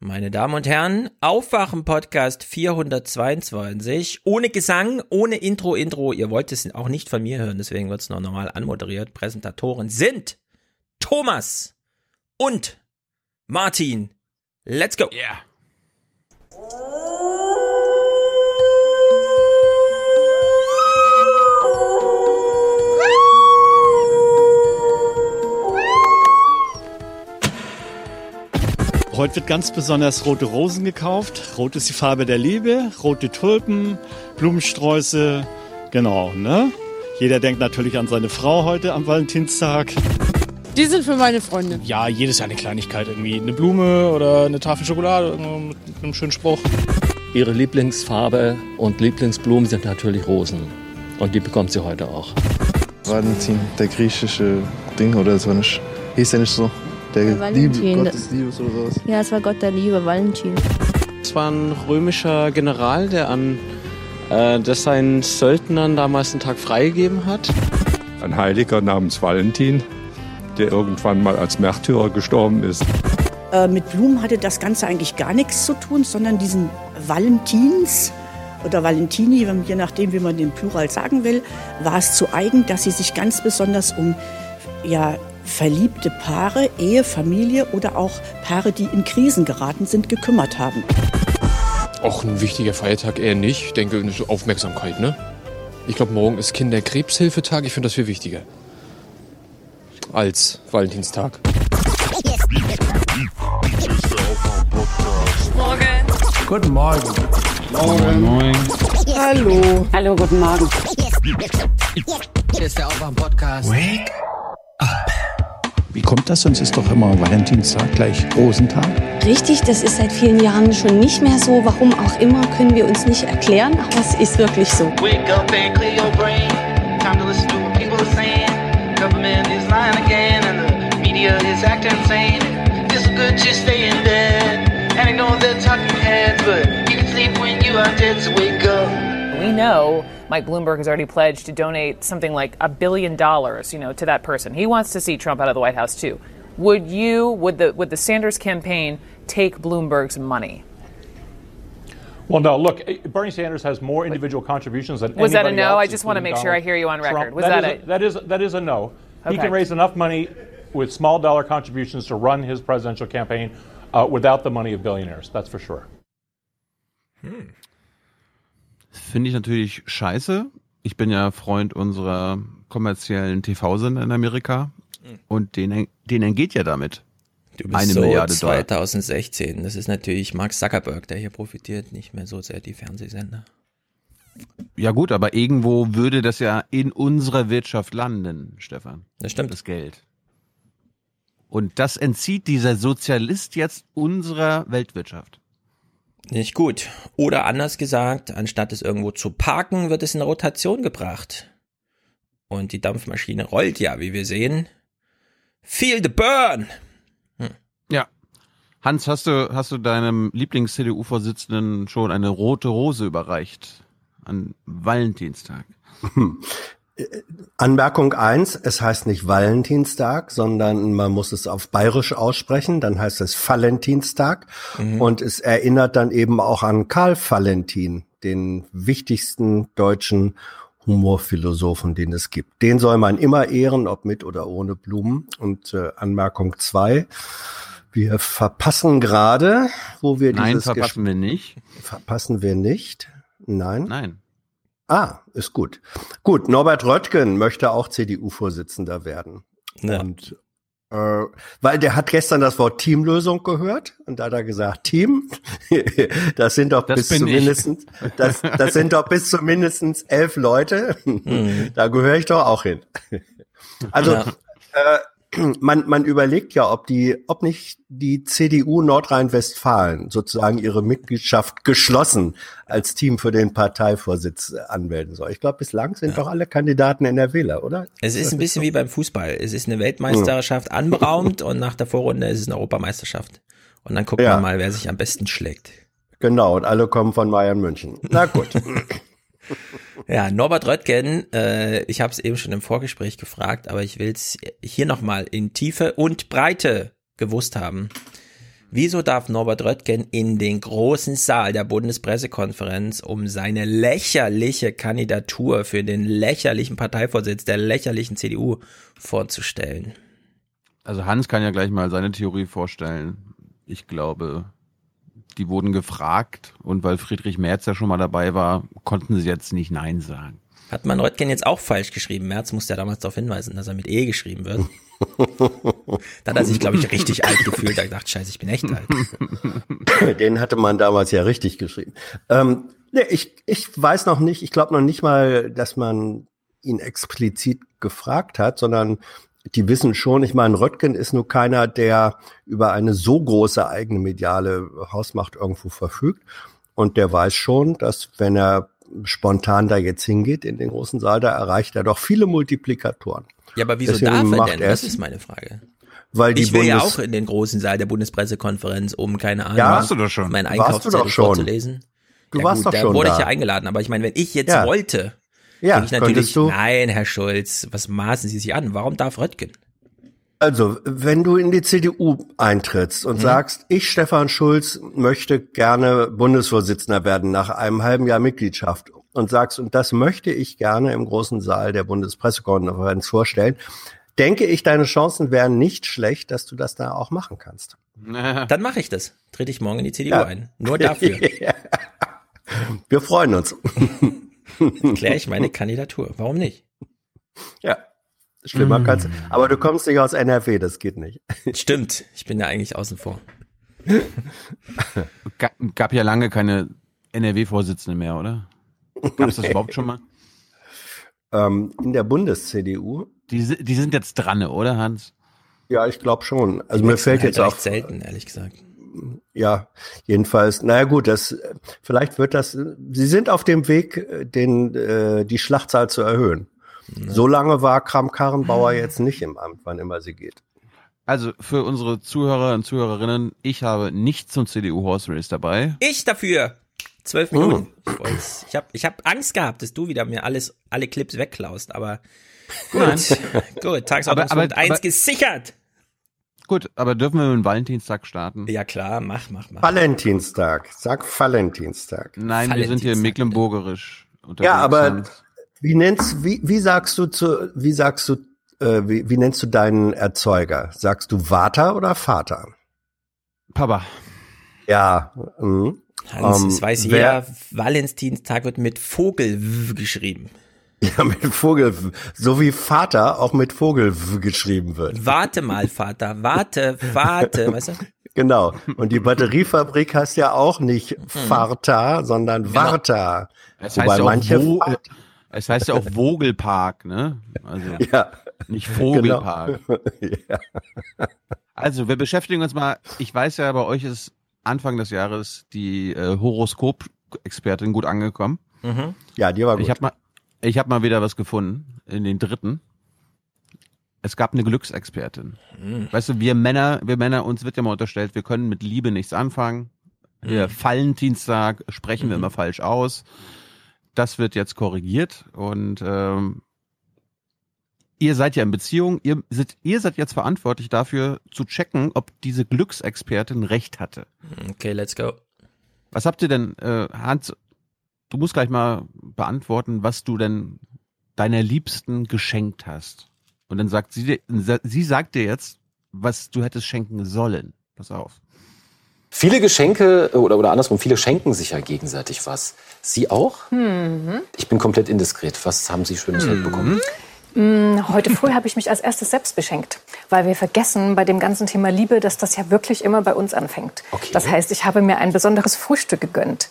Meine Damen und Herren, Aufwachen Podcast 422. Ohne Gesang, ohne Intro, Intro. Ihr wollt es auch nicht von mir hören, deswegen wird es noch normal anmoderiert. Präsentatoren sind Thomas und Martin. Let's go. Yeah. Heute wird ganz besonders rote Rosen gekauft. Rot ist die Farbe der Liebe, rote Tulpen, Blumensträuße, genau, ne? Jeder denkt natürlich an seine Frau heute am Valentinstag. Die sind für meine Freunde. Ja, jedes Jahr eine Kleinigkeit irgendwie. Eine Blume oder eine Tafel Schokolade mit einem schönen Spruch. Ihre Lieblingsfarbe und Lieblingsblumen sind natürlich Rosen. Und die bekommt sie heute auch. Valentin, der griechische Ding oder so nicht. Hieß der nicht so? Der Valentin. Liebe, Gott des Liebes oder sowas. Ja, es war Gott der Liebe, Valentin. Es war ein römischer General, der an äh, das seinen Söldnern damals einen Tag freigegeben hat. Ein Heiliger namens Valentin, der irgendwann mal als Märtyrer gestorben ist. Äh, mit Blumen hatte das Ganze eigentlich gar nichts zu tun, sondern diesen Valentins oder Valentini, je nachdem, wie man den Plural sagen will, war es zu eigen, dass sie sich ganz besonders um ja, verliebte Paare, Ehe, Familie oder auch Paare, die in Krisen geraten sind, gekümmert haben. Auch ein wichtiger Feiertag eher nicht. Ich denke, eine Aufmerksamkeit, ne? Ich glaube, morgen ist Kinderkrebshilfetag. Ich finde das viel wichtiger. Als Valentinstag. Morgen. Guten Morgen. Morgen. Moin. Hallo. Hallo, guten Morgen. Hier ist der Aufwärm-Podcast. Wake up. Wie kommt das? Sonst ist doch immer Valentinstag gleich Rosentag. Richtig, das ist seit vielen Jahren schon nicht mehr so. Warum auch immer, können wir uns nicht erklären, aber es ist wirklich so. Wake up and clear your brain. Time to listen to what people are saying. Government is lying again and the media is acting insane. It's good to stay in bed. And I know they're talking heads, but you can sleep when you are dead, so wake up. We know Mike Bloomberg has already pledged to donate something like a billion dollars, you know, to that person. He wants to see Trump out of the White House too. Would you, would the would the Sanders campaign take Bloomberg's money? Well, no. Look, Bernie Sanders has more individual contributions than Was that a no? else, I just want to including make sure I hear you on record. Trump. Was that that, is a, that is that is a no. He can raise enough money with small dollar contributions to run his presidential campaign uh, without the money of billionaires. That's for sure. Finde ich natürlich scheiße. Ich bin ja Freund unserer kommerziellen TV-Sender in Amerika und denen, denen entgeht ja damit. Du bist Eine so Milliarde Dollar. 2016. Das ist natürlich Mark Zuckerberg, der hier profitiert, nicht mehr so sehr die Fernsehsender. Ja gut, aber irgendwo würde das ja in unserer Wirtschaft landen, Stefan. Das stimmt. Das Geld. Und das entzieht dieser Sozialist jetzt unserer Weltwirtschaft. Nicht gut. Oder anders gesagt, anstatt es irgendwo zu parken, wird es in Rotation gebracht. Und die Dampfmaschine rollt ja, wie wir sehen. Feel the burn! Ja. Hans, hast du, hast du deinem Lieblings-CDU-Vorsitzenden schon eine rote Rose überreicht? An Valentinstag. Anmerkung eins: es heißt nicht Valentinstag, sondern man muss es auf Bayerisch aussprechen, dann heißt es Valentinstag Mhm. und es erinnert dann eben auch an Karl Valentin, den wichtigsten deutschen Humorphilosophen, den es gibt. Den soll man immer ehren, ob mit oder ohne Blumen. Und äh, Anmerkung zwei: wir verpassen gerade, wo wir Nein, dieses verpassen wir nicht. Verpassen wir nicht? Nein. Nein. Ah, ist gut. Gut, Norbert Röttgen möchte auch CDU-Vorsitzender werden. Ja. Und äh, weil der hat gestern das Wort Teamlösung gehört und da hat er gesagt, Team, das sind doch Das bis bin zu ich. mindestens, das, das sind doch bis zu mindestens elf Leute. Mhm. Da gehöre ich doch auch hin. Also Ja. äh, man, man überlegt ja, ob die, ob nicht die CDU Nordrhein-Westfalen sozusagen ihre Mitgliedschaft geschlossen als Team für den Parteivorsitz äh, anmelden soll. Ich glaube, bislang sind doch alle Kandidaten NRWler, oder? Es ist ein bisschen wie beim Fußball. Es ist eine Weltmeisterschaft anberaumt und nach der Vorrunde ist es eine Europameisterschaft. Und dann guckt Ja. man mal, wer sich am besten schlägt. Genau, und alle kommen von Bayern München. Na gut. Ja, Norbert Röttgen, äh, ich habe es eben schon im Vorgespräch gefragt, aber ich will es hier nochmal in Tiefe und Breite gewusst haben. Wieso darf Norbert Röttgen in den großen Saal der Bundespressekonferenz, um seine lächerliche Kandidatur für den lächerlichen Parteivorsitz der lächerlichen CDU vorzustellen? Also Hans kann ja gleich mal seine Theorie vorstellen. Ich glaube, die wurden gefragt und weil Friedrich Merz ja schon mal dabei war, konnten sie jetzt nicht Nein sagen. Hat man Röttgen jetzt auch falsch geschrieben? Merz musste ja damals darauf hinweisen, dass er mit E geschrieben wird. da hat er sich, glaube ich, richtig alt gefühlt. Da gedacht, scheiße, ich bin echt alt. Den hatte man damals ja richtig geschrieben. Ähm, nee, ich, ich weiß noch nicht, ich glaube noch nicht mal, dass man ihn explizit gefragt hat, sondern die wissen schon, ich meine, Röttgen ist nur keiner, der über eine so große eigene mediale Hausmacht irgendwo verfügt. Und der weiß schon, dass wenn er spontan da jetzt hingeht in den großen Saal, da erreicht er doch viele Multiplikatoren. Ja, aber wieso Deswegen darf er macht denn? er Das ist meine Frage. Weil die ich will ja Bundes- auch in den großen Saal der Bundespressekonferenz, um keine Ahnung, Ja, warst du doch schon. du Einkaufszettel doch schon. vorzulesen. Du ja, warst gut, doch schon da wurde da. ich ja eingeladen, aber ich meine, wenn ich jetzt Ja. wollte, Ja, ich natürlich, könntest du- nein, Herr Schulz, was maßen Sie sich an? Warum darf Röttgen? Also, wenn du in die CDU eintrittst und Mhm. sagst, ich, Stefan Schulz, möchte gerne Bundesvorsitzender werden nach einem halben Jahr Mitgliedschaft und sagst, und das möchte ich gerne im großen Saal der Bundespressekonferenz vorstellen, denke ich, deine Chancen wären nicht schlecht, dass du das da auch machen kannst. Dann mache ich das. Trete ich morgen in die CDU Ja. ein. Nur dafür Wir freuen uns. erkläre ich meine Kandidatur. Warum nicht? Ja. Schlimmer Mm. kannst Aber du kommst nicht aus NRW, das geht nicht. Stimmt, ich bin da eigentlich außen vor. Ga gab ja lange keine NRW-Vorsitzende mehr, oder? Gab es das überhaupt schon mal? Ähm, in der Bundes-CDU? Die, die sind jetzt dran, oder Hans? Ja, ich glaube schon. Also mir fällt halt jetzt auf. selten, ehrlich gesagt. Ja, jedenfalls. Naja gut, das vielleicht wird das. Sie sind auf dem Weg, den äh, die Schlachtzahl zu erhöhen. So lange war Kram-Karrenbauer jetzt nicht im Amt, wann immer sie geht. Also für unsere Zuhörer und Zuhörerinnen, ich habe nicht zum CDU Horse Race dabei. Ich dafür. Zwölf Oh. Minuten. Ich, ich habe ich hab Angst gehabt, dass du wieder mir alles, alle Clips wegklaust, aber gut. gut, Tagesordnungspunkt Aber- aber- 1 aber- gesichert. Gut, aber dürfen wir mit dem Valentinstag starten? Ja klar, mach, mach, mach. Valentinstag. Sag Valentinstag. Nein, wir sind hier mecklenburgerisch. Ja, aber wie nennst wie wie sagst du zu wie sagst du äh, wie, wie nennst du deinen Erzeuger? Sagst du Vater oder Vater? Papa. Ja. Mhm. Hans, Ähm, es weiß wer- jeder, Valentinstag wird mit Vogel w geschrieben. Ja, mit Vogel, so wie Vater auch mit Vogel geschrieben wird. Warte mal, Vater, warte, warte, weißt du? Genau. Und die Batteriefabrik heißt ja auch nicht Vater, sondern Genau. Varta. Es Wobei heißt, ja auch manche Wo Vater- es heißt ja auch Vogelpark, ne? Also Ja. nicht Vogelpark. ja. Also wir beschäftigen uns mal, ich weiß ja, bei euch ist Anfang des Jahres die äh, Horoskop-Expertin gut angekommen. Mhm. ja, die war gut. Ich habe mal, ich habe mal wieder was gefunden in den dritten. Es gab eine Glücksexpertin. Mhm. Weißt du, wir Männer, wir Männer, uns wird ja mal unterstellt, wir können mit Liebe nichts anfangen. Wir Mhm. Valentinstag sprechen wir immer falsch aus. Das wird jetzt korrigiert und ähm, ihr seid ja in Beziehung, ihr seid, ihr seid jetzt verantwortlich dafür zu checken, ob diese Glücksexpertin recht hatte. Okay, let's go. Was habt ihr denn, äh, Hans, du musst gleich mal beantworten, was du denn deiner Liebsten geschenkt hast. Und dann sagt sie dir, sie sagt dir jetzt, was du hättest schenken sollen. Pass auf. Viele Geschenke oder, oder andersrum, viele schenken sich ja gegenseitig was. Sie auch? Mhm. Ich bin komplett indiskret. Was haben Sie Schönes Mhm. mitbekommen? Mm, Heute früh habe ich mich als erstes selbst beschenkt, weil wir vergessen bei dem ganzen Thema Liebe, dass das ja wirklich immer bei uns anfängt. Das heißt, ich habe mir ein besonderes Frühstück gegönnt.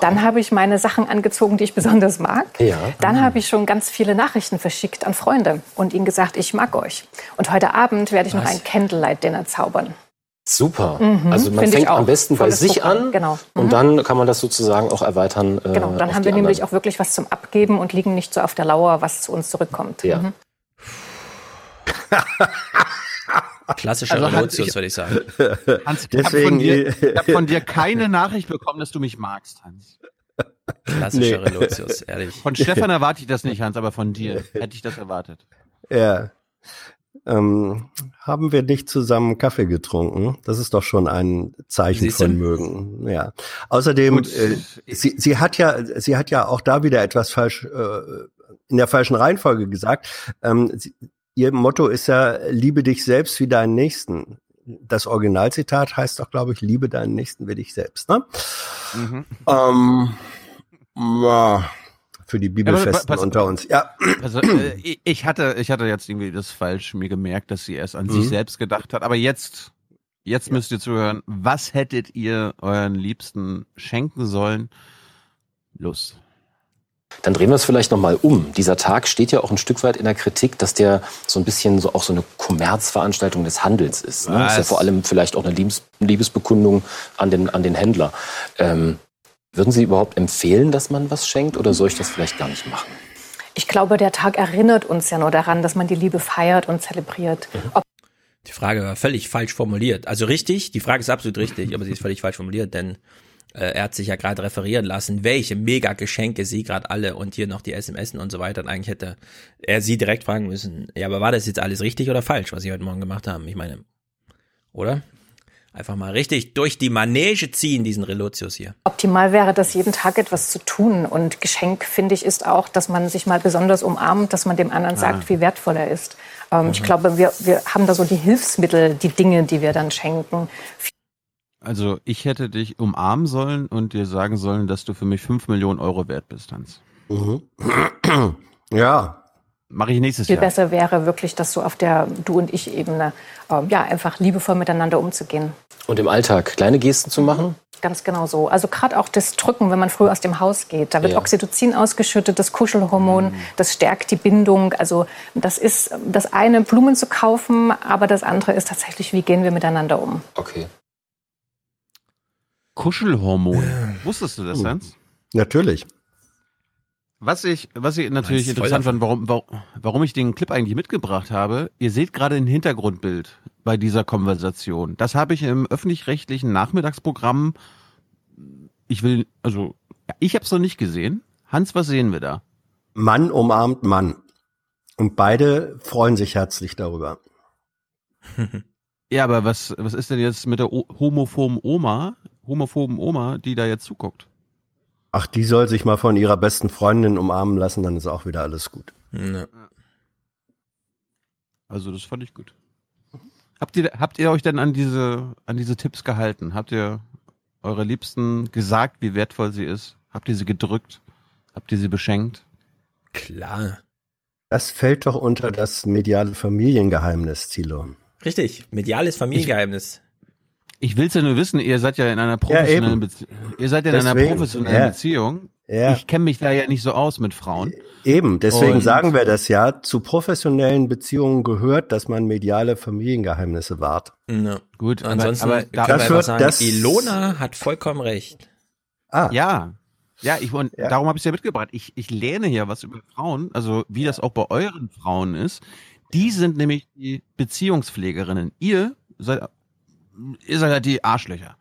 Dann habe ich meine Sachen angezogen, die ich besonders mag. Ja. Dann habe ich schon ganz viele Nachrichten verschickt an Freunde und ihnen gesagt, ich mag euch. Und heute Abend werde ich noch Was? ein Candlelight-Dinner zaubern. Super. Mhm, also man fängt am besten bei sich Programm, an genau. und Mhm. dann kann man das sozusagen auch erweitern. äh, Genau, dann auf haben die wir nämlich anderen. auch wirklich was zum Abgeben und liegen nicht so auf der Lauer, was zu uns zurückkommt. Ja. Mhm. Klassischer Also, ich- würde ich sagen. Hans, ich habe von, dir- ich hab von dir keine Nachricht bekommen, dass du mich magst, Hans. Klassischer Nee. Relotius, ehrlich. Von Stefan erwarte ich das nicht, Hans, aber von dir hätte ich das erwartet. Ja. Ähm, haben wir nicht zusammen Kaffee getrunken. Das ist doch schon ein Zeichen Siehst du? von mögen. Ja. Außerdem, Gut. äh, sie, sie hat ja, sie hat ja auch da wieder etwas falsch äh, in der falschen Reihenfolge gesagt. Ähm, sie, ihr Motto ist ja: Liebe dich selbst wie deinen Nächsten. Das Originalzitat heißt doch, glaube ich, liebe deinen Nächsten wie dich selbst. Ne? Mhm. Ähm, ja, für die Bibelfesten pass- unter uns. Ja. Also, äh, ich- hatte, ich hatte jetzt irgendwie das falsch mir gemerkt, dass sie erst an Mhm. sich selbst gedacht hat. Aber jetzt, jetzt müsst ihr zuhören. Was hättet ihr euren Liebsten schenken sollen? Los. Dann drehen wir es vielleicht nochmal um. Dieser Tag steht ja auch ein Stück weit in der Kritik, dass der so ein bisschen so auch so eine Kommerzveranstaltung des Handelns ist. Ne? Ist ja vor allem vielleicht auch eine Liebes Liebesbekundung an den, an den Händler. Ähm, würden Sie überhaupt empfehlen, dass man was schenkt oder soll ich das vielleicht gar nicht machen? Ich glaube, der Tag erinnert uns ja nur daran, dass man die Liebe feiert und zelebriert. Ob Die Frage war völlig falsch formuliert. Also richtig, die Frage ist absolut richtig, aber sie ist völlig falsch formuliert, denn äh, er hat sich ja gerade referieren lassen, welche mega Geschenke sie gerade alle und hier noch die SMS und so weiter. Und eigentlich hätte er sie direkt fragen müssen, ja, aber war das jetzt alles richtig oder falsch, was sie heute Morgen gemacht haben? Ich meine, oder? Einfach mal richtig durch die Manege ziehen, diesen Relotius hier. Optimal wäre das, jeden Tag etwas zu tun. Und Geschenk, finde ich, ist auch, dass man sich mal besonders umarmt, dass man dem anderen sagt, wie wertvoll er ist. Ähm, Ich glaube, wir, wir haben da so die Hilfsmittel, die Dinge, die wir dann schenken. Also, ich hätte dich umarmen sollen und dir sagen sollen, dass du für mich 5 Millionen Euro wert bist, Hans. Mhm. Ja. Mache ich nächstes Viel Jahr. besser wäre wirklich, das so auf der Du- und Ich-Ebene, ähm, ja, einfach liebevoll miteinander umzugehen. Und im Alltag kleine Gesten zu machen? Ganz genau so. Also gerade auch das Drücken, wenn man früh aus dem Haus geht. Da wird Ja. Oxytocin ausgeschüttet, das Kuschelhormon, das stärkt die Bindung. Also das ist das eine, Blumen zu kaufen, aber das andere ist tatsächlich, wie gehen wir miteinander um. Okay. Kuschelhormone. Wusstest du das, Hans? Natürlich. Was ich, was ich natürlich interessant fand, warum, warum, warum ich den Clip eigentlich mitgebracht habe, ihr seht gerade ein Hintergrundbild bei dieser Konversation. Das habe ich im öffentlich-rechtlichen Nachmittagsprogramm, ich will, also, ich habe es noch nicht gesehen. Hans, was sehen wir da? Mann umarmt Mann. Und beide freuen sich herzlich darüber. Ja, aber was, was ist denn jetzt mit der o homophoben Oma, homophoben Oma, die da jetzt zuguckt? Ach, die soll sich mal von ihrer besten Freundin umarmen lassen, dann ist auch wieder alles gut. Also das fand ich gut. Habt ihr, habt ihr euch denn an diese, an diese Tipps gehalten? Habt ihr eure Liebsten gesagt, wie wertvoll sie ist? Habt ihr sie gedrückt? Habt ihr sie beschenkt? Klar. Das fällt doch unter das mediale Familiengeheimnis, Thilo. Richtig, mediales Familiengeheimnis. Ich will's ja nur wissen, ihr seid ja in einer professionellen eben. Beziehung. Ihr seid ja in einer professionellen ja. Beziehung. Ja. Ich kenne mich da ja nicht so aus mit Frauen. Eben, deswegen Und- sagen wir das ja. Zu professionellen Beziehungen gehört, dass man mediale Familiengeheimnisse wahrt. Ja. Gut, aber- Ansonsten aber können da- wir Das wird- sagen, das- Ilona hat vollkommen recht. Ah, Ja. Ja, ich und Ja. darum habe ich ja mitgebracht. Ich, ich lerne ja was über Frauen, also wie das auch bei euren Frauen ist. Die sind nämlich die Beziehungspflegerinnen. Ihr seid, ihr seid halt die Arschlöcher.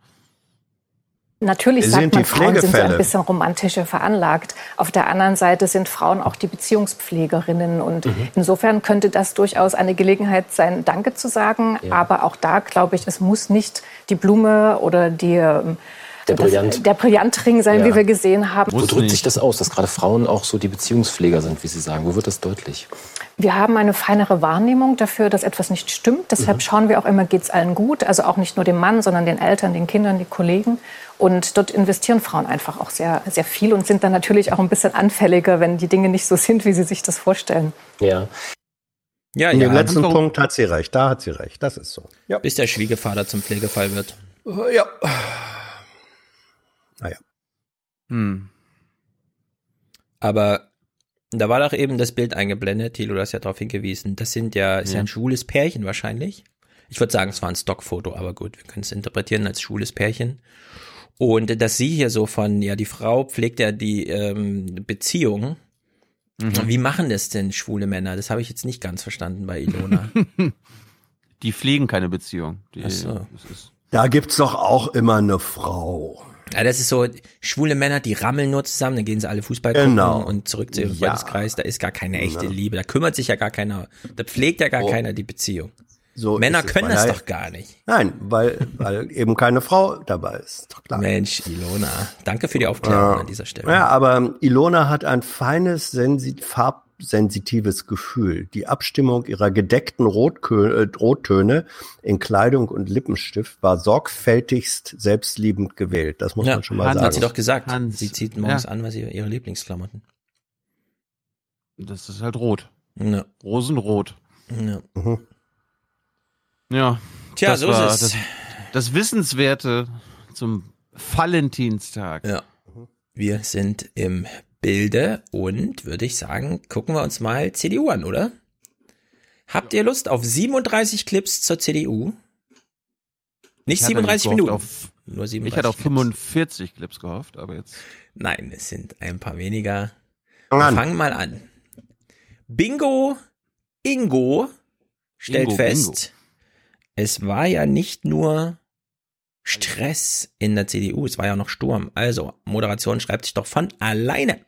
Natürlich Wir sagt sind man, die Frauen sind so ein bisschen romantischer veranlagt. Auf der anderen Seite sind Frauen auch die Beziehungspflegerinnen. Und insofern könnte das durchaus eine Gelegenheit sein, Danke zu sagen. Aber auch da glaube ich, es muss nicht die Blume oder die, ähm, Der das, Brillant. der Brillantring sein, Ja. wie wir gesehen haben. Wo drückt sich das aus, dass gerade Frauen auch so die Beziehungspfleger sind, wie Sie sagen? Wo wird das deutlich? Wir haben eine feinere Wahrnehmung dafür, dass etwas nicht stimmt. Deshalb schauen wir auch immer, geht es allen gut. Also auch nicht nur dem Mann, sondern den Eltern, den Kindern, den Kollegen. Und dort investieren Frauen einfach auch sehr, sehr viel und sind dann natürlich auch ein bisschen anfälliger, wenn die Dinge nicht so sind, wie sie sich das vorstellen. Ja. Ja, In dem ja. letzten Punkt hat sie recht. Da hat sie recht. Das ist so. Ja. Bis der Schwiegervater zum Pflegefall wird. Ja. Hm. Aber da war doch eben das Bild eingeblendet, Thilo, du hast ja darauf hingewiesen. Das sind ja, ist ja Ja. ein schwules Pärchen wahrscheinlich. Ich würde sagen, es war ein Stockfoto, aber gut, wir können es interpretieren als schwules Pärchen. Und dass sie hier so von, ja, die Frau pflegt ja die ähm, Beziehung. Mhm. Wie machen das denn schwule Männer? Das habe ich jetzt nicht ganz verstanden bei Ilona. Die pflegen keine Beziehung. Die, Ach so. das ist, Da gibt's doch auch immer eine Frau. Ja, das ist so, schwule Männer, die rammeln nur zusammen, dann gehen sie alle Fußball gucken Genau. und zurück zu ihrem Ja. Freundeskreis. Da ist gar keine echte Ja. Liebe. Da kümmert sich ja gar keiner, da pflegt ja gar Oh. keiner die Beziehung. So Männer können das er- doch gar nicht. Nein, weil, weil eben keine Frau dabei ist. Doch klar. Mensch, Ilona, danke für die Aufklärung an dieser Stelle. Ja, aber Ilona hat ein feines, sensi farbsensitives Gefühl. Die Abstimmung ihrer gedeckten Rotkö äh, Rottöne in Kleidung und Lippenstift war sorgfältigst selbstliebend gewählt. Das muss Ja, man schon mal hat sagen. sie doch gesagt. Hans. Sie zieht morgens Ja. an, was ihr, ihre Lieblingsklamotten. Das ist halt rot. Ja. Rosenrot. Ja. Mhm. Ja. Tja, das so ist es. Das, das Wissenswerte zum Valentinstag. Ja. Wir sind im Bilde und würde ich sagen, gucken wir uns mal CDU an, oder? Habt ihr Lust auf 37 Clips zur CDU? Nicht Ich hatte 37 gehofft Minuten. Auf, nur 37 ich hatte auf Clips. 45 Clips gehofft, aber jetzt. Nein, es sind ein paar weniger. Fang fangen mal an. Bingo Ingo stellt Ingo, fest, es war ja nicht nur Stress in der CDU, es war ja noch Sturm. Also, Moderation schreibt sich doch von alleine.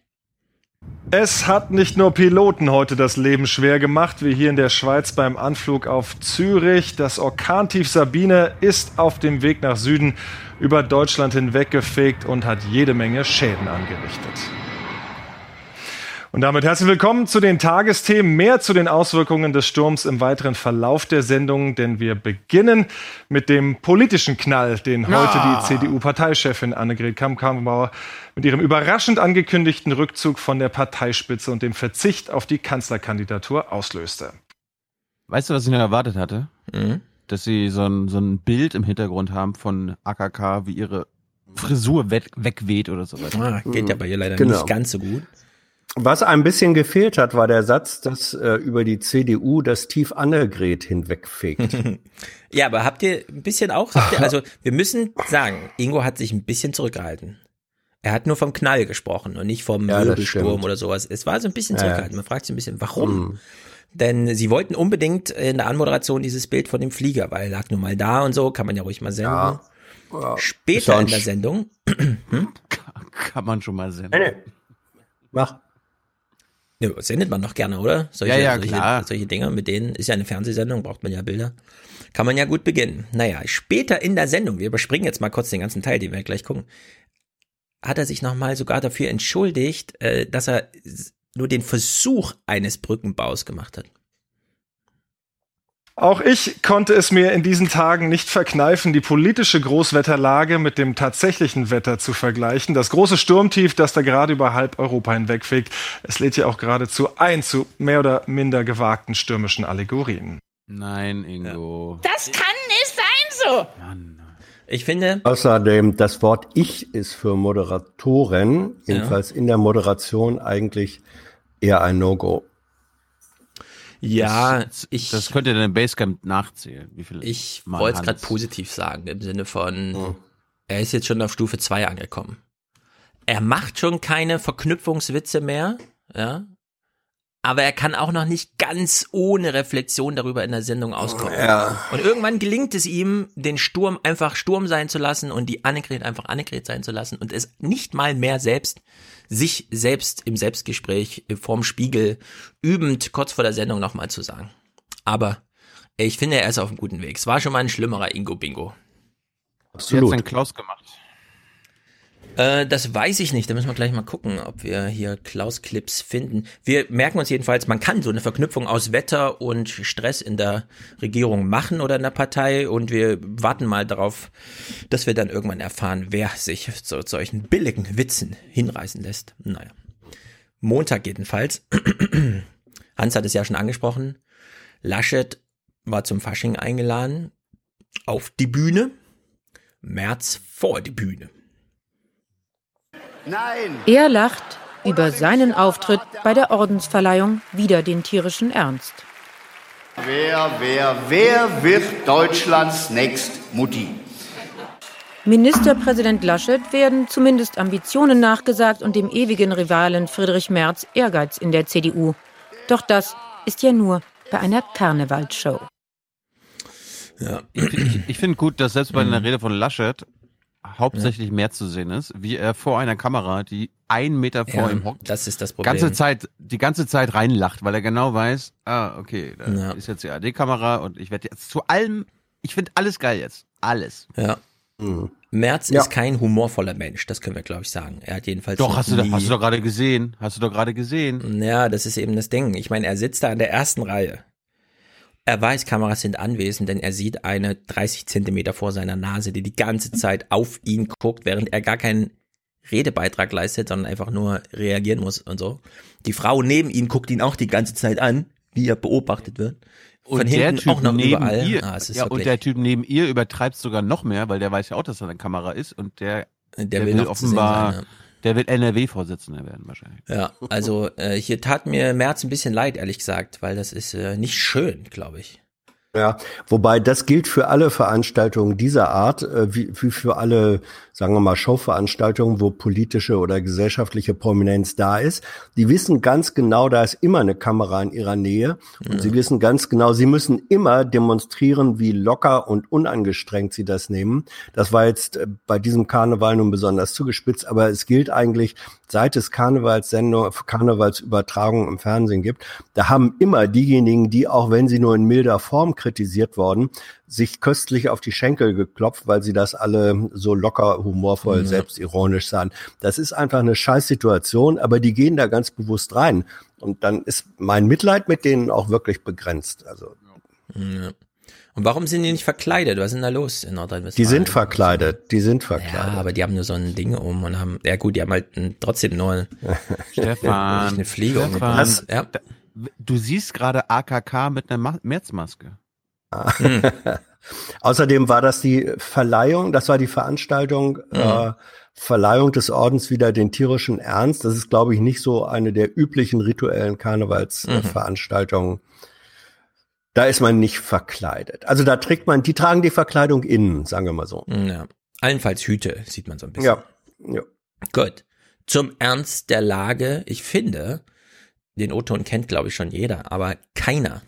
Es hat nicht nur Piloten heute das Leben schwer gemacht, wie hier in der Schweiz beim Anflug auf Zürich. Das Orkantief Sabine ist auf dem Weg nach Süden über Deutschland hinweggefegt und hat jede Menge Schäden angerichtet. Und damit herzlich willkommen zu den Tagesthemen. Mehr zu den Auswirkungen des Sturms im weiteren Verlauf der Sendung, denn wir beginnen mit dem politischen Knall, den heute Ah. die CDU-Parteichefin Annegret Kamm-Karrenbauer mit ihrem überraschend angekündigten Rückzug von der Parteispitze und dem Verzicht auf die Kanzlerkandidatur auslöste. Weißt du, was ich noch erwartet hatte? Mhm. Dass sie so ein, so ein Bild im Hintergrund haben von AKK, wie ihre Frisur weg, wegweht oder sowas. Ah, geht ja bei ihr leider Genau. nicht ganz so gut. Was ein bisschen gefehlt hat, war der Satz, dass äh, über die CDU das Tief Annegret hinwegfegt. Ja, aber habt ihr ein bisschen auch, ihr, also wir müssen sagen, Ingo hat sich ein bisschen zurückgehalten. Er hat nur vom Knall gesprochen und nicht vom Ja, oder sowas. Es war so ein bisschen zurückgehalten. Man fragt sich ein bisschen, warum? Mhm. Denn sie wollten unbedingt in der Anmoderation dieses Bild von dem Flieger, weil er lag nun mal da und so, kann man ja ruhig mal senden. Ja. Ja. Später in der Sendung, Kann man schon mal sehen. Nee, nee. Mach. Ne, sendet man doch gerne, oder? Solche, Ja, ja, solche, klar. solche Dinge, mit denen ist ja eine Fernsehsendung, braucht man ja Bilder. Kann man ja gut beginnen. Naja, später in der Sendung, wir überspringen jetzt mal kurz den ganzen Teil, den wir gleich gucken, hat er sich nochmal sogar dafür entschuldigt, äh, dass er nur den Versuch eines Brückenbaus gemacht hat. Auch ich konnte es mir in diesen Tagen nicht verkneifen, die politische Großwetterlage mit dem tatsächlichen Wetter zu vergleichen. Das große Sturmtief, das da gerade über halb Europa hinwegfegt, es lädt ja auch geradezu ein zu mehr oder minder gewagten stürmischen Allegorien. Nein, Ingo. Das kann nicht sein so. Ich finde, Außerdem, das Wort Ich ist für Moderatoren, jedenfalls in der Moderation, eigentlich eher ein No-Go. Ja, das, ich, Das könnt ihr dann im Basecamp nachzählen. Wie viel ich wollte es gerade positiv sagen, im Sinne von, Mhm. er ist jetzt schon auf Stufe 2 angekommen. Er macht schon keine Verknüpfungswitze mehr, ja. Aber er kann auch noch nicht ganz ohne Reflexion darüber in der Sendung auskommen. Ja. Und irgendwann gelingt es ihm, den Sturm einfach Sturm sein zu lassen und die Annegret einfach Annegret sein zu lassen und es nicht mal mehr selbst, sich selbst im Selbstgespräch vorm Spiegel übend kurz vor der Sendung nochmal zu sagen. Aber ich finde, er ist auf einem guten Weg. Es war schon mal ein schlimmerer Ingo-Bingo. Wie hat's Absolut. denn Klaus gemacht? Äh, das weiß ich nicht. Da müssen wir gleich mal gucken, ob wir hier Klaus-Clips finden. Wir merken uns jedenfalls, man kann so eine Verknüpfung aus Wetter und Stress in der Regierung machen oder in der Partei und wir warten mal darauf, dass wir dann irgendwann erfahren, wer sich zu solchen billigen Witzen hinreißen lässt. Naja. Montag jedenfalls. Hans hat es ja schon angesprochen. Laschet war zum Fasching eingeladen. Auf die Bühne. März vor die Bühne. Nein! Er lacht über seinen Auftritt bei der Ordensverleihung wieder den tierischen Ernst. Wer, wer, wer wird Deutschlands Next Mutti? Ministerpräsident Laschet werden zumindest Ambitionen nachgesagt und dem ewigen Rivalen Friedrich Merz Ehrgeiz in der CDU. Doch das ist ja nur bei einer Karnevalsshow. Ja. Ich, ich, ich finde gut, dass selbst bei einer Rede von Laschet hauptsächlich mehr zu sehen ist, wie er vor einer Kamera, die einen Meter vor Ja, ihm hockt, das ist das Problem. ganze Zeit, die ganze Zeit reinlacht, weil er genau weiß, ah, okay, da Ja. ist jetzt die AD-Kamera und ich werde jetzt zu allem, ich finde alles geil jetzt. Alles. Ja. Merz Ja. ist kein humorvoller Mensch, das können wir, glaube ich, sagen. Er hat jedenfalls. Doch, hast du, doch- nie- hast du doch gerade gesehen. Hast du doch gerade gesehen. Ja, das ist eben das Ding. Ich meine, er sitzt da in der ersten Reihe. Er weiß, Kameras sind anwesend, denn er sieht eine 30 Zentimeter vor seiner Nase, die die ganze Zeit auf ihn guckt, während er gar keinen Redebeitrag leistet, sondern einfach nur reagieren muss und so. Die Frau neben ihm guckt ihn auch die ganze Zeit an, wie er beobachtet wird. Von und der hinten Typ auch noch neben überall. ihr, Ah, ja, und der Typ neben ihr übertreibt sogar noch mehr, weil der weiß ja auch, dass da eine Kamera ist und der, Der will noch zu sehen offenbar, sein, ja. Der will NRW-Vorsitzender werden wahrscheinlich. Ja, also äh, hier tat mir Merz ein bisschen leid, ehrlich gesagt, weil das ist äh, nicht schön, glaube ich. Ja, wobei das gilt für alle Veranstaltungen dieser Art, äh, wie, wie für alle, sagen wir mal, Showveranstaltungen, wo politische oder gesellschaftliche Prominenz da ist. Die wissen ganz genau, da ist immer eine Kamera in ihrer Nähe. Und Ja. sie wissen ganz genau, sie müssen immer demonstrieren, wie locker und unangestrengt sie das nehmen. Das war jetzt äh, bei diesem Karneval nun besonders zugespitzt, aber es gilt eigentlich, seit es Karnevalssendung, Karnevalsübertragungen im Fernsehen gibt, da haben immer diejenigen, die auch wenn sie nur in milder Form kritisiert worden, sich köstlich auf die Schenkel geklopft, weil sie das alle so locker, humorvoll, Ja. selbstironisch sahen. Das ist einfach eine Scheißsituation, aber die gehen da ganz bewusst rein. Und dann ist mein Mitleid mit denen auch wirklich begrenzt. Also Ja. Und warum sind die nicht verkleidet? Was ist denn da los in Nordrhein-Westfalen? die sind verkleidet, die sind verkleidet. Ja, aber die haben nur so ein Ding um und haben, ja gut, die haben halt trotzdem nur Stefan, eine Fliege Stefan, umgebracht. Ja. da- du siehst gerade AKK mit einer Ma Märzmaske. Hm. Außerdem war das die Verleihung, das war die Veranstaltung, äh, Verleihung des Ordens wieder den tierischen Ernst. Das ist, glaube ich, nicht so eine der üblichen rituellen Mhm. Karnevalsveranstaltungen. Da ist man nicht verkleidet. Also da trägt man, die tragen die Verkleidung innen, sagen wir mal so. Ja. Allenfalls Hüte sieht man so ein bisschen. Ja. ja. Gut. Zum Ernst der Lage. Ich finde, den O-Ton kennt, glaube ich, schon jeder, aber keiner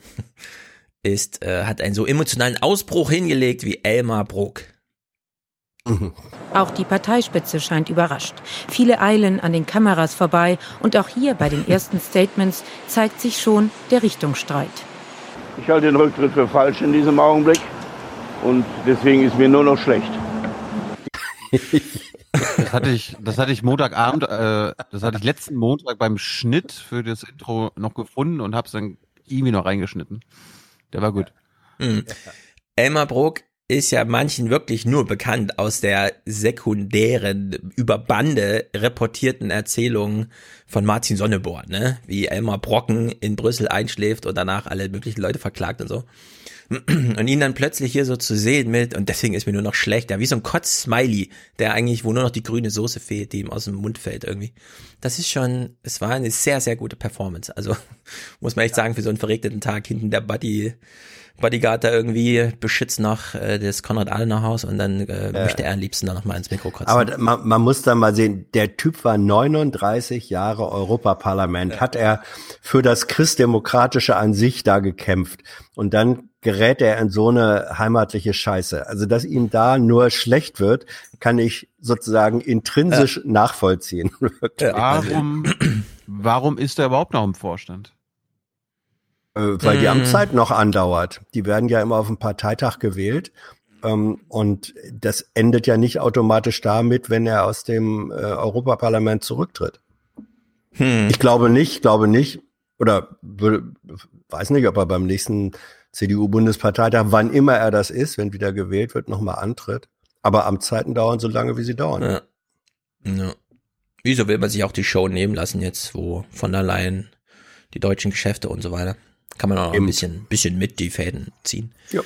ist, äh, hat einen so emotionalen Ausbruch hingelegt wie Elmar Bruck. Auch die Parteispitze scheint überrascht. Viele eilen an den Kameras vorbei und auch hier bei den ersten Statements zeigt sich schon der Richtungsstreit. Ich halte den Rücktritt für falsch in diesem Augenblick und deswegen ist mir nur noch schlecht. Das hatte ich, das hatte ich Montagabend, äh, das hatte ich letzten Montag beim Schnitt für das Intro noch gefunden und habe es dann irgendwie noch reingeschnitten. Der war gut. Mhm. Elmar Bruck ist ja manchen wirklich nur bekannt aus der sekundären, über Bande reportierten Erzählungen von Martin Sonneborn, ne? Wie Elmar Brocken in Brüssel einschläft und danach alle möglichen Leute verklagt und so. Und ihn dann plötzlich hier so zu sehen mit, und deswegen ist mir nur noch schlechter, wie so ein Kotz-Smiley, der eigentlich, wo nur noch die grüne Soße fehlt, die ihm aus dem Mund fällt irgendwie. Das ist schon, es war eine sehr, sehr gute Performance. Also, muss man echt sagen, für so einen verregneten Tag hinten der Buddy, Bodyguard da irgendwie beschützt noch äh, das Konrad-Adenauer-Haus und dann äh, Ja. möchte er am liebsten dann noch mal ins Mikro kotzen. Aber da- man, man muss da mal sehen, der Typ war 39 Jahre Europaparlament, hat er für das Christdemokratische an sich da gekämpft. Und dann gerät er in so eine heimatliche Scheiße. Also, dass ihm da nur schlecht wird, kann ich sozusagen intrinsisch nachvollziehen. Wirklich. Warum, warum ist er überhaupt noch im Vorstand? Äh, weil die Mm. Amtszeit noch andauert. Die werden ja immer auf dem Parteitag gewählt. Ähm, und das endet ja nicht automatisch damit, wenn er aus dem äh, Europaparlament zurücktritt. Hm. Ich glaube nicht, glaube nicht, oder weiß nicht, ob er beim nächsten CDU-Bundesparteitag, wann immer er das ist, wenn wieder gewählt wird, nochmal antritt. Aber Amtszeiten dauern so lange, wie sie dauern. Ja. Ja. Wieso will man sich auch die Show nehmen lassen jetzt, wo von der Leyen die deutschen Geschäfte und so weiter? Kann man auch noch ein bisschen, bisschen mit die Fäden ziehen. Ja.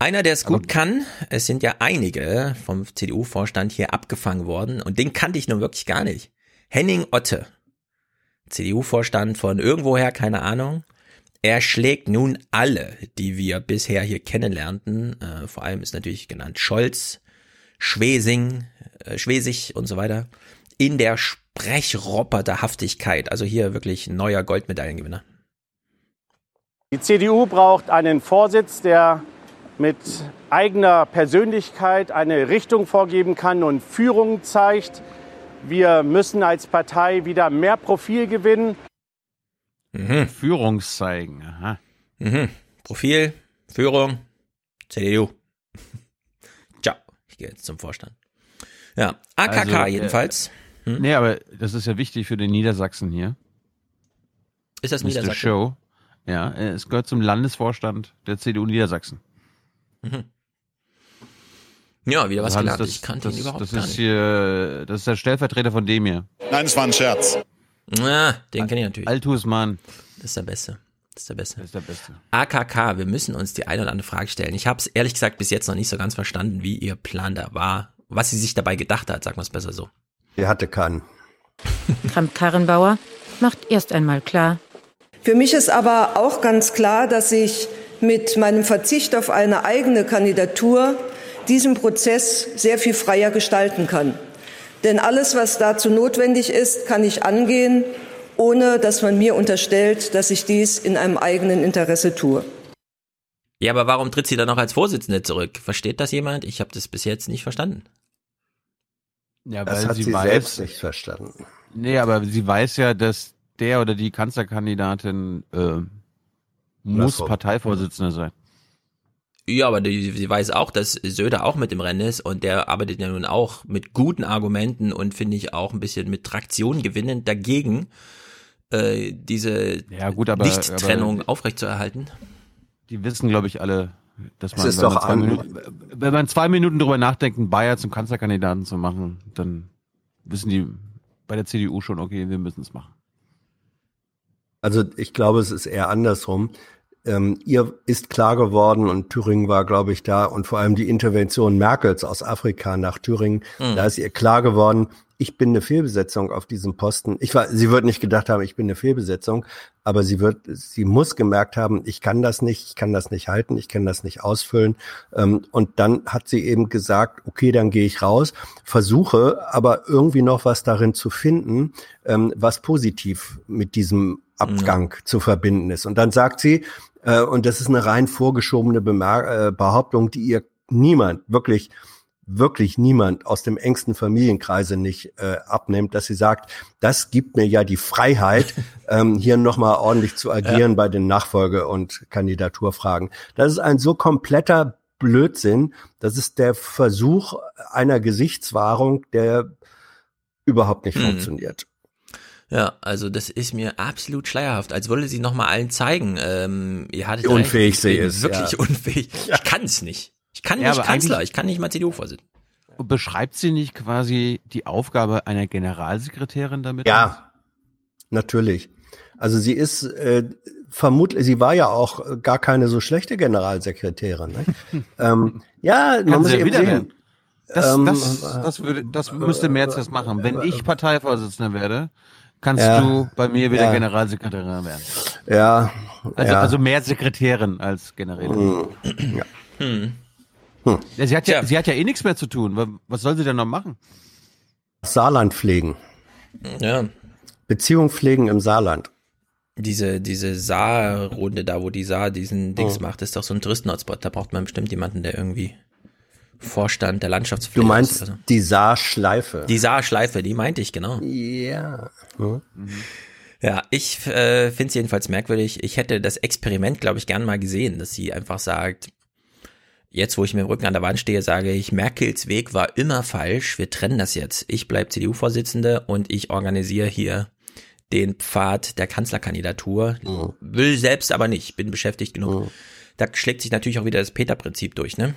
Einer, der es gut kann, es sind ja einige vom CDU-Vorstand hier abgefangen worden und den kannte ich nun wirklich gar nicht. Henning Otte, CDU-Vorstand von irgendwoher, keine Ahnung. Er schlägt nun alle, die wir bisher hier kennenlernten. Äh, vor allem ist natürlich genannt Scholz, Schwesing, äh, Schwesig und so weiter. In der Sprechroboterhaftigkeit. Also hier wirklich neuer Goldmedaillengewinner. Die CDU braucht einen Vorsitz, der mit eigener Persönlichkeit eine Richtung vorgeben kann und Führung zeigt. Wir müssen als Partei wieder mehr Profil gewinnen. Mhm. Führungszeigen. Aha. Mhm. Profil, Führung, CDU. Ciao. Ich gehe jetzt zum Vorstand. Ja, AKK Also, äh, jedenfalls. Hm? Nee, aber das ist ja wichtig für den Niedersachsen hier. Ist das Mr. Niedersachsen? Show. Ja, äh, es gehört zum Landesvorstand der CDU Niedersachsen. Mhm. Ja, wieder was gelernt. Das, ich kannte das, ihn überhaupt das gar ist nicht. hier, das ist der Stellvertreter von dem hier. Nein, es war ein Scherz. Ah, den kenne ich natürlich. Altus Mann. Das ist der Beste. Das ist der Beste. Das ist der Beste. AKK, wir müssen uns die eine oder andere Frage stellen. Ich habe es ehrlich gesagt bis jetzt noch nicht so ganz verstanden, wie ihr Plan da war, was sie sich dabei gedacht hat, sagen wir es besser so. Er hatte keinen. Kramp-Karrenbauer macht erst einmal klar, Für mich ist aber auch ganz klar, dass ich mit meinem Verzicht auf eine eigene Kandidatur diesen Prozess sehr viel freier gestalten kann. Denn alles, was dazu notwendig ist, kann ich angehen, ohne dass man mir unterstellt, dass ich dies in einem eigenen Interesse tue. Ja, aber warum tritt sie dann noch als Vorsitzende zurück? Versteht das jemand? Ich habe das bis jetzt nicht verstanden. Ja, Das weil hat sie, sie weiß, selbst nicht verstanden. Nee, aber sie weiß ja, dass der oder die Kanzlerkandidatin äh, muss. Parteivorsitzende sein. Ja, aber die, sie weiß auch, dass Söder auch mit im Rennen ist und der arbeitet ja nun auch mit guten Argumenten und finde ich auch ein bisschen mit Traktion gewinnend dagegen, äh, diese Ja, gut, aber- Nicht-Trennung aber- aufrechtzuerhalten. Die wissen, glaube ich, alle, dass man, ist wenn, doch man zwei an- Minuten, wenn man zwei Minuten drüber nachdenkt, einen Bayer zum Kanzlerkandidaten zu machen, dann wissen die bei der CDU schon, okay, wir müssen es machen. Also ich glaube, es ist eher andersrum. Ähm, ihr ist klar geworden und Thüringen war, glaube ich, da und vor allem die Intervention Merkels aus Afrika nach Thüringen, Mhm. da ist ihr klar geworden, ich bin eine Fehlbesetzung auf diesem Posten. Ich war, sie wird nicht gedacht haben, ich bin eine Fehlbesetzung, aber sie wird, sie muss gemerkt haben, ich kann das nicht, ich kann das nicht halten, ich kann das nicht ausfüllen. Ähm, und dann hat sie eben gesagt, okay, dann gehe ich raus, versuche aber irgendwie noch was darin zu finden, ähm, was positiv mit diesem Abgang zu verbinden ist. Und dann sagt sie, äh, und das ist eine rein vorgeschobene Bemer äh, Behauptung, die ihr niemand, wirklich, wirklich niemand aus dem engsten Familienkreise nicht äh, abnimmt, dass sie sagt, das gibt mir ja die Freiheit, ähm, hier nochmal ordentlich zu agieren bei den Nachfolge- und Kandidaturfragen. Das ist ein so kompletter Blödsinn. Das ist der Versuch einer Gesichtswahrung, der überhaupt nicht Mhm. funktioniert. Ja, also das ist mir absolut schleierhaft, als wollte sie nochmal allen zeigen, ähm, ihr hattet Wie unfähig recht, sie ist, Wirklich ja. unfähig. Ich kann es nicht. Ich kann Ja, nicht Kanzler, ich kann nicht mal CDU-Vorsitzender. Beschreibt sie nicht quasi die Aufgabe einer Generalsekretärin damit? Ja, natürlich. Also sie ist äh, vermutlich, sie war ja auch gar keine so schlechte Generalsekretärin. Ne? ähm, ja, man Kann muss sie ja eben wieder sehen. werden. Das, Ähm, das, das, würde, das müsste Merz jetzt machen. Wenn ich Parteivorsitzender werde, kannst Ja. du bei mir wieder Ja. Generalsekretärin werden. Ja, Also, ja. also mehr Sekretärin als Generälin. Ja. Hm. Ja, sie, hat ja, sie hat ja eh nichts mehr zu tun. Was- soll sie denn noch machen? Saarland pflegen. Ja. Beziehung pflegen im Saarland. Diese, diese Saar-Runde da, wo die Saar diesen Dings Oh. macht, ist doch so ein Touristenhotspot. Da braucht man bestimmt jemanden, der irgendwie Vorstand der Landschaftspflege Du ist meinst oder so. die Saarschleife. Die Saar-Schleife, die meinte ich, genau. Ja. Hm. Ja, ich äh, finde es jedenfalls merkwürdig. Ich hätte das Experiment, glaube ich, gern mal gesehen, dass sie einfach sagt, jetzt wo ich mit dem Rücken an der Wand stehe, sage ich, Merkels Weg war immer falsch, wir trennen das jetzt. Ich bleib CDU-Vorsitzende und ich organisiere hier den Pfad der Kanzlerkandidatur. Will selbst aber nicht, bin beschäftigt genug. Da schlägt sich natürlich auch wieder das Peter-Prinzip durch, ne?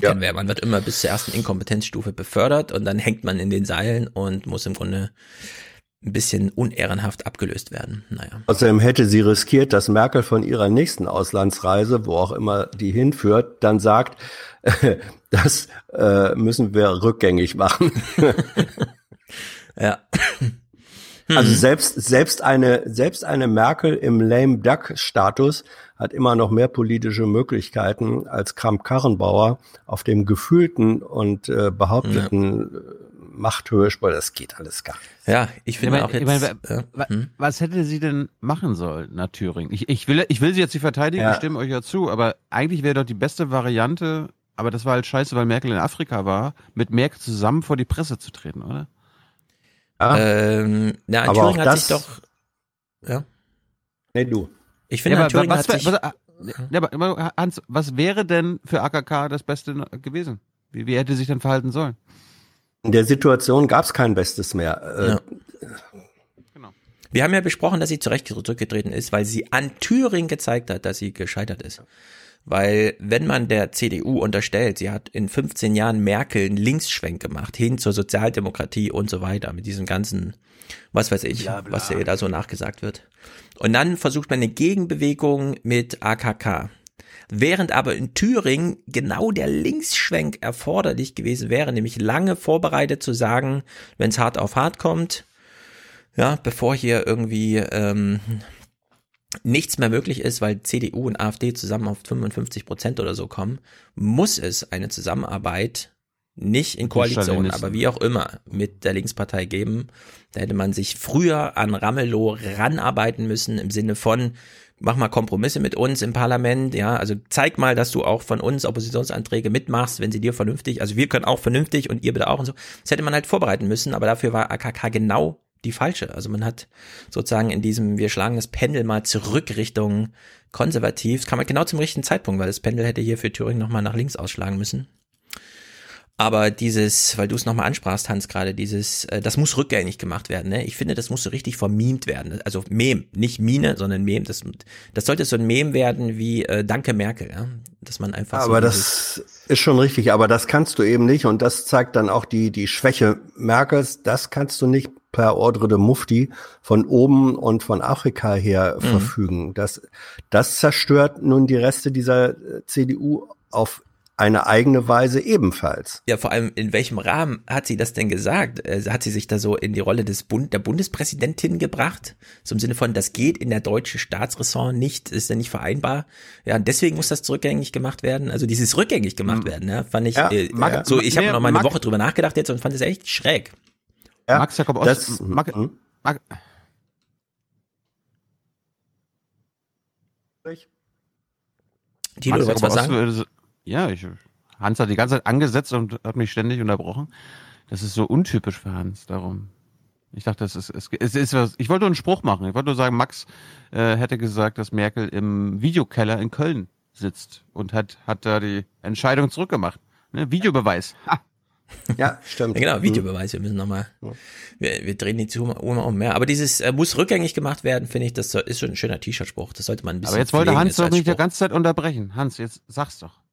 Ja. Man wird immer bis zur ersten Inkompetenzstufe befördert und dann hängt man in den Seilen und muss im Grunde ein bisschen unehrenhaft abgelöst werden. Naja. Außerdem hätte sie riskiert, dass Merkel von ihrer nächsten Auslandsreise, wo auch immer die hinführt, dann sagt, das äh, müssen wir rückgängig machen. Ja. Also selbst, selbst eine, selbst eine Merkel im lame duck Status hat immer noch mehr politische Möglichkeiten als Kramp-Karrenbauer auf dem gefühlten und äh, behaupteten Machthöhe, das geht alles gar nicht. Ja, ich finde Ich auch jetzt. ich meine, äh, wa- hm. Was hätte sie denn machen sollen nach Thüringen? Ich, ich, will, ich will sie jetzt nicht verteidigen, Ja. ich stimme euch ja zu, aber eigentlich wäre doch die beste Variante, aber das war halt scheiße, weil Merkel in Afrika war, mit Merkel zusammen vor die Presse zu treten, oder? Ähm, na, Aber Thüringen auch hat das- sich doch. Ja. Nee, du. Ich finde, ja, in Thüringen was, hat sich. was, was, ja, aber Hans, was wäre denn für AKK das Beste gewesen? Wie, wie hätte sich denn verhalten sollen? In der Situation gab es kein Bestes mehr. Äh, Ja. Wir haben ja besprochen, dass sie zurecht zurückgetreten ist, weil sie an Thüringen gezeigt hat, dass sie gescheitert ist. Weil wenn man der CDU unterstellt, sie hat in 15 Jahren Merkel einen Linksschwenk gemacht, hin zur Sozialdemokratie und so weiter, mit diesem ganzen, was weiß ich, was ihr da so nachgesagt wird. Und dann versucht man eine Gegenbewegung mit AKK. Während aber in Thüringen genau der Linksschwenk erforderlich gewesen wäre, nämlich lange vorbereitet zu sagen, wenn es hart auf hart kommt, ja, bevor hier irgendwie ähm, nichts mehr möglich ist, weil CDU und AfD zusammen auf 55 Prozent oder so kommen, muss es eine Zusammenarbeit nicht in Koalition, aber wie auch immer mit der Linkspartei geben. Da hätte man sich früher an Ramelow ranarbeiten müssen im Sinne von mach mal Kompromisse mit uns im Parlament, ja, also zeig mal, dass du auch von uns Oppositionsanträge mitmachst, wenn sie dir vernünftig, also wir können auch vernünftig und ihr bitte auch und so. Das hätte man halt vorbereiten müssen, aber dafür war AKK genau die falsche. Also man hat sozusagen in diesem, wir schlagen das Pendel mal zurück Richtung konservativ, das kam halt genau zum richtigen Zeitpunkt, weil das Pendel hätte hier für Thüringen nochmal nach links ausschlagen müssen. Aber dieses, weil du es nochmal ansprachst, Hans, gerade dieses, äh, das muss rückgängig gemacht werden. Ne? Ich finde, das muss so richtig vermemt werden. Also Mem, nicht Mine, sondern Mem. Das, das sollte so ein Mem werden wie äh, Danke Merkel, ja? dass man einfach so Aber dieses- das ist schon richtig, aber das kannst du eben nicht und das zeigt dann auch die, die Schwäche Merkels. Das kannst du nicht per Ordre de Mufti von oben und von Afrika her Mhm. verfügen. Das, das zerstört nun die Reste dieser äh, CDU auf eine eigene Weise ebenfalls. Ja, vor allem, in welchem Rahmen hat sie das denn gesagt? Äh, Hat sie sich da so in die Rolle des Bund, der Bundespräsidentin gebracht? So im Sinne von, das geht in der deutschen Staatsressort nicht, ist ja nicht vereinbar. Ja, und deswegen muss das zurückgängig gemacht werden. Also dieses rückgängig gemacht werden, ja, fand ich, Ja, äh, mag- so, ich habe nee, noch mal eine mag- Woche drüber nachgedacht jetzt und fand es echt schräg. Ja, Max Jakob Ost, das- Mag, Mag, Tilo, du Max wolltest was sagen? Ja, ich, Hans hat die ganze Zeit angesetzt und hat mich ständig unterbrochen. Das ist so untypisch für Hans, darum. Ich dachte, es ist, es, es ist was, ich wollte nur einen Spruch machen. Ich wollte nur sagen, Max äh, hätte gesagt, dass Merkel im Videokeller in Köln sitzt und hat, hat da die Entscheidung zurückgemacht. Ne? Videobeweis. Ha. Ja, stimmt. Ja, genau, Videobeweis, wir müssen nochmal, wir, wir drehen die Uhr um, um mehr. Aber dieses äh, muss rückgängig gemacht werden, finde ich, das ist schon ein schöner T-Shirt-Spruch. Das sollte man ein bisschen Aber jetzt wollte Hans doch nicht die ganze Zeit unterbrechen. Hans, jetzt sag's doch.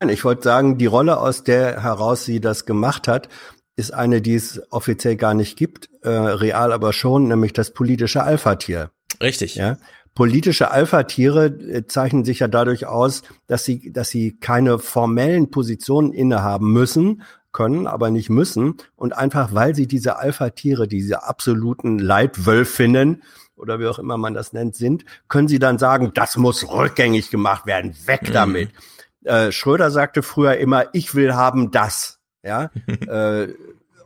Nein, Ich wollte sagen, die Rolle, aus der heraus sie das gemacht hat, ist eine, die es offiziell gar nicht gibt, äh, real aber schon, nämlich das politische Alpha-Tier. Richtig. Ja. Politische Alpha-Tiere äh, zeichnen sich ja dadurch aus, dass sie, dass sie keine formellen Positionen innehaben müssen, können, aber nicht müssen. Und einfach, weil sie diese Alpha-Tiere, diese absoluten Leitwölfinnen oder wie auch immer man das nennt, sind, können sie dann sagen, das muss rückgängig gemacht werden, weg Mhm. damit. Äh, Schröder sagte früher immer, ich will haben das. Ja. äh,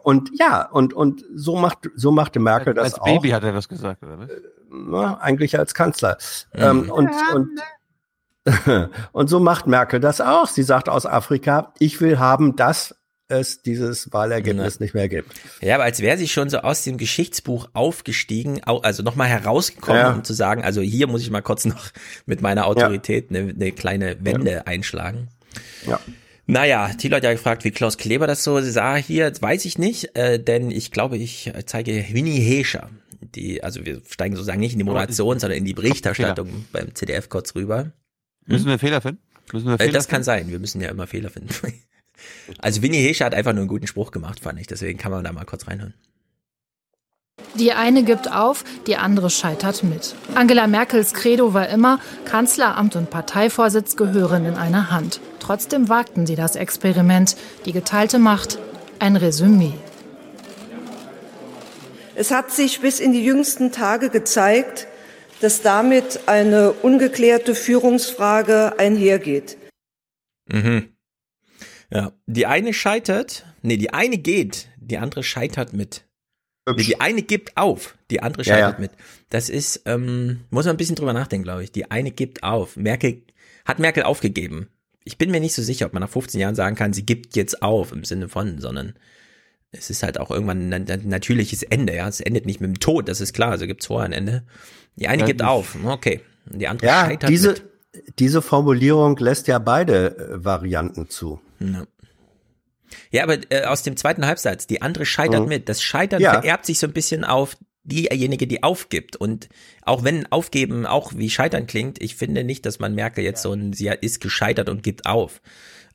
und ja, und, und so macht, so machte Merkel das Als auch. Baby hat er das gesagt, oder was? Na, eigentlich als Kanzler. Mhm. Ähm, und, und, und so macht Merkel das auch. Sie sagt aus Afrika, ich will haben, dass es dieses Wahlergebnis nicht mehr gibt. Ja, aber als wäre sie schon so aus dem Geschichtsbuch aufgestiegen, au- also nochmal herausgekommen, Ja. um zu sagen, also hier muss ich mal kurz noch mit meiner Autorität eine, eine kleine Wende einschlagen. Ja. Naja, Thilo hat ja gefragt, wie Klaus Kleber das so sah hier, das weiß ich nicht, äh, denn ich glaube, ich zeige Winnie Hescher. Die, also wir steigen sozusagen nicht in die Moderation, sondern in die Berichterstattung beim CDF kurz rüber. Müssen wir Fehler finden? Müssen wir Äh, Fehler das kann finden? sein, wir müssen ja immer Fehler finden. Also Winnie Hescher hat einfach nur einen guten Spruch gemacht, fand ich, deswegen kann man da mal kurz reinhören. Die eine gibt auf, die andere scheitert mit. Angela Merkels Credo war immer, Kanzleramt und Parteivorsitz gehören in eine Hand. Trotzdem wagten sie das Experiment. Die geteilte Macht, ein Resümee. Es hat sich bis in die jüngsten Tage gezeigt, dass damit eine ungeklärte Führungsfrage einhergeht. Mhm. Ja, die eine scheitert, Nee, die eine geht, die andere scheitert mit. Nee, die eine gibt auf, die andere Ja, scheitert ja. mit. Das ist, ähm, muss man ein bisschen drüber nachdenken, glaube ich. Die eine gibt auf. Merkel, hat Merkel aufgegeben. Ich bin mir nicht so sicher, ob man nach 15 Jahren sagen kann, sie gibt jetzt auf im Sinne von, sondern es ist halt auch irgendwann ein, natürliches Ende, ja. Es endet nicht mit dem Tod, das ist klar, also gibt's vorher ein Ende. Die eine Ja, gibt auf, okay. Und die andere Ja, scheitert diese, mit. diese Formulierung lässt ja beide äh, Varianten zu. Ja. Ja, aber äh, aus dem zweiten Halbsatz, die andere scheitert Mhm. mit. Das Scheitern Ja. vererbt sich so ein bisschen auf diejenige, die aufgibt. Und auch wenn Aufgeben auch wie Scheitern klingt, ich finde nicht, dass man Merkel jetzt so ein, sie ist gescheitert und gibt auf.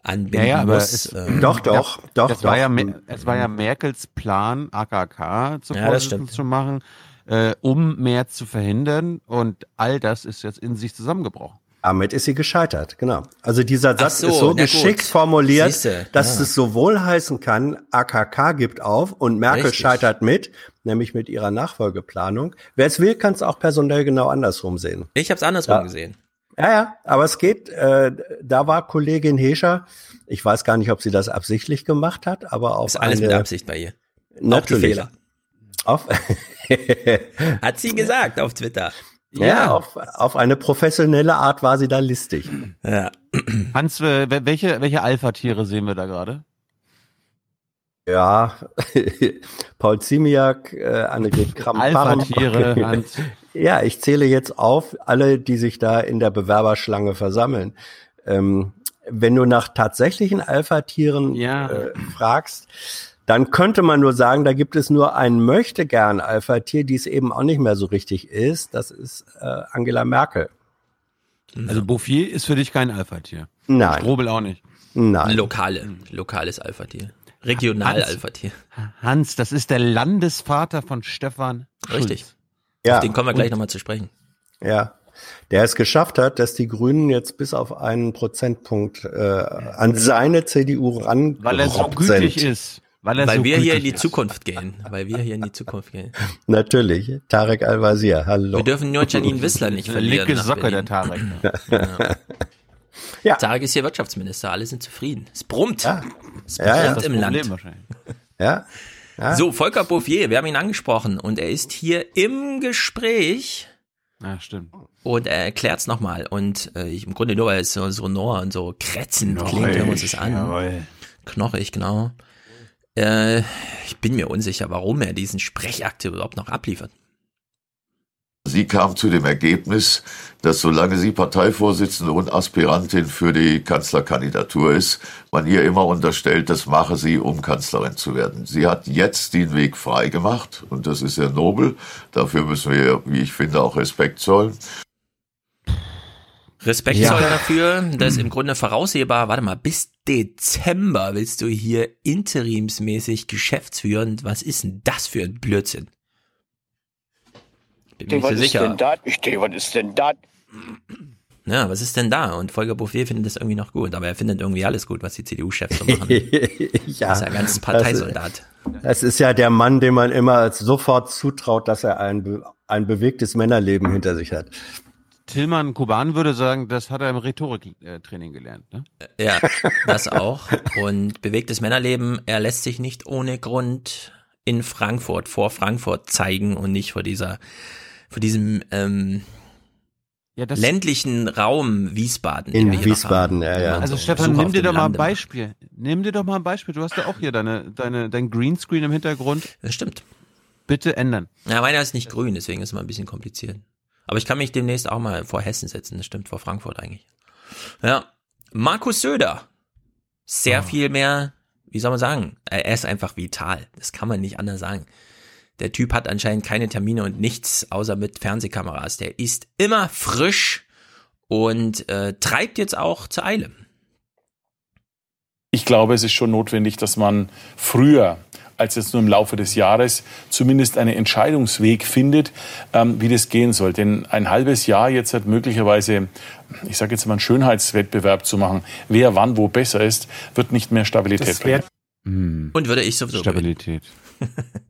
Anbinden Ja, ja, aber muss. es, ähm, Doch, doch, doch, Es war, doch. ja, Mer- es war ja Merkels Plan, AKK zu, Ja, das zu machen, äh, um mehr zu verhindern. Und all das ist jetzt in sich zusammengebrochen. Damit ist sie gescheitert, genau. Also dieser Satz so, ist so geschickt gut. formuliert, Siehste, dass ja. es sowohl heißen kann, AKK gibt auf und Merkel Richtig. scheitert mit, nämlich mit ihrer Nachfolgeplanung. Wer es will, kann es auch personell genau andersrum sehen. ich habe es andersrum Ja. gesehen. Ja, ja, aber es geht, äh, da war Kollegin Hescher, ich weiß gar nicht, ob sie das absichtlich gemacht hat, aber auf Ist alles eine, mit Absicht bei ihr. Auch die Natürlich. Fehler. Auf, Hat sie gesagt auf Twitter. Ja, auf, auf eine professionelle Art war sie da listig. Ja. Hans, äh, wel- welche, welche Alpha-Tiere sehen wir da gerade? Ja, Paul Ziemiak, äh, Annegret kramp Alpha-Tiere, Hans. Ja, ich zähle jetzt auf alle, die sich da in der Bewerberschlange versammeln. Ähm, wenn du nach tatsächlichen Alpha-Tieren Ja. äh, fragst, dann könnte man nur sagen, da gibt es nur ein möchtegern Alpha-Tier, die es eben auch nicht mehr so richtig ist. Das ist äh, Angela Merkel. Also Bouffier ist für dich kein Alpha-Tier. Nein. Strobel auch nicht. Nein. Lokale, lokales Alpha-Tier. Regional Hans- Alpha-Tier. Hans, das ist der Landesvater von Stefan Schulz. Richtig. Ja. Auf den kommen wir gleich nochmal zu sprechen. Ja, der es geschafft hat, dass die Grünen jetzt bis auf einen Prozentpunkt äh, an seine CDU ran Weil er so gütig ist. Weil, Weil so wir hier in die ist. Zukunft gehen. Weil wir hier in die Zukunft gehen. Natürlich, Tarek Al-Wazir, hallo. Wir dürfen nur Janine Wissler nicht verlieren. Linke Socke, der. Tarek. Ja. Tarek ist hier Wirtschaftsminister, alle sind zufrieden. Es brummt. Ja. Es Ja, ja. brummt Das im Land. wahrscheinlich. Ja. ja. So, Volker Bouffier, wir haben ihn angesprochen und er ist hier im Gespräch Ja, stimmt. und er erklärt es nochmal. Und äh, ich, im Grunde nur, weil es so sonor und so kretzend klingt, hören wir uns das an. Jawohl. Knochig, genau. Äh, ich bin mir unsicher, warum er diesen Sprechakt überhaupt noch abliefert. Sie kam zu dem Ergebnis, dass solange sie Parteivorsitzende und Aspirantin für die Kanzlerkandidatur ist, man ihr immer unterstellt, das mache sie, um Kanzlerin zu werden. Sie hat jetzt den Weg frei gemacht und das ist sehr nobel. Dafür müssen wir, wie ich finde, auch Respekt zollen. Respekt Ja. soll dafür, das ist im Grunde voraussehbar, warte mal, bis Dezember willst du hier interimsmäßig Geschäft führen. Was ist denn das für ein Blödsinn? Bin mir nicht was so ist sicher. denn das? Ich denke, was ist denn das? Ja, was ist denn da? Und Volker Bouffier findet das irgendwie noch gut, aber er findet irgendwie alles gut, was die CDU-Chefs so machen. ja, Das ist ja ganz Parteisoldat. Das, das ist ja der Mann, dem man immer sofort zutraut, dass er ein, ein bewegtes Männerleben hinter sich hat. Tillmann Kuban würde sagen, das hat er im Rhetoriktraining gelernt. Ne? Ja, das auch. Und bewegtes Männerleben, er lässt sich nicht ohne Grund in Frankfurt, vor Frankfurt zeigen und nicht vor dieser, vor diesem ähm, Ja, das- ländlichen Raum Wiesbaden. In Wiesbaden, haben. ja, ja. Also so Stefan, nimm dir doch mal ein. Beispiel. Nimm dir doch mal ein Beispiel. Du hast ja auch hier deine, deine, dein Greenscreen im Hintergrund. Das stimmt. Bitte ändern. Ja, meiner ist nicht grün, deswegen ist es mal ein bisschen kompliziert. Aber ich kann mich demnächst auch mal vor Hessen setzen, das stimmt, vor Frankfurt eigentlich. Ja. Markus Söder. Sehr viel mehr, wie soll man sagen? Er ist einfach vital. Das kann man nicht anders sagen. Der Typ hat anscheinend keine Termine und nichts außer mit Fernsehkameras. Der ist immer frisch und äh, treibt jetzt auch zur Eile. Ich glaube, es ist schon notwendig, dass man früher als jetzt nur im Laufe des Jahres zumindest einen Entscheidungsweg findet, ähm, wie das gehen soll. Denn ein halbes Jahr jetzt hat möglicherweise, ich sage jetzt mal, einen Schönheitswettbewerb zu machen, wer wann wo besser ist, wird nicht mehr Stabilität bringen. Und würde ich sowieso Stabilität.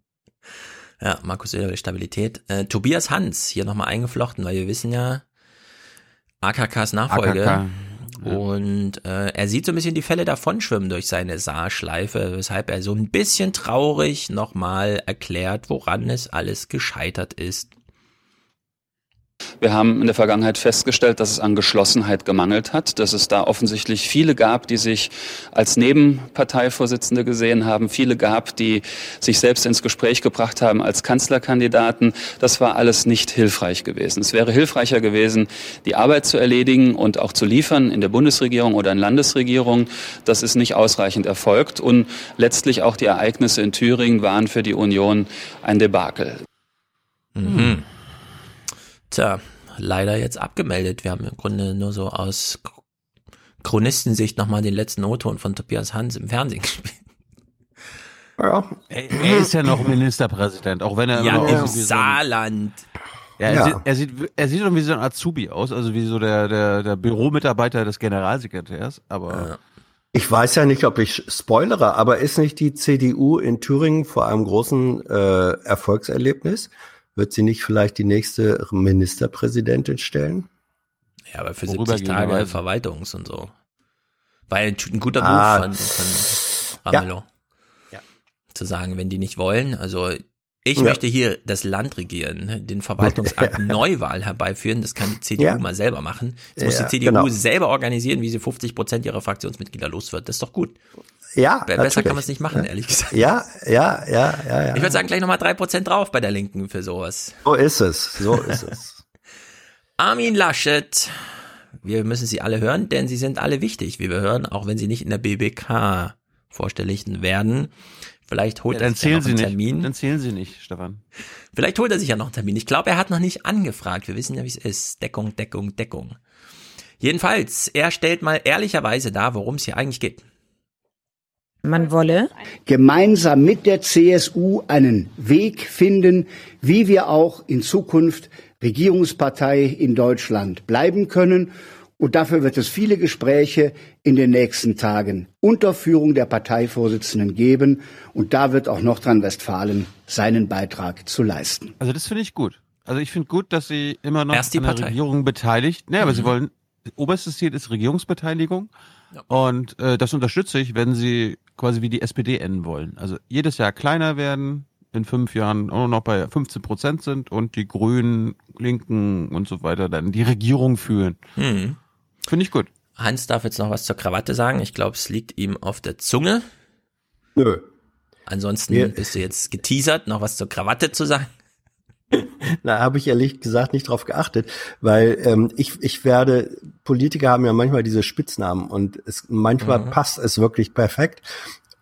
Ja, Markus Söder will Stabilität. Äh, Tobias Hans hier nochmal eingeflochten, weil wir wissen ja, AKKs Nachfolge AKK. Und äh, er sieht so ein bisschen die Fälle davonschwimmen durch seine Saarschleife, weshalb er so ein bisschen traurig nochmal erklärt, woran es alles gescheitert ist. Wir haben in der Vergangenheit festgestellt, dass es an Geschlossenheit gemangelt hat, dass es da offensichtlich viele gab, die sich als Nebenparteivorsitzende gesehen haben, viele gab, die sich selbst ins Gespräch gebracht haben als Kanzlerkandidaten. Das war alles nicht hilfreich gewesen. Es wäre hilfreicher gewesen, die Arbeit zu erledigen und auch zu liefern in der Bundesregierung oder in Landesregierung. Das ist nicht ausreichend erfolgt und letztlich auch die Ereignisse in Thüringen waren für die Union ein Debakel. Mhm. Tja, leider jetzt abgemeldet. Wir haben im Grunde nur so aus Chronistensicht nochmal den letzten O-Ton von Tobias Hans im Fernsehen gespielt. Ja. Er, er ist ja noch Ministerpräsident, auch wenn er Ja, immer im irgendwie so ein- Saarland. Ja, er, Ja. Sieht, er sieht er sieht irgendwie so ein Azubi aus, also wie so der der der Büromitarbeiter des Generalsekretärs, aber Ich weiß ja nicht, ob ich spoilere, aber ist nicht die CDU in Thüringen vor einem großen äh, Erfolgserlebnis? Wird sie nicht vielleicht die nächste Ministerpräsidentin stellen? Ja, aber für 70 Tage Vorübergehenderweise. Verwaltungs- und so. War ein, ein guter Ah. Move von, von Ramelow. Ja. Zu sagen, wenn die nicht wollen, also ich Ja. möchte hier das Land regieren, den Verwaltungsakt Neuwahl herbeiführen, das kann die CDU Ja. mal selber machen. Jetzt muss Ja, die CDU genau. selber organisieren, wie sie 50 Prozent ihrer Fraktionsmitglieder los wird. Das ist doch gut. Ja, Be- Besser natürlich. kann man es nicht machen, Ja. ehrlich gesagt. Ja, ja, ja, ja, ja. Ich würde sagen, gleich nochmal drei Prozent drauf bei der Linken für sowas. So ist es, so ist es. Armin Laschet. Wir müssen sie alle hören, denn sie sind alle wichtig, wie wir hören, auch wenn sie nicht in der BBK vorstellig werden. Vielleicht holt Ja, er sich ja noch sie einen nicht. Termin. Dann zählen sie nicht, Stefan. Vielleicht holt er sich ja noch einen Termin. Ich glaube, er hat noch nicht angefragt. Wir wissen ja, wie es ist. Deckung, Deckung, Deckung. Jedenfalls, er stellt mal ehrlicherweise dar, worum es hier eigentlich geht. Man wolle gemeinsam mit der CSU einen Weg finden, wie wir auch in Zukunft Regierungspartei in Deutschland bleiben können. Und dafür wird es viele Gespräche in den nächsten Tagen unter Führung der Parteivorsitzenden geben. Und da wird auch Nordrhein-Westfalen seinen Beitrag zu leisten. Also das finde ich gut. Also ich finde gut, dass sie immer noch Erst die an der Partei. Regierung beteiligt. Aber Mhm. sie wollen, oberstes Ziel ist Regierungsbeteiligung. Und äh, das unterstütze ich, wenn sie quasi wie die SPD enden wollen. Also jedes Jahr kleiner werden, in fünf Jahren auch noch bei 15 Prozent sind und die Grünen, Linken und so weiter dann die Regierung führen. Hm. Finde ich gut. Hans darf jetzt noch was zur Krawatte sagen. Ich glaube, es liegt ihm auf der Zunge. Nö. Ansonsten Wir- bist du jetzt geteasert, noch was zur Krawatte zu sagen. Da habe ich ehrlich gesagt nicht drauf geachtet, weil ähm, ich, ich werde, Politiker haben ja manchmal diese Spitznamen und es, manchmal Mhm. passt es wirklich perfekt.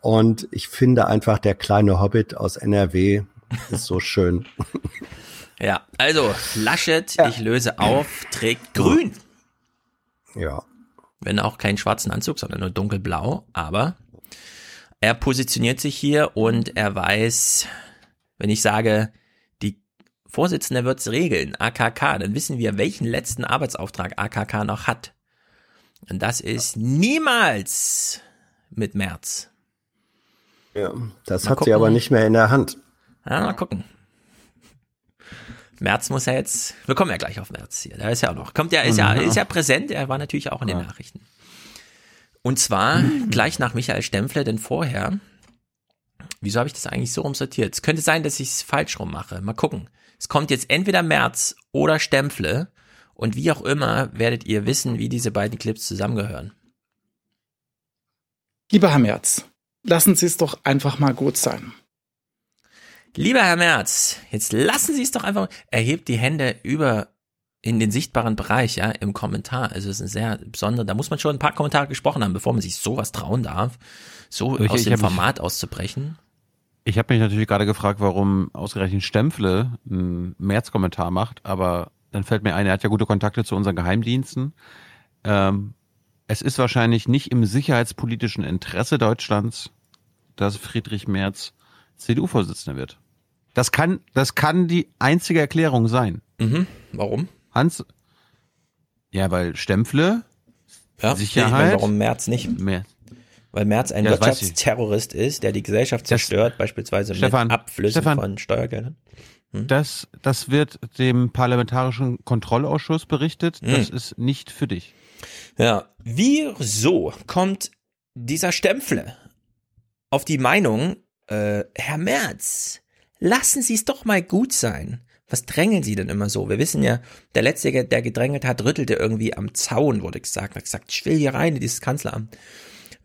Und ich finde einfach, der kleine Hobbit aus NRW ist so schön. Ja, also Laschet, ich löse auf, trägt grün. Ja. Wenn auch keinen schwarzen Anzug, sondern nur dunkelblau. Aber er positioniert sich hier und er weiß, wenn ich sage, Vorsitzende wird's regeln, AKK, dann wissen wir, welchen letzten Arbeitsauftrag AKK noch hat. Und das ist niemals mit März. Ja, das Mal hat sie gucken. aber nicht mehr in der Hand. Ja, mal gucken. März muss er jetzt, wir kommen ja gleich auf März hier, da ist ja auch noch, kommt ja, ist ja, Mhm. ist ja präsent, er war natürlich auch in den Nachrichten. Und zwar gleich nach Michael Stempfle, denn vorher, wieso habe ich das eigentlich so rumsortiert? Es könnte sein, dass ich es falsch rum mache. Mal gucken. Es kommt jetzt entweder März oder Stempfle und wie auch immer werdet ihr wissen, wie diese beiden Clips zusammengehören. Lieber Herr Merz, lassen Sie es doch einfach mal gut sein. Lieber Herr Merz, jetzt lassen Sie es doch einfach, erhebt die Hände über in den sichtbaren Bereich, ja, im Kommentar. Also es ist ein sehr besonderer, da muss man schon ein paar Kommentare gesprochen haben, bevor man sich sowas trauen darf, so Ich- aus ich dem Format auszubrechen. Ich habe mich natürlich gerade gefragt, warum ausgerechnet Stempfle einen März-Kommentar macht, aber dann fällt mir ein, er hat ja gute Kontakte zu unseren Geheimdiensten. Ähm, es ist wahrscheinlich nicht im sicherheitspolitischen Interesse Deutschlands, dass Friedrich Merz CDU-Vorsitzender wird. Das kann, das kann die einzige Erklärung sein. Mhm. Warum? Hans? Ja, weil Stempfle, Ja, Sicherheit. ich meine, warum März nicht? Merz. Weil Merz ein Ja, das. Wirtschaftsterrorist ist, der die Gesellschaft zerstört, beispielsweise Stefan, mit Abflüssen Stefan, von Steuergeldern. Das, das wird dem Parlamentarischen Kontrollausschuss berichtet. Das Hm. ist nicht für dich. Ja, wieso kommt dieser Stempfle auf die Meinung, äh, Herr Merz, lassen Sie es doch mal gut sein. Was drängeln Sie denn immer so? Wir wissen ja, der Letzte, der gedrängelt hat, rüttelte irgendwie am Zaun, wurde gesagt. Er hat gesagt, ich will hier rein in dieses Kanzleramt.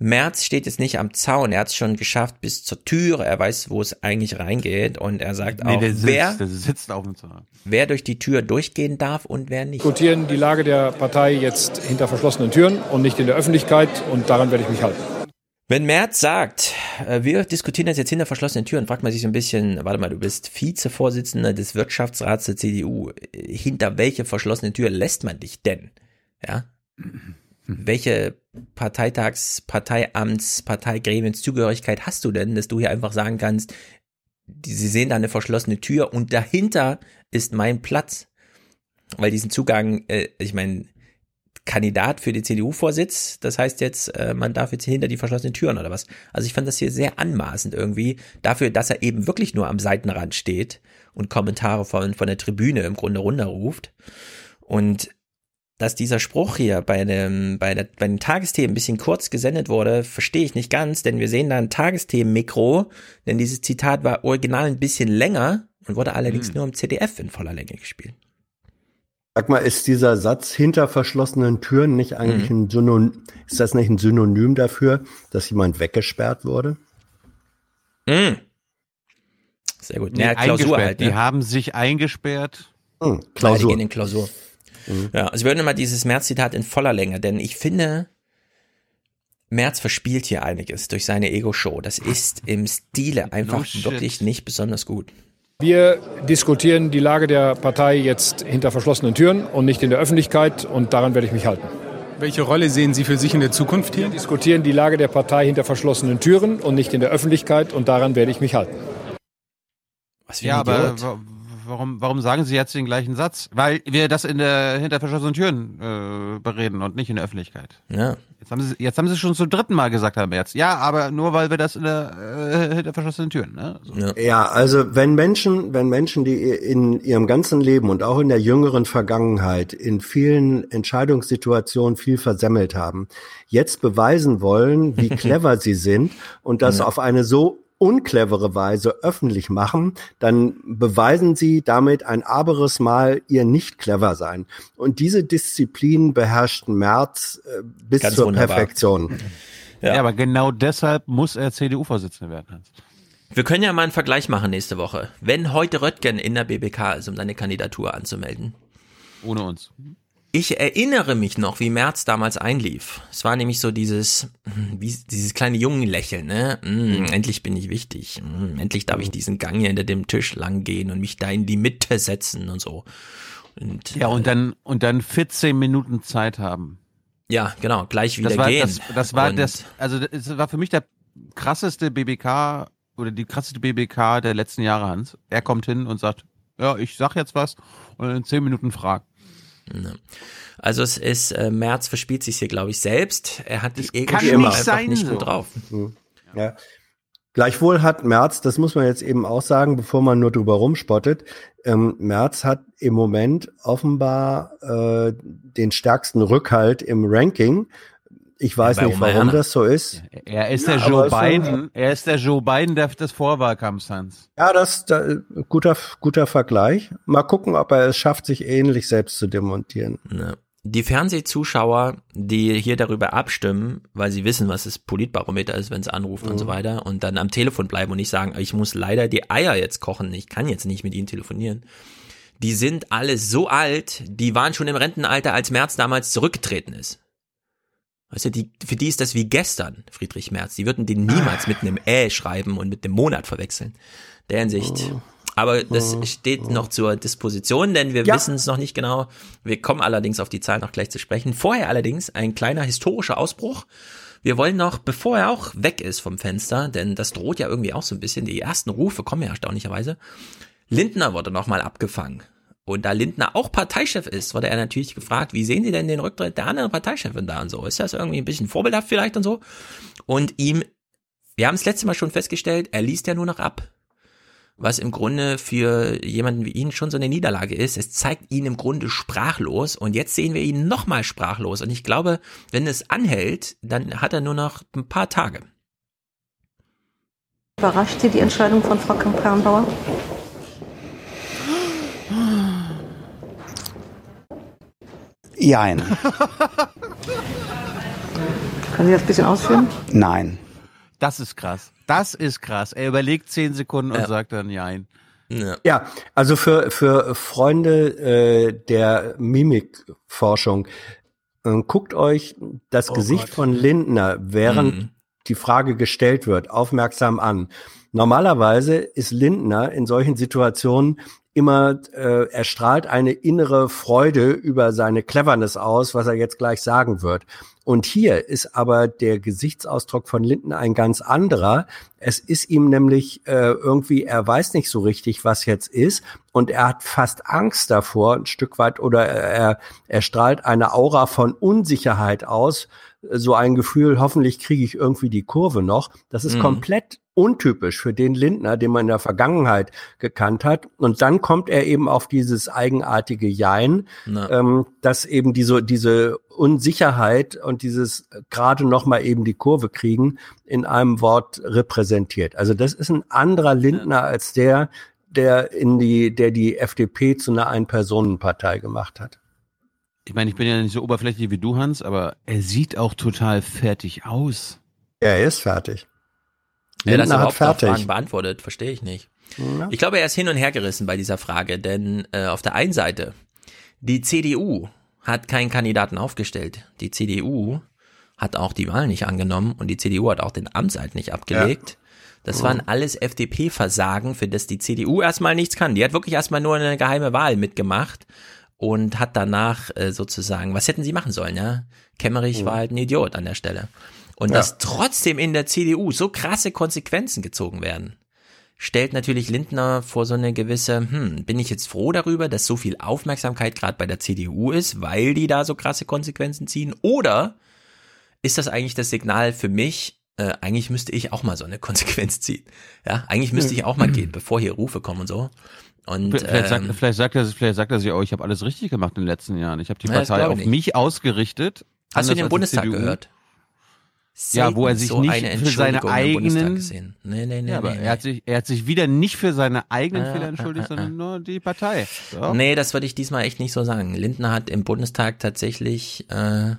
Merz steht jetzt nicht am Zaun, er hat es schon geschafft bis zur Türe, er weiß, wo es eigentlich reingeht und er sagt Nee, auch, der sitzt, wer, der sitzt auf dem Zaun. wer durch die Tür durchgehen darf und wer nicht. diskutieren die Lage der Partei jetzt hinter verschlossenen Türen und nicht in der Öffentlichkeit und daran werde ich mich halten. Wenn Merz sagt, äh, wir diskutieren das jetzt hinter verschlossenen Türen, fragt man sich so ein bisschen, warte mal, du bist Vizevorsitzender des Wirtschaftsrats der CDU. Hinter welche verschlossene Tür lässt man dich denn? Ja? Welche Parteitags-, Parteiamts-, Parteigremienszugehörigkeit hast du denn, dass du hier einfach sagen kannst, die, sie sehen da eine verschlossene Tür und dahinter ist mein Platz? Weil diesen Zugang, äh, ich meine, Kandidat für den CDU-Vorsitz. Das heißt jetzt, äh, man darf jetzt hinter die verschlossenen Türen oder was. Also ich fand das hier sehr anmaßend irgendwie dafür, dass er eben wirklich nur am Seitenrand steht und Kommentare von, von der Tribüne im Grunde runterruft. Und dass dieser Spruch hier bei dem, bei, der, bei den Tagesthemen ein bisschen kurz gesendet wurde, verstehe ich nicht ganz, denn wir sehen da ein Tagesthemen-Mikro, denn dieses Zitat war original ein bisschen länger und wurde allerdings nur im CDF in voller Länge gespielt. Sag mal, ist dieser Satz hinter verschlossenen Türen nicht eigentlich ein Synonym, ist das nicht ein Synonym dafür, dass jemand weggesperrt wurde? Mm. Sehr gut. Nee, Ja, Klausur eingesperrt. halt. Ne? Die haben sich eingesperrt. Hm, die Klausur. gehen in Klausur. Ja, also wir hören immer dieses Merz-Zitat in voller Länge, denn ich finde, Merz verspielt hier einiges durch seine Ego-Show. Das ist im Stile einfach shit. wirklich nicht besonders gut. Wir diskutieren die Lage der Partei jetzt hinter verschlossenen Türen und nicht in der Öffentlichkeit und daran werde ich mich halten. Welche Rolle sehen Sie für sich in der Zukunft hier? Wir diskutieren die Lage der Partei hinter verschlossenen Türen und nicht in der Öffentlichkeit und daran werde ich mich halten. Was Ja, aber wa- warum, warum sagen Sie jetzt den gleichen Satz? Weil wir das in der hinter verschlossenen Türen äh, bereden und nicht in der Öffentlichkeit. Ja. Jetzt haben Sie jetzt haben Sie schon zum dritten Mal gesagt, Herr Merz. Ja, aber nur weil wir das in der äh, hinter verschlossenen Türen. Ne? So. Ja, also wenn Menschen, wenn Menschen, die in ihrem ganzen Leben und auch in der jüngeren Vergangenheit in vielen Entscheidungssituationen viel versemmelt haben, jetzt beweisen wollen, wie clever sie sind und das Ja. auf eine so unclevere Weise öffentlich machen, dann beweisen sie damit ein aberes Mal ihr nicht clever sein. Und diese Disziplin beherrscht Merz äh, bis Ganz zur wunderbar. Perfektion. Ja. aber genau deshalb muss er CDU-Vorsitzender werden. Hans. Wir können ja mal einen Vergleich machen nächste Woche. Wenn heute Röttgen in der BBK ist, um seine Kandidatur anzumelden. Ohne uns. Ich erinnere mich noch, wie Merz damals einlief. Es war nämlich so dieses, hm, wie, dieses kleine Jungenlächeln, ne? Mm, endlich bin ich wichtig. Mm, endlich darf ich diesen Gang hier hinter dem Tisch lang gehen und mich da in die Mitte setzen und so. Und, Ja, und dann und dann 14 Minuten Zeit haben. ja, genau, gleich wieder das war, gehen. Das, das war und, das, also das war für mich der krasseste BBK oder die krasseste BBK der letzten Jahre, Hans. Er kommt hin und sagt, ja, ich sag jetzt was und in 10 Minuten fragt. Ne. Also es ist, äh, Merz verspielt sich hier, glaube ich, selbst. Er hat die ego kann einfach nicht nicht sein gut so. drauf. Mhm. Ja. Gleichwohl hat Merz, das muss man jetzt eben auch sagen, bevor man nur drüber rumspottet, ähm, Merz hat im Moment offenbar äh, den stärksten Rückhalt im Ranking. Ich weiß Ja, nicht, warum das so ist. Er ist Ja, der aber Joe Biden, er ist der Joe Biden der, des Vorwahlkampfs, Hans. Ja, das da, guter guter Vergleich. Mal gucken, ob er es schafft, sich ähnlich selbst zu demontieren. Ne. Die Fernsehzuschauer, die hier darüber abstimmen, weil sie wissen, was das Politbarometer ist, wenn es anruft und so Mhm. weiter, und dann am Telefon bleiben und nicht sagen, ich muss leider die Eier jetzt kochen, ich kann jetzt nicht mit ihnen telefonieren. Die sind alle so alt, die waren schon im Rentenalter, als Merz damals zurückgetreten ist. Weißt du, die, für die ist das wie gestern, Friedrich Merz. Die würden den niemals mit einem Ä schreiben und mit dem Monat verwechseln. Der Hinsicht. Aber das steht noch zur Disposition, denn wir Ja. wissen es noch nicht genau. Wir kommen allerdings auf die Zahlen noch gleich zu sprechen. Vorher allerdings ein kleiner historischer Ausbruch. Wir wollen noch, bevor er auch weg ist vom Fenster, denn das droht ja irgendwie auch so ein bisschen, die ersten Rufe kommen ja erstaunlicherweise. Lindner wurde nochmal abgefangen. Und da Lindner auch Parteichef ist, wurde er natürlich gefragt, wie sehen Sie denn den Rücktritt der anderen Parteichefin da und so? Ist das irgendwie ein bisschen vorbildhaft vielleicht und so? Und ihm, wir haben es letzte Mal schon festgestellt, er liest ja nur noch ab. Was im Grunde für jemanden wie ihn schon so eine Niederlage ist. Es zeigt ihn im Grunde sprachlos und jetzt sehen wir ihn nochmal sprachlos. Und ich glaube, wenn es anhält, dann hat er nur noch ein paar Tage. Überrascht Sie die Entscheidung von Frau Kramp-Karrenbauer? Jein. Können Sie das ein bisschen ausführen? Nein. Das ist krass. Das ist krass. Er überlegt zehn Sekunden und Ja. sagt dann Nein. Ja. Ja, also für, für Freunde äh, der Mimikforschung, äh, guckt euch das Oh Gesicht Gott. von Lindner, während Mhm. die Frage gestellt wird, aufmerksam an. Normalerweise ist Lindner in solchen Situationen immer, äh, er strahlt eine innere Freude über seine Cleverness aus, was er jetzt gleich sagen wird. Und hier ist aber der Gesichtsausdruck von Lindner ein ganz anderer. Es ist ihm nämlich äh, irgendwie, er weiß nicht so richtig, was jetzt ist. Und er hat fast Angst davor, ein Stück weit, oder er, er strahlt eine Aura von Unsicherheit aus. So ein Gefühl, hoffentlich kriege ich irgendwie die Kurve noch. Das ist Mhm. komplett untypisch für den Lindner, den man in der Vergangenheit gekannt hat. Und dann kommt er eben auf dieses eigenartige Jein, ähm, dass eben diese, diese Unsicherheit und dieses gerade noch mal eben die Kurve kriegen in einem Wort repräsentiert. Also das ist ein anderer Lindner als der, der in die, der die FDP zu einer Ein-Personen-Partei gemacht hat. Ich meine, ich bin ja nicht so oberflächlich wie du, Hans, aber er sieht auch total fertig aus. Er ist fertig. Ja, er hat überhaupt fertig. Fragen beantwortet, verstehe ich nicht. Ja. Ich glaube, er ist hin und her gerissen bei dieser Frage, denn äh, auf der einen Seite, die CDU hat keinen Kandidaten aufgestellt. Die CDU hat auch die Wahl nicht angenommen und die CDU hat auch den Amtseid nicht abgelegt. Das Ja. waren alles FDP-Versagen, für das die CDU erstmal nichts kann. Die hat wirklich erstmal nur eine geheime Wahl mitgemacht und hat danach äh, sozusagen, was hätten sie machen sollen, ja? Kemmerich Mhm. war halt ein Idiot an der Stelle. Und Ja. dass trotzdem in der CDU so krasse Konsequenzen gezogen werden, stellt natürlich Lindner vor so eine gewisse, hm, bin ich jetzt froh darüber, dass so viel Aufmerksamkeit gerade bei der CDU ist, weil die da so krasse Konsequenzen ziehen? Oder ist das eigentlich das Signal für mich, äh, eigentlich müsste ich auch mal so eine Konsequenz ziehen? Ja, eigentlich müsste ich auch mal gehen, bevor hier Rufe kommen und so. Und Vielleicht, sagt, ähm, vielleicht, sagt er, vielleicht sagt er sich auch, ich habe alles richtig gemacht in den letzten Jahren. Ich habe die Ja, Partei auf ich nicht. mich ausgerichtet. Hast du den Bundestag CDU. gehört? Ja, wo er Selten sich so nicht für seine eigenen. Nee, nee, nee, ja, aber nee, Er, hat sich, er hat sich wieder nicht für seine eigenen Ah, Fehler ah, entschuldigt, ah, ah. sondern nur die Partei. So. Nee, das würde ich diesmal echt nicht so sagen. Lindner hat im Bundestag tatsächlich, äh,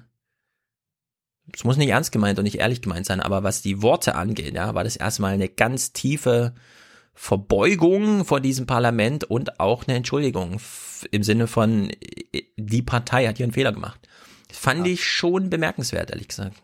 es muss nicht ernst gemeint und nicht ehrlich gemeint sein, aber was die Worte angeht, ja, war das erstmal eine ganz tiefe Verbeugung vor diesem Parlament und auch eine Entschuldigung im Sinne von, äh, die Partei hat hier einen Fehler gemacht. Fand ich schon bemerkenswert, ehrlich gesagt.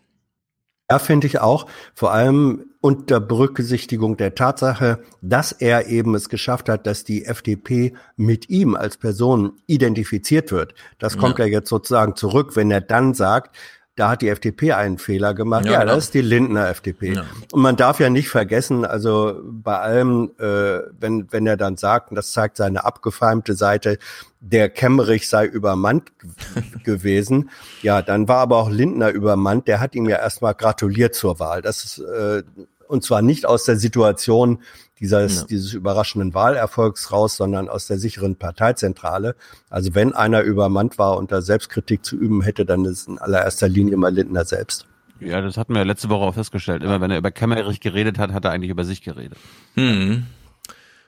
Ja, finde ich auch. Vor allem unter Berücksichtigung der Tatsache, dass er eben es geschafft hat, dass die FDP mit ihm als Person identifiziert wird. Das kommt Ja. ja jetzt sozusagen zurück, wenn er dann sagt, da hat die FDP einen Fehler gemacht. Ja, Ja, genau. das ist die Lindner FDP. Ja. Und man darf ja nicht vergessen, also bei allem, äh, wenn, wenn er dann sagt, und das zeigt seine abgefeimte Seite, der Kemmerich sei übermannt gewesen, ja, dann war aber auch Lindner übermannt, der hat ihm ja erstmal gratuliert zur Wahl. Das ist, äh, und zwar nicht aus der Situation dieses, Ja. dieses überraschenden Wahlerfolgs raus, sondern aus der sicheren Parteizentrale. Also wenn einer übermannt war und da Selbstkritik zu üben hätte, dann ist in allererster Linie mal Lindner selbst. Ja, das hatten wir letzte Woche auch festgestellt. Immer wenn er über Kemmerich geredet hat, hat er eigentlich über sich geredet. Hm.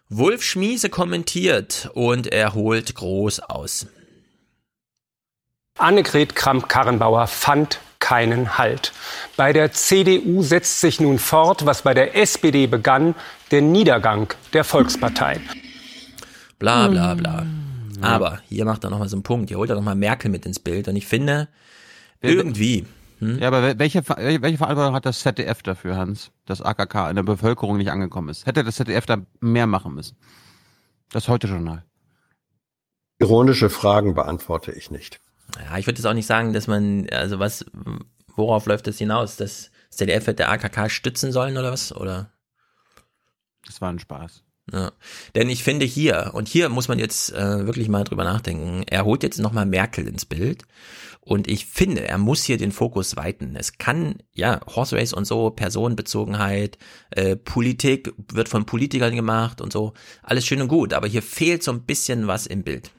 Wolf Schmiese kommentiert und er holt groß aus. Annegret Kramp-Karrenbauer fand keinen Halt. Bei der CDU setzt sich nun fort, was bei der SPD begann, der Niedergang der Volkspartei. Bla bla bla. Aber hier macht er nochmal so einen Punkt. Hier holt er nochmal Merkel mit ins Bild. Und ich finde, irgendwie. Hm? Ja, aber wel- welche, welche Verantwortung hat das ZDF dafür, Hans, dass AKK in der Bevölkerung nicht angekommen ist? Hätte das ZDF da mehr machen müssen? Das Heute-Journal. Ironische Fragen beantworte ich nicht. Ja, ich würde jetzt auch nicht sagen, dass man, also was, worauf läuft das hinaus? Dass das ZDF hätte AKK stützen sollen oder was? Oder? Das war ein Spaß. Ja. Denn ich finde hier, und hier muss man jetzt äh, wirklich mal drüber nachdenken, er holt jetzt nochmal Merkel ins Bild. Und ich finde, er muss hier den Fokus weiten. Es kann, ja, Horse Race und so, Personenbezogenheit, äh, Politik wird von Politikern gemacht und so, alles schön und gut, aber hier fehlt so ein bisschen was im Bild.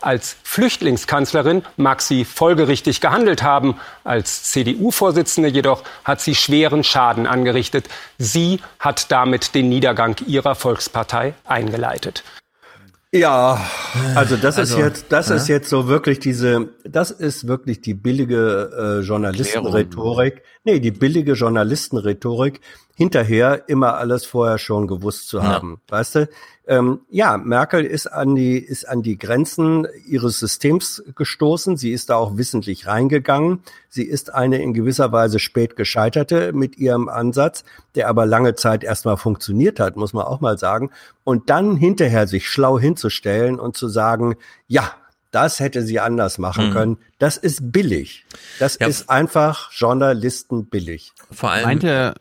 Als Flüchtlingskanzlerin mag sie folgerichtig gehandelt haben. Als CDU-Vorsitzende jedoch hat sie schweren Schaden angerichtet. Sie hat damit den Niedergang ihrer Volkspartei eingeleitet. Ja, also das Also, ist jetzt, das ja. ist jetzt so wirklich diese, das ist wirklich die billige äh, Journalistenrhetorik. Nee, die billige Journalistenrhetorik, hinterher immer alles vorher schon gewusst zu Ja. haben. Weißt du? Ähm, ja, Merkel ist an die, ist an die Grenzen ihres Systems gestoßen. Sie ist da auch wissentlich reingegangen. Sie ist eine in gewisser Weise spät gescheiterte mit ihrem Ansatz, der aber lange Zeit erstmal funktioniert hat, muss man auch mal sagen. Und dann hinterher sich schlau hinzustellen und zu sagen, ja, das hätte sie anders machen Mhm. können. Das ist billig. Das ist einfach Journalisten billig. Vor allem Meinte er,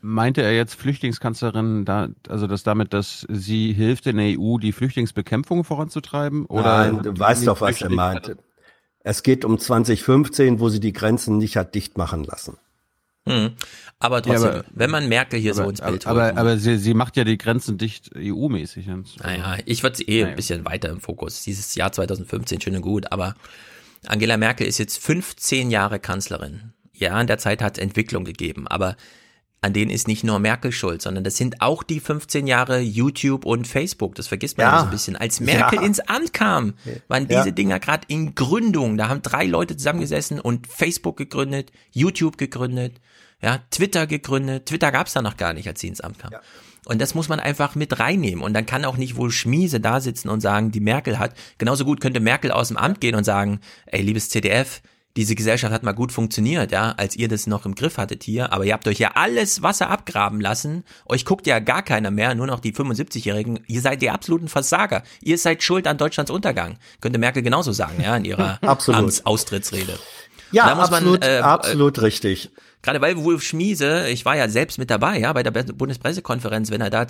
meinte er jetzt Flüchtlingskanzlerin, da, also das damit, dass sie hilft in der EU, die Flüchtlingsbekämpfung voranzutreiben? Oder Nein, du weißt doch, was er meinte. Es geht um 2015, wo sie die Grenzen nicht hat dicht machen lassen. Hm. Aber trotzdem, Ja, aber- wenn man Merkel hier so aber, ins Bild aber, holt. aber, aber sie, sie macht ja die Grenzen dicht EU-mäßig. Naja, ich würde sie eh Naja. ein bisschen weiter im Fokus. Dieses Jahr 2015 schön und gut, aber Angela Merkel ist jetzt 15 Jahre Kanzlerin. Ja, in der Zeit hat es Entwicklung gegeben, aber an denen ist nicht nur Merkel schuld, sondern das sind auch die 15 Jahre YouTube und Facebook. Das vergisst man Ja. so ein bisschen. Als Merkel Ja. ins Amt kam, waren Ja. diese Dinger gerade in Gründung. Da haben drei Leute zusammengesessen und Facebook gegründet, YouTube gegründet, ja, Twitter gegründet. Twitter gab's da noch gar nicht, als sie ins Amt kam. Und das muss man einfach mit reinnehmen. Und dann kann auch nicht wohl Schmiese da sitzen und sagen, die Merkel hat. Genauso gut könnte Merkel aus dem Amt gehen und sagen, ey, liebes CDF, diese Gesellschaft hat mal gut funktioniert, ja, als ihr das noch im Griff hattet hier, aber ihr habt euch ja alles Wasser abgraben lassen. Euch guckt ja gar keiner mehr, nur noch die 75-Jährigen. Ihr seid die absoluten Versager. Ihr seid schuld an Deutschlands Untergang. Könnte Merkel genauso sagen, ja, in ihrer Absolut. Amtsaustrittsrede. Ja, muss man, absolut, äh, absolut richtig. Gerade weil Wolf Schmiese, ich war ja selbst mit dabei, ja, bei der Bundespressekonferenz, wenn er da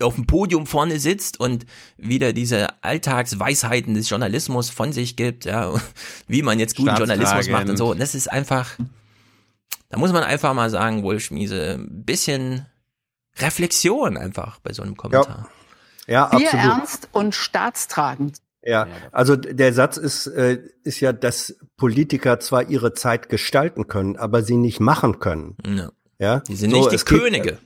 auf dem Podium vorne sitzt und wieder diese Alltagsweisheiten des Journalismus von sich gibt, ja, wie man jetzt guten Journalismus macht und so. Und das ist einfach, da muss man einfach mal sagen, Wolf Schmiese, ein bisschen Reflexion einfach bei so einem Kommentar. Ja, Wir absolut. ernst und staatstragend. Ja, also der Satz ist, äh, ist ja, dass Politiker zwar ihre Zeit gestalten können, aber sie nicht machen können. Ja. Ja, Die sind nicht die es geht- Könige.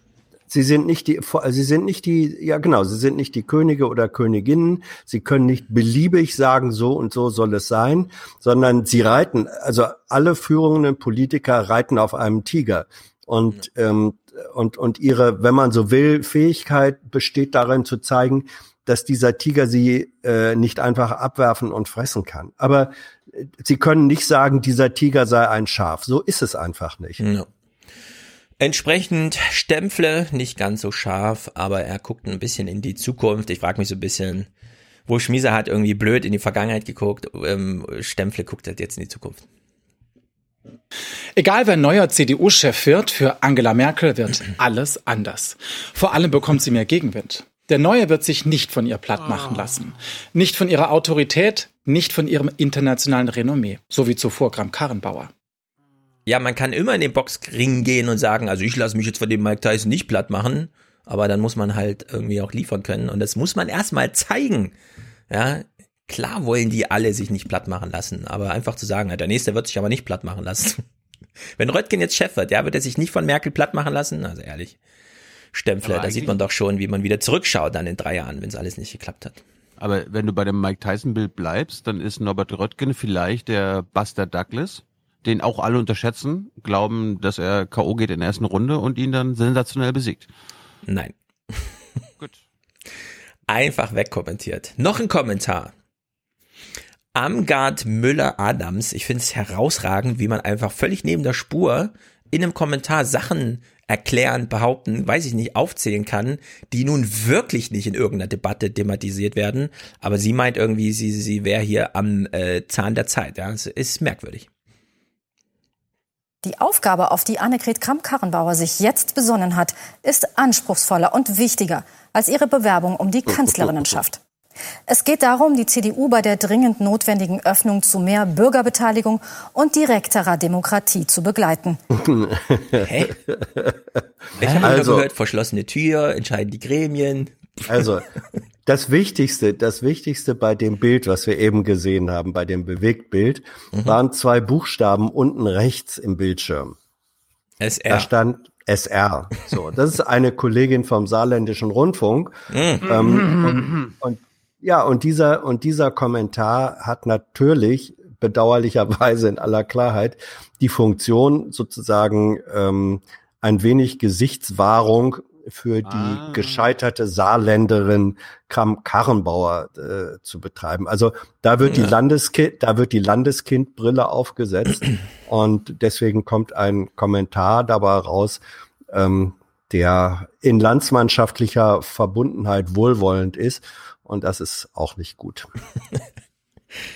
Sie sind nicht die, sie sind nicht die, ja genau, sie sind nicht die Könige oder Königinnen. Sie können nicht beliebig sagen, so und so soll es sein, sondern sie reiten, also alle führenden Politiker reiten auf einem Tiger. Und, ähm, und, und ihre, wenn man so will, Fähigkeit besteht darin zu zeigen, dass dieser Tiger sie äh, nicht einfach abwerfen und fressen kann. Aber äh, sie können nicht sagen, dieser Tiger sei ein Schaf. So ist es einfach nicht. Ja. Entsprechend Stempfle, nicht ganz so scharf, aber er guckt ein bisschen in die Zukunft. Ich frage mich so ein bisschen, wo Schmiese hat irgendwie blöd in die Vergangenheit geguckt, ähm, Stempfle guckt halt jetzt in die Zukunft. Egal wer neuer CDU-Chef wird, für Angela Merkel wird alles anders. Vor allem bekommt sie mehr Gegenwind. Der Neue wird sich nicht von ihr platt machen lassen. Nicht von ihrer Autorität, nicht von ihrem internationalen Renommee, so wie zuvor Gramm Karrenbauer. Ja, man kann immer in den Boxring gehen und sagen, also ich lasse mich jetzt von dem Mike Tyson nicht platt machen, aber dann muss man halt irgendwie auch liefern können und das muss man erstmal zeigen. Ja, klar wollen die alle sich nicht platt machen lassen, aber einfach zu sagen, der nächste wird sich aber nicht platt machen lassen. Wenn Röttgen jetzt Chef wird, ja, wird er sich nicht von Merkel platt machen lassen? Also ehrlich. Stempfler, da sieht man doch schon, wie man wieder zurückschaut dann in drei Jahren, wenn es alles nicht geklappt hat. Aber wenn du bei dem Mike Tyson-Bild bleibst, dann ist Norbert Röttgen vielleicht der Buster Douglas, den auch alle unterschätzen, glauben, dass er K.O. geht in der ersten Runde und ihn dann sensationell besiegt. Nein. Einfach wegkommentiert. Noch ein Kommentar. Amgard Müller-Adams. Ich finde es herausragend, wie man einfach völlig neben der Spur in einem Kommentar Sachen erklären, behaupten, weiß ich nicht, aufzählen kann, die nun wirklich nicht in irgendeiner Debatte thematisiert werden. Aber sie meint irgendwie, sie, sie wäre hier am äh, Zahn der Zeit. Ja, es ist merkwürdig. Die Aufgabe, auf die Annegret Kramp-Karrenbauer sich jetzt besonnen hat, ist anspruchsvoller und wichtiger als ihre Bewerbung um die Kanzlerinnenschaft. Es geht darum, die CDU bei der dringend notwendigen Öffnung zu mehr Bürgerbeteiligung und direkterer Demokratie zu begleiten. Hä? Ich habe also, gehört, verschlossene Tür, entscheiden die Gremien. Also, das Wichtigste, das Wichtigste bei dem Bild, was wir eben gesehen haben, bei dem Bewegtbild, mhm. waren zwei Buchstaben unten rechts im Bildschirm. SR. Da stand SR. So, das ist eine Kollegin vom Saarländischen Rundfunk. Mhm. Ähm, und, und ja, und dieser, und dieser Kommentar hat natürlich bedauerlicherweise in aller Klarheit die Funktion sozusagen ähm, ein wenig Gesichtswahrung für die ah. gescheiterte Saarländerin Kram Karrenbauer äh, zu betreiben. Also da wird ja. die Landeskind, da wird die Landeskindbrille aufgesetzt und deswegen kommt ein Kommentar dabei raus, ähm, der in landsmannschaftlicher Verbundenheit wohlwollend ist und das ist auch nicht gut.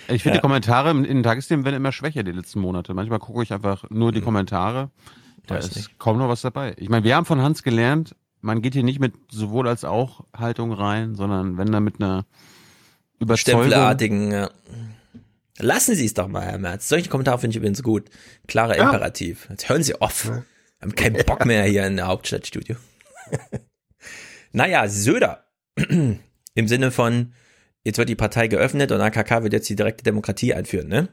Ich finde ja. die Kommentare in den Tagesthemen werden immer schwächer die letzten Monate. Manchmal gucke ich einfach nur die hm. Kommentare. Da Weiß ist nicht. kaum noch was dabei. Ich meine, wir haben von Hans gelernt, man geht hier nicht mit sowohl als auch Haltung rein, sondern wenn da mit einer Überzeugung. Stempelartigen, ja. Lassen Sie es doch mal, Herr Merz. Solche Kommentare finde ich übrigens gut. Klarer ja. Imperativ. Jetzt hören Sie auf. Wir haben keinen Bock mehr hier in der Hauptstadtstudio. naja, Söder. Im Sinne von, jetzt wird die Partei geöffnet und AKK wird jetzt die direkte Demokratie einführen, ne?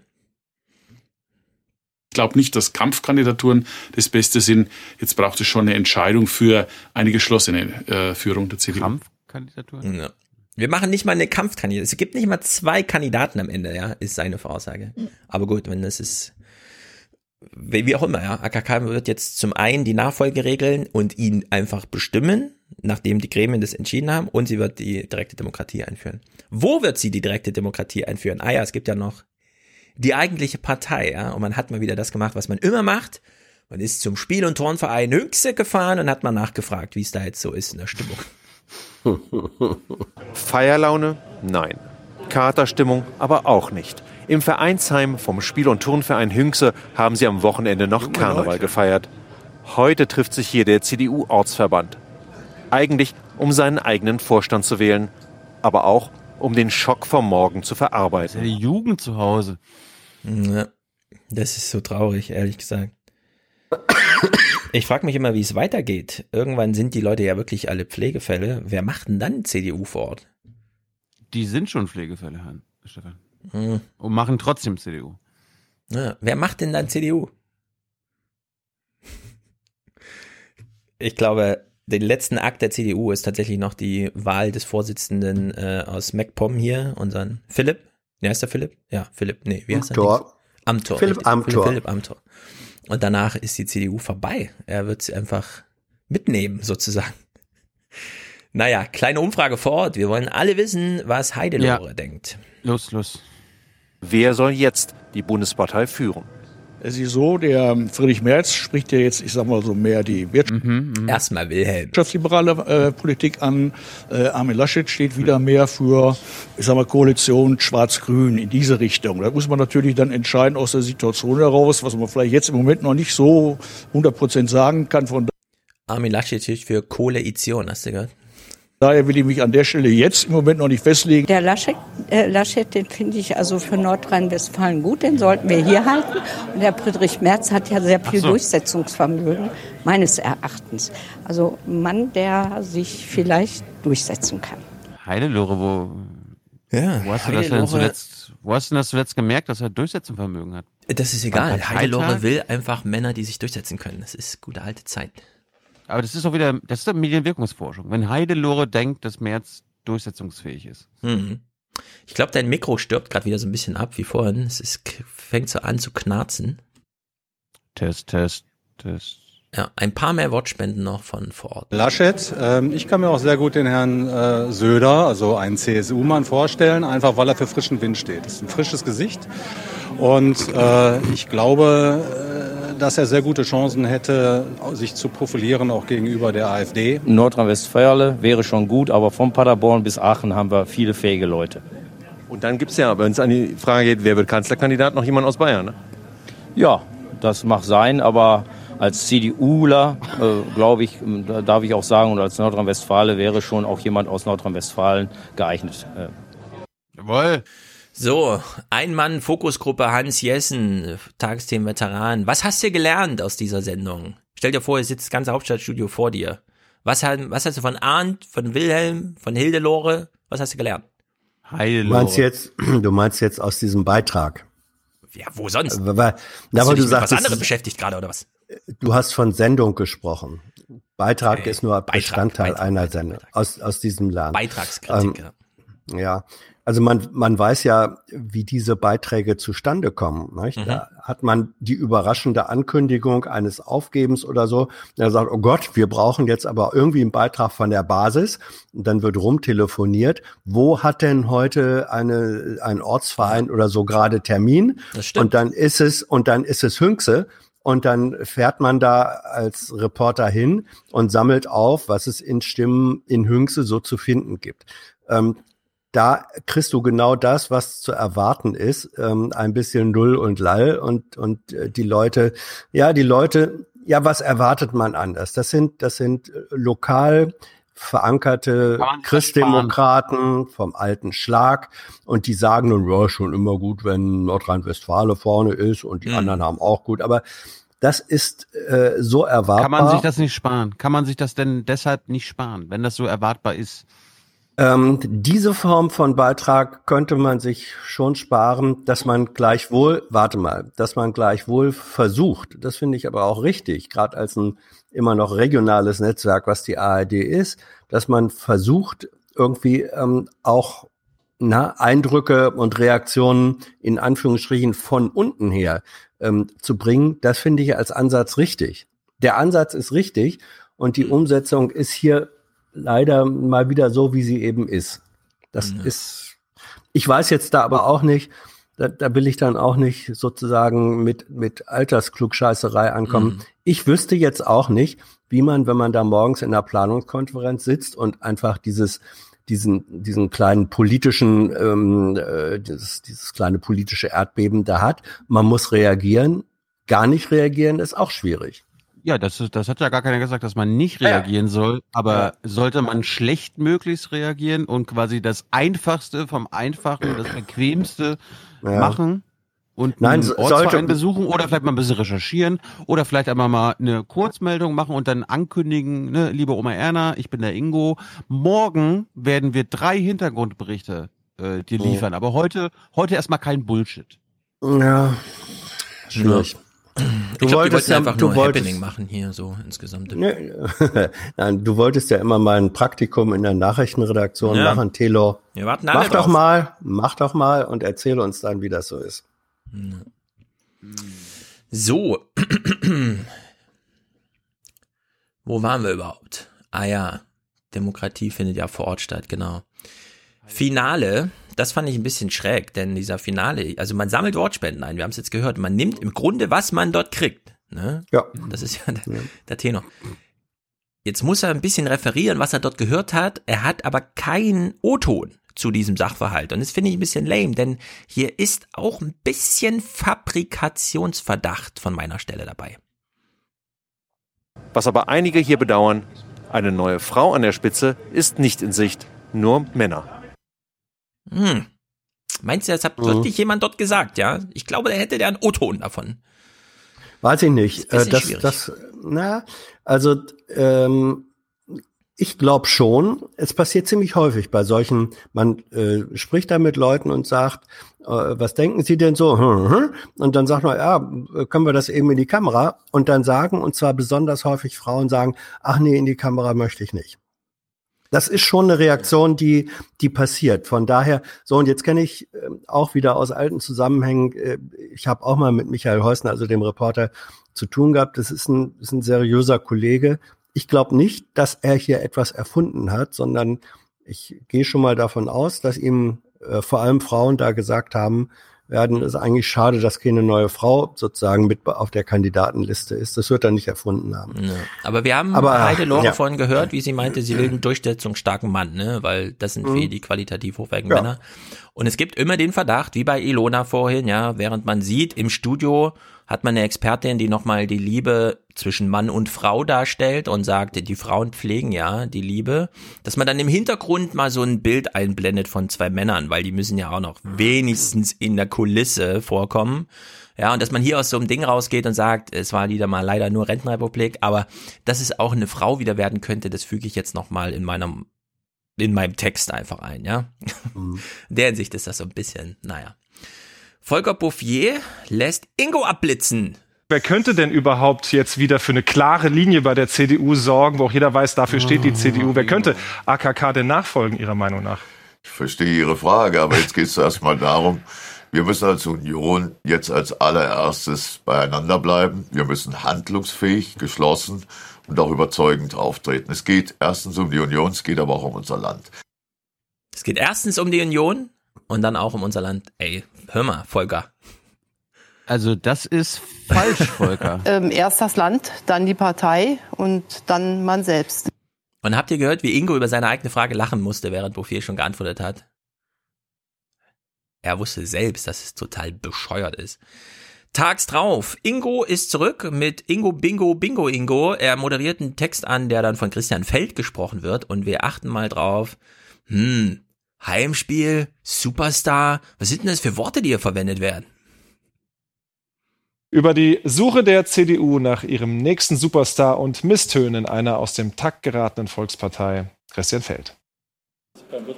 Ich glaube nicht, dass Kampfkandidaturen das Beste sind. Jetzt braucht es schon eine Entscheidung für eine geschlossene äh, Führung der CDU. Kampfkandidaturen? Ja. Wir machen nicht mal eine Kampfkandidatur. Es gibt nicht mal zwei Kandidaten am Ende, ja, ist seine Voraussage. Aber gut, wenn das ist, wie auch immer, ja. AKK wird jetzt zum einen die Nachfolge regeln und ihn einfach bestimmen nachdem die Gremien das entschieden haben und sie wird die direkte Demokratie einführen. Wo wird sie die direkte Demokratie einführen? Ah ja, es gibt ja noch die eigentliche Partei, ja, und man hat mal wieder das gemacht, was man immer macht. Man ist zum Spiel- und Turnverein Hünxe gefahren und hat mal nachgefragt, wie es da jetzt so ist in der Stimmung. Feierlaune? Nein. Katerstimmung aber auch nicht. Im Vereinsheim vom Spiel- und Turnverein Hünxe haben sie am Wochenende noch Karneval gefeiert. Heute trifft sich hier der CDU-Ortsverband. Eigentlich, um seinen eigenen Vorstand zu wählen, aber auch, um den Schock vom Morgen zu verarbeiten. Die Jugend zu Hause. Ja, das ist so traurig, ehrlich gesagt. Ich frage mich immer, wie es weitergeht. Irgendwann sind die Leute ja wirklich alle Pflegefälle. Wer macht denn dann CDU vor Ort? Die sind schon Pflegefälle, Stefan. Hm. Und machen trotzdem CDU. Ja, wer macht denn dann CDU? Ich glaube, den letzten Akt der CDU ist tatsächlich noch die Wahl des Vorsitzenden äh, aus MacPom hier, unseren Philipp. Wie heißt der Philipp? Ja, Philipp. Nee, wie heißt Amthor. der? Amthor. Philipp richtig. Amthor. Philipp, Philipp Amthor. Und danach ist die CDU vorbei. Er wird sie einfach mitnehmen, sozusagen. Naja, kleine Umfrage vor Ort. Wir wollen alle wissen, was Heidelore ja. denkt. Los, los. Wer soll jetzt die Bundespartei führen? Es ist so, der Friedrich Merz spricht ja jetzt, ich sag mal so mehr die Wirtschaft mhm, mh. Erstmal Wilhelm. wirtschaftsliberale äh, Politik an. Äh, Armin Laschet steht wieder mehr für, ich sag mal, Koalition Schwarz-Grün in diese Richtung. Da muss man natürlich dann entscheiden aus der Situation heraus, was man vielleicht jetzt im Moment noch nicht so 100 Prozent sagen kann. Von Armin Laschet steht für Koalition, hast du gehört? Daher will ich mich an der Stelle jetzt im Moment noch nicht festlegen. Der Laschet, äh, Laschet den finde ich also für Nordrhein-Westfalen gut, den sollten wir hier halten. Und der Friedrich Merz hat ja sehr viel so. Durchsetzungsvermögen, meines Erachtens. Also ein Mann, der sich vielleicht durchsetzen kann. Heidelore, wo, ja, wo, hast, du das denn zuletzt, wo hast du das zuletzt gemerkt, dass er Durchsetzungsvermögen hat? Das ist egal. Heidelore will einfach Männer, die sich durchsetzen können. Das ist gute alte Zeit. Aber das ist auch wieder, das ist Medienwirkungsforschung. Wenn Heidelore denkt, dass Merz durchsetzungsfähig ist. Mhm. Ich glaube, dein Mikro stirbt gerade wieder so ein bisschen ab wie vorhin. Es ist, fängt so an zu knarzen. Test, Test, Test. Ja, ein paar mehr Wortspenden noch von vor Ort. Laschet, äh, ich kann mir auch sehr gut den Herrn äh, Söder, also einen CSU-Mann, vorstellen, einfach weil er für frischen Wind steht. Das ist ein frisches Gesicht. Und äh, ich glaube, dass er sehr gute Chancen hätte, sich zu profilieren, auch gegenüber der AfD. Nordrhein-Westfalen wäre schon gut, aber von Paderborn bis Aachen haben wir viele fähige Leute. Und dann gibt es ja, wenn es an die Frage geht, wer wird Kanzlerkandidat, noch jemand aus Bayern, ne? Ja, das mag sein, aber als CDUler, äh, glaube ich, äh, darf ich auch sagen, und als Nordrhein-Westfale wäre schon auch jemand aus Nordrhein-Westfalen geeignet. Äh. Jawohl. So, ein Mann, Fokusgruppe Hans Jessen, Tagesthemen Veteran. Was hast du gelernt aus dieser Sendung? Stell dir vor, hier sitzt das ganze Hauptstadtstudio vor dir. Was, was hast du von Arndt, von Wilhelm, von Hildelore? Was hast du gelernt? Heilelore. Du meinst jetzt, du meinst jetzt aus diesem Beitrag. Ja, wo sonst? Weil, weil, na, weil du sagst, was anderes beschäftigt gerade oder was? Du hast von Sendung gesprochen. Beitrag okay. ist nur Beitrag, Bestandteil Beitrag, einer Sendung aus aus diesem Land. Beitragskritik. Ähm, ja, also man, man weiß ja, wie diese Beiträge zustande kommen. Mhm. Da hat man die überraschende Ankündigung eines Aufgebens oder so. Er sagt, oh Gott, wir brauchen jetzt aber irgendwie einen Beitrag von der Basis. Und dann wird rumtelefoniert. Wo hat denn heute eine, ein Ortsverein oder so gerade Termin? Das stimmt. Und dann ist es, und dann ist es Hünxe. Und dann fährt man da als Reporter hin und sammelt auf, was es in Stimmen in Hünxe so zu finden gibt. Ähm, da kriegst du genau das, was zu erwarten ist, ähm, ein bisschen Null und Lall und und äh, die Leute, ja, die Leute, ja, was erwartet man anders? Das sind das sind äh, lokal verankerte Christdemokraten vom alten Schlag und die sagen nun, ja, schon immer gut, wenn Nordrhein-Westfalen vorne ist und die mhm. anderen haben auch gut, aber das ist äh, so erwartbar. Kann man sich das nicht sparen? Kann man sich das denn deshalb nicht sparen, wenn das so erwartbar ist? Ähm, diese Form von Beitrag könnte man sich schon sparen, dass man gleichwohl, warte mal, dass man gleichwohl versucht, das finde ich aber auch richtig, gerade als ein immer noch regionales Netzwerk, was die ARD ist, dass man versucht, irgendwie ähm, auch na, Eindrücke und Reaktionen in Anführungsstrichen von unten her ähm, zu bringen, das finde ich als Ansatz richtig. Der Ansatz ist richtig und die Umsetzung ist hier leider mal wieder so, wie sie eben ist. Das ja. ist, ich weiß jetzt da aber auch nicht, da, da will ich dann auch nicht sozusagen mit, mit Altersklugscheißerei ankommen. Mhm. Ich wüsste jetzt auch nicht, wie man, wenn man da morgens in der Planungskonferenz sitzt und einfach dieses, diesen, diesen kleinen politischen, ähm, äh, dieses, dieses kleine politische Erdbeben da hat. Man muss reagieren. Gar nicht reagieren ist auch schwierig. Ja, das, das hat ja gar keiner gesagt, dass man nicht reagieren ja. soll. Aber sollte man schlecht möglichst reagieren und quasi das Einfachste vom Einfachen, das Bequemste ja. machen? und Nein, einen Ortsverein besuchen oder vielleicht mal ein bisschen recherchieren oder vielleicht einmal mal eine Kurzmeldung machen und dann ankündigen, ne, liebe Oma Erna, ich bin der Ingo. Morgen werden wir drei Hintergrundberichte äh, dir liefern, oh. aber heute heute erstmal kein Bullshit. Ja, schwierig. Du ich glaub, wolltest ja einfach du nur wolltest, Happening machen hier so insgesamt. Ne, Nein, du wolltest ja immer mal ein Praktikum in der Nachrichtenredaktion ja. machen, Telo. Wir warten alle mach drauf. doch mal, mach doch mal und erzähle uns dann, wie das so ist. So. Wo waren wir überhaupt? Ah ja, Demokratie findet ja vor Ort statt, genau. Finale das fand ich ein bisschen schräg, denn dieser Finale, also man sammelt Wortspenden ein, wir haben es jetzt gehört, man nimmt im Grunde, was man dort kriegt. Ne? Ja. Das ist ja der, der Tenor. Jetzt muss er ein bisschen referieren, was er dort gehört hat. Er hat aber keinen O-Ton zu diesem Sachverhalt. Und das finde ich ein bisschen lame, denn hier ist auch ein bisschen Fabrikationsverdacht von meiner Stelle dabei. Was aber einige hier bedauern, eine neue Frau an der Spitze ist nicht in Sicht, nur Männer. Hm. Meinst du, das hat mhm. wirklich jemand dort gesagt, ja? Ich glaube, der hätte der einen O-Ton davon. Weiß ich nicht. Das, das, das, na, also ähm, ich glaube schon. Es passiert ziemlich häufig bei solchen. Man äh, spricht da mit Leuten und sagt, äh, was denken Sie denn so? Hm, hm. Und dann sagt man, ja, können wir das eben in die Kamera? Und dann sagen, und zwar besonders häufig Frauen sagen, ach nee, in die Kamera möchte ich nicht. Das ist schon eine Reaktion, die, die passiert. Von daher, so und jetzt kenne ich äh, auch wieder aus alten Zusammenhängen, äh, ich habe auch mal mit Michael Heusner, also dem Reporter, zu tun gehabt. Das ist ein, ist ein seriöser Kollege. Ich glaube nicht, dass er hier etwas erfunden hat, sondern ich gehe schon mal davon aus, dass ihm äh, vor allem Frauen da gesagt haben, werden. Es ist eigentlich schade, dass keine neue Frau sozusagen mit auf der Kandidatenliste ist. Das wird er nicht erfunden haben. Ja. Aber wir haben Aber, Heide Lore ja. vorhin gehört, wie sie meinte, sie will einen durchsetzungsstarken Mann, ne? weil das sind mhm. für die qualitativ hochwertigen ja. Männer. Und es gibt immer den Verdacht, wie bei Ilona vorhin, ja, während man sieht, im Studio hat man eine Expertin, die nochmal die Liebe zwischen Mann und Frau darstellt und sagt, die Frauen pflegen ja die Liebe, dass man dann im Hintergrund mal so ein Bild einblendet von zwei Männern, weil die müssen ja auch noch wenigstens in der Kulisse vorkommen. Ja, und dass man hier aus so einem Ding rausgeht und sagt, es war wieder mal leider nur Rentenrepublik, aber dass es auch eine Frau wieder werden könnte, das füge ich jetzt nochmal in meinem in meinem Text einfach ein, ja. Mhm. In der Hinsicht ist das so ein bisschen, naja. Volker Bouffier lässt Ingo abblitzen. Wer könnte denn überhaupt jetzt wieder für eine klare Linie bei der CDU sorgen, wo auch jeder weiß, dafür steht die CDU? Wer könnte AKK denn nachfolgen, Ihrer Meinung nach? Ich verstehe Ihre Frage, aber jetzt geht es erstmal darum, wir müssen als Union jetzt als allererstes beieinander bleiben. Wir müssen handlungsfähig, geschlossen und auch überzeugend auftreten. Es geht erstens um die Union, es geht aber auch um unser Land. Es geht erstens um die Union und dann auch um unser Land. Ey, hör mal, Volker. Also das ist falsch, Volker. ähm, erst das Land, dann die Partei und dann man selbst. Und habt ihr gehört, wie Ingo über seine eigene Frage lachen musste, während Bouffier schon geantwortet hat? Er wusste selbst, dass es total bescheuert ist. Tags drauf. Ingo ist zurück mit Ingo Bingo Bingo Ingo. Er moderiert einen Text an, der dann von Christian Feld gesprochen wird und wir achten mal drauf. Hm, Heimspiel, Superstar. Was sind denn das für Worte, die hier verwendet werden? Über die Suche der CDU nach ihrem nächsten Superstar und Misstönen einer aus dem Takt geratenen Volkspartei, Christian Feld.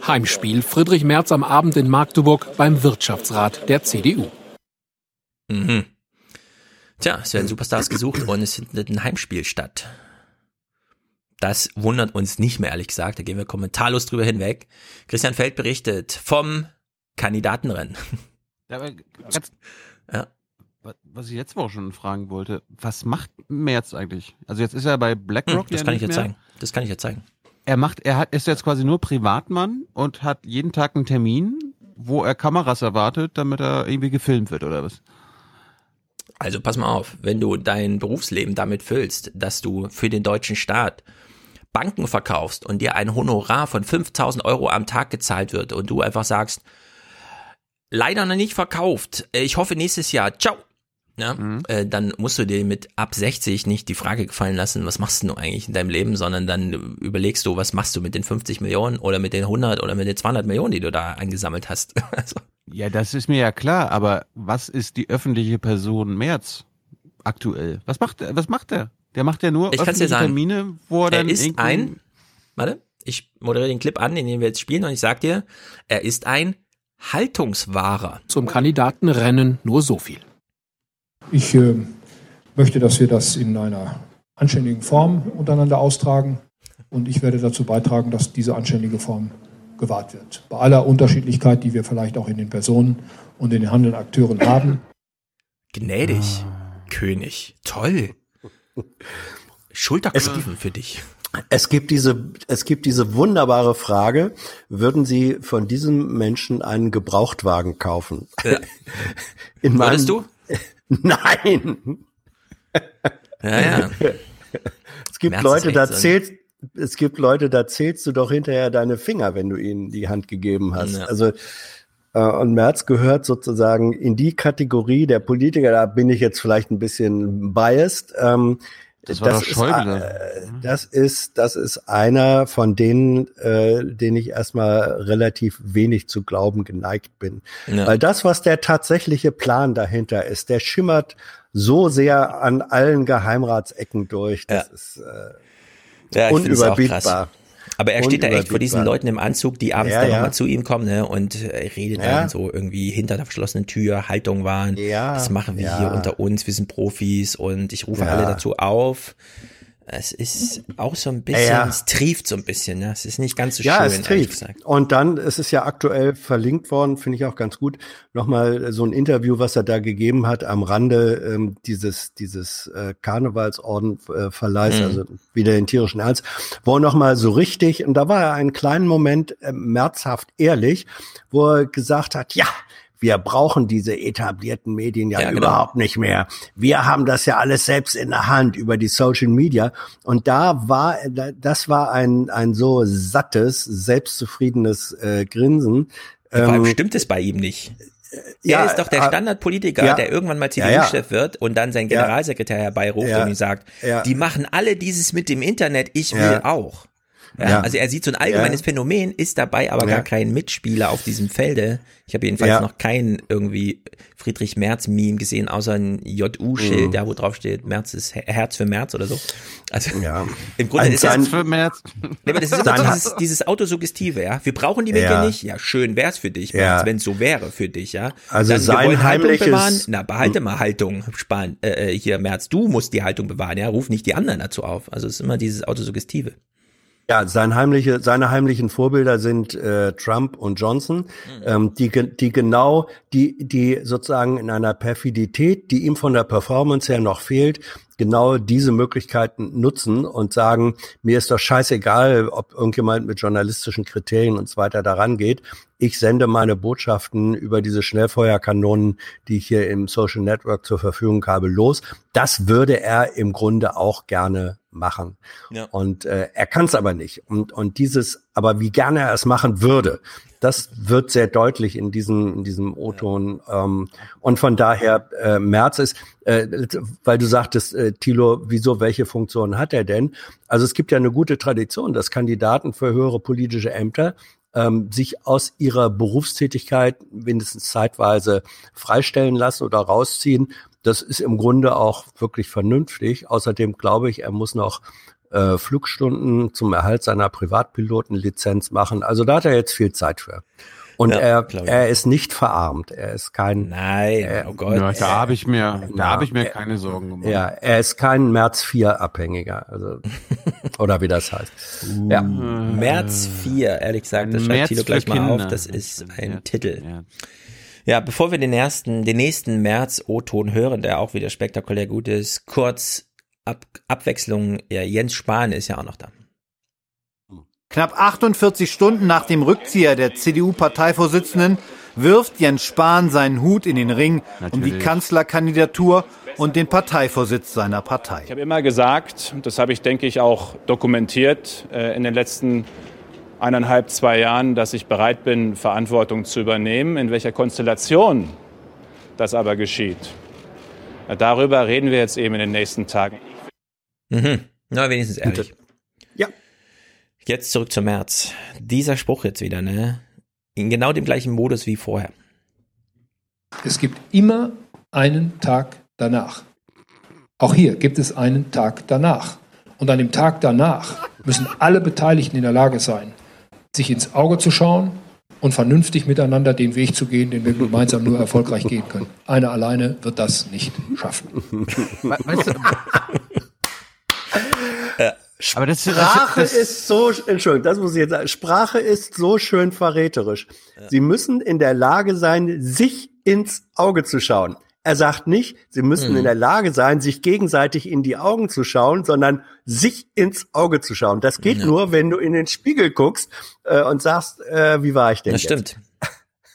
Heimspiel Friedrich Merz am Abend in Magdeburg beim Wirtschaftsrat der CDU. Mhm. Tja, es werden Superstars gesucht und es findet ein Heimspiel statt. Das wundert uns nicht mehr, ehrlich gesagt. Da gehen wir kommentarlos drüber hinweg. Christian Feld berichtet vom Kandidatenrennen. Ja, aber ganz, ja. Was ich letzte Woche schon fragen wollte, was macht Merz eigentlich? Also jetzt ist er bei BlackRock. Hm, das kann ich jetzt mehr. zeigen. Das kann ich jetzt zeigen. Er macht, er hat, ist jetzt quasi nur Privatmann und hat jeden Tag einen Termin, wo er Kameras erwartet, damit er irgendwie gefilmt wird oder was? Also pass mal auf, wenn du dein Berufsleben damit füllst, dass du für den deutschen Staat Banken verkaufst und dir ein Honorar von 5000 Euro am Tag gezahlt wird und du einfach sagst, leider noch nicht verkauft, ich hoffe nächstes Jahr, ciao. Ja, mhm. äh, dann musst du dir mit ab 60 nicht die Frage gefallen lassen, was machst du eigentlich in deinem Leben, sondern dann überlegst du, was machst du mit den 50 Millionen oder mit den 100 oder mit den 200 Millionen, die du da eingesammelt hast. also. Ja, das ist mir ja klar, aber was ist die öffentliche Person März aktuell? Was macht er? Was macht er? Der macht ja nur ich öffentliche dir sagen, Termine, wo er dann er ist ein, warte, ich moderiere den Clip an, den wir jetzt spielen und ich sag dir, er ist ein Haltungswahrer. Zum Kandidatenrennen nur so viel. Ich äh, möchte, dass wir das in einer anständigen Form untereinander austragen und ich werde dazu beitragen, dass diese anständige Form gewahrt wird. Bei aller Unterschiedlichkeit, die wir vielleicht auch in den Personen und in den handelnden Akteuren haben. Gnädig, ah. König, toll. Schulterklopfen für dich. Es gibt diese, es gibt diese wunderbare Frage, würden Sie von diesem Menschen einen Gebrauchtwagen kaufen? Ja. In Würdest du? Nein. Ja, ja. Es gibt Merz Leute, da zählst, es gibt Leute, da zählst du doch hinterher deine Finger, wenn du ihnen die Hand gegeben hast. Ja. Also äh, und Merz gehört sozusagen in die Kategorie der Politiker. Da bin ich jetzt vielleicht ein bisschen biased. Ähm, Das war doch ist, Schäuble. äh, das ist, das ist einer von denen, äh, den ich erstmal relativ wenig zu glauben geneigt bin. Ja. Weil das, was der tatsächliche Plan dahinter ist, der schimmert so sehr an allen Geheimratsecken durch. Das Ja. ist äh, Ja, unüberbietbar. Aber er steht da echt vor diesen. Leuten im Anzug, die abends Ja, dann ja. nochmal zu ihm kommen ne, und äh, redet Ja. dann so irgendwie hinter der verschlossenen Tür, Haltung wahren. Ja, Das machen wir hier unter uns, wir sind Profis und ich rufe alle dazu auf. Es ist auch so ein bisschen, Ja. es trieft so ein bisschen, ne? Es ist nicht ganz so ja, schön, es ehrlich trieft. gesagt. Und dann, es ist ja aktuell verlinkt worden, finde ich auch ganz gut, nochmal so ein Interview, was er da gegeben hat am Rande ähm, dieses, dieses äh, Karnevalsorden-Verleihs, äh, Verleihs, Mhm. also wieder den tierischen Ernst, wo er nochmal so richtig, und da war er einen kleinen Moment äh, merzhaft ehrlich, wo er gesagt hat, ja, wir brauchen diese etablierten Medien ja, Ja, genau. überhaupt nicht mehr. Wir haben das ja alles selbst in der Hand über die Social Media. Und da war, da- das war ein, ein so sattes, selbstzufriedenes äh, Grinsen. Vor allem Ähm, stimmt es bei ihm nicht. ja, er ist doch der äh, Standardpolitiker, ja. der irgendwann mal Ja, ja. CDU-Chef wird und dann seinen Ja. Generalsekretär herbeiruft Ja. und ihm sagt, Ja. die machen alle dieses mit dem Internet, ich will Ja. auch. Ja. Also er sieht so ein allgemeines Ja. Phänomen, ist dabei aber Ja. gar kein Mitspieler auf diesem Felde. Ich habe jedenfalls Ja. noch kein irgendwie Friedrich Merz-Meme gesehen, außer ein JU-Schild, Mhm. da wo drauf steht, Merz ist Her- Herz für März oder so. Also im Grunde Ein ist das, Sein- für März. Nee, aber das ist immer dieses, dieses Autosuggestive, ja. Wir brauchen die Medien Ja. nicht. Ja, schön wär's für dich, Ja. wenn es so wäre für dich, ja. Also wir sein wollen Haltung heimliches- bewahren. Na, behalte mal Haltung, sparen. Äh, äh, hier, Merz, du musst die Haltung bewahren, ja. Ruf nicht die anderen dazu auf. Also es ist immer dieses Autosuggestive. Ja, sein heimliche, seine heimlichen Vorbilder sind äh, Trump und Johnson, ähm, die, die genau, die, die sozusagen in einer Perfidität, die ihm von der Performance her noch fehlt, genau diese Möglichkeiten nutzen und sagen, mir ist doch scheißegal, ob irgendjemand mit journalistischen Kriterien und so weiter daran geht. Ich sende meine Botschaften über diese Schnellfeuerkanonen, die ich hier im Social Network zur Verfügung habe, los. Das würde er im Grunde auch gerne machen. Ja. Und äh, er kann es aber nicht. Und, und dieses, aber wie gerne er es machen würde, das wird sehr deutlich in diesem, in diesem O-Ton. Ähm, und von daher, äh, Merz ist, äh, weil du sagtest, äh, Thilo, wieso, welche Funktion hat er denn? Also es gibt ja eine gute Tradition, dass Kandidaten für höhere politische Ämter ähm, sich aus ihrer Berufstätigkeit mindestens zeitweise freistellen lassen oder rausziehen. Das ist im Grunde auch wirklich vernünftig. Außerdem glaube ich, er muss noch äh, Flugstunden zum Erhalt seiner Privatpilotenlizenz machen. Also da hat er jetzt viel Zeit für. Und Ja, er, er ist nicht verarmt. Er ist kein. Nein, oh Gott. Ja, da habe ich mir, da habe ich mir äh, keine Sorgen gemacht. Ja, er ist kein März 4 Abhängiger. Also, oder wie das heißt. Ja. März 4, ehrlich gesagt, das schreibt Thilo gleich mal auf. Das ist ein März, Titel. März. Ja, bevor wir den ersten, den nächsten März-O-Ton hören, der auch wieder spektakulär gut ist, kurz Ab Abwechslung. Ja, Jens Spahn ist ja auch noch da. Knapp 48 Stunden nach dem Rückzieher der CDU-Parteivorsitzenden wirft Jens Spahn seinen Hut in den Ring um die Natürlich. Kanzlerkandidatur und den Parteivorsitz seiner Partei. Ich habe immer gesagt, und das habe ich, denke ich, auch dokumentiert äh, in den letzten eineinhalb, zwei Jahren, dass ich bereit bin, Verantwortung zu übernehmen. In welcher Konstellation das aber geschieht, na, darüber reden wir jetzt eben in den nächsten Tagen. Mhm. Na, wenigstens ehrlich. Ja. Jetzt zurück zum März. Dieser Spruch jetzt wieder, ne? In genau dem gleichen Modus wie vorher. Es gibt immer einen Tag danach. Auch hier gibt es einen Tag danach. Und an dem Tag danach müssen alle Beteiligten in der Lage sein, sich ins Auge zu schauen und vernünftig miteinander den Weg zu gehen, den wir gemeinsam nur erfolgreich gehen können. Einer alleine wird das nicht schaffen. Weißt du, aber das, Sprache das, das, ist so, Entschuldigung, das muss ich jetzt sagen. Sprache ist so schön verräterisch. Sie müssen in der Lage sein, sich ins Auge zu schauen. Er sagt nicht, sie müssen Mhm. in der Lage sein, sich gegenseitig in die Augen zu schauen, sondern sich ins Auge zu schauen. Das geht Ja. nur, wenn du in den Spiegel guckst äh, und sagst, äh, wie war ich denn Das jetzt? stimmt.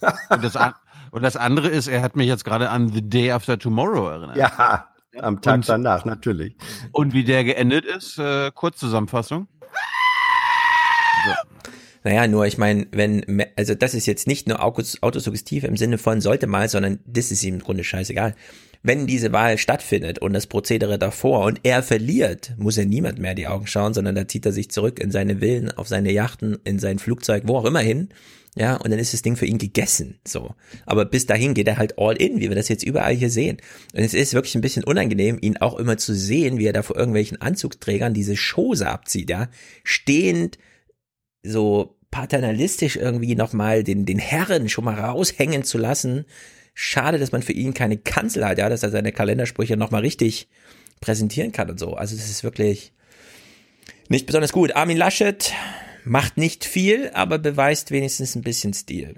und, das, und das andere ist, er hat mich jetzt gerade an The Day After Tomorrow erinnert. Ja, am Tag Und- danach, natürlich. Und wie der geendet ist, äh, Kurzzusammenfassung. Naja, nur ich meine, wenn, also das ist jetzt nicht nur Autos- autosuggestiv im Sinne von sollte mal, sondern das ist ihm im Grunde scheißegal. Wenn diese Wahl stattfindet und das Prozedere davor und er verliert, muss er niemand mehr die Augen schauen, sondern da zieht er sich zurück in seine Villen, auf seine Yachten, in sein Flugzeug, wo auch immer hin. Ja, und dann ist das Ding für ihn gegessen, so. Aber bis dahin geht er halt all in, wie wir das jetzt überall hier sehen. Und es ist wirklich ein bisschen unangenehm, ihn auch immer zu sehen, wie er da vor irgendwelchen Anzugsträgern diese Schose abzieht, ja. Stehend, so paternalistisch irgendwie nochmal den, den Herren schon mal raushängen zu lassen. Schade, dass man für ihn keine Kanzel hat, ja, dass er seine Kalendersprüche nochmal richtig präsentieren kann und so. Also das ist wirklich nicht besonders gut. Armin Laschet macht nicht viel, aber beweist wenigstens ein bisschen Stil.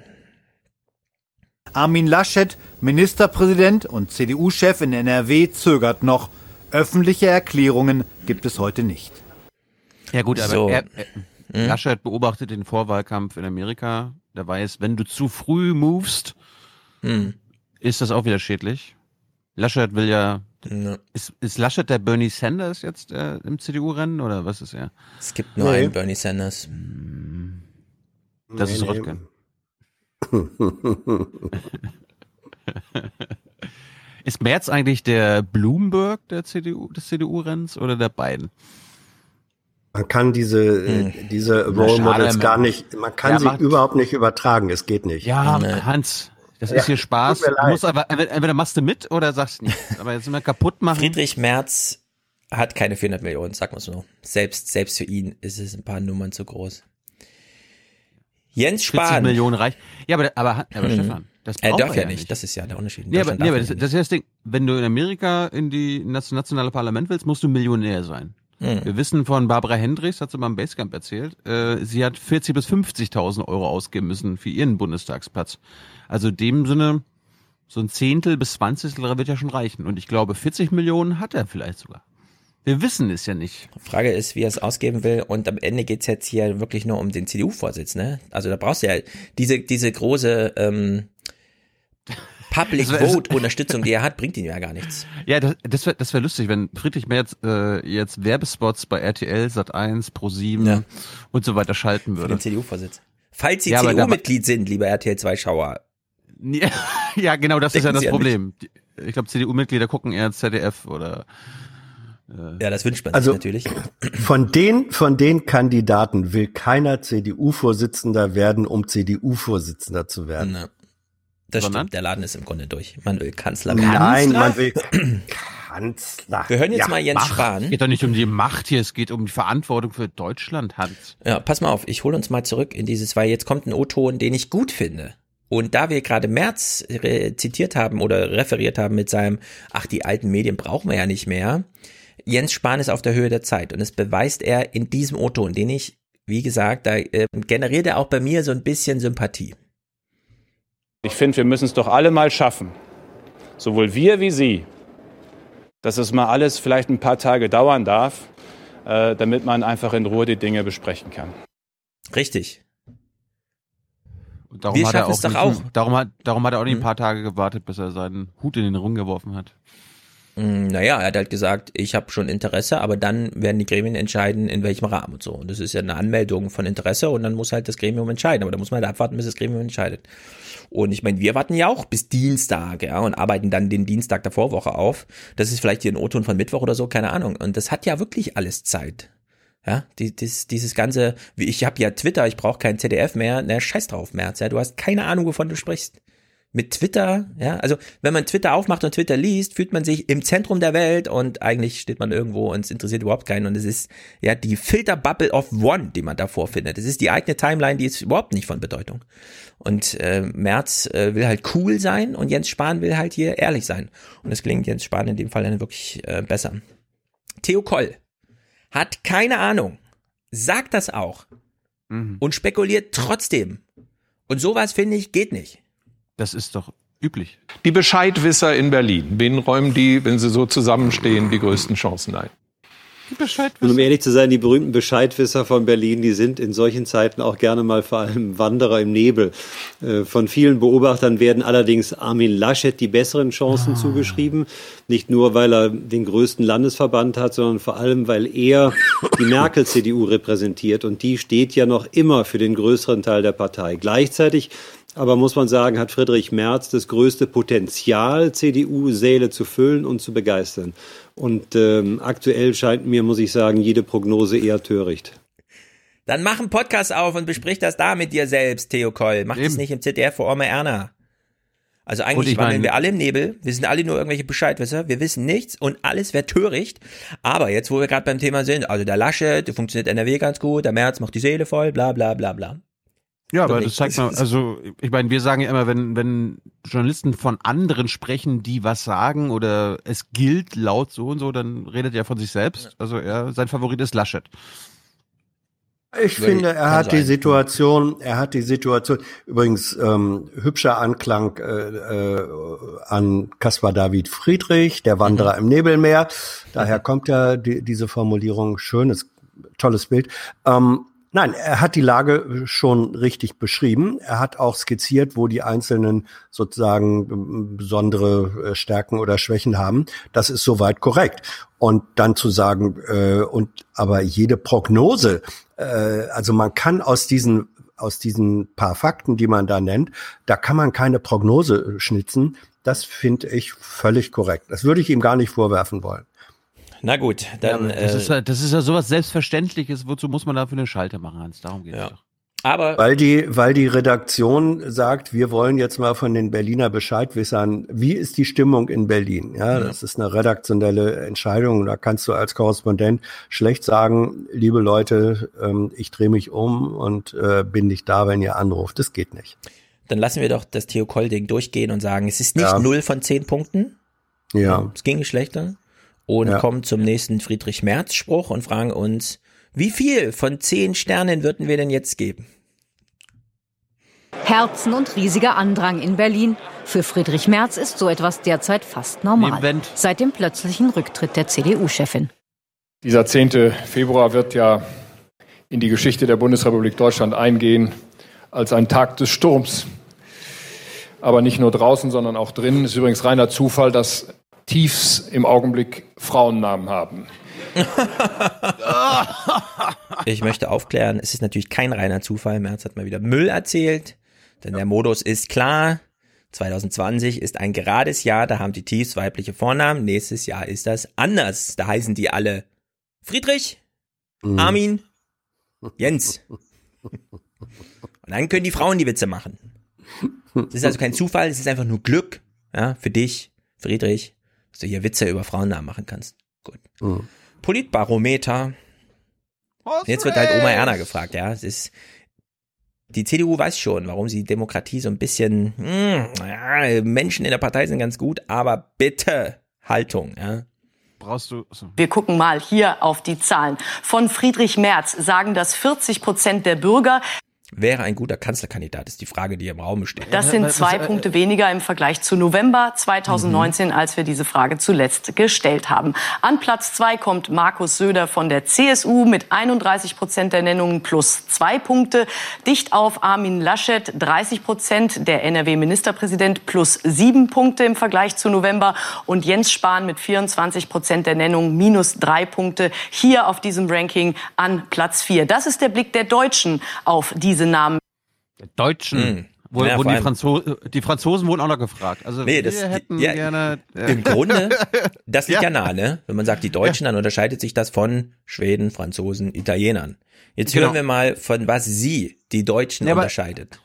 Armin Laschet, Ministerpräsident und CDU-Chef in NRW, zögert noch. Öffentliche Erklärungen gibt es heute nicht. Ja gut, aber So. er, er, Laschet beobachtet den Vorwahlkampf in Amerika. Der weiß, wenn du zu früh movest, Hm. ist das auch wieder schädlich. Laschet will ja, Ja. ist, ist Laschet der Bernie Sanders jetzt äh, im CDU-Rennen oder was ist er? Es gibt nur Nee. einen Bernie Sanders. Das Nee, ist nee. Röttgen. Ist Merz eigentlich der Bloomberg der CDU, des CDU-Rennens oder der beiden? Man kann diese, äh, diese Na, Role Models gar nicht, man kann Ja, sie überhaupt nicht übertragen. Es geht nicht. Ja, Hans, das ist Ja, hier Spaß. Du musst aber, entweder machst du mit oder sagst nichts. Aber jetzt immer kaputt machen. Friedrich Merz hat keine 400 Millionen, sag mal so. Selbst, selbst für ihn ist es ein paar Nummern zu groß. Jens 40 Spahn. Millionen reicht. Ja, aber, aber, aber Mhm. Stefan, das Er darf er ja ja nicht, das ist ja der Unterschied. Nee, aber, nee, aber das, das ist das Ding. Wenn du in Amerika in die nationale Parlament willst, musst du Millionär sein. Hm. Wir wissen von Barbara Hendricks, hat sie beim Basecamp erzählt, äh, sie hat 40 bis 50.000 Euro ausgeben müssen für ihren Bundestagsplatz. Also in dem Sinne, so ein Zehntel bis Zwanzigstel wird ja schon reichen. Und ich glaube, 40 Millionen hat er vielleicht sogar. Wir wissen es ja nicht. Frage ist, wie er es ausgeben will. Und am Ende geht's jetzt hier wirklich nur um den CDU-Vorsitz, ne? Also da brauchst du ja diese, diese große ähm, Public Das wär- Vote-Unterstützung, die er hat, bringt ihm ja gar nichts. Ja, das, das wäre das wär lustig, wenn Friedrich Merz äh, jetzt Werbespots bei RTL, Sat1, Pro7 und so weiter schalten Für würde. den CDU-Vorsitz. Falls Sie Ja, CDU-Mitglied sind, lieber RTL 2-Schauer. Ja, ja, genau, das ist ja Denken das Sie Problem. Die- Ich glaube, CDU-Mitglieder gucken eher ZDF oder Ja, das wünscht man Also- sich natürlich. Von den, von den Kandidaten will keiner CDU-Vorsitzender werden, um CDU-Vorsitzender zu werden. Ne. Das Sondern? stimmt, der Laden ist im Grunde durch. Man will Kanzler Nein, Kanzler? man will Kanzler. Wir hören jetzt Ja, mal Jens Macht. Spahn. Es geht doch nicht um die Macht hier, es geht um die Verantwortung für Deutschland, Hans. Ja, pass mal auf, ich hole uns mal zurück in dieses, weil jetzt kommt ein O-Ton, den ich gut finde. Und da wir gerade Merz äh, zitiert haben oder referiert haben mit seinem, ach, die alten Medien brauchen wir ja nicht mehr. Jens Spahn ist auf der Höhe der Zeit und das beweist er in diesem O-Ton, den ich, wie gesagt, da äh, generiert er auch bei mir so ein bisschen Sympathie. Ich finde, wir müssen es doch alle mal schaffen, sowohl wir wie Sie, dass es mal alles vielleicht ein paar Tage dauern darf, äh, damit man einfach in Ruhe die Dinge besprechen kann. Richtig. Darum Wir hat er auch es doch nicht, auch. Darum hat, darum hat er auch nicht ein paar Tage gewartet, bis er seinen Hut in den Ring geworfen hat. Mm, Naja, er hat halt gesagt, ich habe schon Interesse, aber dann werden die Gremien entscheiden, in welchem Rahmen und so. Und das ist ja eine Anmeldung von Interesse und dann muss halt das Gremium entscheiden. Aber da muss man halt abwarten, bis das Gremium entscheidet. Und ich meine, wir warten ja auch bis Dienstag, ja, und arbeiten dann den Dienstag der Vorwoche auf. Das ist vielleicht hier ein O-Ton von Mittwoch oder so, keine Ahnung. Und das hat ja wirklich alles Zeit. Ja, die, dies, dieses ganze, wie ich habe ja Twitter, ich brauche kein ZDF mehr, na scheiß drauf, Merz, ja, du hast keine Ahnung, wovon du sprichst. Mit Twitter, ja, also wenn man Twitter aufmacht und Twitter liest, fühlt man sich im Zentrum der Welt und eigentlich steht man irgendwo und es interessiert überhaupt keinen und es ist ja die Filterbubble of One, die man da vorfindet. Es ist die eigene Timeline, die ist überhaupt nicht von Bedeutung. Und äh, Merz äh, will halt cool sein und Jens Spahn will halt hier ehrlich sein. Und es gelingt Jens Spahn in dem Fall dann wirklich äh, besser. Theo Koll hat keine Ahnung, sagt das auch und spekuliert trotzdem. Und sowas finde ich geht nicht. Das ist doch üblich. Die Bescheidwisser in Berlin, wen räumen die, wenn sie so zusammenstehen, die größten Chancen ein? Und um ehrlich zu sein, die berühmten Bescheidwisser von Berlin, die sind in solchen Zeiten auch gerne mal vor allem Wanderer im Nebel. Äh, Von vielen Beobachtern werden allerdings Armin Laschet die besseren Chancen zugeschrieben. Nicht nur, weil er den größten Landesverband hat, sondern vor allem, weil er die Merkel-CDU repräsentiert. Und die steht ja noch immer für den größeren Teil der Partei. Gleichzeitig aber muss man sagen, hat Friedrich Merz das größte Potenzial, CDU-Säle zu füllen und zu begeistern. Und ähm, aktuell scheint mir, muss ich sagen, jede Prognose eher töricht. Dann mach einen Podcast auf und besprich das da mit dir selbst, Theo Koll. Mach das nicht im ZDF vor Oma Erna. Also eigentlich ich wandeln wir alle im Nebel. Wir sind alle nur irgendwelche Bescheidwisser. Wir wissen nichts und alles wäre töricht. Aber jetzt, wo wir gerade beim Thema sind, also der Laschet, der funktioniert NRW ganz gut, der Merz macht die Seele voll, bla bla bla bla. Ja, aber das zeigt mal, also ich meine, wir sagen ja immer, wenn, wenn Journalisten von anderen sprechen, die was sagen oder es gilt laut so und so, dann redet er von sich selbst. Also er, sein Favorit ist Laschet. Ich Ja, finde, er hat die sein. Situation, er hat die Situation, übrigens ähm, hübscher Anklang äh, äh, an Caspar David Friedrich, der Wanderer im Nebelmeer. Daher kommt ja die, diese Formulierung, schönes, tolles Bild. Ähm, Nein, er hat die Lage schon richtig beschrieben. Er hat auch skizziert, wo die einzelnen sozusagen ähm, besondere äh, Stärken oder Schwächen haben. Das ist soweit korrekt. Und dann zu sagen, äh, und aber jede Prognose, äh, also man kann aus diesen aus diesen paar Fakten, die man da nennt, da kann man keine Prognose schnitzen. Das finde ich völlig korrekt. Das würde ich ihm gar nicht vorwerfen wollen. Na gut, dann. Ja, das, äh, ist, ja- das ist ja sowas Selbstverständliches. Wozu muss man dafür eine Schalte machen, Hans? Darum geht's Ja. doch. Aber Weil die, weil die Redaktion sagt, wir wollen jetzt mal von den Berliner Bescheid wissen, wie ist die Stimmung in Berlin? Ja, das ist eine redaktionelle Entscheidung. Da kannst du als Korrespondent schlecht sagen, liebe Leute, ähm, ich drehe mich um und äh, bin nicht da, wenn ihr anruft. Das geht nicht. dann lassen wir doch das Theo Koll-Ding durchgehen und sagen, es ist nicht Ja. null von zehn Punkten. Ja. Es ging nicht schlechter. Und Ja. kommen zum nächsten Friedrich-Merz-Spruch und fragen uns, wie viel von zehn Sternen würden wir denn jetzt geben? Herzen und riesiger Andrang in Berlin. Für Friedrich Merz ist so etwas derzeit fast normal. Seit dem plötzlichen Rücktritt der CDU-Chefin. Dieser 10. Februar wird ja in die Geschichte der Bundesrepublik Deutschland eingehen als ein Tag des Sturms. Aber nicht nur draußen, sondern auch drinnen. Es ist übrigens reiner Zufall, dass Tiefs im Augenblick Frauennamen haben. Ich möchte aufklären, es ist natürlich kein reiner Zufall. Merz hat mal wieder Müll erzählt, denn der Modus ist klar. 2020 ist ein gerades Jahr, da haben die Tiefs weibliche Vornamen. Nächstes Jahr ist das anders. Da heißen die alle Friedrich, Armin, Jens. Und dann können die Frauen die Witze machen. Das ist also kein Zufall, es ist einfach nur Glück, ja, für dich, Friedrich, dass du hier Witze über Frauennamen machen kannst. Gut. Politbarometer. Jetzt wird halt Oma Erna gefragt, ja. Es ist, die CDU weiß schon, warum sie Demokratie so ein bisschen, hm, ja, Menschen in der Partei sind ganz gut, aber bitte Haltung, ja. Brauchst du. So. Wir gucken mal hier auf die Zahlen. Von Friedrich Merz sagen das 40 Prozent der Bürger. Wäre ein guter Kanzlerkandidat, ist die Frage, die im Raum steht. Das sind zwei Punkte weniger im Vergleich zu November 2019, als wir diese Frage zuletzt gestellt haben. An Platz zwei kommt Markus Söder von der CSU mit 31 Prozent der Nennungen plus zwei Punkte. Dicht auf Armin Laschet 30 Prozent, der NRW-Ministerpräsident plus sieben Punkte im Vergleich zu November. Und Jens Spahn mit 24 Prozent der Nennungen minus drei Punkte hier auf diesem Ranking an Platz vier. Das ist der Blick der Deutschen auf diese Namen. Deutschen. Mhm. Wo, Ja, wurden die, Franzo die Franzosen wurden auch noch gefragt. Also Nee, wir das- hätten ja, gerne. äh, Im Grunde, das liegt ja. Ja. nahe, ne? Wenn man sagt die Deutschen, dann unterscheidet sich das von Schweden, Franzosen, Italienern. Jetzt Genau. hören wir mal, von was sie, die Deutschen, Ja, unterscheidet.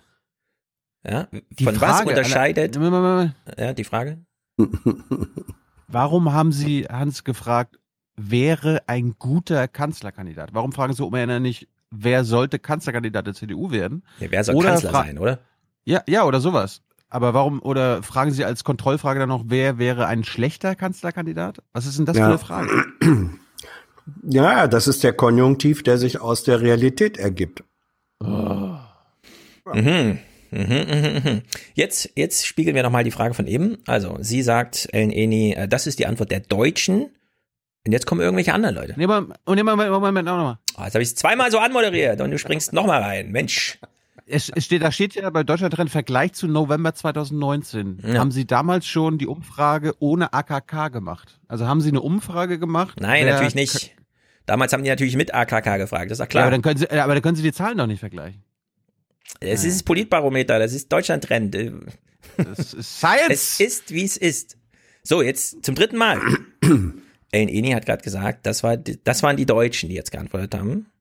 Ja? Die von was Frage, unterscheidet? Alter, Ja, die Frage? Warum haben Sie Hans gefragt, wäre ein guter Kanzlerkandidat? Warum fragen Sie Oma nicht, wer sollte Kanzlerkandidat der CDU werden? Ja, wer soll Oder Kanzler sein, oder? Ja, ja, oder sowas. Aber warum, oder fragen Sie als Kontrollfrage dann noch, wer wäre ein schlechter Kanzlerkandidat? Was ist denn das Ja. für eine Frage? Ja, das ist der Konjunktiv, der sich aus der Realität ergibt. Mhm. Mhm, mhm, mhm. Jetzt, jetzt spiegeln wir nochmal die Frage von eben. Also, sie sagt, Ellen Eni, äh, das ist die Antwort der Deutschen. Und jetzt kommen irgendwelche anderen Leute. Nee, aber, und nee, Moment, Moment, auch nochmal. Oh, jetzt habe ich es zweimal so anmoderiert und du springst nochmal rein. Mensch. Es, es steht, da steht ja bei Deutschland drin, Vergleich zu November 2019. Ja. Haben Sie damals schon die Umfrage ohne AKK gemacht? Also haben Sie eine Umfrage gemacht? Nein, natürlich nicht. Damals haben die natürlich mit AKK gefragt, das ist doch Ja, klar. aber, dann können Sie, aber dann können Sie die Zahlen doch nicht vergleichen. Es ist das Politbarometer, das ist Deutschland-Trend. Das ist Science. Es ist, wie es ist. So, jetzt zum dritten Mal. Ellen Eni hat gerade gesagt, das, war, das waren die Deutschen, die jetzt geantwortet haben.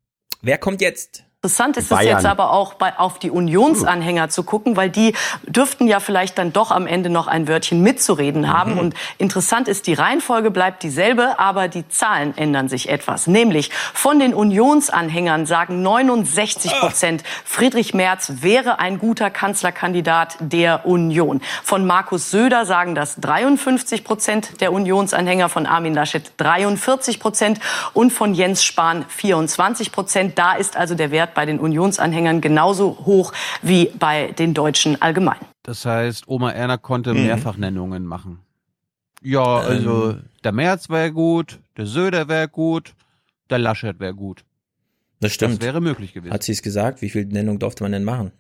Wer kommt jetzt? Interessant ist es Bayern. jetzt aber auch bei, auf die Unionsanhänger zu gucken, weil die dürften ja vielleicht dann doch am Ende noch ein Wörtchen mitzureden haben. Und interessant ist, die Reihenfolge bleibt dieselbe, aber die Zahlen ändern sich etwas. Nämlich von den Unionsanhängern sagen 69 Prozent, Friedrich Merz wäre ein guter Kanzlerkandidat der Union. Von Markus Söder sagen das 53 Prozent der Unionsanhänger, von Armin Laschet 43 Prozent und von Jens Spahn 24 Prozent. Da ist also der Wert bei den Unionsanhängern genauso hoch wie bei den Deutschen allgemein. Das heißt, Oma Erna konnte Mhm. Mehrfachnennungen machen. Ja, also Ähm. der Merz wäre gut, der Söder wäre gut, der Laschet wäre gut. Das stimmt. Das wäre möglich gewesen. Hat sie es gesagt? Wie viel Nennung durfte man denn machen?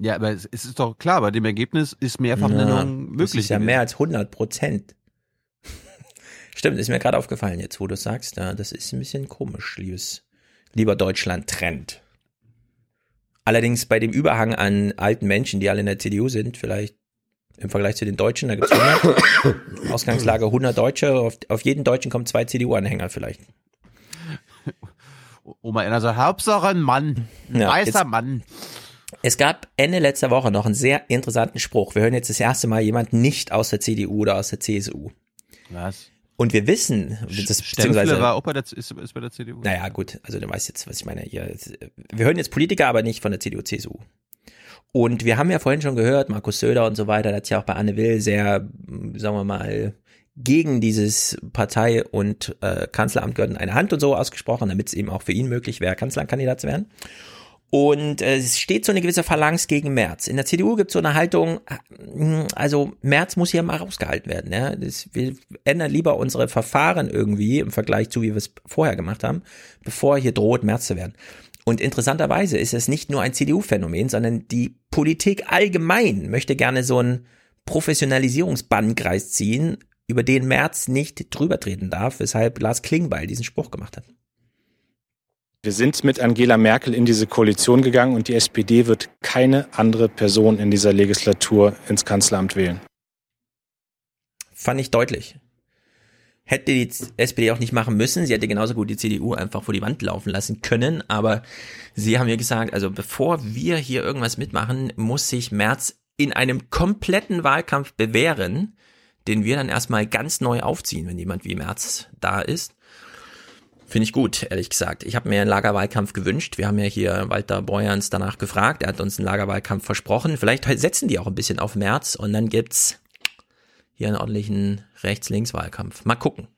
Ja, aber es ist doch klar, bei dem Ergebnis ist Mehrfachnennung möglich. Das ist ja gewesen. mehr als 100 Prozent. Stimmt, ist mir gerade aufgefallen jetzt, wo du sagst, ja, das ist ein bisschen komisch, liebes, lieber Deutschland-Trend. Allerdings bei dem Überhang an alten Menschen, die alle in der CDU sind, vielleicht im Vergleich zu den Deutschen, da gibt es 100, Ausgangslage 100 Deutsche, auf, auf jeden Deutschen kommen zwei CDU-Anhänger vielleicht. Oma Erna sagt, Hauptsache ein Mann. Ein Ja, weißer jetzt- Mann. Es gab Ende letzter Woche noch einen sehr interessanten Spruch. Wir hören jetzt das erste Mal jemanden nicht aus der CDU oder aus der CSU. Was? Und wir wissen, das, Stempfle war auch bei der, ist, ist bei der CDU. Naja, gut, also du weißt jetzt, was ich meine. Hier, wir hören jetzt Politiker, aber nicht von der CDU, CSU. Und wir haben ja vorhin schon gehört, Markus Söder und so weiter, der hat ja auch bei Anne Will sehr, sagen wir mal, gegen dieses Partei- und äh, Kanzleramt gehört eine Hand und so ausgesprochen, damit es eben auch für ihn möglich wäre, Kanzlerkandidat zu werden. Und äh, es steht so eine gewisse Phalanx gegen Merz. In der CDU gibt es so eine Haltung, äh, also Merz muss hier mal rausgehalten werden. Ja? Das, wir ändern lieber unsere Verfahren irgendwie im Vergleich zu, wie wir es vorher gemacht haben, bevor hier droht, Merz zu werden. Und interessanterweise ist es nicht nur ein CDU-Phänomen, sondern die Politik allgemein möchte gerne so einen Professionalisierungsbannkreis ziehen, über den Merz nicht drüber treten darf, weshalb Lars Klingbeil diesen Spruch gemacht hat. Wir sind mit Angela Merkel in diese Koalition gegangen und die SPD wird keine andere Person in dieser Legislatur ins Kanzleramt wählen. Fand ich deutlich. Hätte die SPD auch nicht machen müssen. Sie hätte genauso gut die CDU einfach vor die Wand laufen lassen können. Aber sie haben mir gesagt, also bevor wir hier irgendwas mitmachen, muss sich Merz in einem kompletten Wahlkampf bewähren, den wir dann erstmal ganz neu aufziehen, wenn jemand wie Merz da ist. Finde ich gut, ehrlich gesagt. Ich habe mir einen Lagerwahlkampf gewünscht. Wir haben ja hier Walter Borjans danach gefragt. Er hat uns einen Lagerwahlkampf versprochen. Vielleicht setzen die auch ein bisschen auf März und dann gibt's hier einen ordentlichen Rechts-Links-Wahlkampf. Mal gucken.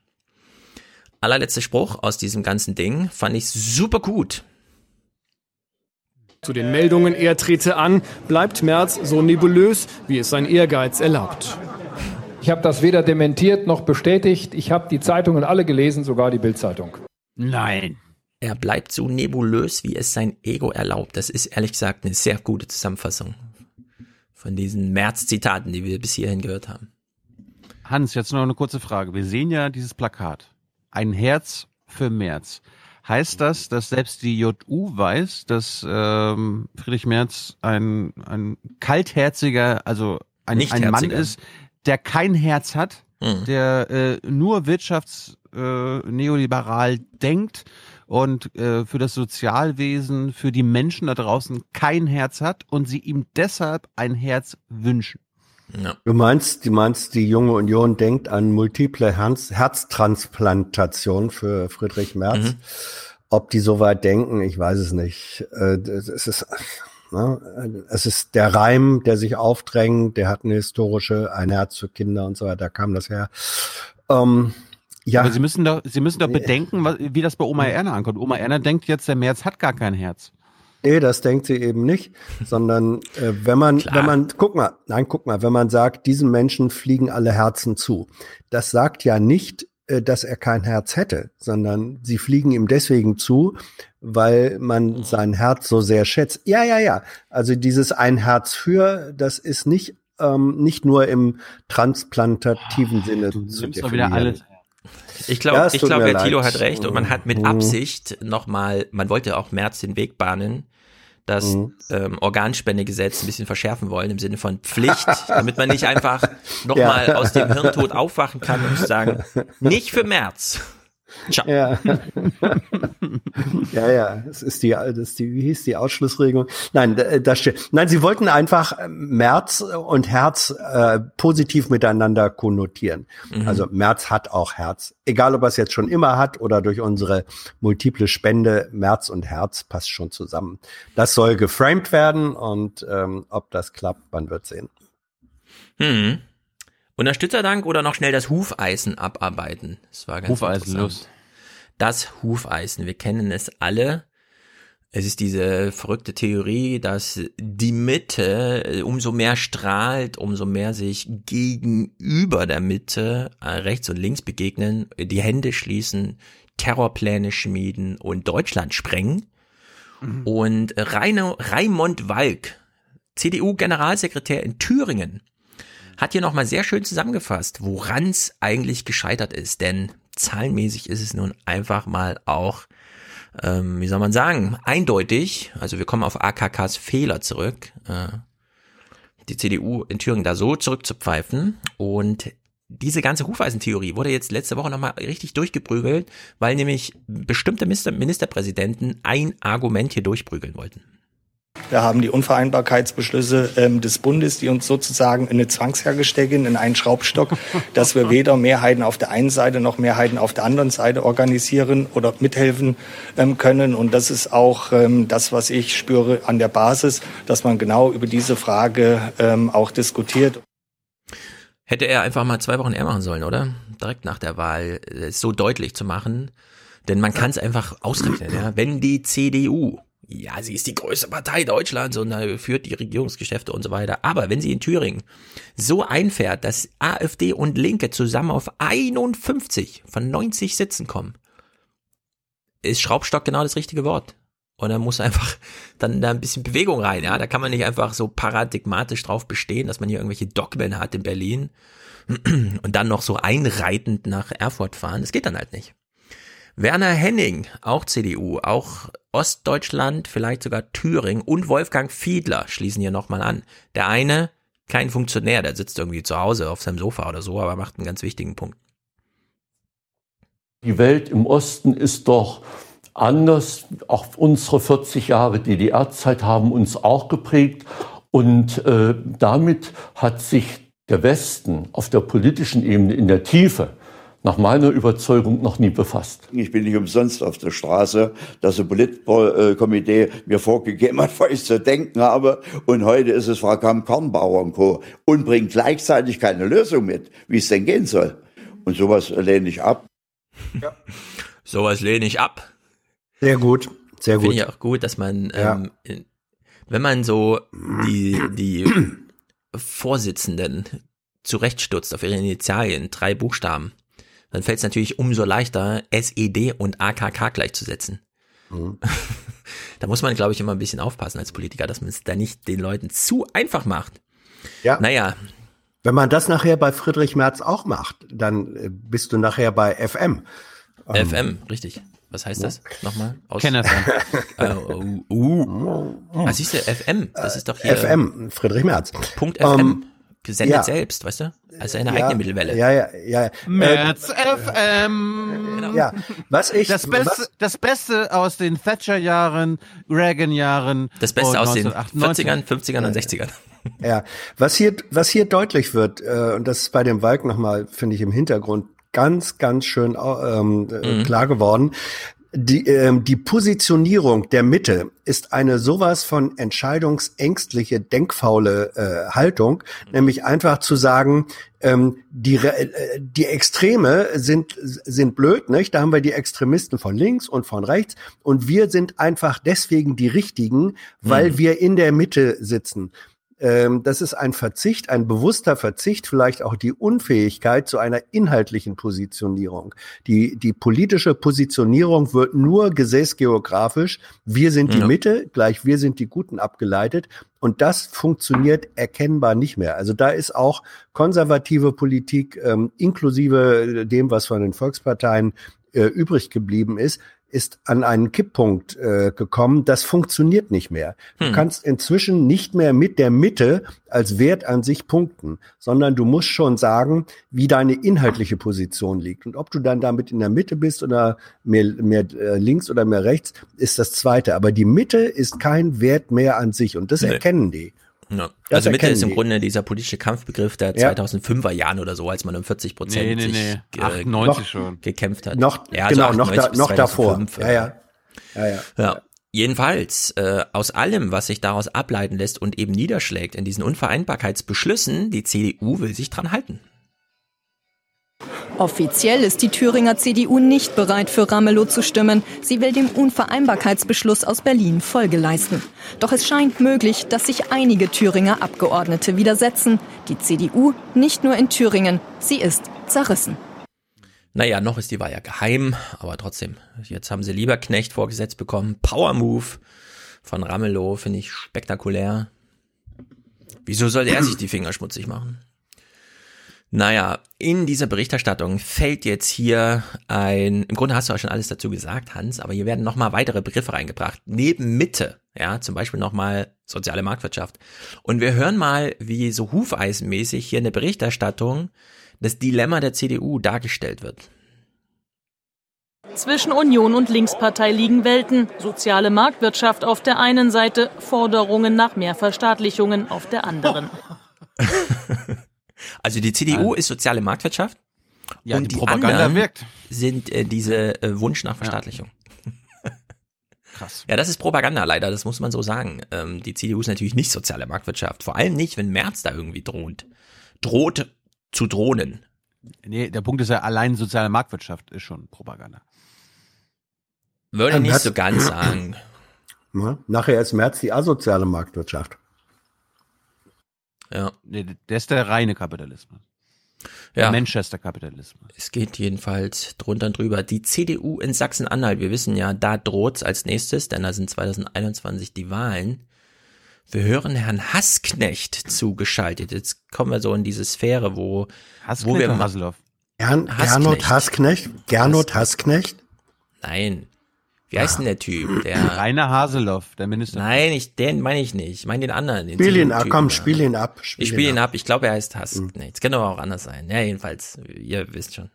Allerletzter Spruch aus diesem ganzen Ding fand ich super gut. Zu den Meldungen, er trete an, bleibt Merz so nebulös, wie es sein Ehrgeiz erlaubt. Ich habe das weder dementiert noch bestätigt. Ich habe die Zeitungen alle gelesen, sogar die Bildzeitung. Nein. Er bleibt so nebulös, wie es sein Ego erlaubt. Das ist ehrlich gesagt eine sehr gute Zusammenfassung von diesen März-Zitaten, die wir bis hierhin gehört haben. Hans, jetzt noch eine kurze Frage. Wir sehen ja dieses Plakat. Ein Herz für Merz. Heißt das, dass selbst die JU weiß, dass ähm, Friedrich Merz ein, ein kaltherziger, also ein, ein Mann ist, der kein Herz hat, Mhm. der äh, nur wirtschafts äh, neoliberal denkt und äh, für das Sozialwesen, für die Menschen da draußen kein Herz hat und sie ihm deshalb ein Herz wünschen. Ja. Du meinst, du meinst, die junge Union denkt an multiple Herz Herztransplantation für Friedrich Merz. Mhm. Ob die so weit denken, ich weiß es nicht. Äh, Es ist, ne, es ist der Reim, der sich aufdrängt, der hat eine historische, ein Herz für Kinder und so weiter, da kam das her. Ähm, ja. Aber Sie müssen doch, Sie müssen doch bedenken, wie das bei Oma Erna ankommt. Oma Erna denkt jetzt, der Merz hat gar kein Herz. Nee, das denkt sie eben nicht, sondern äh, wenn man, wenn man, guck mal, nein, guck mal, wenn man sagt, diesen Menschen fliegen alle Herzen zu, das sagt ja nicht, äh, dass er kein Herz hätte, sondern sie fliegen ihm deswegen zu, weil man sein Herz so sehr schätzt. Ja, ja, ja. Also dieses ein Herz für, das ist nicht ähm, nicht nur im transplantativen Sinne zu nimmst doch wieder alles. Ich glaube, Ja, ich glaube, Thilo leid. hat recht und man hat mit Mhm. Absicht nochmal, man wollte auch März den Weg bahnen, das Mhm. ähm, Organspendegesetz ein bisschen verschärfen wollen im Sinne von Pflicht, damit man nicht einfach nochmal Ja. aus dem Hirntod aufwachen kann und sagen, nicht für März. Ciao. Ja. ja, ja, das ist die, das ist die, wie hieß die Ausschlussregelung? Nein, da- das steht. Nein, sie wollten einfach März und Herz äh, positiv miteinander konnotieren. Mhm. Also März hat auch Herz. Egal, ob er es jetzt schon immer hat oder durch unsere multiple Spende, März und Herz passt schon zusammen. Das soll geframed werden und ähm, ob das klappt, man wird sehen. Hm. Unterstützerdank oder noch schnell das Hufeisen abarbeiten? Das war ganz Hufeisen, los. Das Hufeisen, wir kennen es alle. Es ist diese verrückte Theorie, dass die Mitte äh, umso mehr strahlt, umso mehr sich gegenüber der Mitte äh, rechts und links begegnen, die Hände schließen, Terrorpläne schmieden und Deutschland sprengen. Mhm. Und Reino, Raimond Walk, CDU-Generalsekretär in Thüringen, hat hier nochmal sehr schön zusammengefasst, woran es eigentlich gescheitert ist. Denn zahlenmäßig ist es nun einfach mal auch, ähm, wie soll man sagen, eindeutig. Also wir kommen auf AKKs Fehler zurück. Äh, die CDU in Thüringen da so zurückzupfeifen. Und diese ganze Hufeisentheorie wurde jetzt letzte Woche nochmal richtig durchgeprügelt, weil nämlich bestimmte Ministerpräsidenten ein Argument hier durchprügeln wollten. Wir haben die Unvereinbarkeitsbeschlüsse ähm, des Bundes, die uns sozusagen in eine Zwangsjacke stecken, in einen Schraubstock, dass wir weder Mehrheiten auf der einen Seite noch Mehrheiten auf der anderen Seite organisieren oder mithelfen ähm, können. Und das ist auch ähm, das, was ich spüre an der Basis, dass man genau über diese Frage ähm, auch diskutiert. Hätte er einfach mal zwei Wochen eher machen sollen, oder? Direkt nach der Wahl, es so deutlich zu machen. Denn man kann es einfach ausrechnen, ja. Wenn die CDU ja, sie ist die größte Partei Deutschlands und äh, führt die Regierungsgeschäfte und so weiter. Aber wenn sie in Thüringen so einfährt, dass AfD und Linke zusammen auf 51 von 90 Sitzen kommen, ist Schraubstock genau das richtige Wort. Und da muss einfach dann da ein bisschen Bewegung rein, ja. Da kann man nicht einfach so paradigmatisch drauf bestehen, dass man hier irgendwelche Dogmen hat in Berlin und dann noch so einreitend nach Erfurt fahren. Das geht dann halt nicht. Werner Henning, auch CDU, auch Ostdeutschland, vielleicht sogar Thüringen und Wolfgang Fiedler schließen hier nochmal an. Der eine, kein Funktionär, der sitzt irgendwie zu Hause auf seinem Sofa oder so, aber macht einen ganz wichtigen Punkt. Die Welt im Osten ist doch anders. Auch unsere 40 Jahre DDR-Zeit haben uns auch geprägt. Und äh, damit hat sich der Westen auf der politischen Ebene in der Tiefe nach meiner Überzeugung noch nie befasst. Ich bin nicht umsonst auf der Straße, dass ein Politkomitee mir vorgegeben hat, was ich zu denken habe. Und heute ist es Frau Kamm-Kornbauer und Co. und bringt gleichzeitig keine Lösung mit, wie es denn gehen soll. Und sowas lehne ich ab. Ja. sowas lehne ich ab. Sehr gut, sehr gut. Finde ich auch gut, dass man, ja. ähm, wenn man so die, die Vorsitzenden zurechtstutzt auf ihre Initialien, drei Buchstaben, dann fällt es natürlich umso leichter, SED und AKK gleichzusetzen. Mhm. da muss man, glaube ich, immer ein bisschen aufpassen als Politiker, dass man es da nicht den Leuten zu einfach macht. Ja. Naja. Wenn man das nachher bei Friedrich Merz auch macht, dann äh, bist du nachher bei FM. FM, ähm, richtig. Was heißt das? Nochmal? Aus KenFM. äh, uh, uh. Ah, siehst du, FM, das ist doch hier. FM, Friedrich Merz. Punkt FM. Um, ähm, gesendet ja. selbst, weißt du? Also eine ja, eigene Mittelwelle. Ja, ja, ja. Merz äh, FM. Genau. Ja, was ich das Beste, was, das Beste aus den Thatcher-Jahren, Reagan-Jahren. Das Beste aus den 40ern, 50ern und 60ern. Ja, was hier, was hier deutlich wird, äh, und das ist bei dem Walk nochmal, finde ich, im Hintergrund ganz, ganz schön ähm, mhm. klar geworden die, ähm, die Positionierung der Mitte ist eine sowas von entscheidungsängstliche, denkfaule äh, Haltung, nämlich einfach zu sagen, ähm, die, äh, die Extreme sind, sind blöd, nicht? Da haben wir die Extremisten von links und von rechts und wir sind einfach deswegen die Richtigen, weil mhm. wir in der Mitte sitzen. Ähm, das ist ein Verzicht, ein bewusster Verzicht, vielleicht auch die Unfähigkeit zu einer inhaltlichen Positionierung. Die, die politische Positionierung wird nur gesäßgeografisch. Wir sind die ja. Mitte, gleich wir sind die Guten abgeleitet. Und das funktioniert erkennbar nicht mehr. Also da ist auch konservative Politik ähm, inklusive dem, was von den Volksparteien äh, übrig geblieben ist, ist an einen Kipppunkt äh, gekommen. Das funktioniert nicht mehr. Du hm. kannst inzwischen nicht mehr mit der Mitte als Wert an sich punkten, sondern du musst schon sagen, wie deine inhaltliche Position liegt. Und ob du dann damit in der Mitte bist oder mehr, mehr äh, links oder mehr rechts, ist das Zweite. Aber die Mitte ist kein Wert mehr an sich und das nee. erkennen die. Ja. Also Mitte ist im die. Grunde dieser politische Kampfbegriff der ja. 2005er Jahren oder so, als man um 40 Prozent nee, nee, nee. Sich, 98 schon. gekämpft hat. Noch, ja, also genau, noch, da, noch davor. Ja, ja. Ja, ja. ja. Jedenfalls, äh, aus allem, was sich daraus ableiten lässt und eben niederschlägt in diesen Unvereinbarkeitsbeschlüssen, die CDU will sich dran halten. Offiziell ist die Thüringer CDU nicht bereit, für Ramelow zu stimmen. Sie will dem Unvereinbarkeitsbeschluss aus Berlin Folge leisten. Doch es scheint möglich, dass sich einige Thüringer Abgeordnete widersetzen. Die CDU nicht nur in Thüringen, sie ist zerrissen. Naja, noch ist die Wahl ja geheim, aber trotzdem, jetzt haben sie Lieberknecht vorgesetzt bekommen. Power Move von Ramelow, finde ich spektakulär. Wieso sollte er sich die Finger schmutzig machen? Naja, in dieser Berichterstattung fällt jetzt hier ein, im Grunde hast du auch schon alles dazu gesagt, Hans, aber hier werden nochmal weitere Begriffe reingebracht. Neben Mitte, ja, zum Beispiel nochmal soziale Marktwirtschaft. Und wir hören mal, wie so hufeisenmäßig hier in der Berichterstattung das Dilemma der CDU dargestellt wird. Zwischen Union und Linkspartei liegen Welten. Soziale Marktwirtschaft auf der einen Seite, Forderungen nach mehr Verstaatlichungen auf der anderen. Also die CDU ist soziale Marktwirtschaft. Ja, und die die, Propaganda anderen wirkt. sind äh, diese äh, Wunsch nach Verstaatlichung. Krass. Ja, das ist Propaganda leider, das muss man so sagen. Ähm, die CDU ist natürlich nicht soziale Marktwirtschaft. Vor allem nicht, wenn Merz da irgendwie droht. Droht zu drohnen. Nee, der Punkt ist ja, allein soziale Marktwirtschaft ist schon Propaganda. Würde Ähm, nicht so ganz sagen. Ja, nachher ist März die asoziale Marktwirtschaft. Ja. Der ist der reine Kapitalismus. Ja. Manchester-Kapitalismus. Es geht jedenfalls drunter und drüber. Die CDU in Sachsen-Anhalt, wir wissen ja, da droht's als nächstes, denn da sind 2021 die Wahlen. Wir hören Herrn Hassknecht zugeschaltet. Jetzt kommen wir so in diese Sphäre, wo, wo Hassknecht wir Hasselhoff? Gern, Hassknecht. Gernot Hassknecht? Gernot Hassknecht? Nein. Wie heißt denn der Typ? Der Rainer Haseloff, der Minister. Nein, ich, den meine ich nicht. Ich meine den anderen. Den Spiel ihn ab, komm, spiel ihn ab. Ich spiele ihn ab. Ich glaube, er heißt Hassknecht. Es kann aber auch anders sein. Ja, jedenfalls, ihr wisst schon.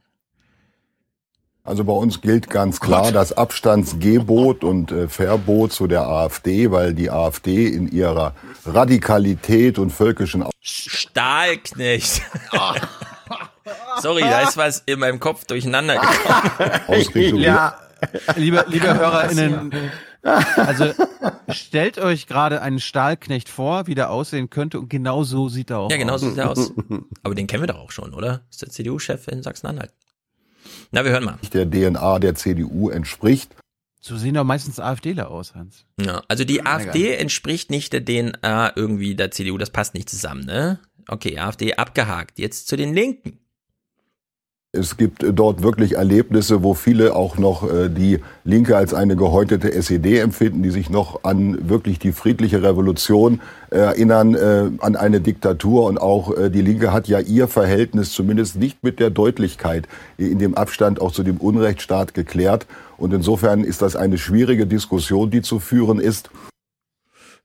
Also bei uns gilt ganz klar das Abstandsgebot und äh, Verbot zu der AfD, weil die AfD in ihrer Radikalität und völkischen Stahlknecht. Sorry, da ist was in meinem Kopf durcheinander gekommen. Ja. Liebe, liebe HörerInnen, also stellt euch gerade einen Stahlknecht vor, wie der aussehen könnte und genau so sieht er auch Ja, genau aus. so sieht er aus. Aber den kennen wir doch auch schon, oder? Ist der CDU-Chef in Sachsen-Anhalt. Na, wir hören mal. der DNA der CDU entspricht. So sehen doch meistens AfDler aus, Hans. Ja, also die Egal. AfD entspricht nicht der DNA irgendwie der CDU, das passt nicht zusammen, ne? Okay, AfD abgehakt. Jetzt zu den Linken. Es gibt äh, dort wirklich Erlebnisse, wo viele auch noch äh, die Linke als eine gehäutete SED empfinden, die sich noch an wirklich die friedliche Revolution äh, erinnern, an eine Diktatur. Und auch die Linke hat ja ihr Verhältnis zumindest nicht mit der Deutlichkeit in dem Abstand auch zu dem Unrechtsstaat geklärt. Und insofern ist das eine schwierige Diskussion, die zu führen ist.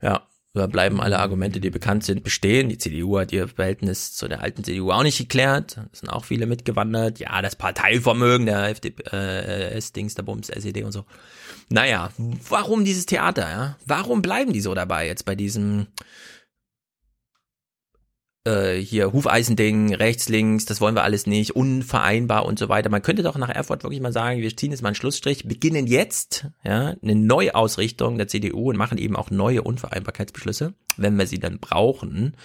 Ja, bleiben alle Argumente, die bekannt sind, bestehen. Die CDU hat ihr Verhältnis zu der alten CDU auch nicht geklärt. Es sind auch viele mitgewandert. Ja, das Parteivermögen der FDP, äh, S-Dings, der Bums, SED und so. Naja, warum dieses Theater, ja? Warum bleiben die so dabei jetzt bei diesem äh, hier Hufeisending, rechts, links, das wollen wir alles nicht, unvereinbar und so weiter. Man könnte doch nach Erfurt wirklich mal sagen, wir ziehen jetzt mal einen Schlussstrich, beginnen jetzt ja, eine Neuausrichtung der CDU und machen eben auch neue Unvereinbarkeitsbeschlüsse, wenn wir sie dann brauchen.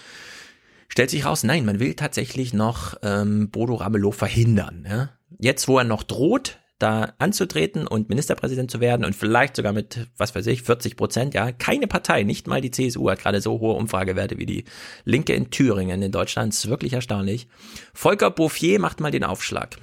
Stellt sich raus, nein, man will tatsächlich noch ähm, Bodo Ramelow verhindern. Ja? Jetzt, wo er noch droht, da anzutreten und Ministerpräsident zu werden und vielleicht sogar mit, was weiß ich, 40 Prozent, ja, keine Partei, nicht mal die CSU hat gerade so hohe Umfragewerte wie die Linke in Thüringen in Deutschland, ist wirklich erstaunlich. Volker Bouffier macht mal den Aufschlag.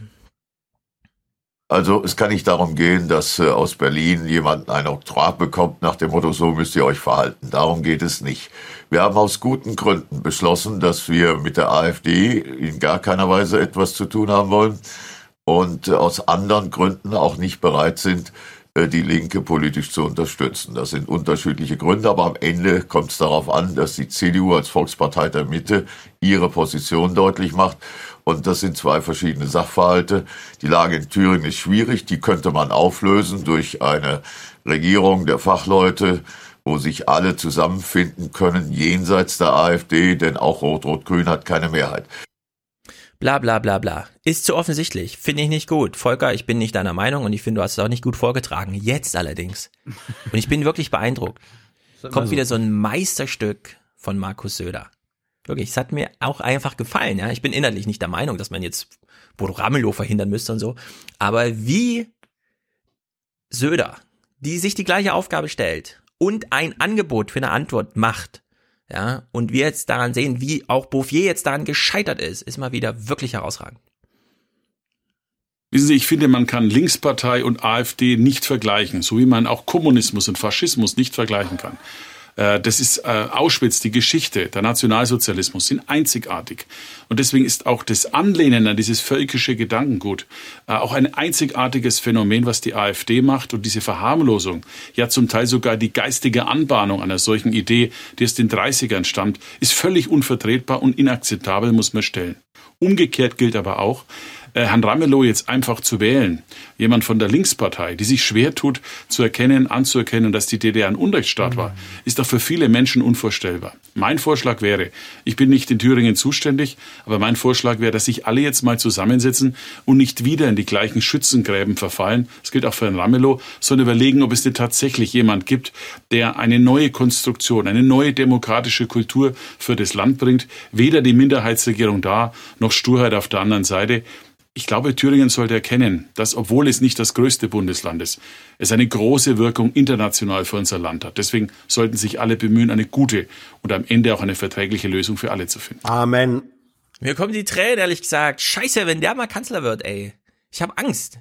Also es kann nicht darum gehen, dass äh, aus Berlin jemand ein Oktroi bekommt nach dem Motto, so müsst ihr euch verhalten. Darum geht es nicht. Wir haben aus guten Gründen beschlossen, dass wir mit der AfD in gar keiner Weise etwas zu tun haben wollen und äh, aus anderen Gründen auch nicht bereit sind, äh, die Linke politisch zu unterstützen. Das sind unterschiedliche Gründe, aber am Ende kommt es darauf an, dass die CDU als Volkspartei der Mitte ihre Position deutlich macht. Und das sind zwei verschiedene Sachverhalte. Die Lage in Thüringen ist schwierig. Die könnte man auflösen durch eine Regierung der Fachleute, wo sich alle zusammenfinden können, jenseits der AfD, denn auch Rot-Rot-Grün hat keine Mehrheit. Bla bla bla bla. Ist zu offensichtlich. Finde ich nicht gut. Volker, ich bin nicht deiner Meinung und ich finde, du hast es auch nicht gut vorgetragen. Jetzt allerdings. Und ich bin wirklich beeindruckt. Kommt so. wieder so ein Meisterstück von Markus Söder. Wirklich, es hat mir auch einfach gefallen. Ja, ich bin innerlich nicht der Meinung, dass man jetzt Bodo Ramelow verhindern müsste und so. Aber wie Söder, die sich die gleiche Aufgabe stellt und ein Angebot für eine Antwort macht, ja, und wir jetzt daran sehen, wie auch Bouffier jetzt daran gescheitert ist, ist mal wieder wirklich herausragend. Wissen Sie, ich finde, man kann Linkspartei und AfD nicht vergleichen, so wie man auch Kommunismus und Faschismus nicht vergleichen kann. Äh, das ist äh, Auschwitz, die Geschichte, der Nationalsozialismus sind einzigartig. Und deswegen ist auch das Anlehnen an dieses völkische Gedankengut äh, auch ein einzigartiges Phänomen, was die AfD macht. Und diese Verharmlosung, ja zum Teil sogar die geistige Anbahnung einer solchen Idee, die aus den 30ern stammt, ist völlig unvertretbar und inakzeptabel, muss man stellen. Umgekehrt gilt aber auch, äh, Herrn Ramelow jetzt einfach zu wählen, jemand von der Linkspartei, die sich schwer tut, zu erkennen, anzuerkennen, dass die DDR ein Unrechtsstaat war, ist doch für viele Menschen unvorstellbar. Mein Vorschlag wäre, ich bin nicht in Thüringen zuständig, aber mein Vorschlag wäre, dass sich alle jetzt mal zusammensetzen und nicht wieder in die gleichen Schützengräben verfallen. Das gilt auch für Herrn Ramelow, sondern überlegen, ob es denn tatsächlich jemand gibt, der eine neue Konstruktion, eine neue demokratische Kultur für das Land bringt. Weder die Minderheitsregierung da, noch Sturheit auf der anderen Seite. Ich glaube, Thüringen sollte erkennen, dass, obwohl es nicht das größte Bundesland ist, es eine große Wirkung international für unser Land hat. Deswegen sollten sich alle bemühen, eine gute und am Ende auch eine verträgliche Lösung für alle zu finden. Amen. Mir kommen die Tränen, ehrlich gesagt. Scheiße, wenn der mal Kanzler wird, ey. Ich habe Angst.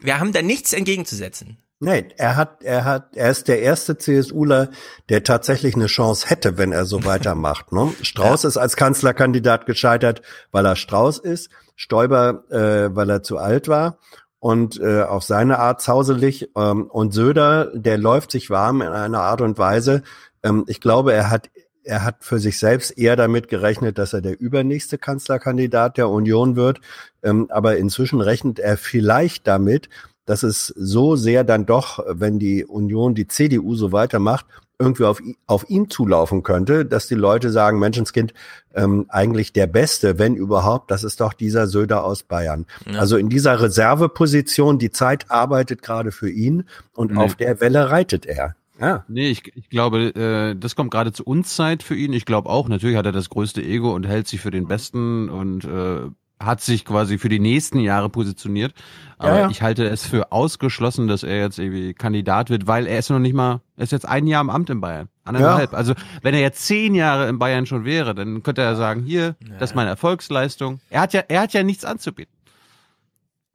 Wir haben da nichts entgegenzusetzen. Nee, er hat, er hat, er ist der erste CSUler, der tatsächlich eine Chance hätte, wenn er so weitermacht. Ne? Strauß ja. ist als Kanzlerkandidat gescheitert, weil er Strauß ist. Stoiber, äh, weil er zu alt war und äh, auf seine Art zauselig. Ähm, und Söder, der läuft sich warm in einer Art und Weise. Ähm, ich glaube, er hat er hat für sich selbst eher damit gerechnet, dass er der übernächste Kanzlerkandidat der Union wird. Ähm, aber inzwischen rechnet er vielleicht damit, dass es so sehr dann doch, wenn die Union, die CDU so weitermacht, irgendwie auf, auf ihn zulaufen könnte, dass die Leute sagen, Menschenskind, ähm, eigentlich der Beste, wenn überhaupt, das ist doch dieser Söder aus Bayern. Ja. Also in dieser Reserveposition, die Zeit arbeitet gerade für ihn und nee. auf der Welle reitet er. Ja. Nee, ich, ich glaube, äh, das kommt gerade zu uns Zeit für ihn. Ich glaube auch, natürlich hat er das größte Ego und hält sich für den Besten und äh, hat sich quasi für die nächsten Jahre positioniert. Aber ja, ja. ich halte es für ausgeschlossen, dass er jetzt irgendwie Kandidat wird, weil er ist noch nicht mal, er ist jetzt ein Jahr im Amt in Bayern. Anderthalb. Ja. Also wenn er jetzt zehn Jahre in Bayern schon wäre, dann könnte er sagen, hier, das ist meine Erfolgsleistung. Er hat ja, er hat ja nichts anzubieten.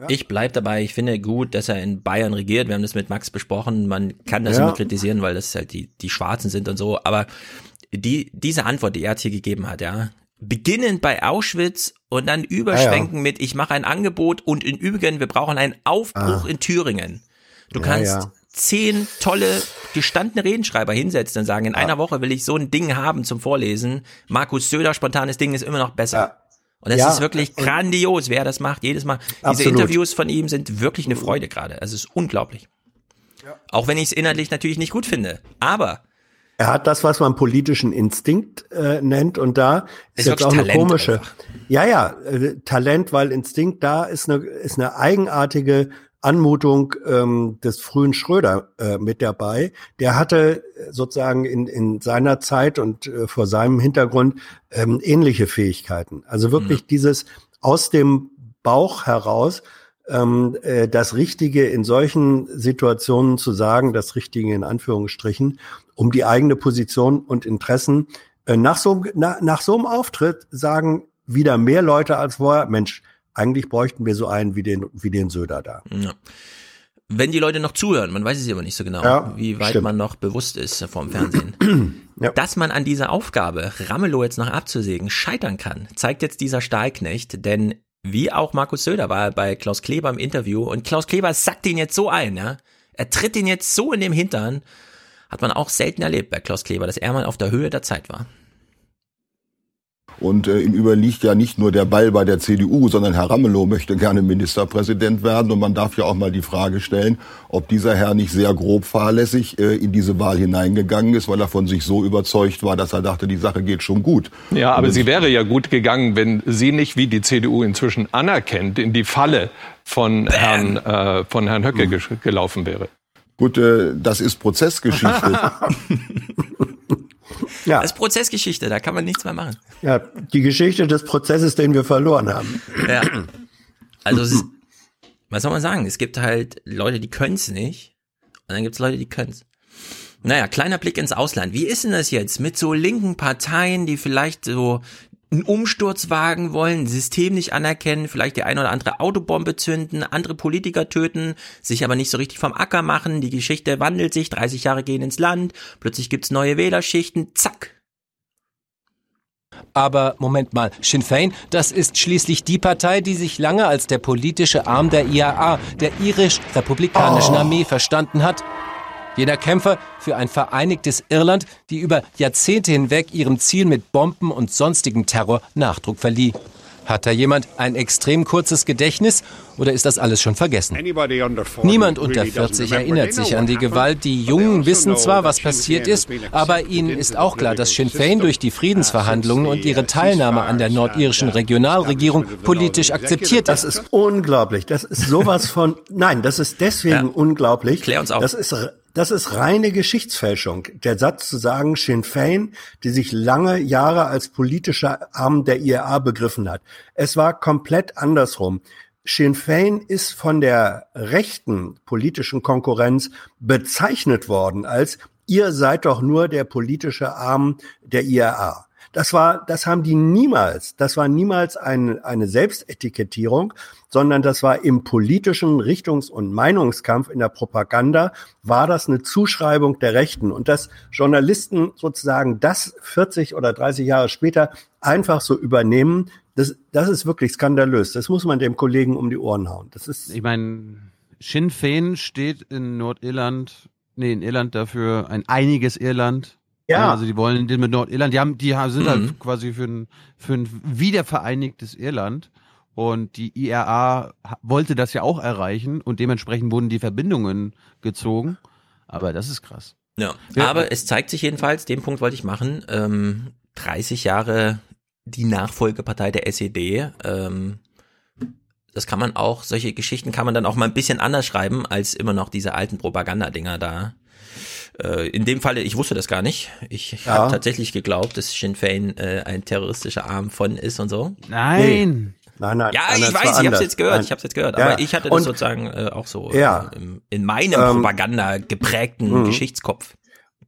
Ich bleib dabei, ich finde gut, dass er in Bayern regiert. Wir haben das mit Max besprochen. Man kann das immer kritisieren, weil das halt die, die Schwarzen sind und so. Aber die, diese Antwort, die er hier gegeben hat, ja, beginnend bei Auschwitz und dann überschwenken ah, ja. mit, ich mache ein Angebot und in Übrigen, wir brauchen einen Aufbruch ah. in Thüringen. Du ja, kannst ja. zehn tolle gestandene Redenschreiber hinsetzen und sagen, in einer Woche will ich so ein Ding haben zum Vorlesen. Markus Söder, spontanes Ding ist immer noch besser. Und das ist wirklich grandios, wer das macht, jedes Mal. Absolut. Diese Interviews von ihm sind wirklich eine Freude gerade. Also es ist unglaublich. Auch wenn ich es inhaltlich natürlich nicht gut finde. Aber er hat das, was man politischen Instinkt äh, nennt, und da ist, ist jetzt auch Talent eine komische. Einfach. Ja, ja, äh, Talent, weil Instinkt da ist eine ist eine eigenartige Anmutung ähm, des frühen Schröder äh, mit dabei. Der hatte sozusagen in, in seiner Zeit und äh, vor seinem Hintergrund ähm, ähnliche Fähigkeiten. Also wirklich mhm. dieses aus dem Bauch heraus ähm, äh, das Richtige in solchen Situationen zu sagen, das Richtige in Anführungsstrichen, um die eigene Position und Interessen äh, nach, so, na, nach so einem Auftritt sagen wieder mehr Leute als vorher, Mensch, eigentlich bräuchten wir so einen wie den, wie den Söder da. Ja. Wenn die Leute noch zuhören, man weiß es aber nicht so genau, ja, wie weit stimmt. man noch bewusst ist vom Fernsehen. ja. Dass man an dieser Aufgabe, Ramelow jetzt noch abzusägen, scheitern kann, zeigt jetzt dieser Stahlknecht, denn wie auch Markus Söder war bei Klaus Kleber im Interview und Klaus Kleber sackt ihn jetzt so ein, ja. Er tritt ihn jetzt so in dem Hintern. Hat man auch selten erlebt bei Klaus Kleber, dass er mal auf der Höhe der Zeit war. Und äh, ihm überliegt ja nicht nur der Ball bei der CDU, sondern Herr Ramelow möchte gerne Ministerpräsident werden. Und man darf ja auch mal die Frage stellen, ob dieser Herr nicht sehr grob fahrlässig äh, in diese Wahl hineingegangen ist, weil er von sich so überzeugt war, dass er dachte, die Sache geht schon gut. Ja, aber sie wäre ja gut gegangen, wenn sie nicht, wie die CDU inzwischen anerkennt, in die Falle von Herrn, äh, von Herrn Höcke mhm. gelaufen wäre. Gut, äh, das ist Prozessgeschichte. Ja. Das ist Prozessgeschichte, da kann man nichts mehr machen. Ja, die Geschichte des Prozesses, den wir verloren haben. Ja. Also, ist, was soll man sagen? Es gibt halt Leute, die können es nicht. Und dann gibt es Leute, die können es. Naja, kleiner Blick ins Ausland. Wie ist denn das jetzt mit so linken Parteien, die vielleicht so einen Umsturz wagen wollen, System nicht anerkennen, vielleicht die eine oder andere Autobombe zünden, andere Politiker töten, sich aber nicht so richtig vom Acker machen, die Geschichte wandelt sich, 30 Jahre gehen ins Land, plötzlich gibt's neue Wählerschichten, zack. Aber Moment mal, Sinn Fein, das ist schließlich die Partei, die sich lange als der politische Arm der IAA, der irisch-republikanischen Oh. Armee, verstanden hat. Jener Kämpfer für ein vereinigtes Irland, die über Jahrzehnte hinweg ihrem Ziel mit Bomben und sonstigem Terror Nachdruck verlieh. Hat da jemand ein extrem kurzes Gedächtnis oder ist das alles schon vergessen? Niemand unter 40 erinnert sich an die Gewalt. Die Jungen wissen zwar, was passiert ist, aber ihnen ist auch klar, dass Sinn Fein durch die Friedensverhandlungen und ihre Teilnahme an der nordirischen Regionalregierung politisch akzeptiert Das ist unglaublich. Das ist sowas von, nein, das ist deswegen unglaublich. Klär uns auf. Das ist, das ist reine Geschichtsfälschung. Der Satz zu sagen, Sinn Fein, die sich lange Jahre als politischer Arm der IRA begriffen hat. Es war komplett andersrum. Sinn Fein ist von der rechten politischen Konkurrenz bezeichnet worden als ihr seid doch nur der politische Arm der IRA. Das war, das haben die niemals. Das war niemals ein, eine Selbstetikettierung, sondern das war im politischen Richtungs- und Meinungskampf in der Propaganda war das eine Zuschreibung der Rechten und dass Journalisten sozusagen das 40 oder 30 Jahre später einfach so übernehmen, das, das ist wirklich skandalös. Das muss man dem Kollegen um die Ohren hauen. Das ist Ich meine, Sinn Fein steht in Nordirland, nee, in Irland dafür ein einiges Irland. Ja. Also die wollen den mit Nordirland, die haben, die sind Mhm. halt quasi für ein, für ein wiedervereinigtes Irland. Und die IRA wollte das ja auch erreichen und dementsprechend wurden die Verbindungen gezogen. Aber das ist krass. Ja, Ja. aber es zeigt sich jedenfalls, den Punkt wollte ich machen, ähm, 30 Jahre die Nachfolgepartei der SED, ähm, das kann man auch, solche Geschichten kann man dann auch mal ein bisschen anders schreiben, als immer noch diese alten Propagandadinger da. Äh, in dem Falle, ich wusste das gar nicht. Ich Ja. habe tatsächlich geglaubt, dass Sinn Fein äh, ein terroristischer Arm von ist und so. Nein. Nein, nein. Ja, nein, ich weiß, ich habe anders. jetzt gehört, Nein. ich habe jetzt gehört, Ja. aber ich hatte das Und- sozusagen äh, auch so Ja. äh, im, in meinem Ähm, Propaganda geprägten mhm. Geschichtskopf.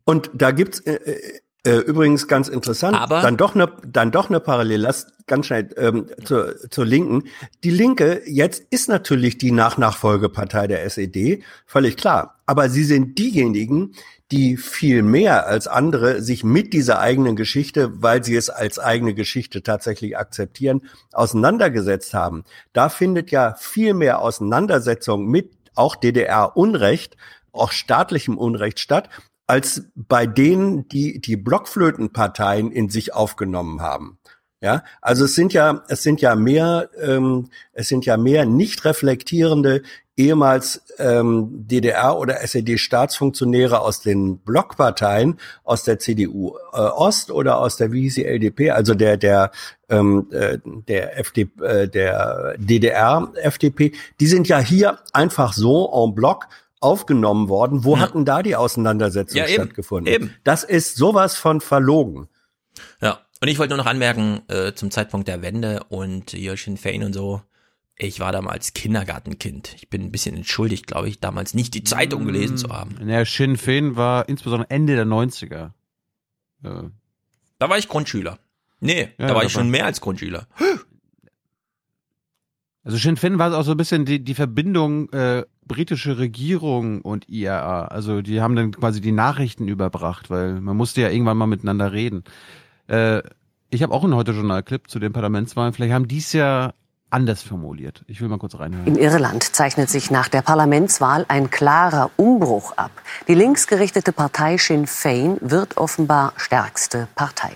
Und da gibt's äh, äh, äh, übrigens ganz interessant, Aber- dann doch eine dann doch eine Parallele, lass ganz schnell ähm, zur, zur Linken. Die Linke jetzt ist natürlich die Nachnachfolgepartei der SED, völlig klar. Aber sie sind diejenigen, die viel mehr als andere sich mit dieser eigenen Geschichte, weil sie es als eigene Geschichte tatsächlich akzeptieren, auseinandergesetzt haben. Da findet ja viel mehr Auseinandersetzung mit auch DDR-Unrecht, auch staatlichem Unrecht statt, als bei denen, die die Blockflötenparteien in sich aufgenommen haben. Ja, also es sind ja, es sind ja mehr, ähm, es sind ja mehr nicht reflektierende ehemals ähm, DDR oder SED-Staatsfunktionäre aus den Blockparteien, aus der CDU äh, Ost oder aus der wie hieß die LDP, also der der ähm, äh, der FDP, äh, der DDR FDP, die sind ja hier einfach so en bloc aufgenommen worden. Wo hatten da die Auseinandersetzungen Ja, stattgefunden? eben. Das ist sowas von verlogen. Ja, und ich wollte nur noch anmerken, äh, zum Zeitpunkt der Wende und hier Sinn Fein und so, ich war damals Kindergartenkind. Ich bin ein bisschen entschuldigt, glaube ich, damals nicht die Zeitung gelesen zu haben. Ja, Sinn Fein war insbesondere Ende der 90er. Äh, Da war ich Grundschüler. Nee, Ja, da war ja, ich schon mehr als Grundschüler. Also Sinn Fein war auch so ein bisschen die, die Verbindung äh, britische Regierung und IRA. Also die haben dann quasi die Nachrichten überbracht, weil man musste ja irgendwann mal miteinander reden. Äh, ich habe auch einen Heute-Journal-Clip zu den Parlamentswahlen. Vielleicht haben die es ja anders formuliert. Ich will mal kurz reinhören. In Irland zeichnet sich nach der Parlamentswahl ein klarer Umbruch ab. Die linksgerichtete Partei Sinn Fein wird offenbar stärkste Partei.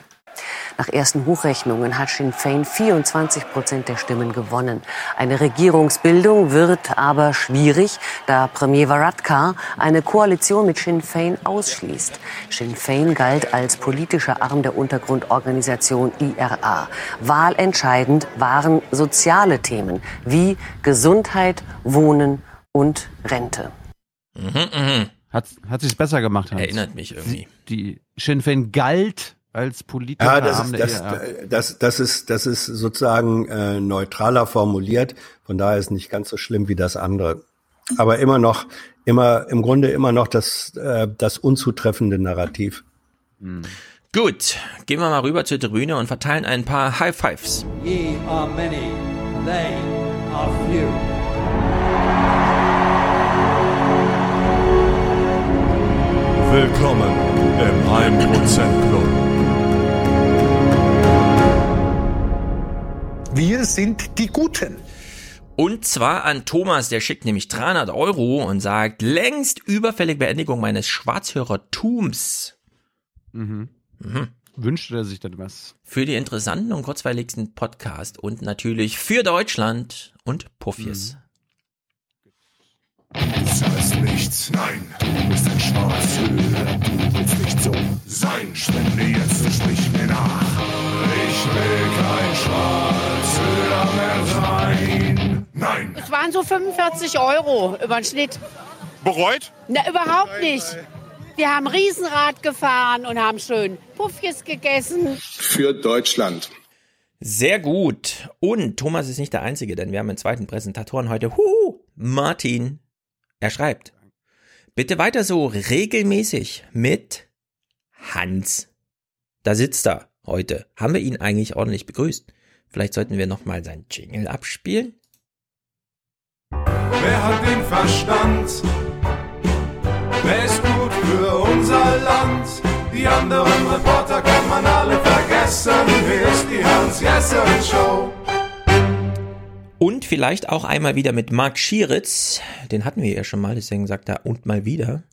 Nach ersten Hochrechnungen hat Sinn Fein 24 Prozent der Stimmen gewonnen. Eine Regierungsbildung wird aber schwierig, da Premier Varadkar eine Koalition mit Sinn Fein ausschließt. Sinn Fein galt als politischer Arm der Untergrundorganisation IRA. Wahlentscheidend waren soziale Themen wie Gesundheit, Wohnen und Rente. Mhm, mhm. Hat, hat sich's besser gemacht, Hans? Erinnert mich irgendwie. Die Sinn Fein galt als politischer Ja, das ist, das, das, das ist, das ist sozusagen äh, neutraler formuliert. Von daher ist nicht ganz so schlimm wie das andere. Aber immer noch, immer, im Grunde immer noch das, äh, das unzutreffende Narrativ. Gut, gehen wir mal rüber zur Tribüne und verteilen ein paar High Fives. Ye are many, they are few. Willkommen im 1% Club. Wir sind die Guten. Und zwar an Thomas, der schickt nämlich 300 Euro und sagt, längst überfällige Beendigung meines Schwarzhörertums. Mhm. Mhm. Wünschte er sich denn was? Für die interessanten und kurzweiligsten Podcast und natürlich für Deutschland und Puffies. Du zahlst nichts, nein, du bist ein Schwarzhörer, du willst nicht so sein. Spende jetzt und sprich mir nach. Ich will kein Schwarzhörer Nein. Es waren so 45 Euro über den Schnitt. Bereut? Na, überhaupt nicht. Wir haben Riesenrad gefahren und haben schön Puffjes gegessen. Für Deutschland. Sehr gut. Und Thomas ist nicht der Einzige, denn wir haben einen zweiten Präsentatoren heute. Huhu, Martin. Er schreibt, bitte weiter so regelmäßig mit Hans. Da sitzt er heute. Haben wir ihn eigentlich ordentlich begrüßt? Vielleicht sollten wir nochmal sein Jingle abspielen? Wer hat den Verstand? Wer ist gut für unser Land? Die anderen Reporter kann man alle vergessen. Hier ist die Hans-Jessen-Show. Und vielleicht auch einmal wieder mit Marc Schieritz, den hatten wir ja schon mal, deswegen sagt er und mal wieder.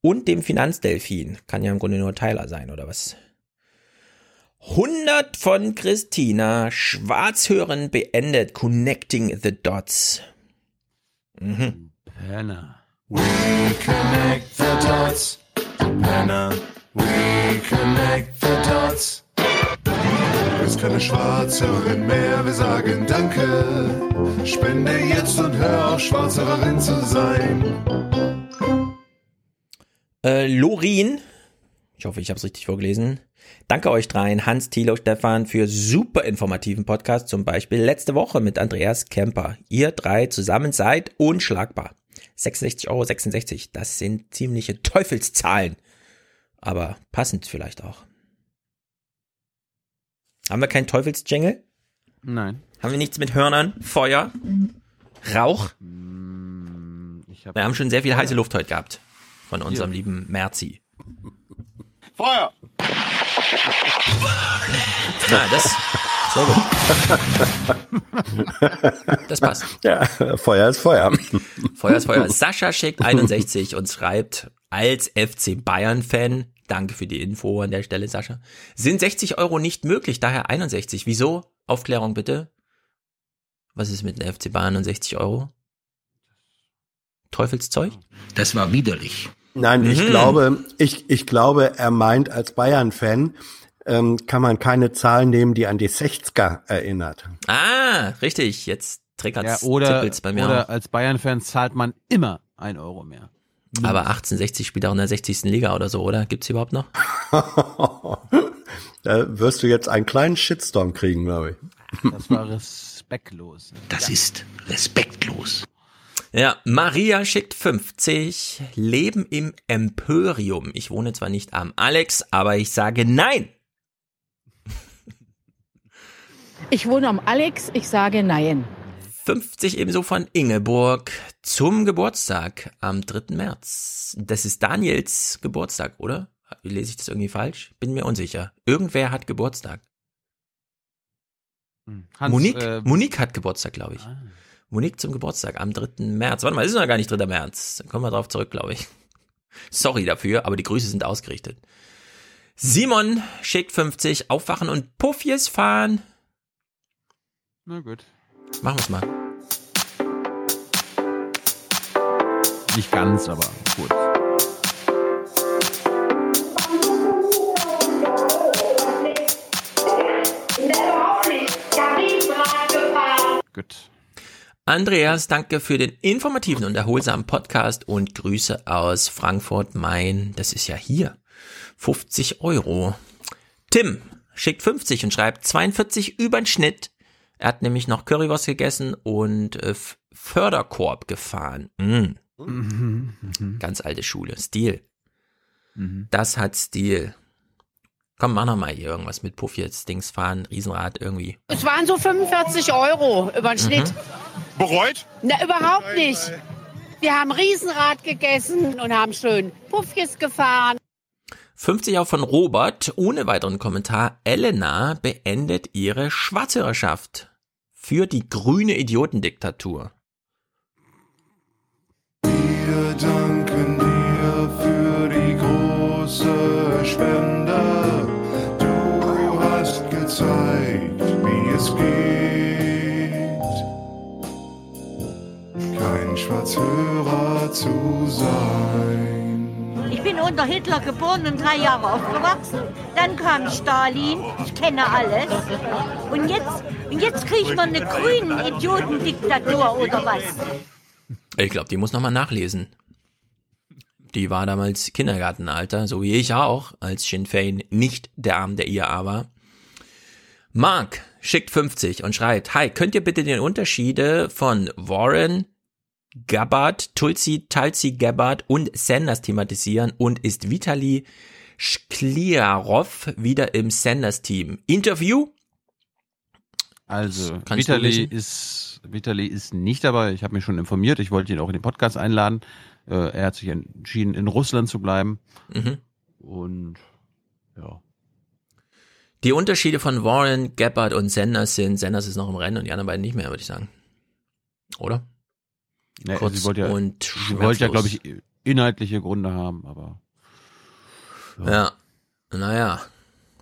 Und dem Finanzdelfin, kann ja im Grunde nur Tyler sein, oder was? 100 von Christina, Schwarzhören beendet, Connecting the Dots. Mhm. Penner. We connect the dots, Penner. We connect the dots. Du bist keine Schwarzhörerin mehr, wir sagen Danke. Spende jetzt und hör auf, Schwarzhörerin zu sein. Äh, Lorin, ich hoffe, ich habe es richtig vorgelesen. Danke euch dreien, Hans, Thilo, Stefan, für super informativen Podcast, zum Beispiel letzte Woche mit Andreas Kemper. Ihr drei zusammen seid unschlagbar. 66,66 Euro, das sind ziemliche Teufelszahlen. Aber passend vielleicht auch. Haben wir keinen Teufelsjingle? Nein. Haben wir nichts mit Hörnern, Feuer, Rauch? hab wir haben schon sehr viel heiße Luft heute gehabt. Von unserem lieben Merzi. Feuer! Ah, das. Gut. Das passt. Ja, Feuer ist Feuer. Feuer ist Feuer. Sascha schickt 61 und schreibt als FC Bayern-Fan, danke für die Info an der Stelle, Sascha, sind 60 Euro nicht möglich, daher 61. Wieso? Aufklärung bitte. Was ist mit dem FC Bayern und 60 Euro? Teufelszeug? Das war widerlich. Nein, ich Mhm. glaube, ich, ich glaube, er meint als Bayern-Fan, ähm, kann man keine Zahl nehmen, die an die 60er erinnert. Ah, richtig. Jetzt trickert's Ja, oder bei mir oder auch. als Bayern-Fan zahlt man immer ein Euro mehr. Aber 1860 spielt auch in der 60. Liga oder so, oder? Gibt's überhaupt noch? Da wirst du jetzt einen kleinen Shitstorm kriegen, glaube ich. Das war respektlos. Das ist respektlos. Ja, Maria schickt 50. Leben im Emporium. Ich wohne zwar nicht am Alex, aber ich sage nein. Ich wohne am Alex, ich sage nein. 50 ebenso von Ingeborg zum Geburtstag am 3. März. Das ist Daniels Geburtstag, oder? Lese ich das irgendwie falsch? Bin mir unsicher. Irgendwer hat Geburtstag. Hans, Monique, äh, Monique hat Geburtstag, glaube ich. Monique zum Geburtstag am 3. März. Warte mal, es ist noch gar nicht 3. März. Dann kommen wir drauf zurück, glaube ich. Sorry dafür, aber die Grüße sind ausgerichtet. Simon schickt 50, aufwachen und Puffies fahren. Na gut. Machen wir's mal. Nicht ganz, aber gut. Gut. Andreas, danke für den informativen und erholsamen Podcast und Grüße aus Frankfurt Main. Das ist ja hier. 50 Euro. Tim schickt 50 und schreibt 42 übern Schnitt. Er hat nämlich noch Currywurst gegessen und äh, Förderkorb gefahren. Mm. Mhm. Ganz alte Schule. Stil. Mhm. Das hat Stil. Komm, mach noch mal hier irgendwas mit Puff jetzt, Dings fahren, Riesenrad irgendwie. Es waren so 45 Euro über den Schnitt. Bereut? Na, überhaupt nicht. Wir haben Riesenrad gegessen und haben schön Puffjes gefahren. 50 auch von Robert, ohne weiteren Kommentar. Elena beendet ihre Schwarzhörerschaft für die grüne Idiotendiktatur. Schwarzhörer zu sein. Ich bin unter Hitler geboren und drei Jahre aufgewachsen. Dann kam Stalin, ich kenne alles. Und jetzt, und jetzt kriegt man eine grüne Idiotendiktatur oder was? Ich glaube, die muss noch mal nachlesen. Die war damals Kindergartenalter, so wie ich auch, als Sinn Fein nicht der Arm der IAA war. Mark schickt 50 und schreibt, Hi, könnt ihr bitte den Unterschiede von Warren, Gabbard, Tulsi, Tulsi Gabbard und Sanders thematisieren und ist Vitali Skliarov wieder im Sanders-Team? Interview? Also, Kannst du Vitali ist, Vitali ist nicht dabei. Ich habe mich schon informiert. Ich wollte ihn auch in den Podcast einladen. Äh, er hat sich entschieden, in Russland zu bleiben. Mhm. Und ja. Die Unterschiede von Warren, Gabbard und Sanders sind, Sanders ist noch im Rennen und die anderen beiden nicht mehr, würde ich sagen. Oder? Nee, Kurz sie wollte ja, und sie wollte ja, glaube ich, inhaltliche Gründe haben, aber. Ja. Naja.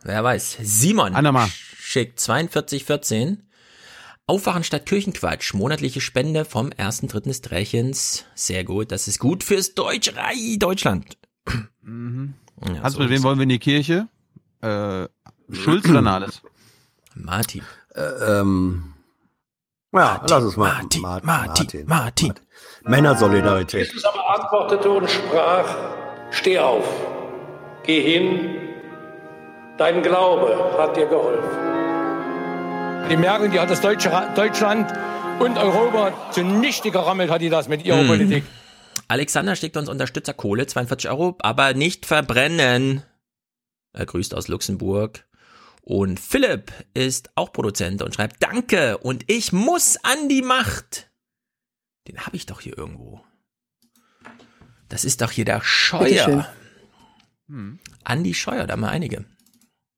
Wer weiß. Simon Annema. schickt 4214. Aufwachen statt Kirchenquatsch. Monatliche Spende vom ersten Dritten des Drechens. Sehr gut. Das ist gut fürs Deutschrei Deutschland. Mhm. Ja, also so mit wem wollen wir in die Kirche? Äh, Schulz oder Nahles? Martin. Äh, ähm, ja, lass es mal. Martin, Martin, Martin, Martin. Männersolidarität. Jesus aber antwortete und sprach, steh auf, geh hin, dein Glaube hat dir geholfen. Die Merkel, die hat das Deutsche, Deutschland und Europa zunichte gerammelt, hat die das mit ihrer Mhm. Politik. Alexander schickt uns Unterstützer Kohle, 42 Euro, aber nicht verbrennen. Er grüßt aus Luxemburg. Und Philipp ist auch Produzent und schreibt Danke und ich muss an die Macht. Den habe ich doch hier irgendwo. Das ist doch hier der. Scheuer. Andi Scheuer, da haben wir einige.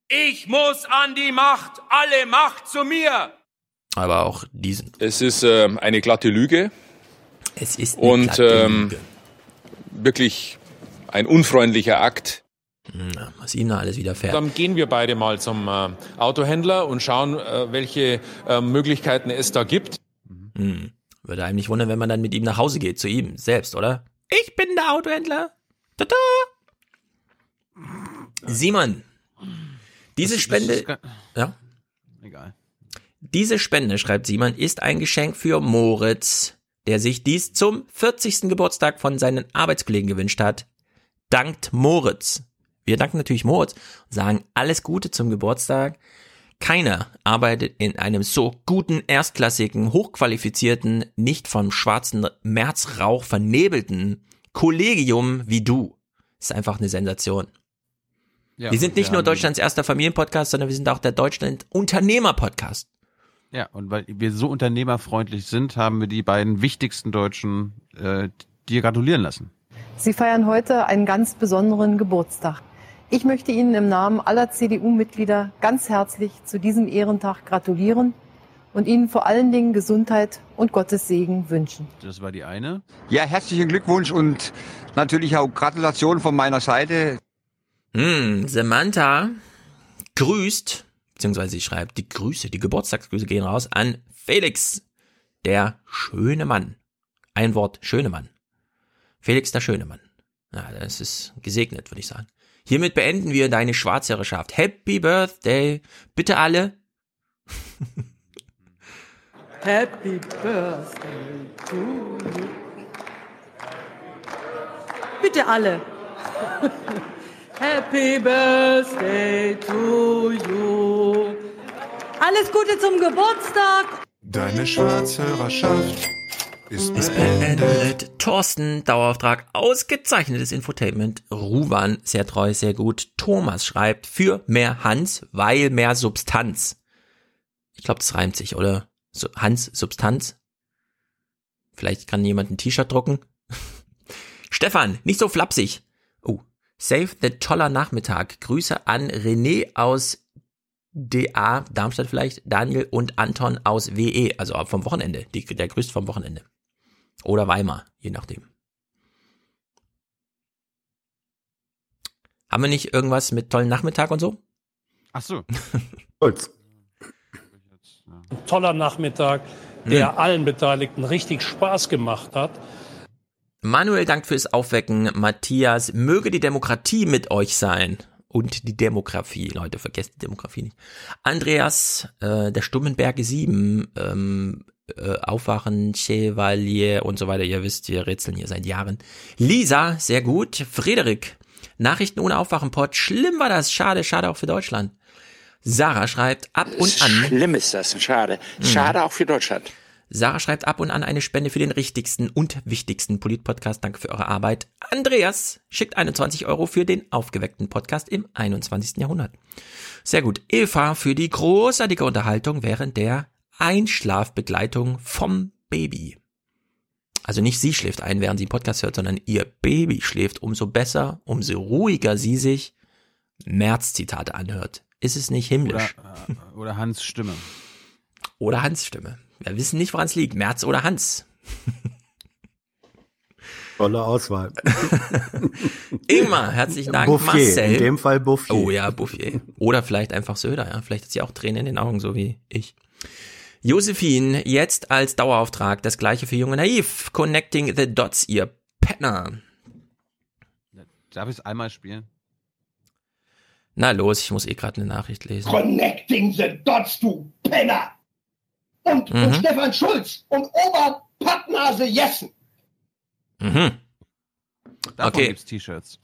Ich muss an die Macht, alle Macht zu mir. Aber auch diesen. Es ist ähm, eine glatte Lüge. Es ist eine und glatte ähm, Lüge. wirklich ein unfreundlicher Akt. Na, was ihm da alles widerfährt. Dann gehen wir beide mal zum äh, Autohändler und schauen, äh, welche äh, Möglichkeiten es da gibt. Hm. Würde einem nicht wundern, wenn man dann mit ihm nach Hause geht, zu ihm selbst, oder? Ich bin der Autohändler. Tada! Simon, diese Das- das Spende, ga- ja, Egal. diese Spende, schreibt Simon, ist ein Geschenk für Moritz, der sich dies zum 40. Geburtstag von seinen Arbeitskollegen gewünscht hat. Dankt Moritz. Wir danken natürlich Moritz und sagen alles Gute zum Geburtstag. Keiner arbeitet in einem so guten, erstklassigen, hochqualifizierten, nicht vom schwarzen Märzrauch vernebelten Kollegium wie du. Ist einfach eine Sensation. Ja, wir sind nicht wir nur Deutschlands erster Familienpodcast, sondern wir sind auch der Deutschland Unternehmer-Podcast. Ja, und weil wir so unternehmerfreundlich sind, haben wir die beiden wichtigsten Deutschen äh, dir gratulieren lassen. Sie feiern heute einen ganz besonderen Geburtstag. Ich möchte Ihnen im Namen aller CDU-Mitglieder ganz herzlich zu diesem Ehrentag gratulieren und Ihnen vor allen Dingen Gesundheit und Gottes Segen wünschen. Das war die eine. Ja, herzlichen Glückwunsch und natürlich auch Gratulation von meiner Seite. Hm, Samantha grüßt, beziehungsweise sie schreibt, die Grüße, die Geburtstagsgrüße gehen raus an Felix, der schöne Mann. Ein Wort, schöne Mann. Felix, der schöne Mann. Ja, das ist gesegnet, würde ich sagen. Hiermit beenden wir deine Schwarzhörerschaft. Happy Birthday. Bitte alle. Happy Birthday to you. Bitte alle. Happy Birthday to you. Alles Gute zum Geburtstag. Deine Schwarzhörerschaft ist Ist beendet. Thorsten, Dauerauftrag, ausgezeichnetes Infotainment. Ruwan, sehr treu, sehr gut. Thomas schreibt, für mehr Hans, weil mehr Substanz. Ich glaube, das reimt sich, oder? Hans, Substanz. Vielleicht kann jemand ein T-Shirt drucken. Stefan, nicht so flapsig. Oh, save the toller Nachmittag. Grüße an René aus DA, Darmstadt vielleicht, Daniel und Anton aus WE, also vom Wochenende. Die, der grüßt vom Wochenende. Oder Weimar, je nachdem. Haben wir nicht irgendwas mit tollen Nachmittag und so? Ach so. Holz. Ein toller Nachmittag, der allen Beteiligten richtig Spaß gemacht hat. Manuel dankt fürs Aufwecken. Matthias, möge die Demokratie mit euch sein. Und die Demografie, Leute, vergesst die Demografie nicht. Andreas, äh, der Stummenberge 7, ähm, äh, Aufwachen, Chevalier und so weiter. Ihr wisst, wir rätseln hier seit Jahren. Lisa, sehr gut. Frederik, Nachrichten ohne Aufwachenpot. Schlimm war das. Schade, schade auch für Deutschland. Sarah schreibt ab und an. Schlimm ist das, schade. Schade auch für Deutschland. Sarah schreibt ab und an eine Spende für den richtigsten und wichtigsten Polit-Podcast. Danke für eure Arbeit. Andreas schickt 21 Euro für den aufgeweckten Podcast im 21. Jahrhundert. Sehr gut. Eva für die großartige Unterhaltung während der Einschlafbegleitung vom Baby. Also nicht sie schläft ein, während sie einen Podcast hört, sondern ihr Baby schläft. Umso besser, umso ruhiger sie sich März-Zitate anhört. Ist es nicht himmlisch? Oder, äh, oder Hans Stimme. Oder Hans Stimme. Wir wissen nicht, woran es liegt. Merz oder Hans. Tolle Auswahl. Ingmar, herzlichen Dank. Bouffier, Marcel. in dem Fall Bouffier. Oh ja, Bouffier. Oder vielleicht einfach Söder, ja. Vielleicht hat sie auch Tränen in den Augen, so wie ich. Josephine, jetzt als Dauerauftrag. Das gleiche für Junge Naiv. Connecting the Dots, ihr Penner. Darf ich es einmal spielen? Na los, ich muss eh gerade eine Nachricht lesen. Connecting the Dots, du Penner! Und, Mhm. und Stefan Schulz und Oberpappnase Jessen. Mhm. Davon Okay. gibt's T-Shirts.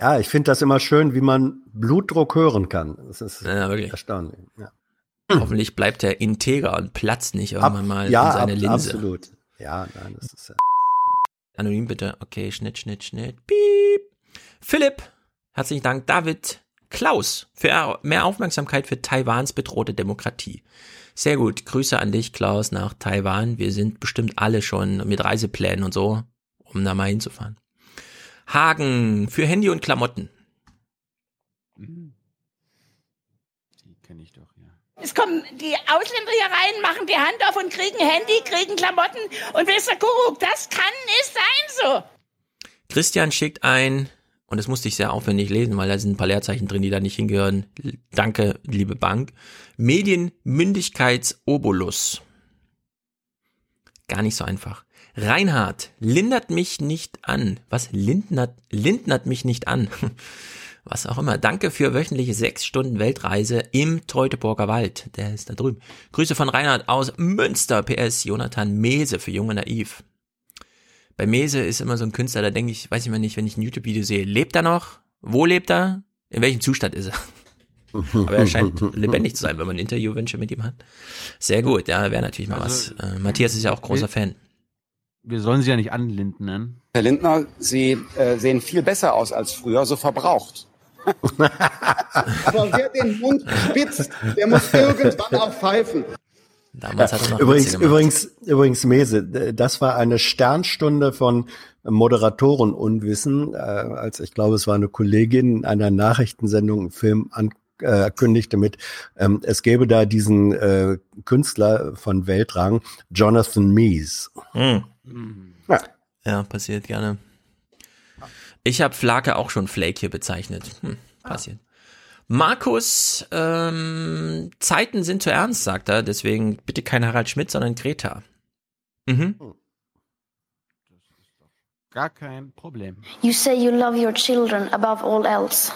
Ja, ich finde das immer schön, wie man Blutdruck hören kann. Das ist Ja, wirklich. erstaunlich. Ja, Hoffentlich bleibt er integer und platzt nicht irgendwann mal ja in seine ab, Linse. absolut. Ja, nein, das ist ja. Anonym bitte. Okay, Schnitt, Schnitt, Schnitt. Piep. Philipp, herzlichen Dank. David, Klaus, für mehr Aufmerksamkeit für Taiwans bedrohte Demokratie. Sehr gut. Grüße an dich, Klaus, nach Taiwan. Wir sind bestimmt alle schon mit Reiseplänen und so, um da mal hinzufahren. Hagen, für Handy und Klamotten. Die kenne ich doch, ja. Es kommen die Ausländer hier rein, machen die Hand auf und kriegen Handy, kriegen Klamotten und ihr, Kuckuck, das kann nicht sein so. Christian schickt ein, und das musste ich sehr aufwendig lesen, weil da sind ein paar Leerzeichen drin, die da nicht hingehören. Danke, liebe Bank. Medienmündigkeitsobolus. Gar nicht so einfach. Reinhard, lindert mich nicht an. Was? Lindnert, lindnert mich nicht an. Was auch immer. Danke für wöchentliche sechs Stunden Weltreise im Teutoburger Wald. Der ist da drüben. Grüße von Reinhard aus Münster. PS Jonathan Mese für Junge Naiv. Bei Mese ist immer so ein Künstler, da denke ich, weiß ich mal nicht, wenn ich ein YouTube-Video sehe, lebt er noch? Wo lebt er? In welchem Zustand ist er? Aber er scheint lebendig zu sein, wenn man Interviewwünsche mit ihm hat. Sehr gut, ja, wäre natürlich mal Also, was. Äh, Matthias ist ja auch großer wir- Fan. Wir sollen sie ja nicht anlinden nennen. Herr Lindner, Sie äh, sehen viel besser aus als früher, so verbraucht. Aber wer den Mund spitzt, der muss irgendwann auch pfeifen. Damals hat er noch übrigens, übrigens, übrigens, Mese, das war eine Sternstunde von Moderatorenunwissen, äh, als ich glaube, es war eine Kollegin einer Nachrichtensendung einen Film an, äh, kündigte mit, ähm, es gäbe da diesen äh, Künstler von Weltrang, Jonathan Mies. Hm. Ja. Ja, passiert gerne. Ich habe Flake auch schon Flake hier bezeichnet. Hm, passiert. Markus, ähm, Zeiten sind zu ernst, sagt er. Deswegen bitte kein Harald Schmidt, sondern Greta. Mhm. Gar kein Problem. You say you love your children above all else,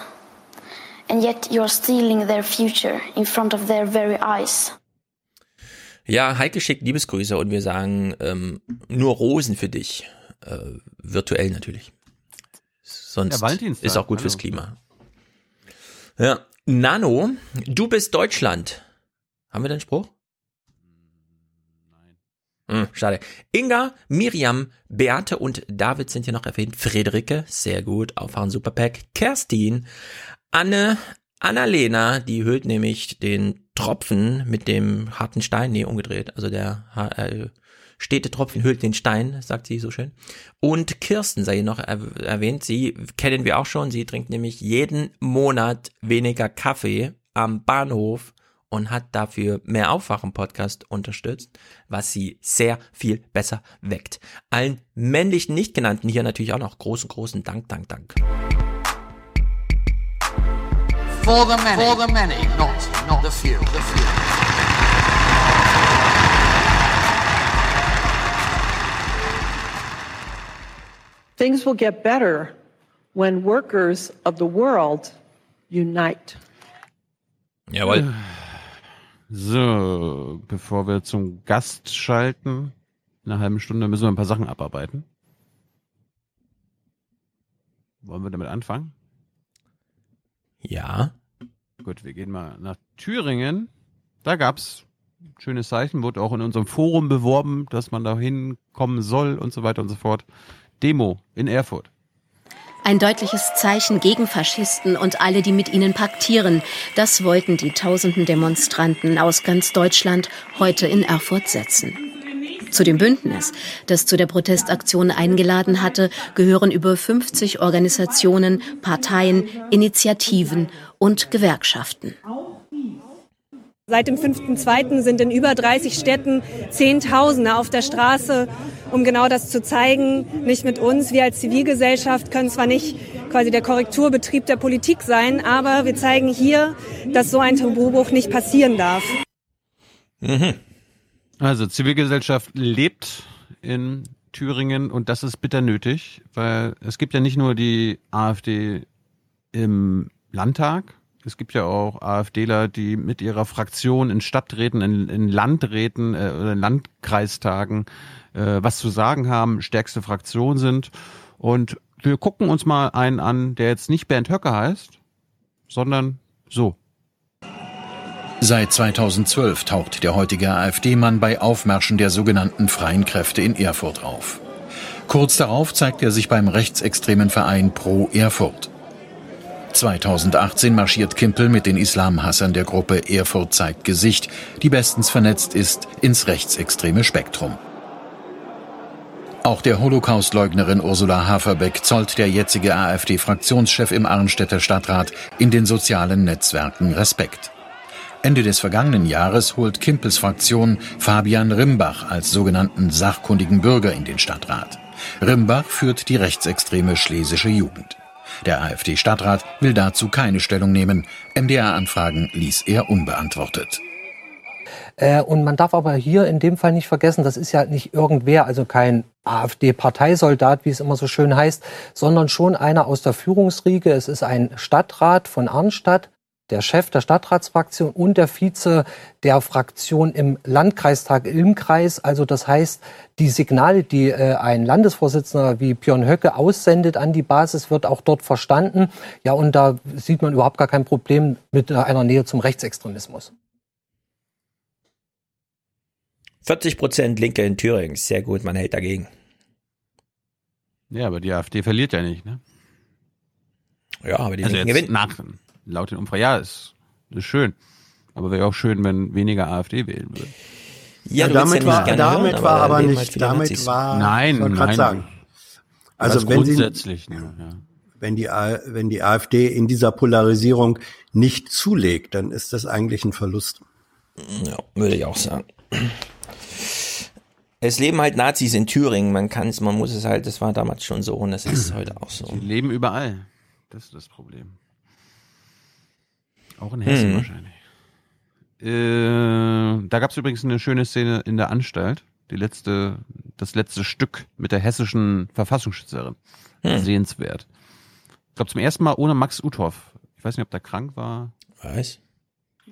and yet you're stealing their future in front of their very eyes. Ja, Heike schickt Liebesgrüße und wir sagen ähm, nur Rosen für dich. Äh, virtuell natürlich. Sonst Ja, ist auch gut hallo. fürs Klima. Ja, Nano, du bist Deutschland. Haben wir den Spruch? Nein. Hm, schade. Inga, Miriam, Beate und David sind hier noch erwähnt. Friederike, sehr gut. Auffahren Superpack. Kerstin, Anne, Annalena, die hüllt nämlich den Tropfen mit dem harten Stein, nee, umgedreht. Also der äh, stete Tropfen hüllt den Stein, sagt sie so schön. Und Kirsten sei noch er erwähnt. Sie kennen wir auch schon. Sie trinkt nämlich jeden Monat weniger Kaffee am Bahnhof und hat dafür mehr Aufwachen-Podcast unterstützt, was sie sehr viel besser weckt. Allen männlichen nicht genannten hier natürlich auch noch großen, großen Dank, Dank, Dank. For the many. For the many, not, not the few. The few. Things will get better when workers of the world unite. Jawohl. So, bevor wir zum Gast schalten, in einer halben Stunde müssen wir ein paar Sachen abarbeiten. Wollen wir damit anfangen? Ja. Gut, wir gehen mal nach Thüringen. Da gab's ein schönes Zeichen, wurde auch in unserem Forum beworben, dass man da hinkommen soll und so weiter und so fort. Demo in Erfurt. Ein deutliches Zeichen gegen Faschisten und alle, die mit ihnen paktieren. Das wollten die tausenden Demonstranten aus ganz Deutschland heute in Erfurt setzen. Zu dem Bündnis, das zu der Protestaktion eingeladen hatte, gehören über 50 Organisationen, Parteien, Initiativen und Gewerkschaften. Seit dem 5.2. sind in über 30 Städten Zehntausende auf der Straße, um genau das zu zeigen. Nicht mit uns. Wir als Zivilgesellschaft können zwar nicht quasi der Korrekturbetrieb der Politik sein, aber wir zeigen hier, dass so ein Tabubruch nicht passieren darf. Mhm. Also Zivilgesellschaft lebt in Thüringen und das ist bitter nötig, weil es gibt ja nicht nur die AfD im Landtag, es gibt ja auch AfDler, die mit ihrer Fraktion in Stadträten, in, in Landräten äh, oder in Landkreistagen äh, was zu sagen haben, stärkste Fraktion sind. Und wir gucken uns mal einen an, der jetzt nicht Bernd Höcke heißt, sondern so. Seit 2012 taucht der heutige AfD-Mann bei Aufmärschen der sogenannten Freien Kräfte in Erfurt auf. Kurz darauf zeigt er sich beim rechtsextremen Verein Pro Erfurt. 2018 marschiert Kimpel mit den Islamhassern der Gruppe Erfurt zeigt Gesicht, die bestens vernetzt ist, ins rechtsextreme Spektrum. Auch der Holocaustleugnerin Ursula Haferbeck zollt der jetzige AfD-Fraktionschef im Arnstädter Stadtrat in den sozialen Netzwerken Respekt. Ende des vergangenen Jahres holt Kimpels Fraktion Fabian Rimbach als sogenannten sachkundigen Bürger in den Stadtrat. Rimbach führt die rechtsextreme schlesische Jugend. Der AfD-Stadtrat will dazu keine Stellung nehmen. MDR-Anfragen ließ er unbeantwortet. Äh, und man darf aber hier in dem Fall nicht vergessen, das ist ja nicht irgendwer, also kein AfD-Parteisoldat, wie es immer so schön heißt, sondern schon einer aus der Führungsriege. Es ist ein Stadtrat von Arnstadt, der Chef der Stadtratsfraktion und der Vize der Fraktion im Landkreistag im Kreis. Also das heißt, die Signale, die äh, ein Landesvorsitzender wie Björn Höcke aussendet an die Basis, wird auch dort verstanden. Ja, und da sieht man überhaupt gar kein Problem mit einer Nähe zum Rechtsextremismus. 40 Prozent Linke in Thüringen, sehr gut, man hält dagegen. Ja, aber die AfD verliert ja nicht, ne? Ja, aber die also Linken jetzt gewinnen. nach, laut den Umfragen, ja, ist, ist schön. Aber wäre auch schön, wenn weniger AfD wählen würde. Ja, damit war, damit war aber nicht, damit war, Nein, ich nein. sagen. Also wenn sie, grundsätzlich nur, ja. wenn die, wenn die AfD in dieser Polarisierung nicht zulegt, dann ist das eigentlich ein Verlust. Ja, würde ich auch sagen. Es leben halt Nazis in Thüringen, man kann es, man muss es halt, das war damals schon so und das ist heute auch so. Die leben überall. Das ist das Problem. Auch in Hessen Hm. wahrscheinlich. Äh, da gab es übrigens eine schöne Szene in der Anstalt. Die letzte, das letzte Stück mit der hessischen Verfassungsschützerin. Hm. Sehenswert. Ich glaube zum ersten Mal ohne Max Uthoff. Ich weiß nicht, ob der krank war. Was?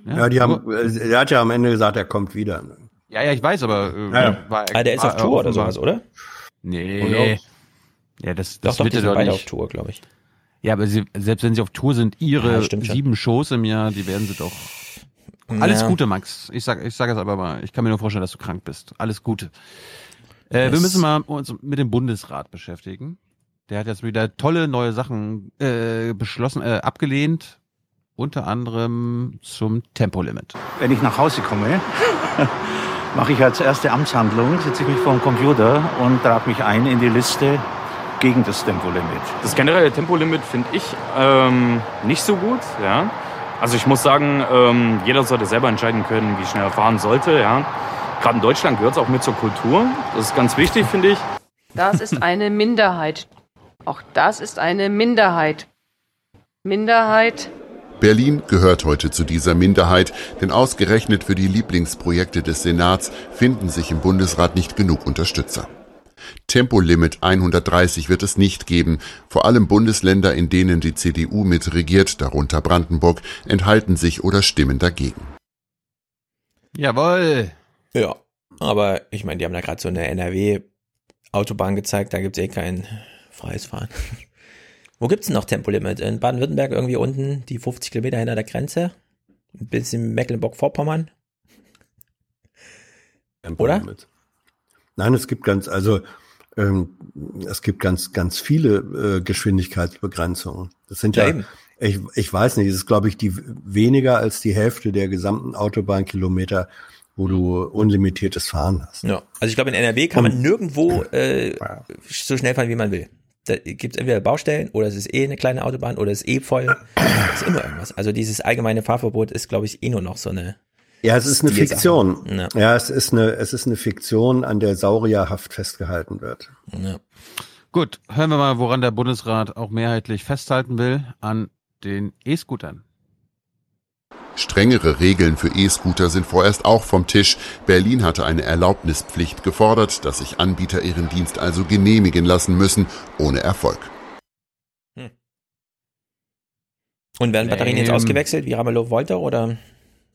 Ja, die haben, äh, er hat ja am Ende gesagt, er kommt wieder. Ja, ja, ich weiß, aber äh, Ja, ja. war Ah, der ist auf Tour oder sowas, oder? Nee. Ja, das, Doch, das doch, wird die er sind doch beide nicht. auf Tour, glaube ich. Ja, aber sie, selbst wenn sie auf Tour sind, ihre Ja, sieben Shows im Jahr, die werden sie doch Alles Ja. Gute, Max. Ich sag, ich sag es aber mal. Ich kann mir nur vorstellen, dass du krank bist. Alles Gute. Äh, wir müssen mal uns mit dem Bundesrat beschäftigen. Der hat jetzt wieder tolle neue Sachen äh, beschlossen, äh, abgelehnt. Unter anderem zum Tempolimit. Wenn ich nach Hause komme, mache ich als erste Amtshandlung, setze ich mich vor den Computer und trage mich ein in die Liste gegen das Tempolimit. Das generelle Tempolimit finde ich ähm, nicht so gut. Ja. Also ich muss sagen, ähm, jeder sollte selber entscheiden können, wie schnell er fahren sollte. Ja. Gerade in Deutschland gehört es auch mit zur Kultur. Das ist ganz wichtig, finde ich. Das ist eine Minderheit. Auch das ist eine Minderheit. Minderheit. Berlin gehört heute zu dieser Minderheit, denn ausgerechnet für die Lieblingsprojekte des Senats finden sich im Bundesrat nicht genug Unterstützer. Tempolimit 130 wird es nicht geben. Vor allem Bundesländer, in denen die CDU mitregiert, darunter Brandenburg, enthalten sich oder stimmen dagegen. Jawohl. Ja, aber ich meine, die haben da gerade so eine NRW-Autobahn gezeigt, da gibt's eh kein freies Fahren. Wo gibt's denn noch Tempolimit? In Baden-Württemberg irgendwie unten, die 50 Kilometer hinter der Grenze? Ein bisschen Mecklenburg-Vorpommern? Oder? Tempolimit. Nein, es gibt ganz, also ähm, es gibt ganz, ganz viele äh, Geschwindigkeitsbegrenzungen. Das sind Ja, ja, ich, ich weiß nicht, es ist glaube ich die weniger als die Hälfte der gesamten Autobahnkilometer, wo du unlimitiertes Fahren hast. Ja, also ich glaube, in NRW kann man Und- nirgendwo äh, so schnell fahren, wie man will. Da gibt's entweder Baustellen oder es ist eh eine kleine Autobahn oder es ist eh voll. Es ist immer irgendwas. Also dieses allgemeine Fahrverbot ist, glaube ich, eh nur noch so eine. Ja, es ist eine. Fiktion. Ja. Ja, es ist eine, es ist eine Fiktion, an der saurierhaft festgehalten wird. Ja. Gut, hören wir mal, woran der Bundesrat auch mehrheitlich festhalten will. An den E-Scootern. Strengere Regeln für E-Scooter sind vorerst auch vom Tisch. Berlin hatte eine Erlaubnispflicht gefordert, dass sich Anbieter ihren Dienst also genehmigen lassen müssen, ohne Erfolg. Und werden Batterien jetzt Ähm. ausgewechselt, wie Ramelow wollte, oder?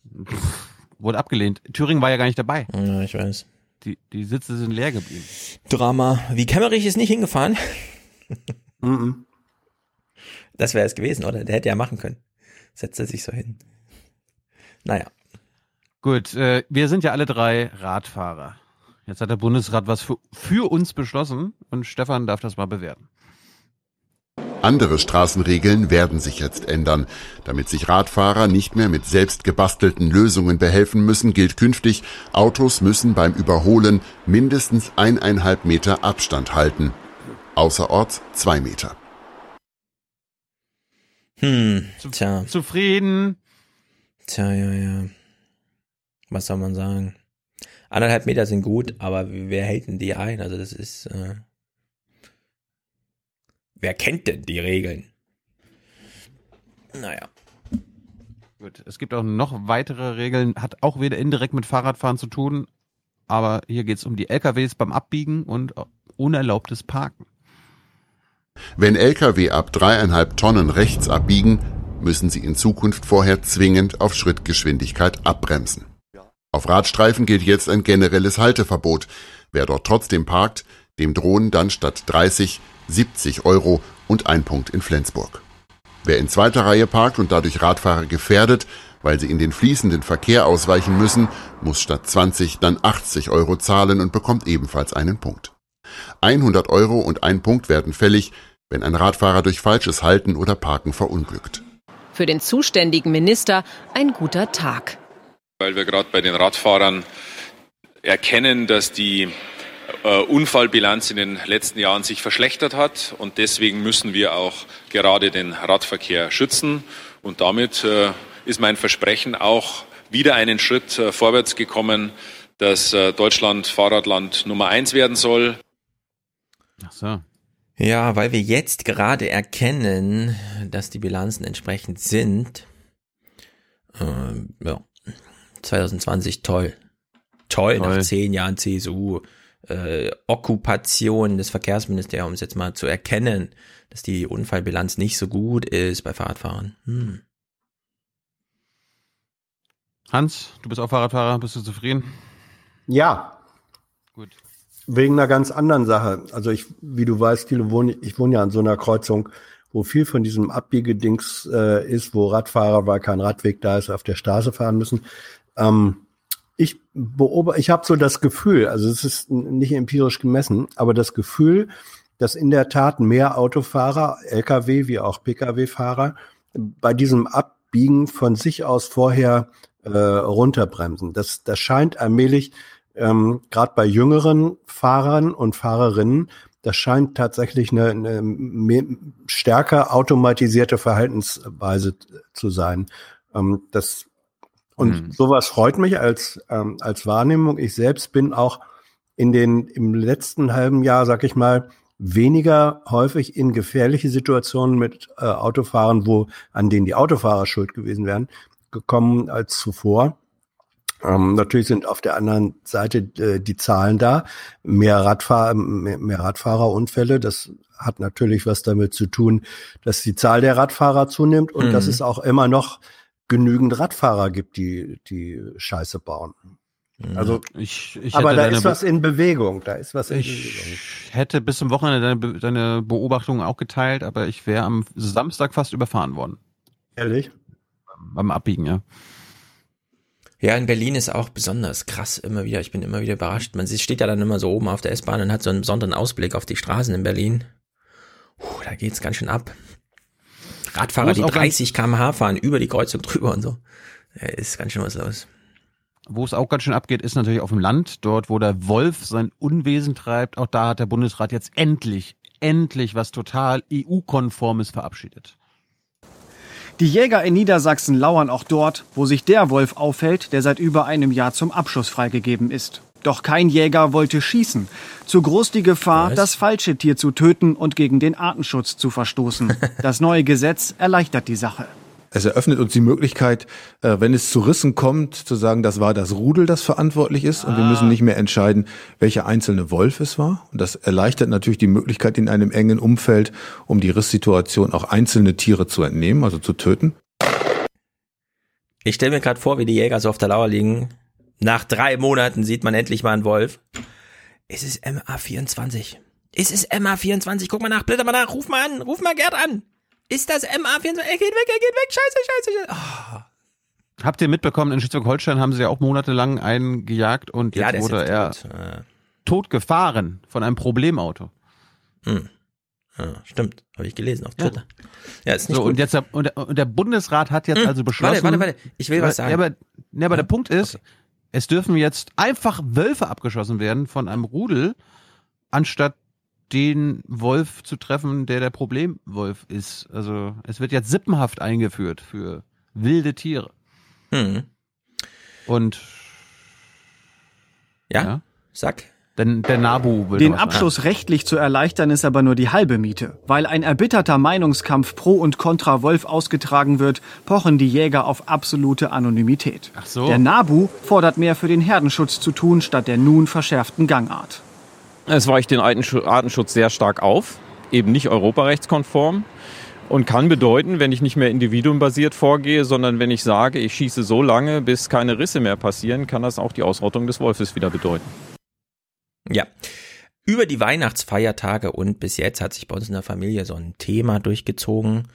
Wurde abgelehnt. Thüringen war ja gar nicht dabei. Ja, ich weiß. Die, die Sitze sind leer geblieben. Drama. Wie Kemmerich ist nicht hingefahren. Mhm. Das wäre es gewesen, oder? Der hätte ja machen können. Setzt er sich so hin. Naja. Gut, äh, wir sind ja alle drei Radfahrer. Jetzt hat der Bundesrat was für, für uns beschlossen und Stefan darf das mal bewerten. Andere Straßenregeln werden sich jetzt ändern. Damit sich Radfahrer nicht mehr mit selbst gebastelten Lösungen behelfen müssen, gilt künftig, Autos müssen beim Überholen mindestens eineinhalb Meter Abstand halten. Außerorts zwei Meter. Hm, tja. Zufrieden. Tja, ja, ja. Was soll man sagen? Anderthalb Meter sind gut, aber wer hält denn die ein? Also das ist, äh, wer kennt denn die Regeln? Naja. Gut, es gibt auch noch weitere Regeln, hat auch wieder indirekt mit Fahrradfahren zu tun, aber hier geht es um die LKWs beim Abbiegen und unerlaubtes Parken. Wenn Lkw ab dreieinhalb Tonnen rechts abbiegen, müssen sie in Zukunft vorher zwingend auf Schrittgeschwindigkeit abbremsen. Auf Radstreifen gilt jetzt ein generelles Halteverbot. Wer dort trotzdem parkt, dem drohen dann statt 30 70 Euro und ein Punkt in Flensburg. Wer in zweiter Reihe parkt und dadurch Radfahrer gefährdet, weil sie in den fließenden Verkehr ausweichen müssen, muss statt 20 dann 80 Euro zahlen und bekommt ebenfalls einen Punkt. 100 Euro und ein Punkt werden fällig, wenn ein Radfahrer durch falsches Halten oder Parken verunglückt. Für den zuständigen Minister ein guter Tag. Weil wir gerade bei den Radfahrern erkennen, dass die Unfallbilanz in den letzten Jahren sich verschlechtert hat und deswegen müssen wir auch gerade den Radverkehr schützen und damit äh, ist mein Versprechen auch wieder einen Schritt äh, vorwärts gekommen, dass äh, Deutschland Fahrradland Nummer eins werden soll. Ach so. Ja, weil wir jetzt gerade erkennen, dass die Bilanzen entsprechend sind. Ähm, ja. 2020 toll. Toll, Toll. nach zehn Jahren CSU. Äh, Okkupation des Verkehrsministeriums jetzt mal zu erkennen, dass die Unfallbilanz nicht so gut ist bei Fahrradfahrern. Hm. Hans, du bist auch Fahrradfahrer, bist du zufrieden? Ja. Gut. Wegen einer ganz anderen Sache. Also ich, wie du weißt, Thilo, wohne, ich wohne ja an so einer Kreuzung wo viel von diesem Abbiegedings äh, ist, wo Radfahrer, weil kein Radweg da ist, auf der Straße fahren müssen. Ähm, ich beobachte, ich habe so das Gefühl, also es ist nicht empirisch gemessen, aber das Gefühl, dass in der Tat mehr Autofahrer, Lkw wie auch Pkw-Fahrer bei diesem Abbiegen von sich aus vorher äh, runterbremsen. Das, das scheint allmählich ähm, gerade bei jüngeren Fahrern und Fahrerinnen, das scheint tatsächlich eine, eine stärker automatisierte Verhaltensweise zu sein. Ähm, das und hm. sowas freut mich als ähm, als Wahrnehmung. Ich selbst bin auch in den im letzten halben Jahr, sag ich mal, weniger häufig in gefährliche Situationen mit äh, Autofahren, wo an denen die Autofahrer schuld gewesen wären, gekommen als zuvor. Ähm, natürlich sind auf der anderen Seite äh, die Zahlen da. Mehr, Radfahr mehr, mehr Radfahrerunfälle. Das hat natürlich was damit zu tun, dass die Zahl der Radfahrer zunimmt und mhm. dass es auch immer noch genügend Radfahrer gibt, die die Scheiße bauen. Also ich, ich aber da ist was in Bewegung. Da ist was in ich Bewegung. hätte bis zum Wochenende deine, deine Beobachtungen auch geteilt, aber ich wäre am Samstag fast überfahren worden. Ehrlich? Beim Abbiegen, ja. Ja, in Berlin ist auch besonders krass immer wieder. Ich bin immer wieder überrascht. Man steht ja dann immer so oben auf der S-Bahn und hat so einen besonderen Ausblick auf die Straßen in Berlin. Puh, da geht's ganz schön ab. Radfahrer, die 30 km/h fahren, über die Kreuzung drüber und so. Ja, ist ganz schön was los. Wo es auch ganz schön abgeht, ist natürlich auf dem Land, dort, wo der Wolf sein Unwesen treibt. Auch da hat der Bundesrat jetzt endlich, endlich was total EU-konformes verabschiedet. Die Jäger in Niedersachsen lauern auch dort, wo sich der Wolf aufhält, der seit über einem Jahr zum Abschuss freigegeben ist. Doch kein Jäger wollte schießen. Zu groß die Gefahr, Was? das falsche Tier zu töten und gegen den Artenschutz zu verstoßen. Das neue Gesetz erleichtert die Sache. Es eröffnet uns die Möglichkeit, äh, wenn es zu Rissen kommt, zu sagen, das war das Rudel, das verantwortlich ist und wir müssen nicht mehr entscheiden, welcher einzelne Wolf es war. Und das erleichtert natürlich die Möglichkeit in einem engen Umfeld, um die Risssituation auch einzelne Tiere zu entnehmen, also zu töten. Ich stelle mir gerade vor, wie die Jäger so auf der Lauer liegen. Nach drei Monaten sieht man endlich mal einen Wolf. Es ist MA24. Es ist MA24. Guck mal nach, blätter mal nach, ruf mal an, ruf mal Gerd an. Ist das MA24? Er geht weg, er geht weg. Scheiße, scheiße, scheiße. Oh. Habt ihr mitbekommen, in Schleswig-Holstein haben sie ja auch monatelang einen gejagt und jetzt ja, wurde er tot. tot. gefahren von einem Problemauto. Hm. Ja, stimmt, habe ich gelesen auf Twitter. Ja, ja ist nicht so, gut. Und, jetzt, und, der, und der Bundesrat hat jetzt hm. also beschlossen. Warte, warte, warte. Ich will was sagen. Ja, aber, ja, aber der Punkt ist, okay. Es dürfen jetzt einfach Wölfe abgeschossen werden von einem Rudel, anstatt den Wolf zu treffen, der der Problemwolf ist. Also es wird jetzt sippenhaft eingeführt für wilde Tiere. Hm. Und ja, ja. sag. Denn der Nabu will Den Abschluss machen. rechtlich zu erleichtern ist aber nur die halbe Miete. Weil ein erbitterter Meinungskampf pro und contra Wolf ausgetragen wird, pochen die Jäger auf absolute Anonymität. Ach so. Der Nabu fordert mehr für den Herdenschutz zu tun, statt der nun verschärften Gangart. Es weicht den Artenschutz sehr stark auf, eben nicht europarechtskonform und kann bedeuten, wenn ich nicht mehr individuumbasiert vorgehe, sondern wenn ich sage, ich schieße so lange, bis keine Risse mehr passieren, kann das auch die Ausrottung des Wolfes wieder bedeuten. Ja. Über die Weihnachtsfeiertage und bis jetzt hat sich bei uns in der Familie so ein Thema durchgezogen.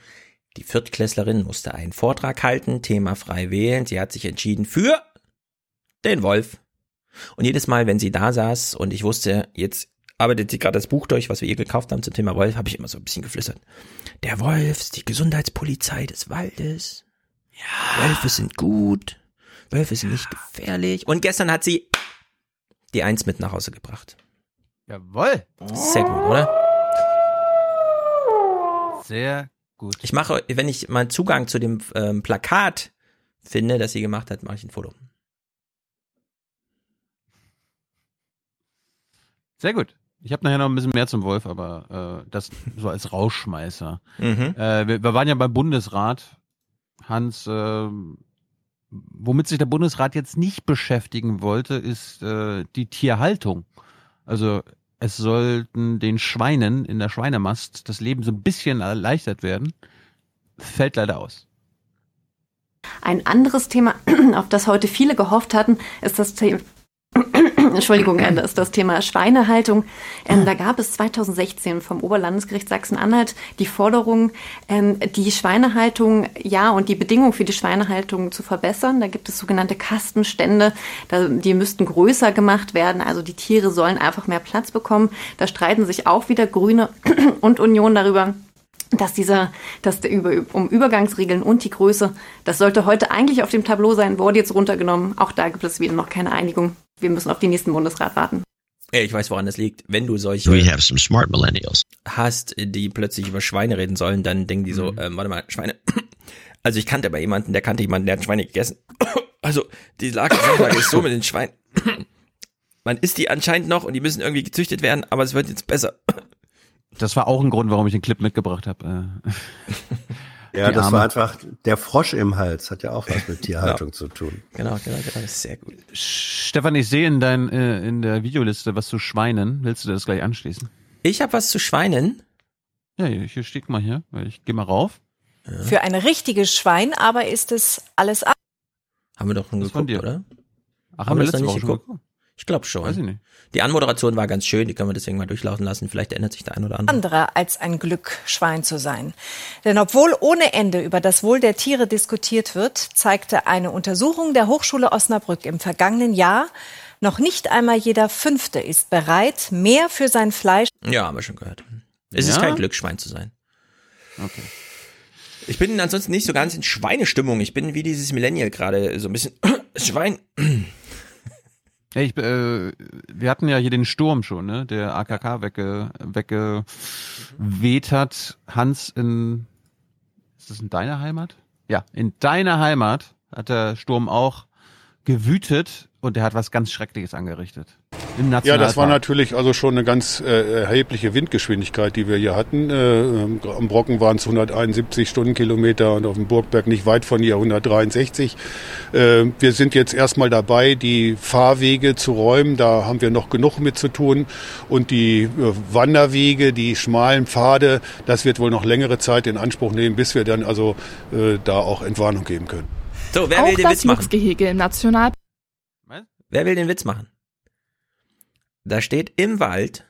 Die Viertklässlerin musste einen Vortrag halten, Thema frei wählen. Sie hat sich entschieden für den Wolf. Und jedes Mal, wenn sie da saß und ich wusste, jetzt arbeitet sie gerade das Buch durch, was wir ihr gekauft haben zum Thema Wolf, habe ich immer so ein bisschen geflüstert. Der Wolf ist die Gesundheitspolizei des Waldes. Ja. Wölfe sind gut. Wölfe sind nicht gefährlich. Und gestern hat sie die Eins mit nach Hause gebracht. Jawoll. Sehr gut, oder? Sehr gut. Ich mache, wenn ich mal Zugang zu dem ähm, Plakat finde, das sie gemacht hat, mache ich ein Foto. Sehr gut. Ich habe nachher noch ein bisschen mehr zum Wolf, aber äh, das so als Rauschmeißer. Mhm. Äh, wir, wir, waren ja beim Bundesrat. Hans, äh, womit sich der Bundesrat jetzt nicht beschäftigen wollte, ist äh, die Tierhaltung. Also es sollten den Schweinen in der Schweinemast das Leben so ein bisschen erleichtert werden. Fällt leider aus. Ein anderes Thema, auf das heute viele gehofft hatten, ist das Thema Entschuldigung, äh, das ist das Thema Schweinehaltung. Ähm, da gab es 2016 vom Oberlandesgericht Sachsen-Anhalt die Forderung, ähm, die Schweinehaltung, ja, und die Bedingungen für die Schweinehaltung zu verbessern. Da gibt es sogenannte Kastenstände, da, die müssten größer gemacht werden. Also die Tiere sollen einfach mehr Platz bekommen. Da streiten sich auch wieder Grüne und Union darüber dass dieser, dass der über, um Übergangsregeln und die Größe, das sollte heute eigentlich auf dem Tableau sein, wurde jetzt runtergenommen. Auch da gibt es wieder noch keine Einigung. Wir müssen auf den nächsten Bundesrat warten. Ja, ich weiß, woran das liegt. Wenn du solche We have some smart millennials. hast, die plötzlich über Schweine reden sollen, dann denken die so, Mhm. ähm, warte mal, Schweine. Also ich kannte aber jemanden, der kannte jemanden, der hat Schweine gegessen. Also die Lage ist so mit den Schweinen. Man isst die anscheinend noch und die müssen irgendwie gezüchtet werden, aber es wird jetzt besser. Das war auch ein Grund, warum ich den Clip mitgebracht habe. Äh, Ja, die das Arme. war einfach der Frosch im Hals, hat ja auch was mit Tierhaltung zu tun. Genau, genau, genau, das ist sehr gut. Stefan, ich sehe in, dein, äh, in der Videoliste was zu Schweinen. Willst du das gleich anschließen? Ich habe was zu Schweinen. Ja, hier steht mal hier. Ich gehe mal rauf. Für ein richtiges Schwein aber ist es alles ab. Haben wir doch schon geguckt, oder? Ach, haben wir das noch letzte nicht Woche schon geguckt? Ich glaube schon. Weiß ich nicht. Die Anmoderation war ganz schön, die können wir deswegen mal durchlaufen lassen. Vielleicht ändert sich der ein oder andere. anderer als ein Glück, Schwein zu sein. Denn obwohl ohne Ende über das Wohl der Tiere diskutiert wird, zeigte eine Untersuchung der Hochschule Osnabrück im vergangenen Jahr, noch nicht einmal jeder Fünfte ist bereit, mehr für sein Fleisch. Ja, haben wir schon gehört. Es ist Ja? kein Glück, Schwein zu sein. Okay. Ich bin ansonsten nicht so ganz in Schweinestimmung. Ich bin wie dieses Millennial gerade so ein bisschen Schwein. Ja, ich, äh, wir hatten ja hier den Sturm schon, ne? Der AKK wegge, weggeweht hat. Hans in, ist das in deiner Heimat? Ja, in deiner Heimat hat der Sturm auch gewütet und der hat was ganz Schreckliches angerichtet. Im Ja, das war natürlich also schon eine ganz äh, erhebliche Windgeschwindigkeit, die wir hier hatten. Äh, ähm, am Brocken waren es 171 Stundenkilometer und auf dem Burgberg nicht weit von hier 163. Äh, wir sind jetzt erstmal dabei, die Fahrwege zu räumen. Da haben wir noch genug mit zu tun. Und die äh, Wanderwege, die schmalen Pfade, das wird wohl noch längere Zeit in Anspruch nehmen, bis wir dann also äh, da auch Entwarnung geben können. So, wer Auch will den das Witz machen? Luchsgehege im National Wer will den Witz machen? Da steht im Wald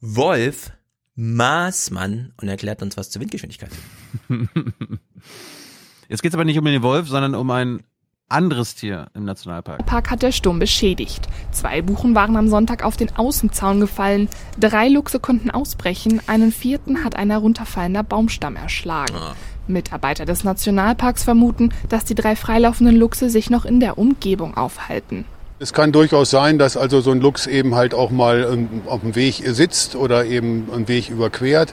Wolf Maßmann und erklärt uns was zur Windgeschwindigkeit. Jetzt geht's aber nicht um den Wolf, sondern um ein anderes Tier im Nationalpark. Park hat der Sturm beschädigt. Zwei Buchen waren am Sonntag auf den Außenzaun gefallen. Drei Luchse konnten ausbrechen. Einen vierten hat ein herunterfallender Baumstamm erschlagen. Mitarbeiter des Nationalparks vermuten, dass die drei freilaufenden Luchse sich noch in der Umgebung aufhalten. Es kann durchaus sein, dass also so ein Luchs eben halt auch mal ähm, auf dem Weg sitzt oder eben einen Weg überquert.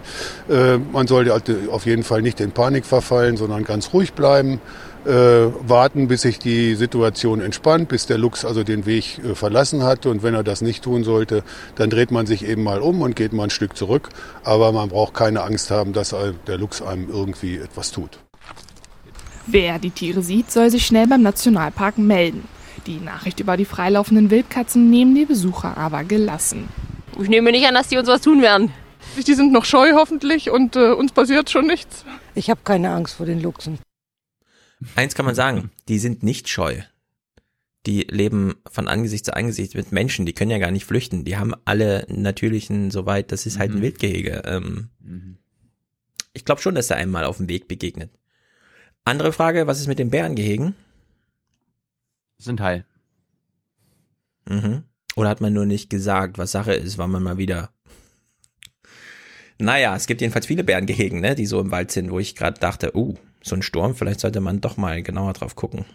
Äh, man sollte also auf jeden Fall nicht in Panik verfallen, sondern ganz ruhig bleiben, äh, warten, bis sich die Situation entspannt, bis der Luchs also den Weg äh, verlassen hat. Und wenn er das nicht tun sollte, dann dreht man sich eben mal um und geht mal ein Stück zurück. Aber man braucht keine Angst haben, dass der Luchs einem irgendwie etwas tut. Wer die Tiere sieht, soll sich schnell beim Nationalpark melden. Die Nachricht über die freilaufenden Wildkatzen nehmen die Besucher aber gelassen. Ich nehme nicht an, dass die uns was tun werden. Die sind noch scheu hoffentlich und äh, uns passiert schon nichts. Ich habe keine Angst vor den Luchsen. Eins kann man sagen, die sind nicht scheu. Die leben von Angesicht zu Angesicht mit Menschen, die können ja gar nicht flüchten. Die haben alle natürlichen, soweit, das ist halt ein Wildgehege. Ähm, Ich glaube schon, dass er einem mal auf dem Weg begegnet. Andere Frage, was ist mit den Bärengehegen? Sind heil. Mhm. Oder hat man nur nicht gesagt, was Sache ist, war man mal wieder. Naja, es gibt jedenfalls viele Bärengehegen, ne, die so im Wald sind, wo ich gerade dachte, uh, so ein Sturm, vielleicht sollte man doch mal genauer drauf gucken,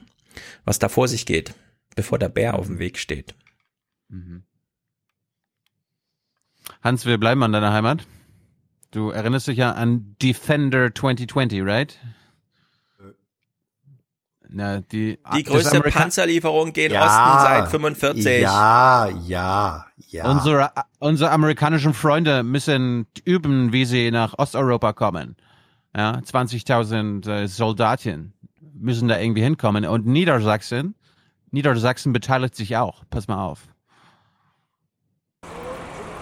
was da vor sich geht, bevor der Bär auf dem Weg steht. Hans, wir bleiben an deiner Heimat. Du erinnerst dich ja an Defender 2020, right? Na, die, Die größte Amerika- Panzerlieferung geht Ja, Osten seit 45. Ja, ja, ja. Unsere, unsere amerikanischen Freunde müssen üben, wie sie nach Osteuropa kommen. Ja, 20.000 äh, Soldaten müssen da irgendwie hinkommen. Und Niedersachsen, Niedersachsen beteiligt sich auch. Pass mal auf.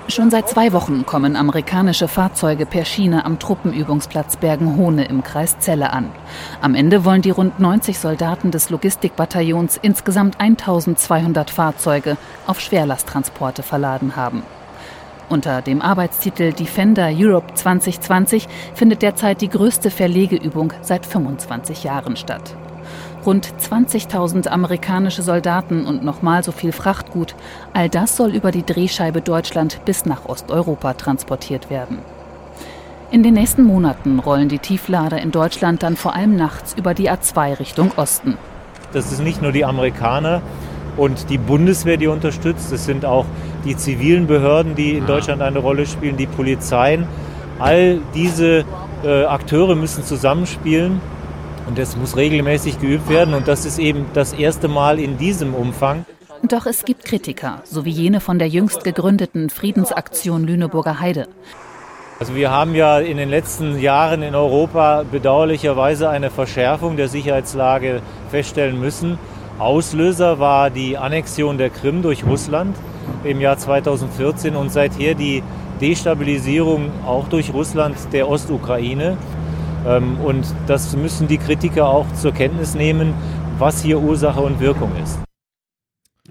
Schon seit zwei Wochen kommen amerikanische Fahrzeuge per Schiene am Truppenübungsplatz Bergen-Hohne im Kreis Celle an. Am Ende wollen die rund 90 Soldaten des Logistikbataillons insgesamt 1200 Fahrzeuge auf Schwerlasttransporte verladen haben. Unter dem Arbeitstitel Defender Europe 2020 findet derzeit die größte Verlegeübung seit 25 Jahren statt. Rund 20.000 amerikanische Soldaten und nochmal so viel Frachtgut, all das soll über die Drehscheibe Deutschland bis nach Osteuropa transportiert werden. In den nächsten Monaten rollen die Tieflader in Deutschland dann vor allem nachts über die A2 Richtung Osten. Das ist nicht nur die Amerikaner und die Bundeswehr, die unterstützt, es sind auch die zivilen Behörden, die in Deutschland eine Rolle spielen, die Polizeien. All diese äh, Akteure müssen zusammenspielen und das muss regelmäßig geübt werden und das ist eben das erste Mal in diesem Umfang. Doch es gibt Kritiker, so wie jene von der jüngst gegründeten Friedensaktion Lüneburger Heide. Also wir haben ja in den letzten Jahren in Europa bedauerlicherweise eine Verschärfung der Sicherheitslage feststellen müssen. Auslöser war die Annexion der Krim durch Russland im Jahr 2014 und seither die Destabilisierung auch durch Russland der Ostukraine. Ähm, und das müssen die Kritiker auch zur Kenntnis nehmen, was hier Ursache und Wirkung ist.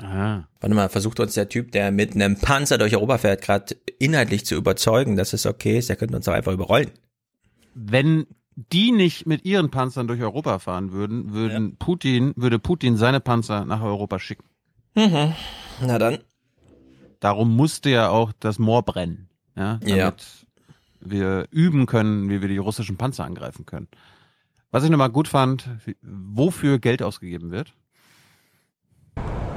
Aha. Warte mal, versucht uns der Typ, der mit einem Panzer durch Europa fährt, gerade inhaltlich zu überzeugen, dass es okay ist, der könnte uns doch einfach überrollen. Wenn die nicht mit ihren Panzern durch Europa fahren würden, würden ja. Putin, würde Putin seine Panzer nach Europa schicken. Mhm. Na dann. Darum musste ja auch das Moor brennen. Ja, damit ja wir üben können, wie wir die russischen Panzer angreifen können. Was ich nochmal gut fand, wofür Geld ausgegeben wird.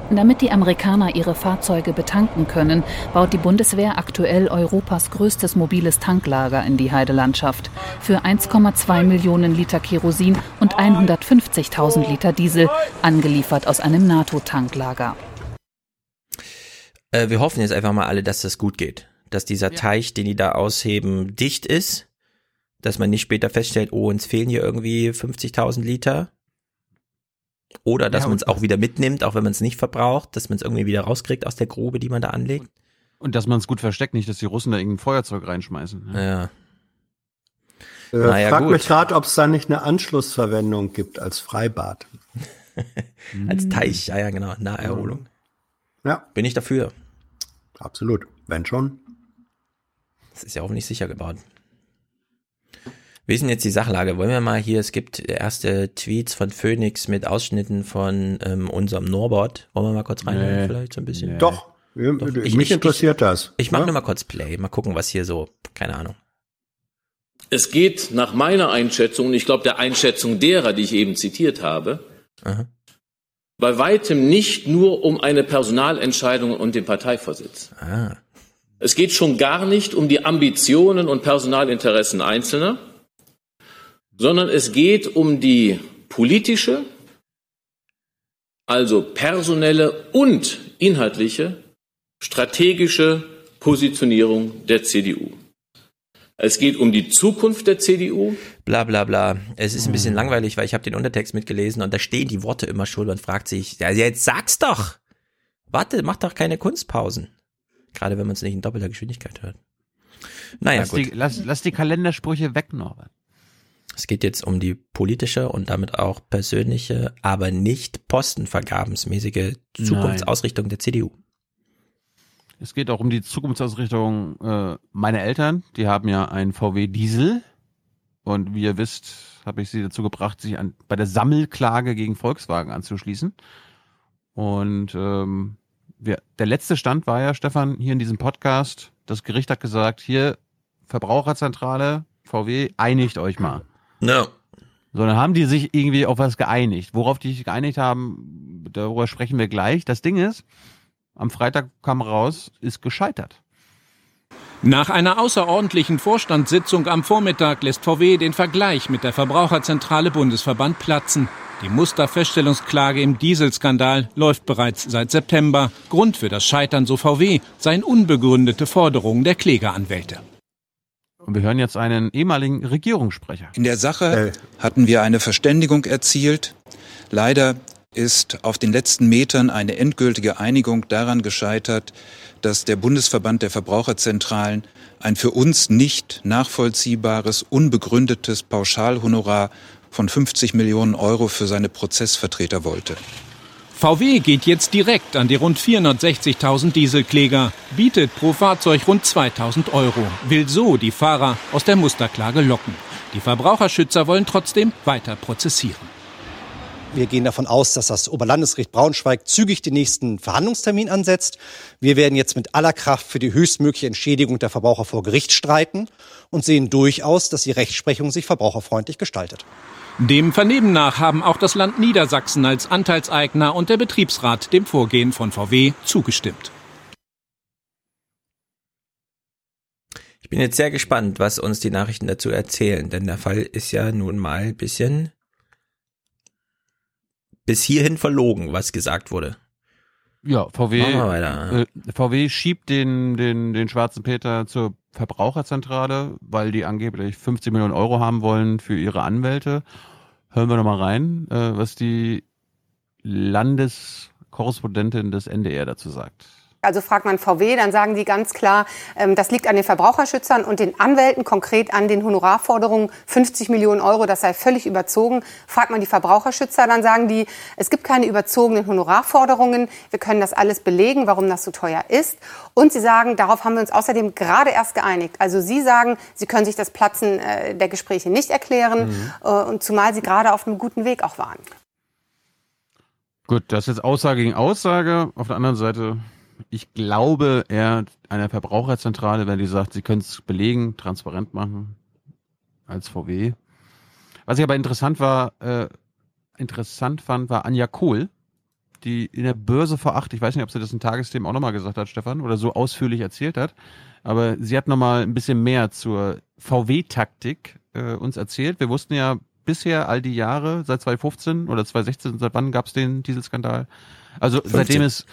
Damit die Amerikaner ihre Fahrzeuge betanken können, baut die Bundeswehr aktuell Europas größtes mobiles Tanklager in die Heidelandschaft. Für 1,2 Millionen Liter Kerosin und 150.000 Liter Diesel, angeliefert aus einem NATO-Tanklager. Äh, wir hoffen jetzt einfach mal alle, dass das gut geht dass dieser ja. Teich, den die da ausheben, dicht ist, dass man nicht später feststellt, oh, uns fehlen hier irgendwie 50.000 Liter. Oder dass ja, man es auch wieder mitnimmt, auch wenn man es nicht verbraucht, dass man es irgendwie wieder rauskriegt aus der Grube, die man da anlegt. Und dass man es gut versteckt, nicht, dass die Russen da irgendein Feuerzeug reinschmeißen. Ja. Äh, naja, frag gut. mich gerade, ob es da nicht eine Anschlussverwendung gibt als Freibad. als Teich, ja, ja, genau, Naherholung. Ja. Bin ich dafür. Absolut. Wenn schon. Das ist ja auch nicht sicher gebaut. Wie ist denn jetzt die Sachlage? Wollen wir mal hier, es gibt erste Tweets von Phoenix mit Ausschnitten von ähm, unserem Norbert. Wollen wir mal kurz reinhören nee. vielleicht so ein bisschen? Nee. Doch, Doch. Ich, mich interessiert ich, das. Ich mache ja? nur mal kurz Play, mal gucken, was hier so, keine Ahnung. Es geht nach meiner Einschätzung, und ich glaube der Einschätzung derer, die ich eben zitiert habe, Aha. bei weitem nicht nur um eine Personalentscheidung und den Parteivorsitz. Ah. Es geht schon gar nicht um die Ambitionen und Personalinteressen Einzelner, sondern es geht um die politische, also personelle und inhaltliche, strategische Positionierung der CDU. Es geht um die Zukunft der CDU. Bla bla bla. Es ist ein bisschen hm. langweilig, weil ich habe den Untertext mitgelesen und da stehen die Worte immer schon und fragt sich, ja, jetzt sag's doch. Warte, mach doch keine Kunstpausen. Gerade wenn man es nicht in doppelter Geschwindigkeit hört. Naja, lass gut. Die, lass, lass die Kalendersprüche weg, Norbert. Es geht jetzt um die politische und damit auch persönliche, aber nicht postenvergabensmäßige Zukunftsausrichtung Nein. der CDU. Es geht auch um die Zukunftsausrichtung äh, meiner Eltern. Die haben ja einen VW Diesel. Und wie ihr wisst, habe ich sie dazu gebracht, sich an, bei der Sammelklage gegen Volkswagen anzuschließen. Und ähm, wir, der letzte Stand war ja, Stefan, hier in diesem Podcast, das Gericht hat gesagt, hier, Verbraucherzentrale, VW, einigt euch mal. No. So, dann haben die sich irgendwie auf was geeinigt. Worauf die sich geeinigt haben, darüber sprechen wir gleich. Das Ding ist, am Freitag kam raus, ist gescheitert. Nach einer außerordentlichen Vorstandssitzung am Vormittag lässt VW den Vergleich mit der Verbraucherzentrale Bundesverband platzen. Die Musterfeststellungsklage im Dieselskandal läuft bereits seit September. Grund für das Scheitern, so VW, seien unbegründete Forderungen der Klägeranwälte. Und wir hören jetzt einen ehemaligen Regierungssprecher. In der Sache hatten wir eine Verständigung erzielt. Leider ist auf den letzten Metern eine endgültige Einigung daran gescheitert, dass der Bundesverband der Verbraucherzentralen ein für uns nicht nachvollziehbares, unbegründetes Pauschalhonorar von 50 Millionen Euro für seine Prozessvertreter wollte. VW geht jetzt direkt an die rund 460.000 Dieselkläger, bietet pro Fahrzeug rund 2.000 Euro, will so die Fahrer aus der Musterklage locken. Die Verbraucherschützer wollen trotzdem weiter prozessieren. Wir gehen davon aus, dass das Oberlandesgericht Braunschweig zügig den nächsten Verhandlungstermin ansetzt. Wir werden jetzt mit aller Kraft für die höchstmögliche Entschädigung der Verbraucher vor Gericht streiten und sehen durchaus, dass die Rechtsprechung sich verbraucherfreundlich gestaltet. Dem Vernehmen nach haben auch das Land Niedersachsen als Anteilseigner und der Betriebsrat dem Vorgehen von VW zugestimmt. Ich bin jetzt sehr gespannt, was uns die Nachrichten dazu erzählen, denn der Fall ist ja nun mal ein bisschen bis hierhin verlogen, was gesagt wurde. Ja, VW, äh, VW schiebt den, den, den schwarzen Peter zur Verbraucherzentrale, weil die angeblich 50 Millionen Euro haben wollen für ihre Anwälte. Hören wir noch mal rein, äh, was die Landeskorrespondentin des NDR dazu sagt. Also fragt man VW, dann sagen die ganz klar, ähm, das liegt an den Verbraucherschützern und den Anwälten, konkret an den Honorarforderungen 50 Millionen Euro, das sei völlig überzogen. Fragt man die Verbraucherschützer, dann sagen die, es gibt keine überzogenen Honorarforderungen, wir können das alles belegen, warum das so teuer ist. Und sie sagen, darauf haben wir uns außerdem gerade erst geeinigt. Also sie sagen, sie können sich das Platzen äh, der Gespräche nicht erklären, mhm. Äh, und zumal sie gerade auf einem guten Weg auch waren. Gut, das ist jetzt Aussage gegen Aussage. Auf der anderen Seite ich glaube eher einer Verbraucherzentrale, wenn die sagt, sie können es belegen, transparent machen, als VW. Was ich aber interessant war, äh, interessant fand, war Anja Kohl, die in der Börse vor acht, ich weiß nicht, ob sie das in Tagesthemen auch nochmal gesagt hat, Stefan, oder so ausführlich erzählt hat, aber sie hat nochmal ein bisschen mehr zur VW-Taktik äh, uns erzählt. Wir wussten ja bisher all die Jahre, seit 2015 oder 2016, seit wann gab es den Dieselskandal? Also 15. seitdem es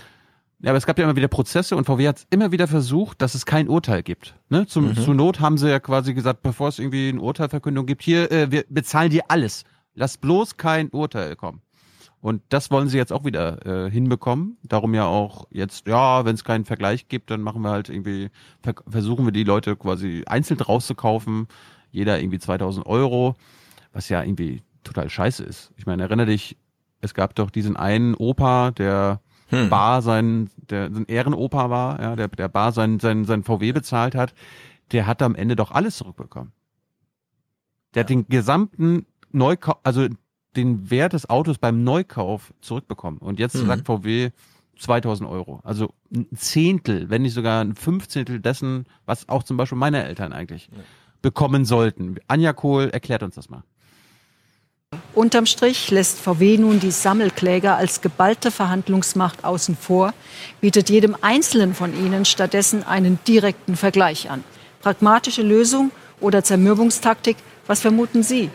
ja, aber es gab ja immer wieder Prozesse und VW hat immer wieder versucht, dass es kein Urteil gibt. Ne? Zum, mhm. Zur Not haben sie ja quasi gesagt, bevor es irgendwie eine Urteilverkündung gibt, hier, äh, wir bezahlen dir alles. Lass bloß kein Urteil kommen. Und das wollen sie jetzt auch wieder äh, hinbekommen. Darum ja auch jetzt, ja, wenn es keinen Vergleich gibt, dann machen wir halt irgendwie, versuchen wir die Leute quasi einzeln rauszukaufen. Jeder irgendwie 2000 Euro, was ja irgendwie total scheiße ist. Ich meine, erinnere dich, es gab doch diesen einen Opa, der hm. Bar sein, der ein Ehrenoper war, ja, der, der Bar sein, sein, sein VW bezahlt hat, der hat am Ende doch alles zurückbekommen. Der ja. hat den gesamten Neukauf, also den Wert des Autos beim Neukauf zurückbekommen. Und jetzt mhm. sagt VW 2000 Euro. Also ein Zehntel, wenn nicht sogar ein Fünfzehntel dessen, was auch zum Beispiel meine Eltern eigentlich ja. bekommen sollten. Anja Kohl erklärt uns das mal. Unterm Strich lässt VW nun die Sammelkläger als geballte Verhandlungsmacht außen vor, bietet jedem Einzelnen von ihnen stattdessen einen direkten Vergleich an. Pragmatische Lösung oder Zermürbungstaktik, was vermuten Sie?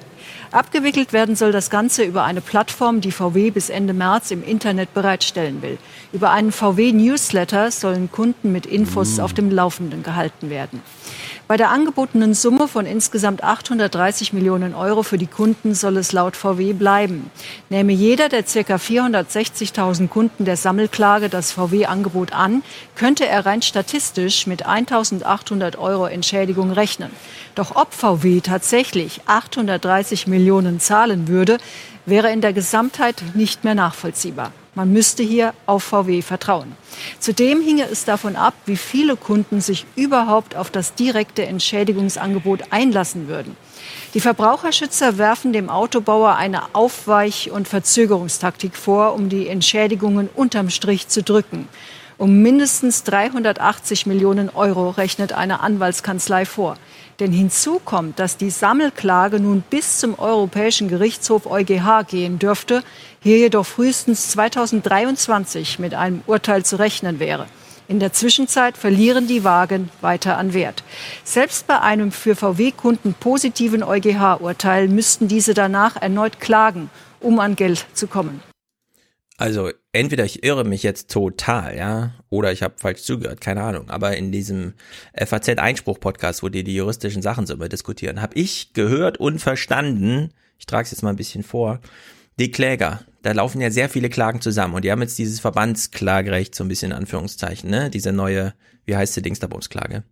Abgewickelt werden soll das Ganze über eine Plattform, die VW bis Ende März im Internet bereitstellen will. Über einen VW-Newsletter sollen Kunden mit Infos mm. auf dem Laufenden gehalten werden. Bei der angebotenen Summe von insgesamt 830 Millionen Euro für die Kunden soll es laut VW bleiben. Nähme jeder der ca. 460.000 Kunden der Sammelklage das VW-Angebot an, könnte er rein statistisch mit 1.800 Euro Entschädigung rechnen. Doch ob VW tatsächlich 830 Millionen zahlen würde, wäre in der Gesamtheit nicht mehr nachvollziehbar. Man müsste hier auf VW vertrauen. Zudem hinge es davon ab, wie viele Kunden sich überhaupt auf das direkte Entschädigungsangebot einlassen würden. Die Verbraucherschützer werfen dem Autobauer eine Aufweich- und Verzögerungstaktik vor, um die Entschädigungen unterm Strich zu drücken. Um mindestens 380 Millionen Euro rechnet eine Anwaltskanzlei vor. Denn hinzu kommt, dass die Sammelklage nun bis zum Europäischen Gerichtshof EuGH gehen dürfte, hier jedoch frühestens 2023 mit einem Urteil zu rechnen wäre. In der Zwischenzeit verlieren die Wagen weiter an Wert. Selbst bei einem für VW-Kunden positiven EuGH-Urteil müssten diese danach erneut klagen, um an Geld zu kommen. Also entweder ich irre mich jetzt total, ja, oder ich habe falsch zugehört, keine Ahnung. Aber in diesem FAZ-Einspruch-Podcast, wo die die juristischen Sachen so immer diskutieren, habe ich gehört und verstanden, ich trage es jetzt mal ein bisschen vor, die Kläger, Da laufen ja sehr viele Klagen zusammen und die haben jetzt dieses Verbandsklagerecht so ein bisschen in Anführungszeichen, ne? Diese neue, wie heißt die Dingsda-Bums-Klage?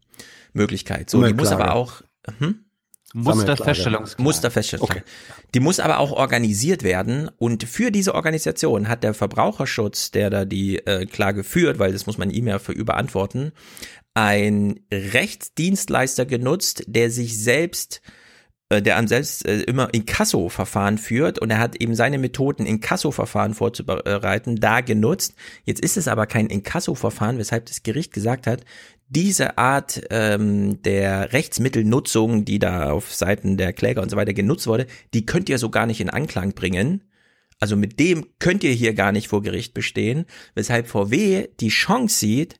Möglichkeit. So, die muss aber auch, hm? Musterfeststellungsklage. Musterfeststellungsklage. Die muss aber auch organisiert werden und für diese Organisation hat der Verbraucherschutz, der da die äh, Klage führt, weil das muss man ihm ja für überantworten, ein Rechtsdienstleister genutzt, der sich selbst äh, der an selbst äh, immer Inkasso-Verfahren führt und er hat eben seine Methoden, Inkasso-Verfahren vorzubereiten, da genutzt. Jetzt ist es aber kein Inkasso-Verfahren, weshalb das Gericht gesagt hat, diese Art ähm, der Rechtsmittelnutzung, die da auf Seiten der Kläger und so weiter genutzt wurde, die könnt ihr so gar nicht in Anklang bringen. Also mit dem könnt ihr hier gar nicht vor Gericht bestehen, weshalb VW die Chance sieht,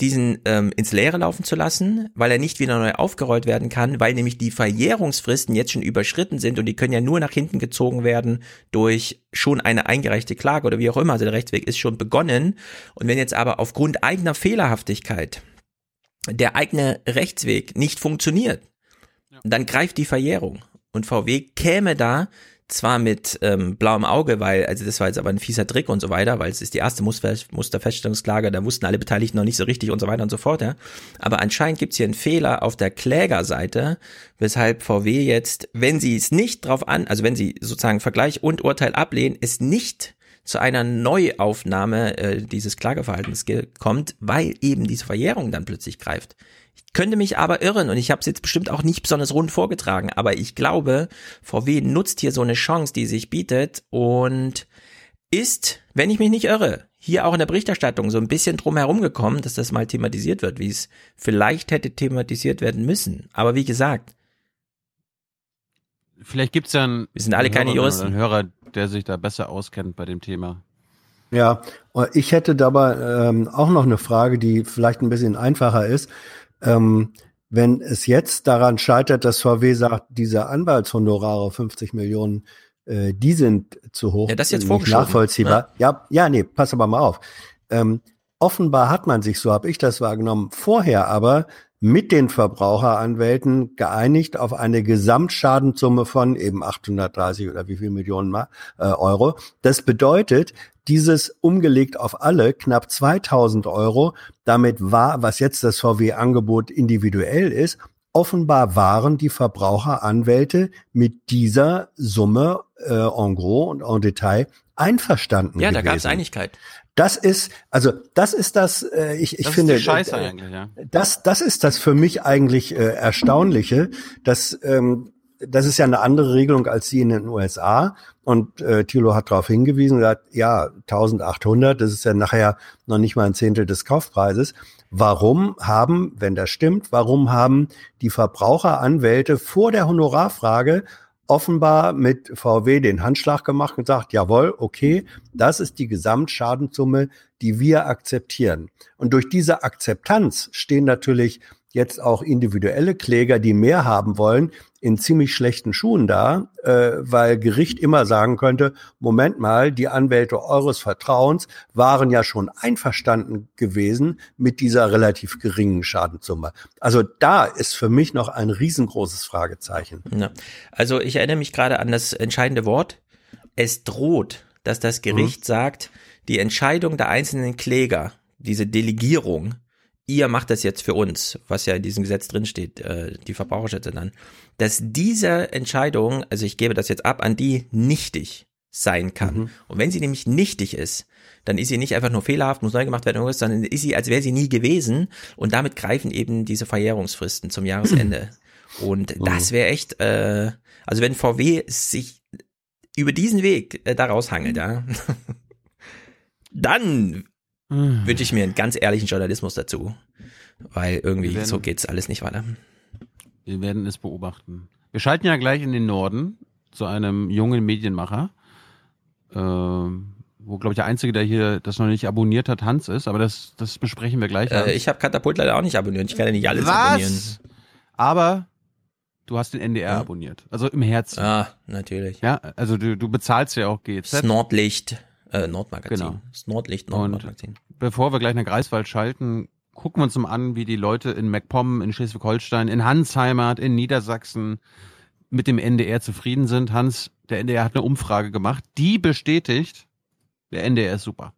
diesen ähm, ins Leere laufen zu lassen, weil er nicht wieder neu aufgerollt werden kann, weil nämlich die Verjährungsfristen jetzt schon überschritten sind und die können ja nur nach hinten gezogen werden durch schon eine eingereichte Klage oder wie auch immer. Also der Rechtsweg ist schon begonnen. Und wenn jetzt aber aufgrund eigener Fehlerhaftigkeit der eigene Rechtsweg nicht funktioniert, dann greift die Verjährung. Und VW käme da zwar mit ähm, blauem Auge, weil, also das war jetzt aber ein fieser Trick und so weiter, weil es ist die erste Muster Musterfeststellungsklage, da wussten alle Beteiligten noch nicht so richtig und so weiter und so fort, ja. Aber anscheinend gibt's hier einen Fehler auf der Klägerseite, weshalb VW jetzt, wenn sie es nicht drauf an, also wenn sie sozusagen Vergleich und Urteil ablehnen, es nicht zu einer Neuaufnahme äh, dieses Klageverhaltens kommt, weil eben diese Verjährung dann plötzlich greift. Könnte mich aber irren und ich habe es jetzt bestimmt auch nicht besonders rund vorgetragen, aber ich glaube, VW nutzt hier so eine Chance, die sich bietet und ist, wenn ich mich nicht irre, hier auch in der Berichterstattung so ein bisschen drum herum gekommen, dass das mal thematisiert wird, wie es vielleicht hätte thematisiert werden müssen. Aber wie gesagt, vielleicht gibt's ja einen, wir sind alle keine Juristen. einen Hörer, der sich da besser auskennt bei dem Thema. Ja, ich hätte dabei ähm, auch noch eine Frage, die vielleicht ein bisschen einfacher ist. Ähm, wenn es jetzt daran scheitert, dass VW sagt, diese Anwaltshonorare 50 Millionen, äh, die sind zu hoch, ja, das ist jetzt nicht nachvollziehbar. Ja. ja, ja, nee, pass aber mal auf. Ähm, offenbar hat man sich, so habe ich das wahrgenommen, vorher aber mit den Verbraucheranwälten geeinigt auf eine Gesamtschadenssumme von eben 830 oder wie viel Millionen äh, Euro. Das bedeutet, dieses umgelegt auf alle knapp 2000 Euro. Damit war, was jetzt das VW-Angebot individuell ist, offenbar waren die Verbraucheranwälte mit dieser Summe äh, en gros und en Detail einverstanden. Ja, gewesen. da gab es Einigkeit. Das ist, also das ist das, äh, ich, ich Das finde, Scheiße äh, eigentlich, ja. das, das ist das für mich eigentlich äh, Erstaunliche, dass ähm, das ist ja eine andere Regelung als die in den USA. Und äh, Thilo hat darauf hingewiesen, gesagt, ja, 1800, das ist ja nachher noch nicht mal ein Zehntel des Kaufpreises. Warum haben, wenn das stimmt, warum haben die Verbraucheranwälte vor der Honorarfrage offenbar mit VW den Handschlag gemacht und sagt, jawohl, okay, das ist die Gesamtschadenssumme, die wir akzeptieren. Und durch diese Akzeptanz stehen natürlich jetzt auch individuelle Kläger, die mehr haben wollen, in ziemlich schlechten Schuhen da, äh, weil Gericht immer sagen könnte, Moment mal, die Anwälte eures Vertrauens waren ja schon einverstanden gewesen mit dieser relativ geringen Schadenssumme. Also da ist für mich noch ein riesengroßes Fragezeichen. Ja. Also ich erinnere mich gerade an das entscheidende Wort. Es droht, dass das Gericht mhm. sagt, die Entscheidung der einzelnen Kläger, diese Delegierung, ihr macht das jetzt für uns, was ja in diesem Gesetz drinsteht, äh, die Verbraucherschützer dann, dass diese Entscheidung, also ich gebe das jetzt ab, an die nichtig sein kann. Mhm. Und wenn sie nämlich nichtig ist, dann ist sie nicht einfach nur fehlerhaft, muss neu gemacht werden, sondern ist sie, als wäre sie nie gewesen. Und damit greifen eben diese Verjährungsfristen zum Jahresende. Und mhm. das wäre echt, äh, also wenn VW sich über diesen Weg äh, daraus hangelt, ja, dann Mhm. wünsche ich mir einen ganz ehrlichen Journalismus dazu. Weil irgendwie so geht's alles nicht weiter. Wir werden es beobachten. Wir schalten ja gleich in den Norden zu einem jungen Medienmacher, ähm, wo, glaube ich, der Einzige, der hier das noch nicht abonniert hat, Hans ist. Aber das, das besprechen wir gleich. Äh, ich habe Katapult leider auch nicht abonniert. Ich kann ja nicht alles Was? abonnieren. Aber du hast den NDR abonniert. Also im Herzen. Ah, natürlich. Ja, also du, du bezahlst ja auch GZ. Das Nordlicht, äh, Nordmagazin. Genau. Das Nordlicht, Und Nordmagazin. bevor wir gleich nach Greifswald schalten, gucken wir uns mal an, wie die Leute in MacPom, in Schleswig-Holstein, in Hans Heimat, in Niedersachsen mit dem NDR zufrieden sind. Hans, der NDR hat eine Umfrage gemacht, die bestätigt, der NDR ist super.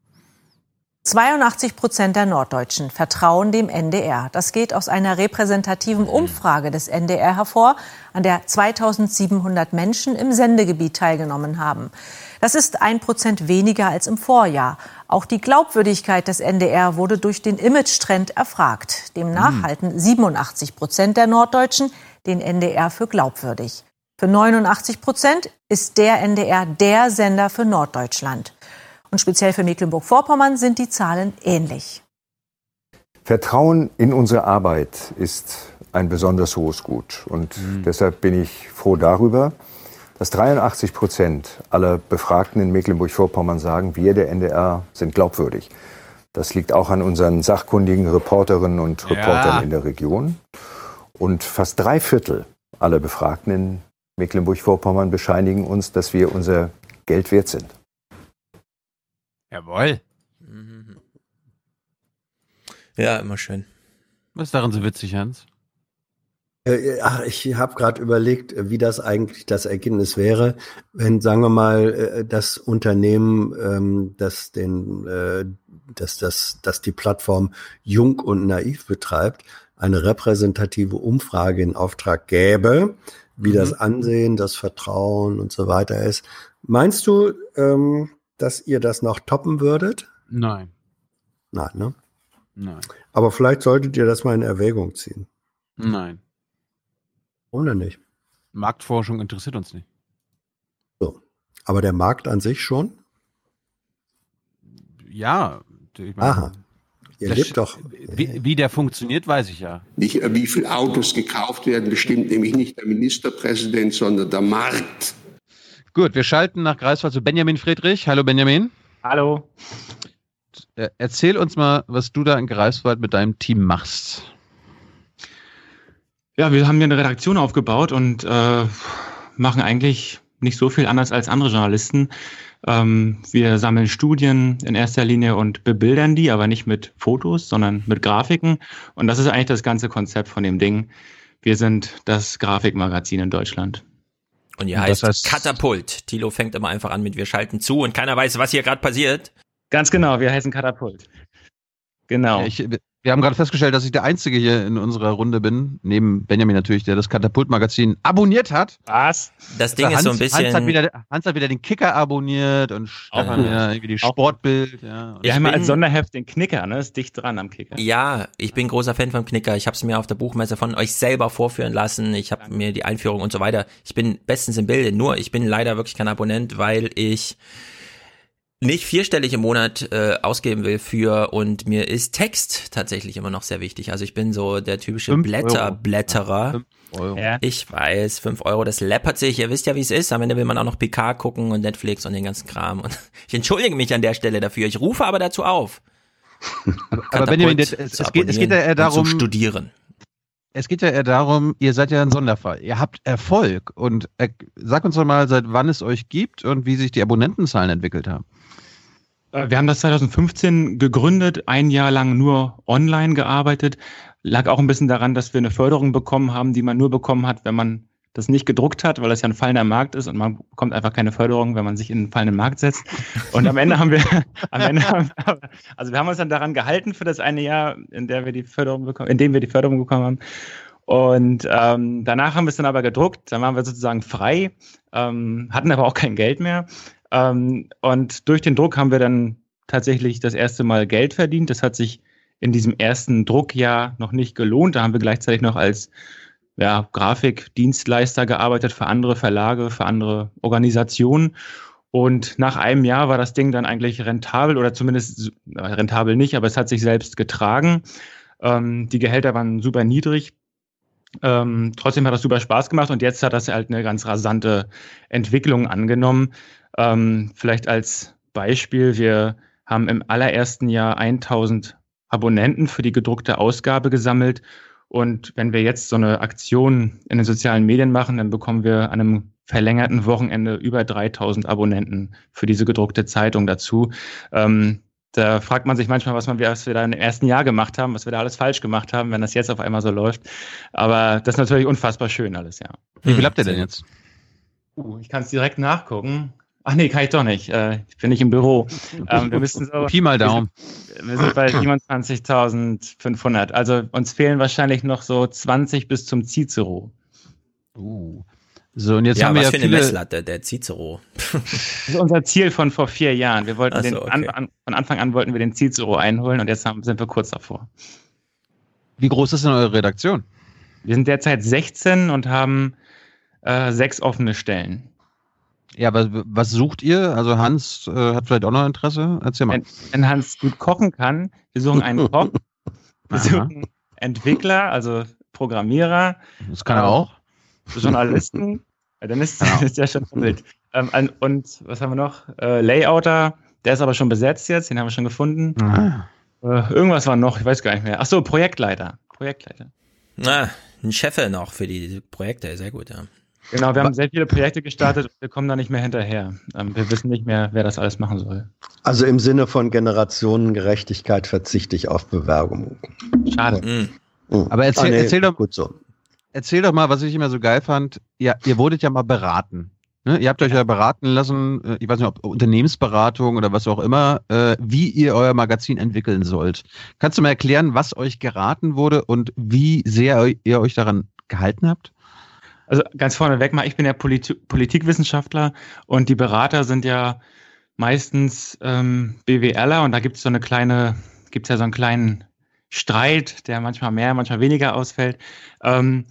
82 Prozent der Norddeutschen vertrauen dem NDR. Das geht aus einer repräsentativen Umfrage des NDR hervor, an der 2700 Menschen im Sendegebiet teilgenommen haben. Das ist ein Prozent weniger als im Vorjahr. Auch die Glaubwürdigkeit des NDR wurde durch den Image-Trend erfragt. Demnach Hm. halten 87 Prozent der Norddeutschen den NDR für glaubwürdig. Für 89 Prozent ist der NDR der Sender für Norddeutschland. Und speziell für Mecklenburg-Vorpommern sind die Zahlen ähnlich. Vertrauen in unsere Arbeit ist ein besonders hohes Gut. Und deshalb bin ich froh darüber, dass 83 Prozent aller Befragten in Mecklenburg-Vorpommern sagen, wir, der NDR, sind glaubwürdig. Das liegt auch an unseren sachkundigen Reporterinnen und Ja. Reportern in der Region. Und fast drei Viertel aller Befragten in Mecklenburg-Vorpommern bescheinigen uns, dass wir unser Geld wert sind. Jawohl. Ja, immer schön. Was ist daran so witzig, Hans? Äh, Ach, ich habe gerade überlegt, wie das eigentlich das Ergebnis wäre, wenn, sagen wir mal, äh, das Unternehmen, ähm, das den, äh, dass das, dass die Plattform Jung und Naiv betreibt, eine repräsentative Umfrage in Auftrag gäbe, wie Mhm. das Ansehen, das Vertrauen und so weiter ist. Meinst du, ähm, dass ihr das noch toppen würdet? Nein. Nein, ne? Nein. Aber vielleicht solltet ihr das mal in Erwägung ziehen. Nein. Warum denn nicht? Marktforschung interessiert uns nicht. Aber der Markt an sich schon? Ja. Ich meine, Aha. Ihr lebt doch. Wie, wie der funktioniert, weiß ich ja. Nicht, wie viele Autos gekauft werden, bestimmt nämlich nicht der Ministerpräsident, sondern der Markt. Gut, wir schalten nach Greifswald zu Benjamin Friedrich. Hallo Benjamin. Hallo. Äh, Erzähl uns mal, was du da in Greifswald mit deinem Team machst. Ja, wir haben hier eine Redaktion aufgebaut und äh, machen eigentlich nicht so viel anders als andere Journalisten. Ähm, wir sammeln Studien in erster Linie und bebildern die, aber nicht mit Fotos, sondern mit Grafiken. Und das ist eigentlich das ganze Konzept von dem Ding. Wir sind das Grafikmagazin in Deutschland. Und ihr Und heißt, das heißt- Katapult. Tilo fängt immer einfach an mit Wir schalten zu und keiner weiß, was hier gerade passiert. Ganz genau, wir heißen Katapult. Genau. Ich, wir haben gerade festgestellt, dass ich der Einzige hier in unserer Runde bin, neben Benjamin natürlich, der das Katapult-Magazin abonniert hat. Was? Das Ding ist so ein bisschen- Hans hat, wieder, Hans hat wieder den Kicker abonniert und Stefan wieder irgendwie die Auch Sportbild. Ja. Wir haben ja als Sonderheft den Knicker, ne? Ist dicht dran am Kicker. Ja, ich bin großer Fan vom Knicker. Ich habe es mir auf der Buchmesse von euch selber vorführen lassen. Ich habe mir die Einführung und so weiter. Ich bin bestens im Bilde. Nur ich bin leider wirklich kein Abonnent, weil ich nicht vierstellig im Monat äh, ausgeben will für und mir ist Text tatsächlich immer noch sehr wichtig. Also ich bin so der typische Fünf Blätter, Euro. Blätterer. Fünf Euro. Ja. Ich weiß, fünf Euro, das läppert sich. Ihr wisst ja, wie es ist. Am Ende will man auch noch PK gucken und Netflix und den ganzen Kram. Und ich entschuldige mich an der Stelle dafür. Ich rufe aber dazu auf. Aber Benjamin, es, es, geht, es geht ja eher darum, zu studieren. es geht ja eher darum, ihr seid ja ein Sonderfall. Ihr habt Erfolg und äh, sag uns doch mal, seit wann es euch gibt und wie sich die Abonnentenzahlen entwickelt haben. Äh, Wir haben das 2015 gegründet, ein Jahr lang nur online gearbeitet. Lag auch ein bisschen daran, dass wir eine Förderung bekommen haben, die man nur bekommen hat, wenn man das nicht gedruckt hat, weil das ja ein fallender Markt ist und man bekommt einfach keine Förderung, wenn man sich in einen fallenden Markt setzt. Und am Ende haben wir, am Ende haben, also wir haben uns dann daran gehalten für das eine Jahr, in der wir die Förderung bekommen, in dem wir die Förderung bekommen haben. Und ähm, danach haben wir es dann aber gedruckt, dann waren wir sozusagen frei, ähm, hatten aber auch kein Geld mehr. Ähm, und durch den Druck haben wir dann tatsächlich das erste Mal Geld verdient. Das hat sich in diesem ersten Druckjahr noch nicht gelohnt. Da haben wir gleichzeitig noch als ja, Grafikdienstleister gearbeitet für andere Verlage, für andere Organisationen. Und nach einem Jahr war das Ding dann eigentlich rentabel oder zumindest rentabel nicht, aber es hat sich selbst getragen. Ähm, die Gehälter waren super niedrig. Ähm, trotzdem hat das super Spaß gemacht und jetzt hat das halt eine ganz rasante Entwicklung angenommen. Ähm, vielleicht als Beispiel, wir haben im allerersten Jahr 1000 Abonnenten für die gedruckte Ausgabe gesammelt. Und wenn wir jetzt so eine Aktion in den sozialen Medien machen, dann bekommen wir an einem verlängerten Wochenende über 3000 Abonnenten für diese gedruckte Zeitung dazu. Ähm, da fragt man sich manchmal, was, man, was wir da im ersten Jahr gemacht haben, was wir da alles falsch gemacht haben, wenn das jetzt auf einmal so läuft. Aber das ist natürlich unfassbar schön alles, ja. Wie viel habt ihr denn jetzt? Uh, ich kann es direkt nachgucken. Ach nee, kann ich doch nicht. Äh, ich bin nicht im Büro. Ähm, wir müssen so. Pi mal Daumen. Wir sind, wir sind bei 27.500. Also uns fehlen wahrscheinlich noch so 20 bis zum Cicero. Uh. So, und jetzt ja, haben wir was ja für viele, eine Messlatte, der Cicero. Das ist unser Ziel von vor vier Jahren. Wir wollten so, den, okay. an, an, von Anfang an wollten wir den Cicero einholen und jetzt haben, sind wir kurz davor. Wie groß ist denn eure Redaktion? Wir sind derzeit 16 und haben äh, sechs offene Stellen. Ja, aber was sucht ihr? Also Hans äh, hat vielleicht auch noch Interesse. Erzähl mal. Wenn, wenn Hans gut kochen kann, wir suchen einen Koch, wir suchen Entwickler, also Programmierer. Das kann er auch. Journalisten. dann ist das ja schon wild. Ähm, und was haben wir noch? Äh, Layouter, der ist aber schon besetzt jetzt, den haben wir schon gefunden. Ah. Äh, irgendwas war noch, ich weiß gar nicht mehr. Ach so, Projektleiter. Projektleiter. Na, ein Chef noch für die Projekte, sehr gut, ja. Genau, wir haben sehr viele Projekte gestartet und wir kommen da nicht mehr hinterher. Ähm, wir wissen nicht mehr, wer das alles machen soll. Also im Sinne von Generationengerechtigkeit verzichte ich auf Bewerbung. Schade. Mhm. Aber erzähl, Ah, nee, erzähl, doch, gut so. erzähl doch mal, was ich immer so geil fand. Ja, ihr wurdet ja mal beraten. Ne? Ihr habt euch ja beraten lassen, äh, ich weiß nicht, ob Unternehmensberatung oder was auch immer, äh, wie ihr euer Magazin entwickeln sollt. Kannst du mal erklären, was euch geraten wurde und wie sehr ihr euch daran gehalten habt? Also ganz vorneweg mal, ich bin ja Polit Politikwissenschaftler und die Berater sind ja meistens ähm, BWLer und da gibt es so eine kleine, gibt es ja so einen kleinen Streit, der manchmal mehr, manchmal weniger ausfällt. Ähm,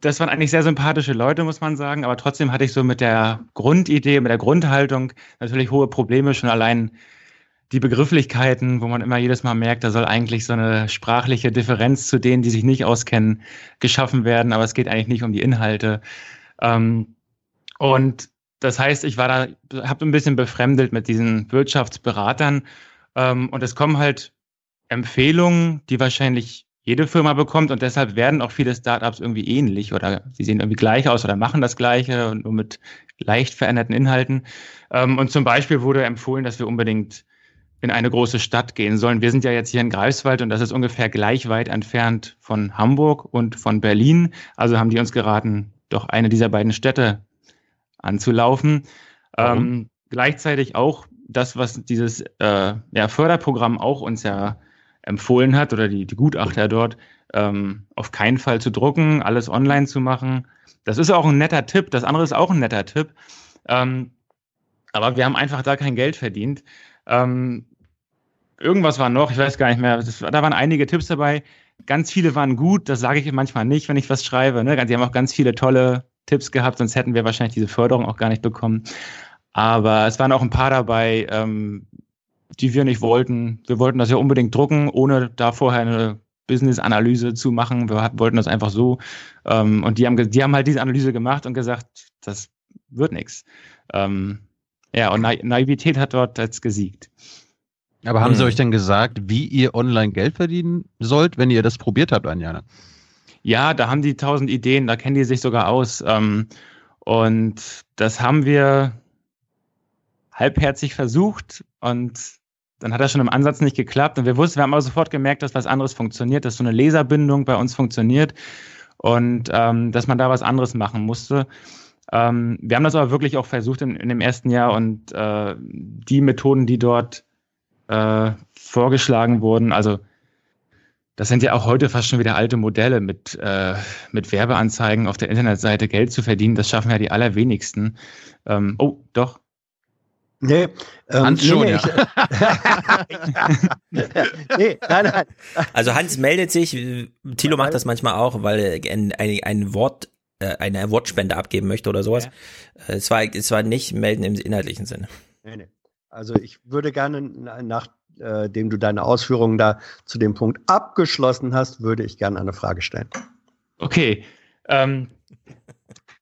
das waren eigentlich sehr sympathische Leute, muss man sagen, aber trotzdem hatte ich so mit der Grundidee, mit der Grundhaltung natürlich hohe Probleme, schon allein die Begrifflichkeiten, wo man immer jedes Mal merkt, da soll eigentlich so eine sprachliche Differenz zu denen, die sich nicht auskennen, geschaffen werden, aber es geht eigentlich nicht um die Inhalte. Ähm, und das heißt, ich war da, habe ein bisschen befremdelt mit diesen Wirtschaftsberatern ähm, und es kommen halt Empfehlungen, die wahrscheinlich jede Firma bekommt und deshalb werden auch viele Startups irgendwie ähnlich oder sie sehen irgendwie gleich aus oder machen das Gleiche und nur mit leicht veränderten Inhalten. Ähm, und zum Beispiel wurde empfohlen, dass wir unbedingt in eine große Stadt gehen sollen. Wir sind ja jetzt hier in Greifswald und das ist ungefähr gleich weit entfernt von Hamburg und von Berlin. Also haben die uns geraten, doch eine dieser beiden Städte anzulaufen. Ähm, gleichzeitig auch das, was dieses äh, ja, Förderprogramm auch uns ja empfohlen hat oder die, die Gutachter dort, ähm, auf keinen Fall zu drucken, alles online zu machen. Das ist auch ein netter Tipp. Das andere ist auch ein netter Tipp. Ähm, aber wir haben einfach da kein Geld verdient. Ähm, irgendwas war noch, ich weiß gar nicht mehr. Das, da waren einige Tipps dabei. Ganz viele waren gut, das sage ich manchmal nicht, wenn ich was schreibe. Ne? Sie haben auch ganz viele tolle Tipps gehabt, sonst hätten wir wahrscheinlich diese Förderung auch gar nicht bekommen. Aber es waren auch ein paar dabei, ähm, die wir nicht wollten. Wir wollten das ja unbedingt drucken, ohne da vorher eine Business-Analyse zu machen. Wir wollten das einfach so. Ähm, und die haben, die haben halt diese Analyse gemacht und gesagt, das wird nichts. Ähm, ja, und Na Naivität hat dort jetzt gesiegt. Aber haben sie Mhm. euch denn gesagt, wie ihr online Geld verdienen sollt, wenn ihr das probiert habt, Anjana? Ja, da haben die tausend Ideen, da kennen die sich sogar aus. Ähm, und das haben wir halbherzig versucht und dann hat das schon im Ansatz nicht geklappt. Und wir wussten, wir haben aber sofort gemerkt, dass was anderes funktioniert, dass so eine Laserbindung bei uns funktioniert und ähm, dass man da was anderes machen musste. Ähm, wir haben das aber wirklich auch versucht in, in dem ersten Jahr und äh, die Methoden, die dort äh, vorgeschlagen wurden, also das sind ja auch heute fast schon wieder alte Modelle, mit, äh, mit Werbeanzeigen auf der Internetseite Geld zu verdienen. Das schaffen ja die allerwenigsten. Ähm, oh, doch. Nee, ähm, Hans schon, ja. ich, nee, nein, nein. Also Hans meldet sich, Thilo macht das manchmal auch, weil er ein, ein, ein Wort, äh, eine Wortspende abgeben möchte oder sowas. Äh, Es, war, es war nicht melden im inhaltlichen Sinne. Nee, nee. Also ich würde gerne, na- nachdem du deine Ausführungen da zu dem Punkt abgeschlossen hast, würde ich gerne eine Frage stellen. Okay. Ähm,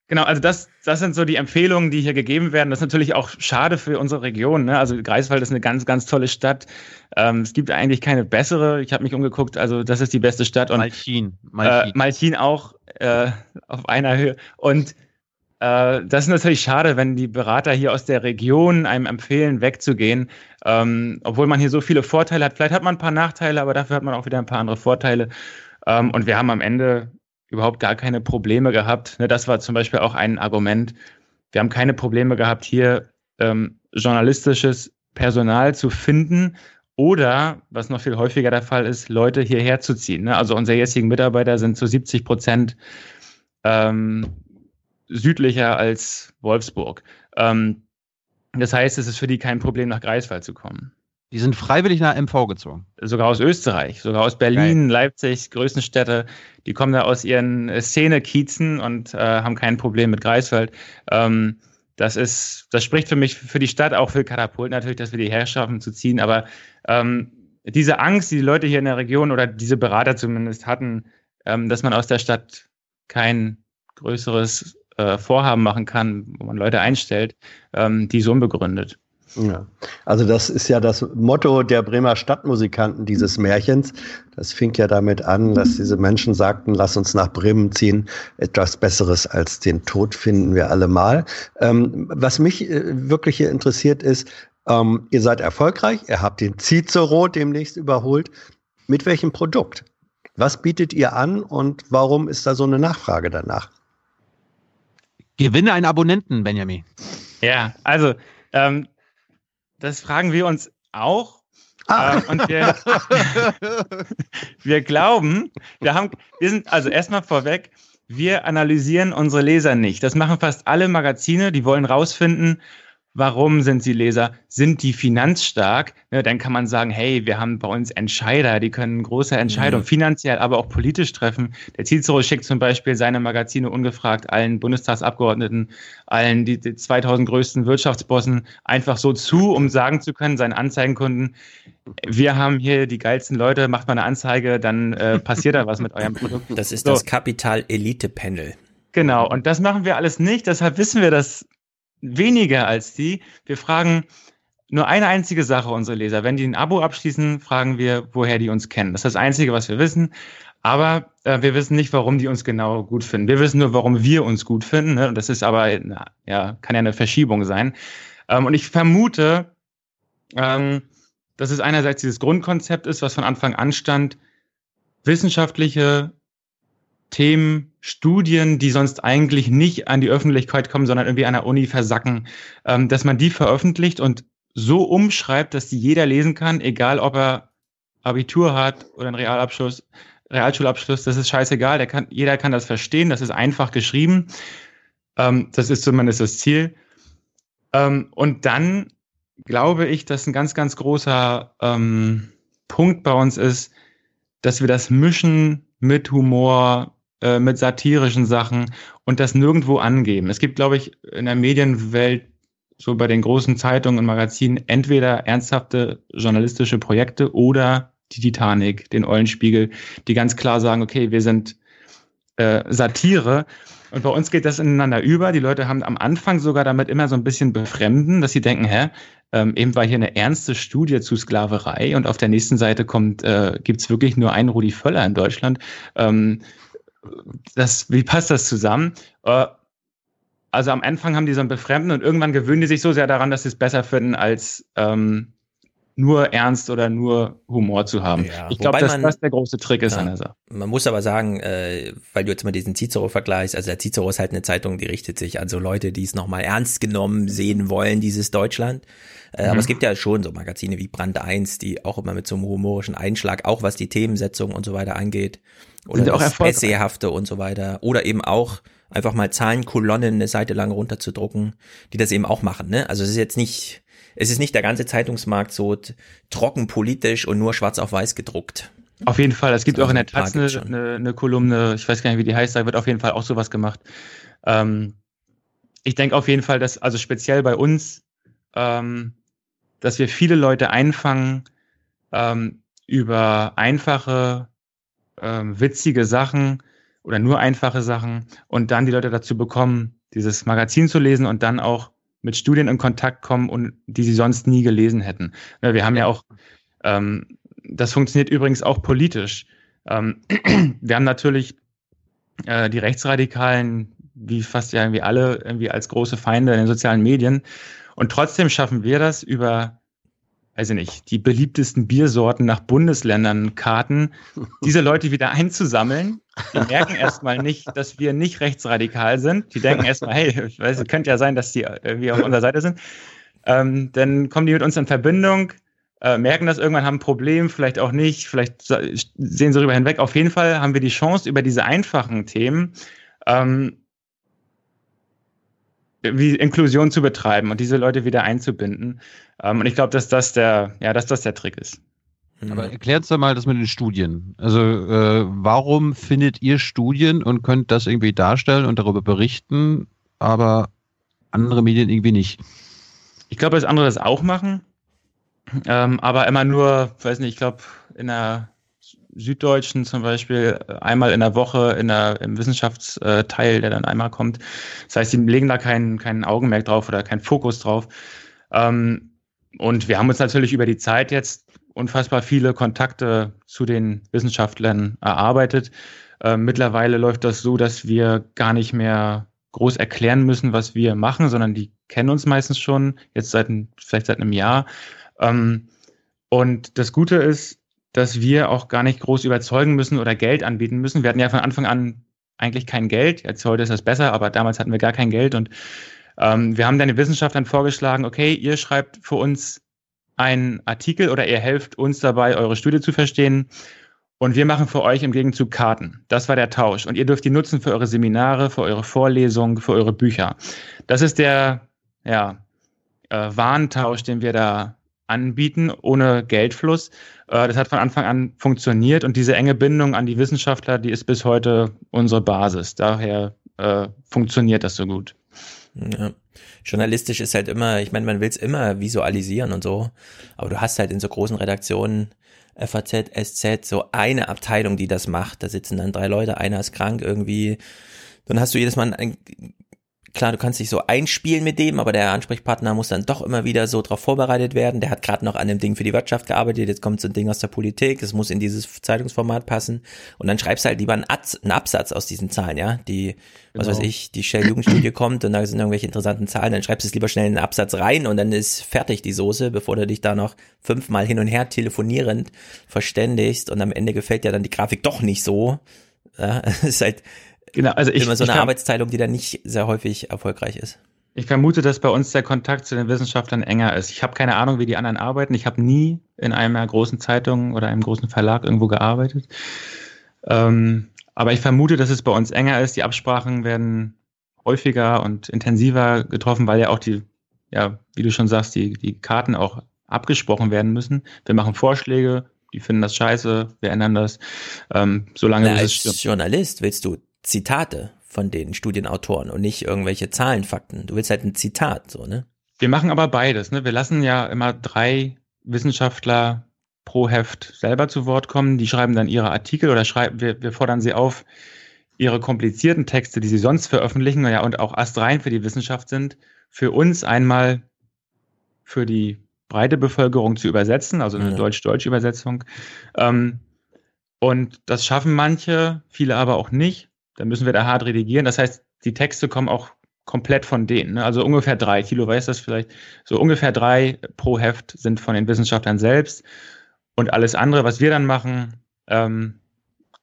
genau, also das, das sind so die Empfehlungen, die hier gegeben werden. Das ist natürlich auch schade für unsere Region. Ne? Also Greifswald ist eine ganz, ganz tolle Stadt. Ähm, es gibt eigentlich keine bessere. Ich habe mich umgeguckt, also das ist die beste Stadt. Und, Malchin. Malchin, äh, Malchin auch äh, auf einer Höhe. Und äh, das ist natürlich schade, wenn die Berater hier aus der Region einem empfehlen, wegzugehen, ähm, obwohl man hier so viele Vorteile hat. Vielleicht hat man ein paar Nachteile, aber dafür hat man auch wieder ein paar andere Vorteile. Ähm, und wir haben am Ende überhaupt gar keine Probleme gehabt. Ne, das war zum Beispiel auch ein Argument. Wir haben keine Probleme gehabt, hier ähm, journalistisches Personal zu finden oder, was noch viel häufiger der Fall ist, Leute hierher zu ziehen. Ne? Also unsere jetzigen Mitarbeiter sind zu 70 Prozent ähm, südlicher als Wolfsburg. Ähm, das heißt, es ist für die kein Problem, nach Greifswald zu kommen. Die sind freiwillig nach MV gezogen. Sogar aus Österreich, sogar aus Berlin, Geil. Leipzig, größten Städte. Die kommen da aus ihren Szene-Kiezen und äh, haben kein Problem mit Greifswald. Ähm, das ist, das spricht für mich, für die Stadt, auch für Katapult natürlich, dass wir die Herrschaften zu ziehen. Aber ähm, diese Angst, die die Leute hier in der Region oder diese Berater zumindest hatten, ähm, dass man aus der Stadt kein größeres äh, Vorhaben machen kann, wo man Leute einstellt, ähm, die so unbegründet. Ja. Also das ist ja das Motto der Bremer Stadtmusikanten dieses Märchens. Das fing ja damit an, dass diese Menschen sagten, lass uns nach Bremen ziehen, etwas Besseres als den Tod finden wir alle mal. Ähm, was mich äh, wirklich hier interessiert ist, ähm, ihr seid erfolgreich, ihr habt den Cicero demnächst überholt. Mit welchem Produkt? Was bietet ihr an und warum ist da so eine Nachfrage danach? Gewinne einen Abonnenten, Benjamin. Ja, also ähm, das fragen wir uns auch. Ah. Äh, und wir, wir glauben, wir haben, wir sind also erstmal vorweg, wir analysieren unsere Leser nicht. Das machen fast alle Magazine, die wollen rausfinden, Warum sind sie Leser? Sind die finanzstark? Ne, dann kann man sagen, hey, wir haben bei uns Entscheider, die können große Entscheidungen mhm. finanziell, aber auch politisch treffen. Der Cicero schickt zum Beispiel seine Magazine ungefragt allen Bundestagsabgeordneten, allen die, die 2000 größten Wirtschaftsbossen einfach so zu, um sagen zu können, seinen Anzeigenkunden, wir haben hier die geilsten Leute, macht mal eine Anzeige, dann äh, passiert da was mit eurem Produkt. Das ist so. das Kapital-Elite-Panel. Genau, und das machen wir alles nicht, deshalb wissen wir das weniger als die. Wir fragen nur eine einzige Sache unsere Leser. Wenn die ein Abo abschließen, fragen wir, woher die uns kennen. Das ist das Einzige, was wir wissen. Aber äh, wir wissen nicht, warum die uns genau gut finden. Wir wissen nur, warum wir uns gut finden. Ne? Und das ist aber, na, ja, kann ja eine Verschiebung sein. Ähm, und ich vermute, ähm, dass es einerseits dieses Grundkonzept ist, was von Anfang an stand, wissenschaftliche Themen, Studien, die sonst eigentlich nicht an die Öffentlichkeit kommen, sondern irgendwie an der Uni versacken, ähm, dass man die veröffentlicht und so umschreibt, dass die jeder lesen kann, egal ob er Abitur hat oder einen Realabschluss, Realschulabschluss, das ist scheißegal, kann, jeder kann das verstehen, das ist einfach geschrieben. Ähm, das ist zumindest das Ziel. Ähm, und dann glaube ich, dass ein ganz, ganz großer ähm, Punkt bei uns ist, dass wir das mischen mit Humor, äh, mit satirischen Sachen und das nirgendwo angeben. Es gibt, glaube ich, in der Medienwelt so bei den großen Zeitungen und Magazinen entweder ernsthafte journalistische Projekte oder die Titanic, den Eulenspiegel, die ganz klar sagen, okay, wir sind äh, Satire. Und bei uns geht das ineinander über. Die Leute haben am Anfang sogar damit immer so ein bisschen befremden, dass sie denken, hä, ähm, eben war hier eine ernste Studie zu Sklaverei und auf der nächsten Seite kommt, äh, gibt wirklich nur einen Rudi Völler in Deutschland. Ähm, das, wie passt das zusammen? Äh, also am Anfang haben die so ein Befremden und irgendwann gewöhnen die sich so sehr daran, dass sie es besser finden, als ähm, nur Ernst oder nur Humor zu haben. Ja, ich glaube, dass man, das der große Trick ist ja, an der Sache. Man muss aber sagen, äh, weil du jetzt mal diesen Cicero vergleichst, also der Cicero ist halt eine Zeitung, die richtet sich an so Leute, die es nochmal ernst genommen sehen wollen, dieses Deutschland. Äh, mhm. Aber es gibt ja schon so Magazine wie Brand 1, die auch immer mit so einem humorischen Einschlag, auch was die Themensetzung und so weiter angeht, oder Sind das Essayhafte und so weiter, oder eben auch einfach mal Zahlenkolonnen eine Seite lang runterzudrucken, die das eben auch machen. Ne? Also es ist jetzt nicht, es ist nicht der ganze Zeitungsmarkt so trocken politisch und nur schwarz auf weiß gedruckt. Auf jeden Fall. Es gibt also auch in der Taz eine, eine, eine, Kolumne, ich weiß gar nicht, wie die heißt, da wird auf jeden Fall auch sowas gemacht. Ähm, ich denke auf jeden Fall, dass, also speziell bei uns, ähm, dass wir viele Leute einfangen ähm, über einfache, ähm, witzige Sachen oder nur einfache Sachen und dann die Leute dazu bekommen, dieses Magazin zu lesen und dann auch mit Studien in Kontakt kommen und die sie sonst nie gelesen hätten. Wir haben ja auch, ähm, das funktioniert übrigens auch politisch. Ähm, wir haben natürlich äh, die Rechtsradikalen, wie fast ja irgendwie alle irgendwie als große Feinde in den sozialen Medien. Und trotzdem schaffen wir das über weiß ich nicht, die beliebtesten Biersorten nach Bundesländern Karten, diese Leute wieder einzusammeln. Die merken erstmal nicht, dass wir nicht rechtsradikal sind. Die denken erstmal, hey, ich weiß, es könnte ja sein, dass die irgendwie auf unserer Seite sind. Ähm, dann kommen die mit uns in Verbindung, äh, merken das irgendwann, haben ein Problem, vielleicht auch nicht, vielleicht sehen sie darüber hinweg. Auf jeden Fall haben wir die Chance, über diese einfachen Themen ähm, wie Inklusion zu betreiben und diese Leute wieder einzubinden. Ähm, und ich glaube, dass das der, ja, dass das der Trick ist. Aber erklärt doch mal das mit den Studien. Also äh, warum findet ihr Studien und könnt das irgendwie darstellen und darüber berichten, aber andere Medien irgendwie nicht? Ich glaube, dass andere das auch machen, ähm, aber immer nur, weiß nicht, ich glaube, in der Süddeutschen zum Beispiel einmal in der Woche in der, im Wissenschaftsteil, der dann einmal kommt. Das heißt, sie legen da keinen kein Augenmerk drauf oder keinen Fokus drauf. Ähm, und wir haben uns natürlich über die Zeit jetzt unfassbar viele Kontakte zu den Wissenschaftlern erarbeitet. Äh, mittlerweile läuft das so, dass wir gar nicht mehr groß erklären müssen, was wir machen, sondern die kennen uns meistens schon, jetzt seit vielleicht seit einem Jahr. Ähm, und das Gute ist, dass wir auch gar nicht groß überzeugen müssen oder Geld anbieten müssen. Wir hatten ja von Anfang an eigentlich kein Geld. Jetzt heute ist das besser, aber damals hatten wir gar kein Geld. Und ähm, wir haben dann den Wissenschaftlern vorgeschlagen, okay, ihr schreibt für uns einen Artikel oder ihr helft uns dabei, eure Studie zu verstehen. Und wir machen für euch im Gegenzug Karten. Das war der Tausch. Und ihr dürft die nutzen für eure Seminare, für eure Vorlesungen, für eure Bücher. Das ist der ja, äh, Warentausch, den wir da anbieten, ohne Geldfluss. Äh, das hat von Anfang an funktioniert und diese enge Bindung an die Wissenschaftler, die ist bis heute unsere Basis. Daher äh, funktioniert das so gut. Ja. Journalistisch ist halt immer, ich meine, man will es immer visualisieren und so, aber du hast halt in so großen Redaktionen FAZ, SZ, so eine Abteilung, die das macht. Da sitzen dann drei Leute, einer ist krank irgendwie. Dann hast du jedes Mal ein klar, du kannst dich so einspielen mit dem, aber der Ansprechpartner muss dann doch immer wieder so darauf vorbereitet werden. Der hat gerade noch an dem Ding für die Wirtschaft gearbeitet, jetzt kommt so ein Ding aus der Politik, es muss in dieses Zeitungsformat passen. Und dann schreibst du halt lieber einen, einen Absatz aus diesen Zahlen, ja. Die, was genau. weiß ich, die Shell-Jugendstudie kommt und da sind irgendwelche interessanten Zahlen, dann schreibst du es lieber schnell in den Absatz rein und dann ist fertig die Soße, bevor du dich da noch fünfmal hin und her telefonierend verständigst und am Ende gefällt dir dann die Grafik doch nicht so. Ja, ist halt, Genau, also ich, immer so eine kann, Arbeitsteilung, die dann nicht sehr häufig erfolgreich ist. Ich vermute, dass bei uns der Kontakt zu den Wissenschaftlern enger ist. Ich habe keine Ahnung, wie die anderen arbeiten. Ich habe nie in einer großen Zeitung oder einem großen Verlag irgendwo gearbeitet. Ähm, aber ich vermute, dass es bei uns enger ist. Die Absprachen werden häufiger und intensiver getroffen, weil ja auch die, ja, wie du schon sagst, die, die Karten auch abgesprochen werden müssen. Wir machen Vorschläge, die finden das scheiße, wir ändern das. Ähm, solange Na, als Journalist willst du Zitate von den Studienautoren und nicht irgendwelche Zahlenfakten. Du willst halt ein Zitat, so, ne? Wir machen aber beides, ne? Wir lassen ja immer drei Wissenschaftler pro Heft selber zu Wort kommen. Die schreiben dann ihre Artikel oder schreiben, wir, wir fordern sie auf, ihre komplizierten Texte, die sie sonst veröffentlichen, ja, und auch astrein für die Wissenschaft sind, für uns einmal für die breite Bevölkerung zu übersetzen, also eine ja. deutsch-deutsche Übersetzung. Ähm, und das schaffen manche, viele aber auch nicht. Dann müssen wir da hart redigieren. Das heißt, die Texte kommen auch komplett von denen. Ne? Also ungefähr drei. Kilo weiß das vielleicht. So ungefähr drei pro Heft sind von den Wissenschaftlern selbst. Und alles andere, was wir dann machen, ähm,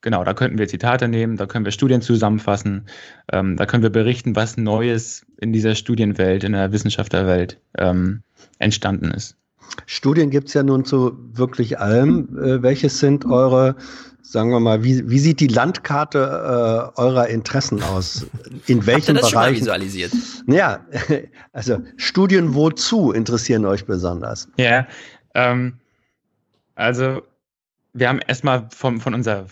genau, da könnten wir Zitate nehmen, da können wir Studien zusammenfassen, ähm, da können wir berichten, was Neues in dieser Studienwelt, in der Wissenschaftlerwelt ähm, entstanden ist. Studien gibt es ja nun zu wirklich allem. Äh, welches sind eure sagen wir mal, wie, wie sieht die Landkarte äh, eurer Interessen aus? In welchen Bereichen? Schon mal visualisiert? Ja, also Studien wozu interessieren euch besonders? Ja, ähm, also wir haben erstmal vom, von, unser,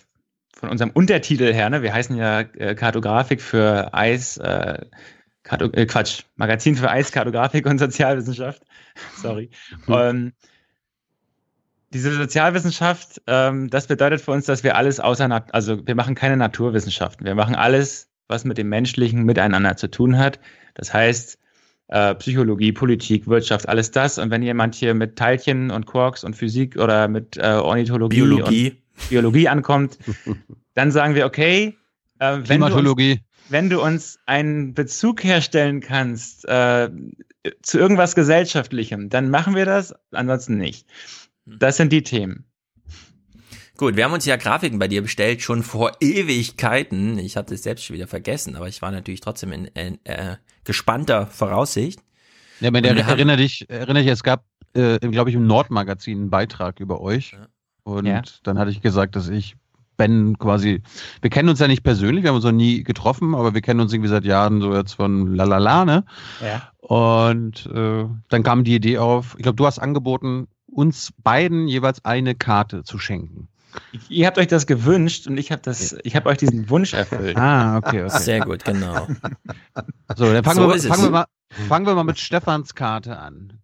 von unserem Untertitel her, ne, wir heißen ja äh, Kartografik für Eis, äh, Karto äh, Quatsch, Magazin für Eis, Kartografik und Sozialwissenschaft. Sorry. Hm. Ähm, diese Sozialwissenschaft, ähm, das bedeutet für uns, dass wir alles außer, also wir machen keine Naturwissenschaften. Wir machen alles, was mit dem menschlichen Miteinander zu tun hat. Das heißt, äh, Psychologie, Politik, Wirtschaft, alles das. Und wenn jemand hier mit Teilchen und Quarks und Physik oder mit äh, Ornithologie Biologie. und Biologie ankommt, dann sagen wir, okay, Äh, wenn. Du uns, wenn du uns einen Bezug herstellen kannst äh, zu irgendwas Gesellschaftlichem, dann machen wir das, ansonsten nicht. Das sind die Themen. Gut, wir haben uns ja Grafiken bei dir bestellt, schon vor Ewigkeiten. Ich hatte es selbst schon wieder vergessen, aber ich war natürlich trotzdem in, in äh, gespannter Voraussicht. Ja, aber der, erinnere dich, erinnere dich, es gab, äh, glaube ich, im Nordmagazin einen Beitrag über euch. Und Ja. dann hatte ich gesagt, dass ich Ben quasi, wir kennen uns ja nicht persönlich, wir haben uns noch nie getroffen, aber wir kennen uns irgendwie seit Jahren so jetzt von Lalala, ne? Ja. Und äh, dann kam die Idee auf, ich glaube, du hast angeboten, uns beiden jeweils eine Karte zu schenken. Ihr habt euch das gewünscht und ich habe das, ich habe euch diesen Wunsch erfüllt. Ah, okay, okay. Sehr gut, genau. So, dann fangen, So wir, fangen, wir mal, fangen wir mal mit Stefans Karte an.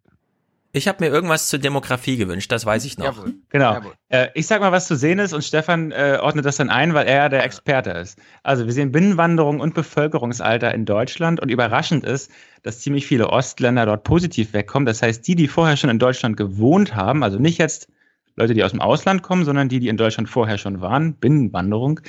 Ich habe mir irgendwas zur Demografie gewünscht, das weiß ich noch. Genau. Äh, ich sag mal, was zu sehen ist und Stefan äh, ordnet das dann ein, weil er ja der Experte ist. Also wir sehen Binnenwanderung und Bevölkerungsalter in Deutschland und überraschend ist, dass ziemlich viele Ostländer dort positiv wegkommen. Das heißt, die, die vorher schon in Deutschland gewohnt haben, also nicht jetzt Leute, die aus dem Ausland kommen, sondern die, die in Deutschland vorher schon waren, Binnenwanderung,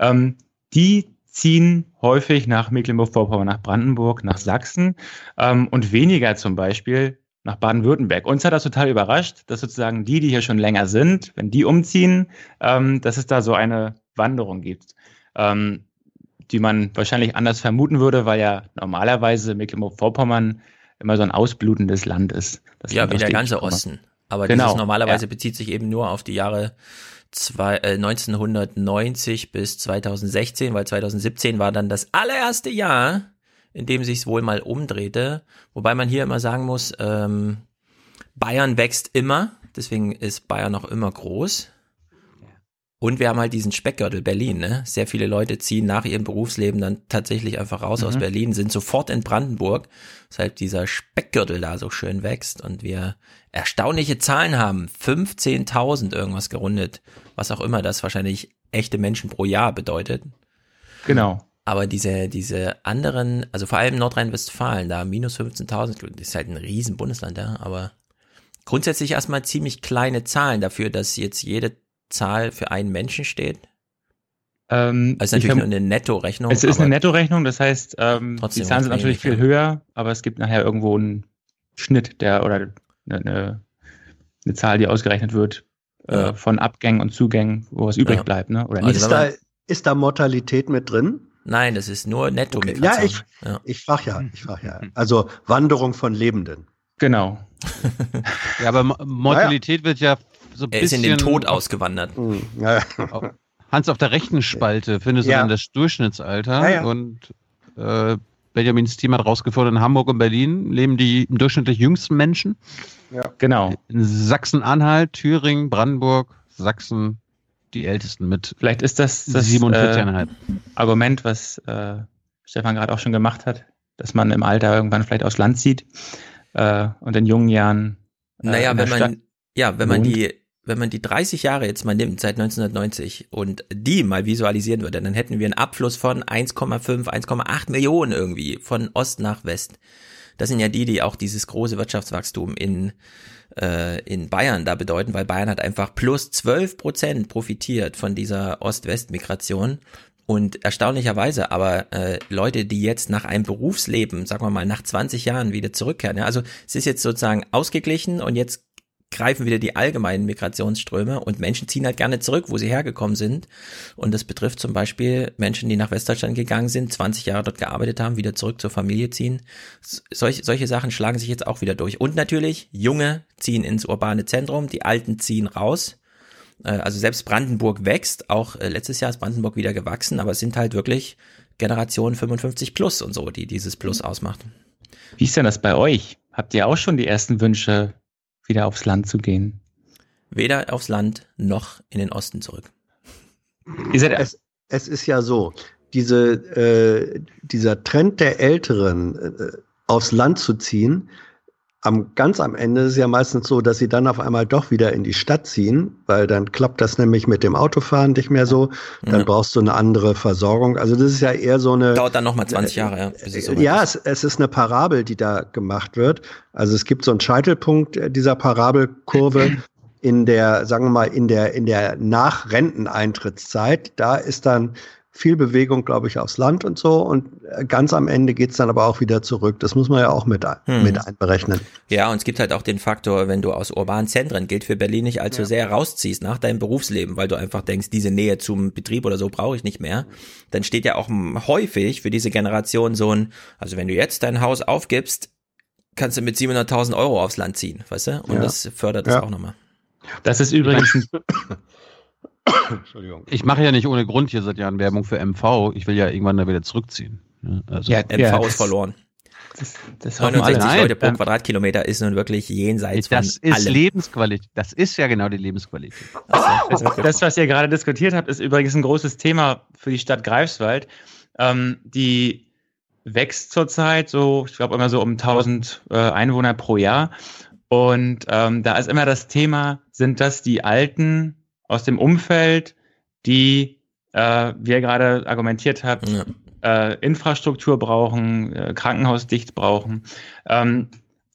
ähm, die ziehen häufig nach Mecklenburg-Vorpommern, nach Brandenburg, nach Sachsen ähm, und weniger zum Beispiel nach Baden-Württemberg. Uns hat das total überrascht, dass sozusagen die, die hier schon länger sind, wenn die umziehen, ähm, dass es da so eine Wanderung gibt, ähm, die man wahrscheinlich anders vermuten würde, weil ja normalerweise Mecklenburg-Vorpommern immer so ein ausblutendes Land ist. Das Ja, wie der ganze. Osten. Aber Genau, dieses normalerweise ja. bezieht sich eben nur auf die Jahre zwei, äh, 1990 bis 2016, weil 2017 war dann das allererste Jahr, in dem sich wohl mal umdrehte. Wobei man hier immer sagen muss, ähm, Bayern wächst immer, deswegen ist Bayern noch immer groß. Und wir haben halt diesen Speckgürtel Berlin, ne? Sehr viele Leute ziehen nach ihrem Berufsleben dann tatsächlich einfach raus aus Mhm. Berlin, sind sofort in Brandenburg, weshalb dieser Speckgürtel da so schön wächst und wir erstaunliche Zahlen haben. 15.000 irgendwas gerundet, was auch immer das wahrscheinlich echte Menschen pro Jahr bedeutet. Genau. Aber diese, diese anderen, also vor allem Nordrhein-Westfalen, da minus 15.000, das ist halt ein riesen Bundesland, ja, aber grundsätzlich erstmal ziemlich kleine Zahlen dafür, dass jetzt jede Zahl für einen Menschen steht. Ähm, Also ich natürlich nur eine Nettorechnung. Es ist eine Nettorechnung, das heißt, ähm, Trotzdem die Zahlen sind natürlich viel höher, aber es gibt nachher irgendwo einen Schnitt, der oder eine, eine, eine Zahl, die ausgerechnet wird äh, Ja. von Abgängen und Zugängen, wo was übrig Ja. bleibt, ne? Oder Also nicht. ist, da, ist da Mortalität mit drin? Nein, das ist nur Ja, Netto-Migration. ich, Ja. ich frage ja, ich frage ja. Also Wanderung von Lebenden. Genau. Ja, aber Mo- Mortalität wird ja so ein Er ist in bisschen. den Tod ausgewandert. Ja. Hans, auf der rechten Spalte findest Ja. du dann das Durchschnittsalter Ja, ja. und äh, Benjamins Team hat rausgefunden, in Hamburg und Berlin leben die durchschnittlich jüngsten Menschen. Genau. In Sachsen-Anhalt, Thüringen, Brandenburg, Sachsen die ältesten mit Vielleicht ist das das 47,5. äh, Argument, was äh, Stefan gerade auch schon gemacht hat, dass man im Alter irgendwann vielleicht aufs Land zieht äh, und in jungen Jahren. äh, Naja, wenn Stadt man, ja, wenn man wohnt. die, wenn man die 30 Jahre jetzt mal nimmt, seit 1990 und die mal visualisieren würde, dann hätten wir einen Abfluss von 1,5, 1,8 Millionen irgendwie von Ost nach West. Das sind ja die, die auch dieses große Wirtschaftswachstum in, äh, in Bayern da bedeuten, weil Bayern hat einfach plus 12 Prozent profitiert von dieser Ost-West-Migration. Und erstaunlicherweise aber äh, Leute, die jetzt nach einem Berufsleben, sagen wir mal, nach 20 Jahren wieder zurückkehren, ja, also es ist jetzt sozusagen ausgeglichen und jetzt greifen wieder die allgemeinen Migrationsströme und Menschen ziehen halt gerne zurück, wo sie hergekommen sind. Und das betrifft zum Beispiel Menschen, die nach Westdeutschland gegangen sind, 20 Jahre dort gearbeitet haben, wieder zurück zur Familie ziehen. Solche, solche Sachen schlagen sich jetzt auch wieder durch. Und natürlich, Junge ziehen ins urbane Zentrum, die Alten ziehen raus. Äh, Also selbst Brandenburg wächst, auch äh, letztes Jahr ist Brandenburg wieder gewachsen, aber es sind halt wirklich Generationen 55 plus und so, die dieses Plus ausmacht. Wie ist denn das bei euch? Habt ihr auch schon die ersten Wünsche, wieder aufs Land zu gehen? Weder aufs Land noch in den Osten zurück. Es, es ist ja so, diese, äh, dieser Trend der Älteren, äh, aufs Land zu ziehen, am, ganz am Ende ist es ja meistens so, dass sie dann auf einmal doch wieder in die Stadt ziehen, weil dann klappt das nämlich mit dem Autofahren nicht mehr so. Dann Ja. brauchst du eine andere Versorgung. Also das ist ja eher so eine. Dauert dann nochmal 20 Jahre, ja, bis es soweit Ja, ist. es, es ist eine Parabel, die da gemacht wird. Also es gibt so einen Scheitelpunkt äh, dieser Parabelkurve in der, sagen wir mal, in der, in der Nachrenteneintrittszeit. Da ist dann viel Bewegung, glaube ich, aufs Land und so. Und äh, ganz am Ende geht's dann aber auch wieder zurück. Das muss man ja auch mit, hm. mit einberechnen. Ja, und es gibt halt auch den Faktor, wenn du aus urbanen Zentren, gilt für Berlin nicht allzu ja. sehr, rausziehst nach deinem Berufsleben, weil du einfach denkst, diese Nähe zum Betrieb oder so brauche ich nicht mehr, dann steht ja auch häufig für diese Generation so ein, also wenn du jetzt dein Haus aufgibst, kannst du mit 700.000 Euro aufs Land ziehen, weißt du? Und ja. das fördert das ja. auch nochmal. Das ist übrigens ein Entschuldigung. Ich mache ja nicht ohne Grund hier seit Jahren Werbung für MV. Ich will ja irgendwann da wieder zurückziehen. Also ja, MV ja, ist verloren. Das, das 69 Leute pro Quadratkilometer ist nun wirklich jenseits das von Das ist Lebensqualität. Das ist ja genau die Lebensqualität. Also, das, das, was ihr gerade diskutiert habt, ist übrigens ein großes Thema für die Stadt Greifswald. Ähm, die wächst zurzeit so, ich glaube immer so um 1000 äh, Einwohner pro Jahr. Und ähm, da ist immer das Thema, sind das die alten aus dem Umfeld, die, äh, wie ihr gerade argumentiert habt, ja. äh, Infrastruktur brauchen, äh, Krankenhausdicht brauchen? Ähm,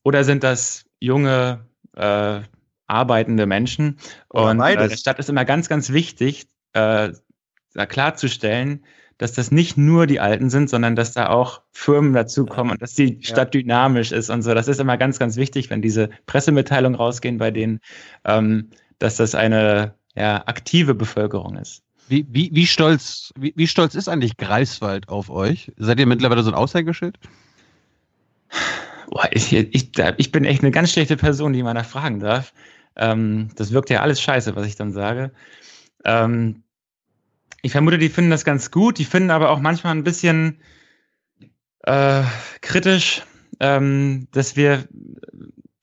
oder sind das junge, äh, arbeitende Menschen? Und äh, der Stadt ist immer ganz, ganz wichtig, äh, klarzustellen, dass das nicht nur die Alten sind, sondern dass da auch Firmen dazukommen und dass die Stadt ja. dynamisch ist und so. Das ist immer ganz, ganz wichtig, wenn diese Pressemitteilungen rausgehen bei denen, ähm, dass das eine ja, aktive Bevölkerung ist. Wie, wie, wie, stolz, wie, wie stolz ist eigentlich Greifswald auf euch? Seid ihr mittlerweile so ein Aushängeschild? Boah, ich, ich, ich bin echt eine ganz schlechte Person, die man da fragen darf. Ähm, das wirkt ja alles scheiße, was ich dann sage. Ähm, ich vermute, die finden das ganz gut. Die finden aber auch manchmal ein bisschen äh, kritisch, ähm, dass wir,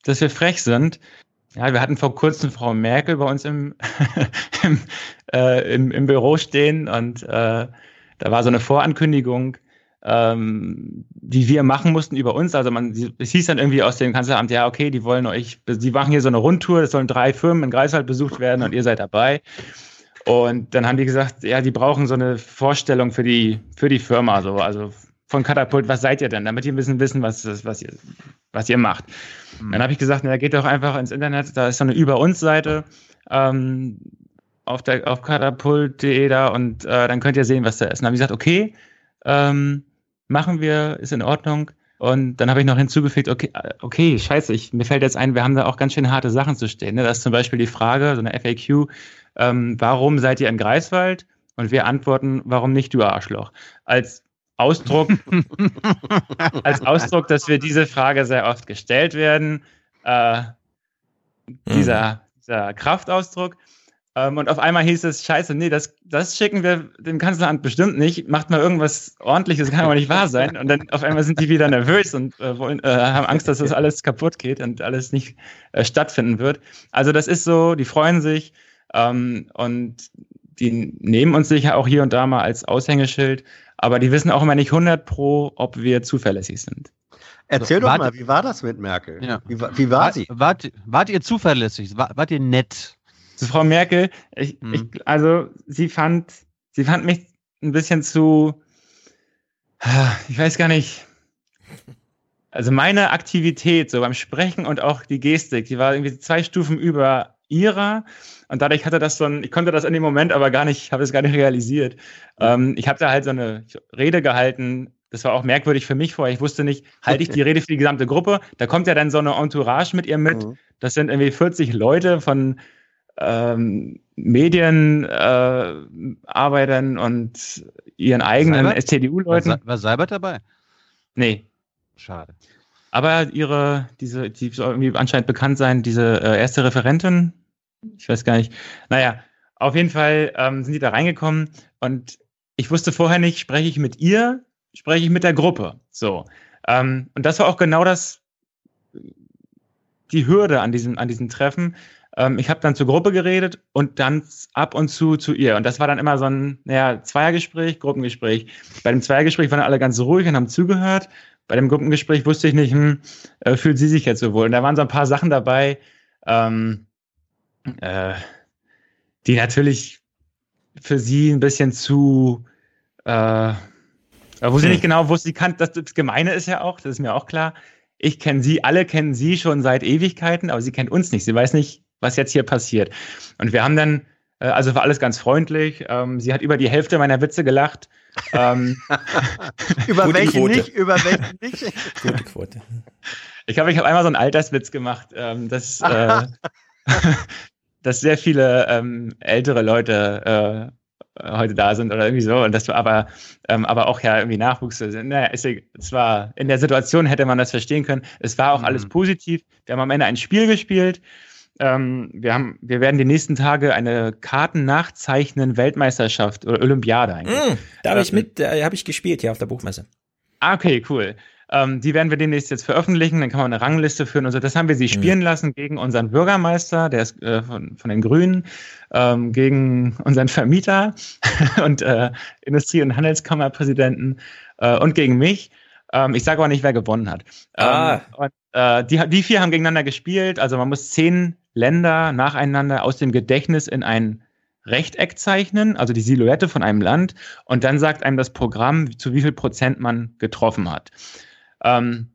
dass wir frech sind. Ja, wir hatten vor kurzem Frau Merkel bei uns im, im, äh, im, im, Büro stehen und äh, da war so eine Vorankündigung, ähm, die wir machen mussten über uns. Also man, es hieß dann irgendwie aus dem Kanzleramt, ja, okay, die wollen euch, die machen hier so eine Rundtour, es sollen drei Firmen in Greifswald besucht werden und ihr seid dabei. Und dann haben die gesagt, ja, die brauchen so eine Vorstellung für die, für die Firma, so, also von Katapult, was seid ihr denn, damit ihr ein bisschen wissen, was, was, ihr, was ihr macht. Mhm. Dann habe ich gesagt, na, geht doch einfach ins Internet, da ist so eine Über uns Seite ähm, auf, der, auf katapult.de da und äh, dann könnt ihr sehen, was da ist. Und dann habe ich gesagt, okay, ähm, machen wir, ist in Ordnung. Und dann habe ich noch hinzugefügt, okay, äh, okay, scheiße, ich, mir fällt jetzt ein, wir haben da auch ganz schön harte Sachen zu stehen. Ne? Das ist zum Beispiel die Frage, so eine FAQ, ähm, warum seid ihr in Greifswald? Und wir antworten, warum nicht, du Arschloch? Als Ausdruck, als Ausdruck, dass wir diese Frage sehr oft gestellt werden. Äh, dieser, mhm. dieser Kraftausdruck. Ähm, und auf einmal hieß es, scheiße, nee, das, das schicken wir dem Kanzleramt bestimmt nicht. Macht mal irgendwas ordentliches, kann aber nicht wahr sein. Und dann auf einmal sind die wieder nervös und äh, wollen, äh, haben Angst, dass das alles kaputt geht und alles nicht äh, stattfinden wird. Also das ist so, die freuen sich ähm, und die nehmen uns sicher auch hier und da mal als Aushängeschild, aber die wissen auch immer nicht 100 pro, ob wir zuverlässig sind. Erzähl so, doch mal, wie war das mit Merkel? Ja. Wie, wie, war, sie? Wart, wart ihr zuverlässig? Wart, wart ihr nett? Zu Frau Merkel, ich, hm. ich, also sie fand, sie fand mich ein bisschen zu, ich weiß gar nicht, also meine Aktivität so beim Sprechen und auch die Gestik, die war irgendwie zwei Stufen über ihrer und dadurch hatte das so ein, ich konnte das in dem Moment aber gar nicht, habe es gar nicht realisiert. Ähm, ich habe da halt so eine Rede gehalten, das war auch merkwürdig für mich vorher. Ich wusste nicht, halte ich die Rede für die gesamte Gruppe? Da kommt ja dann so eine Entourage mit ihr mit. Mhm. Das sind irgendwie 40 Leute von ähm, Medienarbeitern äh, und ihren eigenen STDU-Leuten. War, war Seibert dabei? Nee. Schade. Aber ihre, diese, die soll irgendwie anscheinend bekannt sein, diese äh, erste Referentin, ich weiß gar nicht. Naja, auf jeden Fall ähm, sind die da reingekommen und ich wusste vorher nicht, spreche ich mit ihr, spreche ich mit der Gruppe. So. Ähm, und das war auch genau das, die Hürde an diesem, an diesem Treffen. Ähm, ich habe dann zur Gruppe geredet und dann ab und zu zu ihr. Und das war dann immer so ein naja, Zweiergespräch, Gruppengespräch. Bei dem Zweiergespräch waren alle ganz ruhig und haben zugehört. Bei dem Gruppengespräch wusste ich nicht, hm, äh, fühlt sie sich jetzt so wohl. Und da waren so ein paar Sachen dabei, ähm, äh, die natürlich für sie ein bisschen zu, äh, wo sie hm. nicht genau wusste, sie kann, das, das Gemeine ist ja auch, das ist mir auch klar. Ich kenne sie, alle kennen sie schon seit Ewigkeiten, aber sie kennt uns nicht. Sie weiß nicht, was jetzt hier passiert. Und wir haben dann Äh, also war alles ganz freundlich. Ähm, sie hat über die Hälfte meiner Witze gelacht. Ähm, über welche nicht? Über welche nicht? Gute Quote. Ich glaube, ich habe einmal so einen Alterswitz gemacht, ähm, dass, äh, dass sehr viele ähm, ältere Leute äh, heute da sind oder irgendwie so und das war aber ähm, aber auch ja irgendwie Nachwuchs sind. Naja, es, es war in der Situation hätte man das verstehen können. Es war auch mhm. alles positiv. Wir haben am Ende ein Spiel gespielt. Ähm, wir haben wir werden die nächsten Tage eine Karten nachzeichnen Weltmeisterschaft oder Olympiade eigentlich. Mm, da habe ich mit äh, habe ich gespielt hier auf der Buchmesse. Ah, okay, cool. Ähm, die werden wir demnächst jetzt veröffentlichen, dann kann man eine Rangliste führen und so. Das haben wir sie mhm. spielen lassen gegen unseren Bürgermeister, der ist äh, von, von den Grünen, ähm, gegen unseren Vermieter und äh, Industrie- und Handelskammerpräsidenten äh, und gegen mich. Ähm, ich sage aber nicht, wer gewonnen hat. Ah. Ähm, und, äh, die, die vier haben gegeneinander gespielt. Also man muss zehn Länder nacheinander aus dem Gedächtnis in ein Rechteck zeichnen, also die Silhouette von einem Land, und dann sagt einem das Programm, zu wie viel Prozent man getroffen hat. Ähm,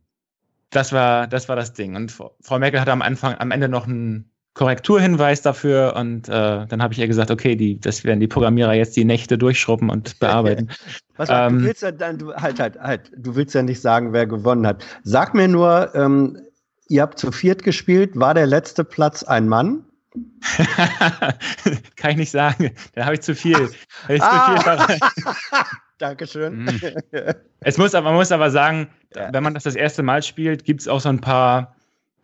das war, das war das Ding. Und Frau Merkel hatte am Anfang, am Ende noch einen Korrekturhinweis dafür und äh, dann habe ich ihr gesagt, okay, die, das werden die Programmierer jetzt die Nächte durchschrubben und bearbeiten. Was ähm, du willst ja dann, du, halt, halt, halt, du willst ja nicht sagen, wer gewonnen hat. Sag mir nur, ähm, ihr habt zu viert gespielt, war der letzte Platz ein Mann? Kann ich nicht sagen. Da habe ich zu viel. Ich ah. zu viel Dankeschön. Mhm. Es muss aber, man muss aber sagen, ja. wenn man das das erste Mal spielt, gibt es auch so ein paar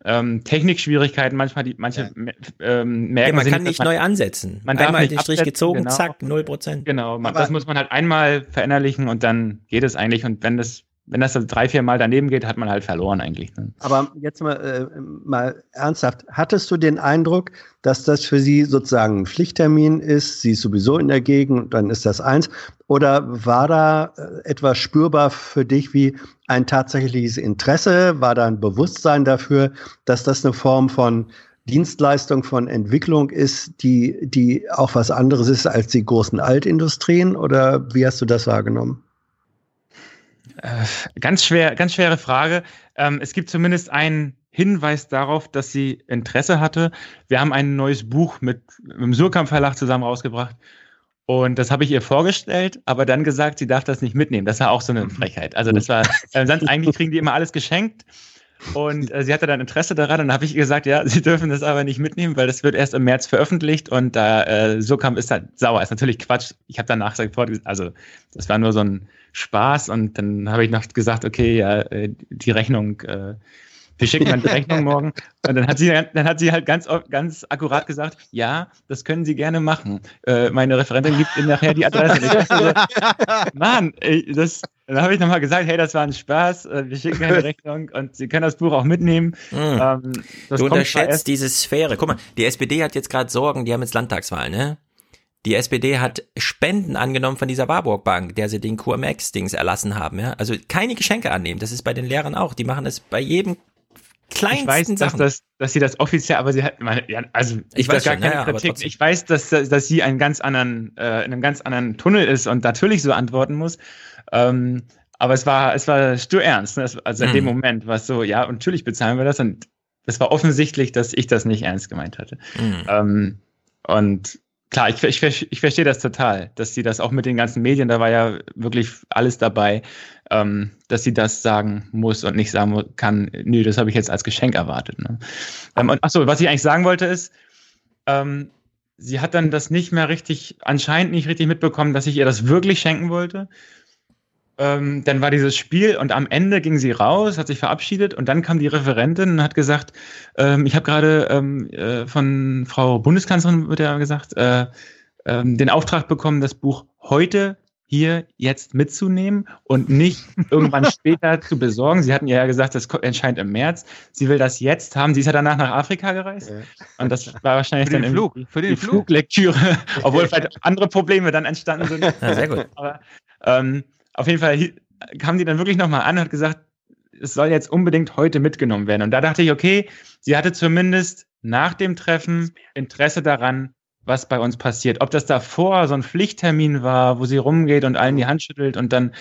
ähm, Technikschwierigkeiten. Manchmal die, manche ja. ähm, merken ja, man kann nicht man, neu ansetzen. Man einmal darf den Strich gezogen, genau. zack, null Prozent. Genau, man, das muss man halt einmal verinnerlichen und dann geht es eigentlich. Und wenn das wenn das drei, vier Mal daneben geht, hat man halt verloren eigentlich. Ne? Aber jetzt mal, äh, mal ernsthaft, hattest du den Eindruck, dass das für sie sozusagen ein Pflichttermin ist, sie ist sowieso in der Gegend, dann ist das eins, oder war da äh, etwas spürbar für dich wie ein tatsächliches Interesse, war da ein Bewusstsein dafür, dass das eine Form von Dienstleistung von Entwicklung ist, die, die auch was anderes ist als die großen Altindustrien, oder wie hast du das wahrgenommen? Äh, ganz schwer, ganz schwere Frage. Ähm, es gibt zumindest einen Hinweis darauf, dass sie Interesse hatte. Wir haben ein neues Buch mit, mit dem Surkamp Verlag zusammen rausgebracht. Und das habe ich ihr vorgestellt, aber dann gesagt, sie darf das nicht mitnehmen. Das war auch so eine Frechheit. Also das war, äh, sonst eigentlich kriegen die immer alles geschenkt. Und äh, sie hatte dann Interesse daran und dann habe ich ihr gesagt, ja, sie dürfen das aber nicht mitnehmen, weil das wird erst im März veröffentlicht und da äh, so kam ist halt sauer. Ist natürlich Quatsch. Ich habe danach gesagt, also das war nur so ein Spaß und dann habe ich noch gesagt, okay, ja, äh, die Rechnung äh, wir schicken dann die Rechnung morgen. Und dann hat sie, dann hat sie halt ganz, ganz akkurat gesagt, ja, das können Sie gerne machen. Äh, meine Referentin gibt Ihnen nachher die Adresse. Nicht. Mann, ey, das, dann habe ich nochmal gesagt, hey, das war ein Spaß, äh, wir schicken eine Rechnung und Sie können das Buch auch mitnehmen. Mhm. Ähm, du unterschätzt diese Sphäre. Guck mal, die SPD hat jetzt gerade Sorgen, die haben jetzt Landtagswahl, ne? Die SPD hat Spenden angenommen von dieser Warburg Bank, der sie den QMX-Dings erlassen haben. Ja? Also keine Geschenke annehmen. Das ist bei den Lehrern auch. Die machen das bei jedem kleinsten ich weiß, Sachen. Dass, das, dass sie das offiziell, aber sie hat, meine, ja, also ich, ich weiß gar schon, keine ja, Kritik. Ich weiß, dass, dass sie einen ganz anderen, äh, in einem ganz anderen Tunnel ist und natürlich so antworten muss. Ähm, aber es war, es war sturernst. Ne? Also in hm. dem Moment war es so, ja, natürlich bezahlen wir das und es war offensichtlich, dass ich das nicht ernst gemeint hatte. Hm. Ähm, und klar, ich, ich, ich verstehe das total, dass sie das auch mit den ganzen Medien, da war ja wirklich alles dabei, ähm, dass sie das sagen muss und nicht sagen kann, nö, das habe ich jetzt als Geschenk erwartet. Ne? Ähm, und achso, was ich eigentlich sagen wollte ist, ähm, sie hat dann das nicht mehr richtig, anscheinend nicht richtig mitbekommen, dass ich ihr das wirklich schenken wollte. Ähm, dann war dieses Spiel und am Ende ging sie raus, hat sich verabschiedet und dann kam die Referentin und hat gesagt, ähm, ich habe gerade ähm, äh, von Frau Bundeskanzlerin, wird ja gesagt, äh, ähm, den Auftrag bekommen, das Buch heute hier jetzt mitzunehmen und nicht irgendwann später zu besorgen. Sie hatten ja gesagt, das entscheidet im März. Sie will das jetzt haben. Sie ist ja danach nach Afrika gereist. Ja. Und das war wahrscheinlich für den dann Flug, für den die Flug. Fluglektüre, obwohl vielleicht andere Probleme dann entstanden sind. Ja, sehr gut. Aber ähm, auf jeden Fall kam die dann wirklich nochmal an und hat gesagt, es soll jetzt unbedingt heute mitgenommen werden. Und da dachte ich, okay, sie hatte zumindest nach dem Treffen Interesse daran, was bei uns passiert. Ob das davor so ein Pflichttermin war, wo sie rumgeht und allen die Hand schüttelt und dann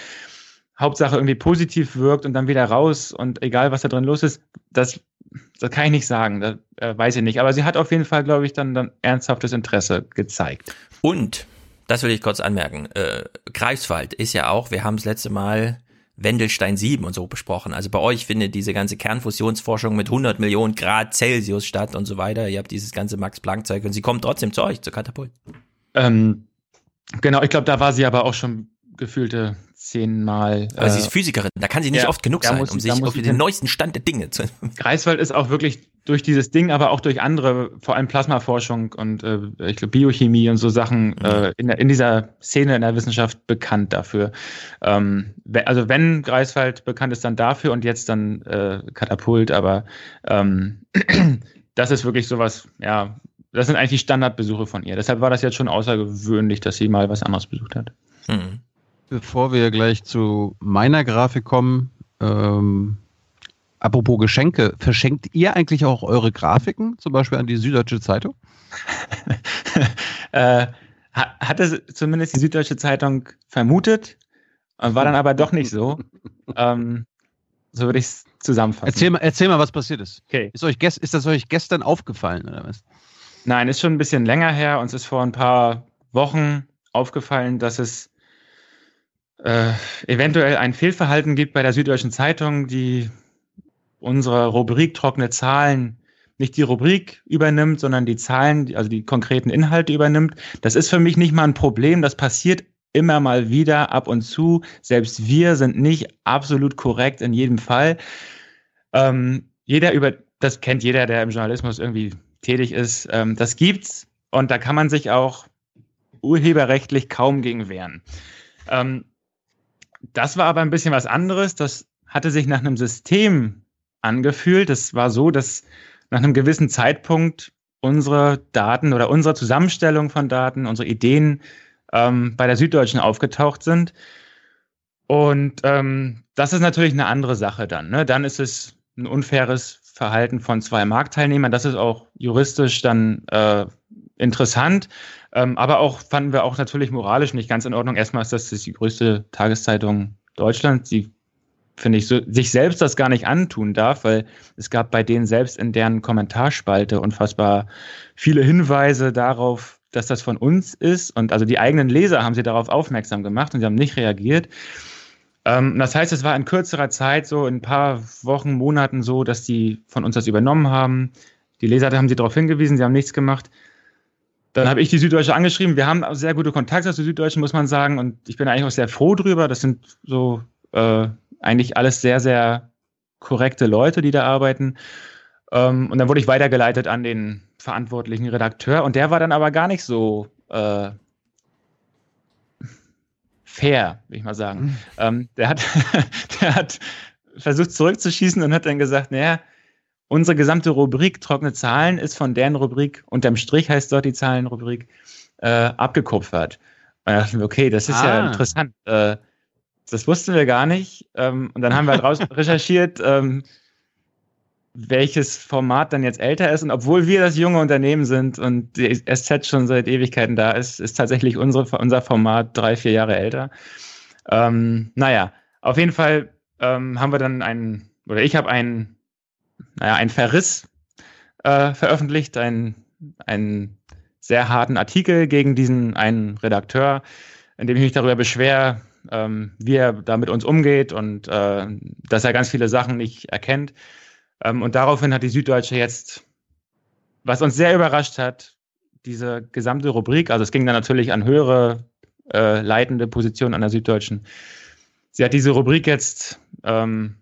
Hauptsache irgendwie positiv wirkt und dann wieder raus und egal was da drin los ist, das, das kann ich nicht sagen, das äh, weiß ich nicht. Aber sie hat auf jeden Fall, glaube ich, dann, dann ernsthaftes Interesse gezeigt. Und, das will ich kurz anmerken, äh, Greifswald ist ja auch, wir haben es letzte Mal Wendelstein 7 und so besprochen. Also bei euch findet diese ganze Kernfusionsforschung mit 100 Millionen Grad Celsius statt und so weiter. Ihr habt dieses ganze Max-Planck-Zeug und sie kommt trotzdem zu euch, zu Katapult. Ähm, genau, ich glaube, da war sie aber auch schon gefühlte zehnmal. Aber äh, sie ist Physikerin, da kann sie nicht ja, oft genug sein, um sich auf den neuesten Stand der Dinge zu. Greifswald ist auch wirklich durch dieses Ding, aber auch durch andere, vor allem Plasmaforschung und äh, ich glaube Biochemie und so Sachen mhm. äh, in, der, in dieser Szene in der Wissenschaft bekannt dafür. Ähm, also wenn Greifswald bekannt ist, dann dafür und jetzt dann äh, Katapult, aber ähm, das ist wirklich sowas, ja, das sind eigentlich die Standardbesuche von ihr. Deshalb war das jetzt schon außergewöhnlich, dass sie mal was anderes besucht hat. Mhm. Bevor wir gleich zu meiner Grafik kommen, ähm, apropos Geschenke, verschenkt ihr eigentlich auch eure Grafiken, zum Beispiel an die Süddeutsche Zeitung? äh, hatte zumindest die Süddeutsche Zeitung vermutet, war dann aber doch nicht so. ähm, so würde ich es zusammenfassen. Erzähl mal, erzähl mal, was passiert ist. Okay. Ist, euch ist das euch gestern aufgefallen oder was? Nein, ist schon ein bisschen länger her. Uns ist vor ein paar Wochen aufgefallen, dass es äh, eventuell ein Fehlverhalten gibt bei der Süddeutschen Zeitung, die unsere Rubrik trockene Zahlen nicht die Rubrik übernimmt, sondern die Zahlen, also die konkreten Inhalte übernimmt. Das ist für mich nicht mal ein Problem. Das passiert immer mal wieder ab und zu. Selbst wir sind nicht absolut korrekt in jedem Fall. Ähm, jeder über, das kennt jeder, der im Journalismus irgendwie tätig ist. Ähm, das gibt's und da kann man sich auch urheberrechtlich kaum gegen wehren. Ähm, das war aber ein bisschen was anderes. Das hatte sich nach einem System angefühlt. Das war so, dass nach einem gewissen Zeitpunkt unsere Daten oder unsere Zusammenstellung von Daten, unsere Ideen ähm, bei der Süddeutschen aufgetaucht sind. Und ähm, das ist natürlich eine andere Sache dann. Ne? Dann ist es ein unfaires Verhalten von zwei Marktteilnehmern. Das ist auch juristisch dann äh, interessant. Ähm, aber auch fanden wir auch natürlich moralisch nicht ganz in Ordnung. Erstmal ist das die größte Tageszeitung Deutschlands, die finde ich, so, sich selbst das gar nicht antun darf, weil es gab bei denen selbst in deren Kommentarspalte unfassbar viele Hinweise darauf, dass das von uns ist. Und also die eigenen Leser haben sie darauf aufmerksam gemacht und sie haben nicht reagiert. Ähm, das heißt, es war in kürzerer Zeit, so in ein paar Wochen, Monaten so, dass die von uns das übernommen haben. Die Leser haben sie darauf hingewiesen, sie haben nichts gemacht. Dann habe ich die Süddeutsche angeschrieben. Wir haben sehr gute Kontakte zur Süddeutschen, muss man sagen. Und ich bin eigentlich auch sehr froh drüber. Das sind so äh, eigentlich alles sehr, sehr korrekte Leute, die da arbeiten. Ähm, und dann wurde ich weitergeleitet an den verantwortlichen Redakteur. Und der war dann aber gar nicht so äh, fair, will ich mal sagen. Mhm. Ähm, der, hat, der hat versucht zurückzuschießen und hat dann gesagt, naja, unsere gesamte Rubrik trockene Zahlen ist von deren Rubrik, unterm Strich heißt dort die Zahlenrubrik, äh, abgekupfert. Und da dachten wir, okay, das ist ah. ja interessant. Äh, das wussten wir gar nicht. Ähm, und dann haben wir halt raus recherchiert, ähm, welches Format dann jetzt älter ist. Und obwohl wir das junge Unternehmen sind und die SZ schon seit Ewigkeiten da ist, ist tatsächlich unsere, unser Format drei, vier Jahre älter. Ähm, naja, auf jeden Fall ähm, haben wir dann einen, oder ich habe einen naja, ein Verriss äh, veröffentlicht, einen, einen sehr harten Artikel gegen diesen einen Redakteur, in dem ich mich darüber beschwere, ähm, wie er da mit uns umgeht und äh, dass er ganz viele Sachen nicht erkennt. Ähm, und daraufhin hat die Süddeutsche jetzt, was uns sehr überrascht hat, diese gesamte Rubrik, also es ging dann natürlich an höhere äh, leitende Positionen an der Süddeutschen. Sie hat diese Rubrik jetzt ähm,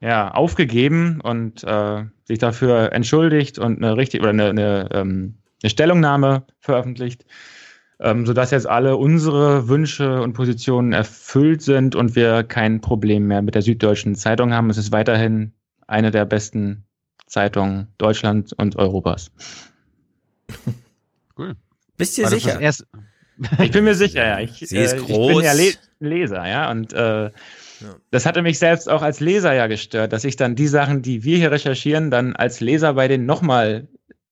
ja, aufgegeben und äh, sich dafür entschuldigt und eine richtig oder eine, eine, ähm, eine Stellungnahme veröffentlicht, ähm, sodass jetzt alle unsere Wünsche und Positionen erfüllt sind und wir kein Problem mehr mit der Süddeutschen Zeitung haben. Es ist weiterhin eine der besten Zeitungen Deutschlands und Europas. Cool. Bist du sicher? Ich bin mir sicher, ja. Ich, Sie ist äh, groß. Ich bin ja Le Leser, ja. Und äh, das hatte mich selbst auch als Leser ja gestört, dass ich dann die Sachen, die wir hier recherchieren, dann als Leser bei denen nochmal,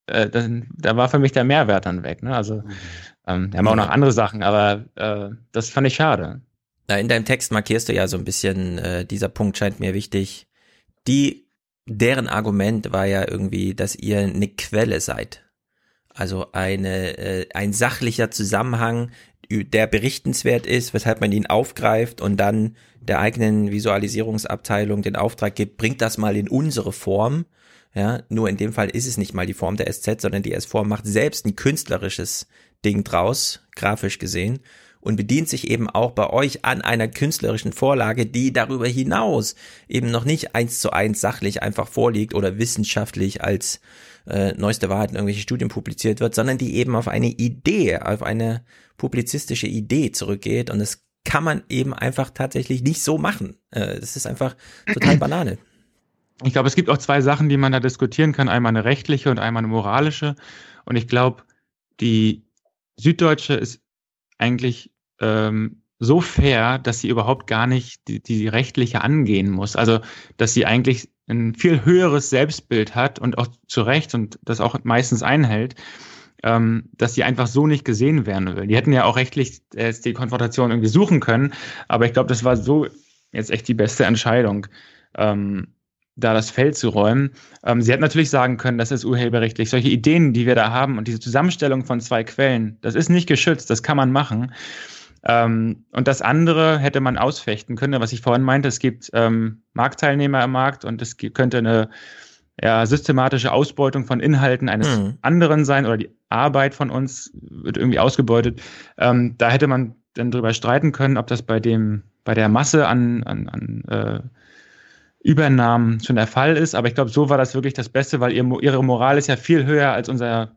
äh, da war für mich der Mehrwert dann weg. Ne? Also, mhm. ähm, wir haben auch noch andere Sachen, aber äh, das fand ich schade. In deinem Text markierst du ja so ein bisschen, äh, dieser Punkt scheint mir wichtig. Die, deren Argument war ja irgendwie, dass ihr eine Quelle seid. Also eine, äh, ein sachlicher Zusammenhang, der berichtenswert ist, weshalb man ihn aufgreift und dann der eigenen Visualisierungsabteilung den Auftrag gibt, bringt das mal in unsere Form. Ja, nur in dem Fall ist es nicht mal die Form der SZ, sondern die S-Form macht selbst ein künstlerisches Ding draus, grafisch gesehen, und bedient sich eben auch bei euch an einer künstlerischen Vorlage, die darüber hinaus eben noch nicht eins zu eins sachlich einfach vorliegt oder wissenschaftlich als äh, neueste Wahrheit in irgendwelchen Studien publiziert wird, sondern die eben auf eine Idee, auf eine publizistische Idee zurückgeht und das kann man eben einfach tatsächlich nicht so machen. Äh, das ist einfach total Banane. Ich glaube, es gibt auch zwei Sachen, die man da diskutieren kann. Einmal eine rechtliche und einmal eine moralische. Und ich glaube, die Süddeutsche ist eigentlich ähm, so fair, dass sie überhaupt gar nicht die, die rechtliche angehen muss. Also, dass sie eigentlich ein viel höheres Selbstbild hat und auch zu Recht und das auch meistens einhält, ähm, dass sie einfach so nicht gesehen werden will. Die hätten ja auch rechtlich jetzt die Konfrontation irgendwie suchen können, aber ich glaube, das war so jetzt echt die beste Entscheidung. Ähm, da das Feld zu räumen. Ähm, sie hätten natürlich sagen können, das ist urheberrechtlich. Solche Ideen, die wir da haben und diese Zusammenstellung von zwei Quellen, das ist nicht geschützt, das kann man machen. Ähm, und das andere hätte man ausfechten können, was ich vorhin meinte, es gibt ähm, Marktteilnehmer im Markt und es könnte eine ja, systematische Ausbeutung von Inhalten eines mhm. anderen sein oder die Arbeit von uns wird irgendwie ausgebeutet. Ähm, da hätte man dann drüber streiten können, ob das bei dem, bei der Masse an, an, an äh, Übernahmen schon der Fall ist. Aber ich glaube, so war das wirklich das Beste, weil ihr, ihre Moral ist ja viel höher als unser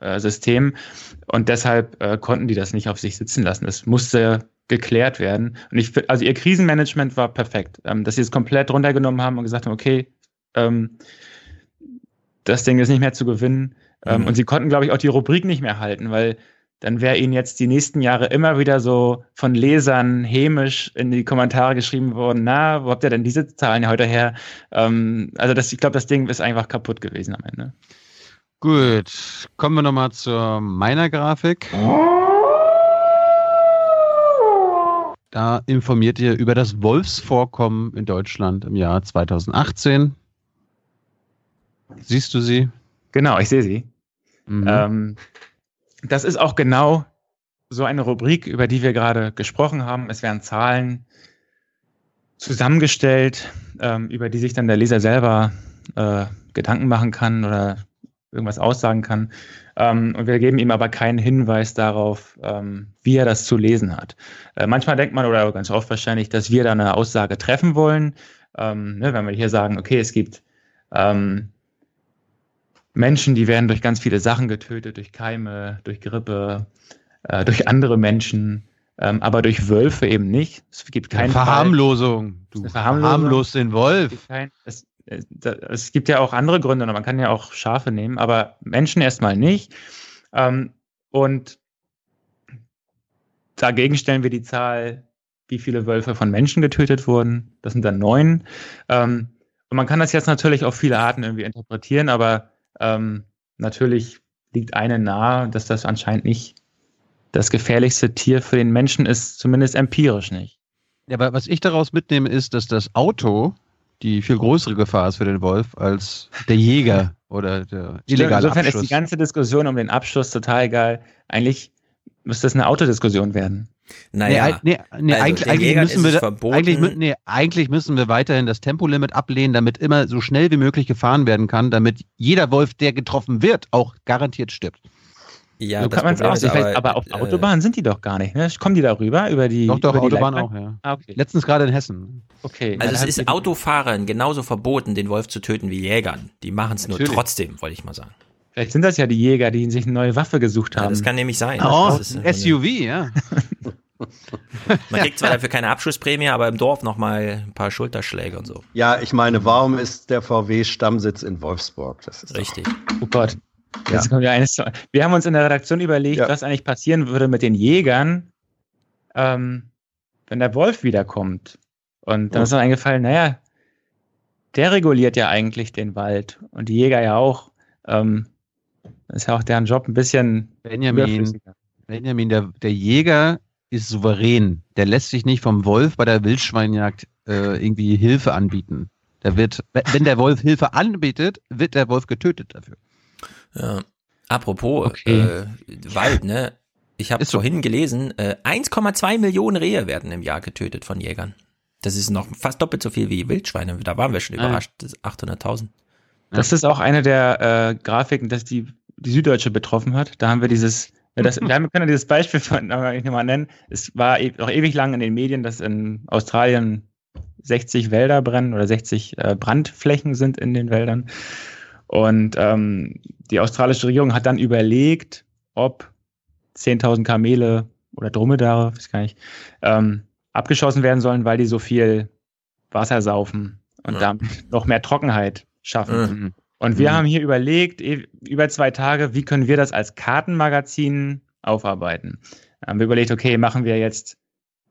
Rechtssystem. Und deshalb äh, konnten die das nicht auf sich sitzen lassen. Es musste geklärt werden. Und ich also ihr Krisenmanagement war perfekt. Ähm, dass sie es komplett runtergenommen haben und gesagt haben, okay, ähm, das Ding ist nicht mehr zu gewinnen. Ähm, mhm. Und sie konnten, glaube ich, auch die Rubrik nicht mehr halten, weil dann wäre ihnen jetzt die nächsten Jahre immer wieder so von Lesern hämisch in die Kommentare geschrieben worden, na, wo habt ihr denn diese Zahlen heute her? Ähm, also das, ich glaube, das Ding ist einfach kaputt gewesen am Ende. Gut, kommen wir nochmal zur meiner Grafik. Da informiert ihr über das Wolfsvorkommen in Deutschland im Jahr 2018. Siehst du sie? Genau, ich sehe sie. Mhm. Ähm, das ist auch genau so eine Rubrik, über die wir gerade gesprochen haben. Es werden Zahlen zusammengestellt, ähm, über die sich dann der Leser selber äh, Gedanken machen kann oder irgendwas aussagen kann. Ähm, und wir geben ihm aber keinen Hinweis darauf, ähm, wie er das zu lesen hat. Äh, manchmal denkt man, oder ganz oft wahrscheinlich, dass wir da eine Aussage treffen wollen. Ähm, ne, wenn wir hier sagen, okay, es gibt ähm, Menschen, die werden durch ganz viele Sachen getötet, durch Keime, durch Grippe, äh, durch andere Menschen, ähm, aber durch Wölfe eben nicht. Es gibt keine Verharmlosung. Du verharmlost den Wolf. Kein, es, es, gibt ja auch andere Gründe, man kann ja auch Schafe nehmen, aber Menschen erstmal nicht. Ähm, und dagegen stellen wir die Zahl, wie viele Wölfe von Menschen getötet wurden. Das sind dann neun. Ähm, und man kann das jetzt natürlich auf viele Arten irgendwie interpretieren, aber ähm, natürlich liegt eine nahe, dass das anscheinend nicht das gefährlichste Tier für den Menschen ist, zumindest empirisch nicht. Ja, aber was ich daraus mitnehme, ist, dass das Auto die viel größere Gefahr ist für den Wolf als der Jäger oder der illegale Insofern Abschuss. ist die ganze Diskussion um den Abschuss total geil. Eigentlich müsste das eine Autodiskussion werden. Naja, nee, nee, nee also eigentlich, eigentlich, müssen wir, eigentlich, nee, eigentlich müssen wir weiterhin das Tempolimit ablehnen, damit immer so schnell wie möglich gefahren werden kann, damit jeder Wolf, der getroffen wird, auch garantiert stirbt. Ja, so kann man es auch. Aber, aber auf äh, Autobahnen sind die doch gar nicht. Ne? Kommen die darüber über die? Doch, doch, über Autobahn auch, ja. Ah, okay. Letztens gerade in Hessen. Okay. Also es ist Autofahrern genauso verboten, den Wolf zu töten wie Jägern. Die machen es nur trotzdem, wollte ich mal sagen. Vielleicht sind das ja die Jäger, die sich eine neue Waffe gesucht haben. Ja, das kann nämlich sein. Oh, ein SUV, ja. Man kriegt zwar dafür keine Abschlussprämie, aber im Dorf nochmal ein paar Schulterschläge und so. Ja, ich meine, warum ist der VW-Stammsitz in Wolfsburg? Das ist Richtig. Oh Gott. Ja. Wir haben uns in der Redaktion überlegt, ja. was eigentlich passieren würde mit den Jägern, ähm, wenn der Wolf wiederkommt. Und dann oh. ist uns eingefallen, naja, der reguliert ja eigentlich den Wald und die Jäger ja auch. Ähm, das ist ja auch deren Job ein bisschen. Benjamin, Benjamin der, der Jäger ist souverän. Der lässt sich nicht vom Wolf bei der Wildschweinjagd äh, irgendwie Hilfe anbieten. Der wird, wenn der Wolf Hilfe anbietet, wird der Wolf getötet dafür. Ja. Apropos okay. äh, Wald, ne? Ich habe vorhin gelesen, äh, 1,2 Millionen Rehe werden im Jahr getötet von Jägern. Das ist noch fast doppelt so viel wie Wildschweine. Da waren wir schon ah. überrascht. 800.000. Das ist auch eine der äh, Grafiken, dass die die Süddeutsche betroffen hat. Da haben wir dieses, das, wir können ja dieses Beispiel von, ich mal nennen. Es war e noch ewig lang in den Medien, dass in Australien 60 Wälder brennen oder 60 äh, Brandflächen sind in den Wäldern. Und ähm, die australische Regierung hat dann überlegt, ob 10.000 Kamele oder Dromedare, weiß gar nicht, ähm, abgeschossen werden sollen, weil die so viel Wasser saufen und ja. damit noch mehr Trockenheit schaffen. Mhm. Und wir mhm. haben hier überlegt, über zwei Tage, wie können wir das als Kartenmagazin aufarbeiten? Da haben wir überlegt, okay, machen wir jetzt,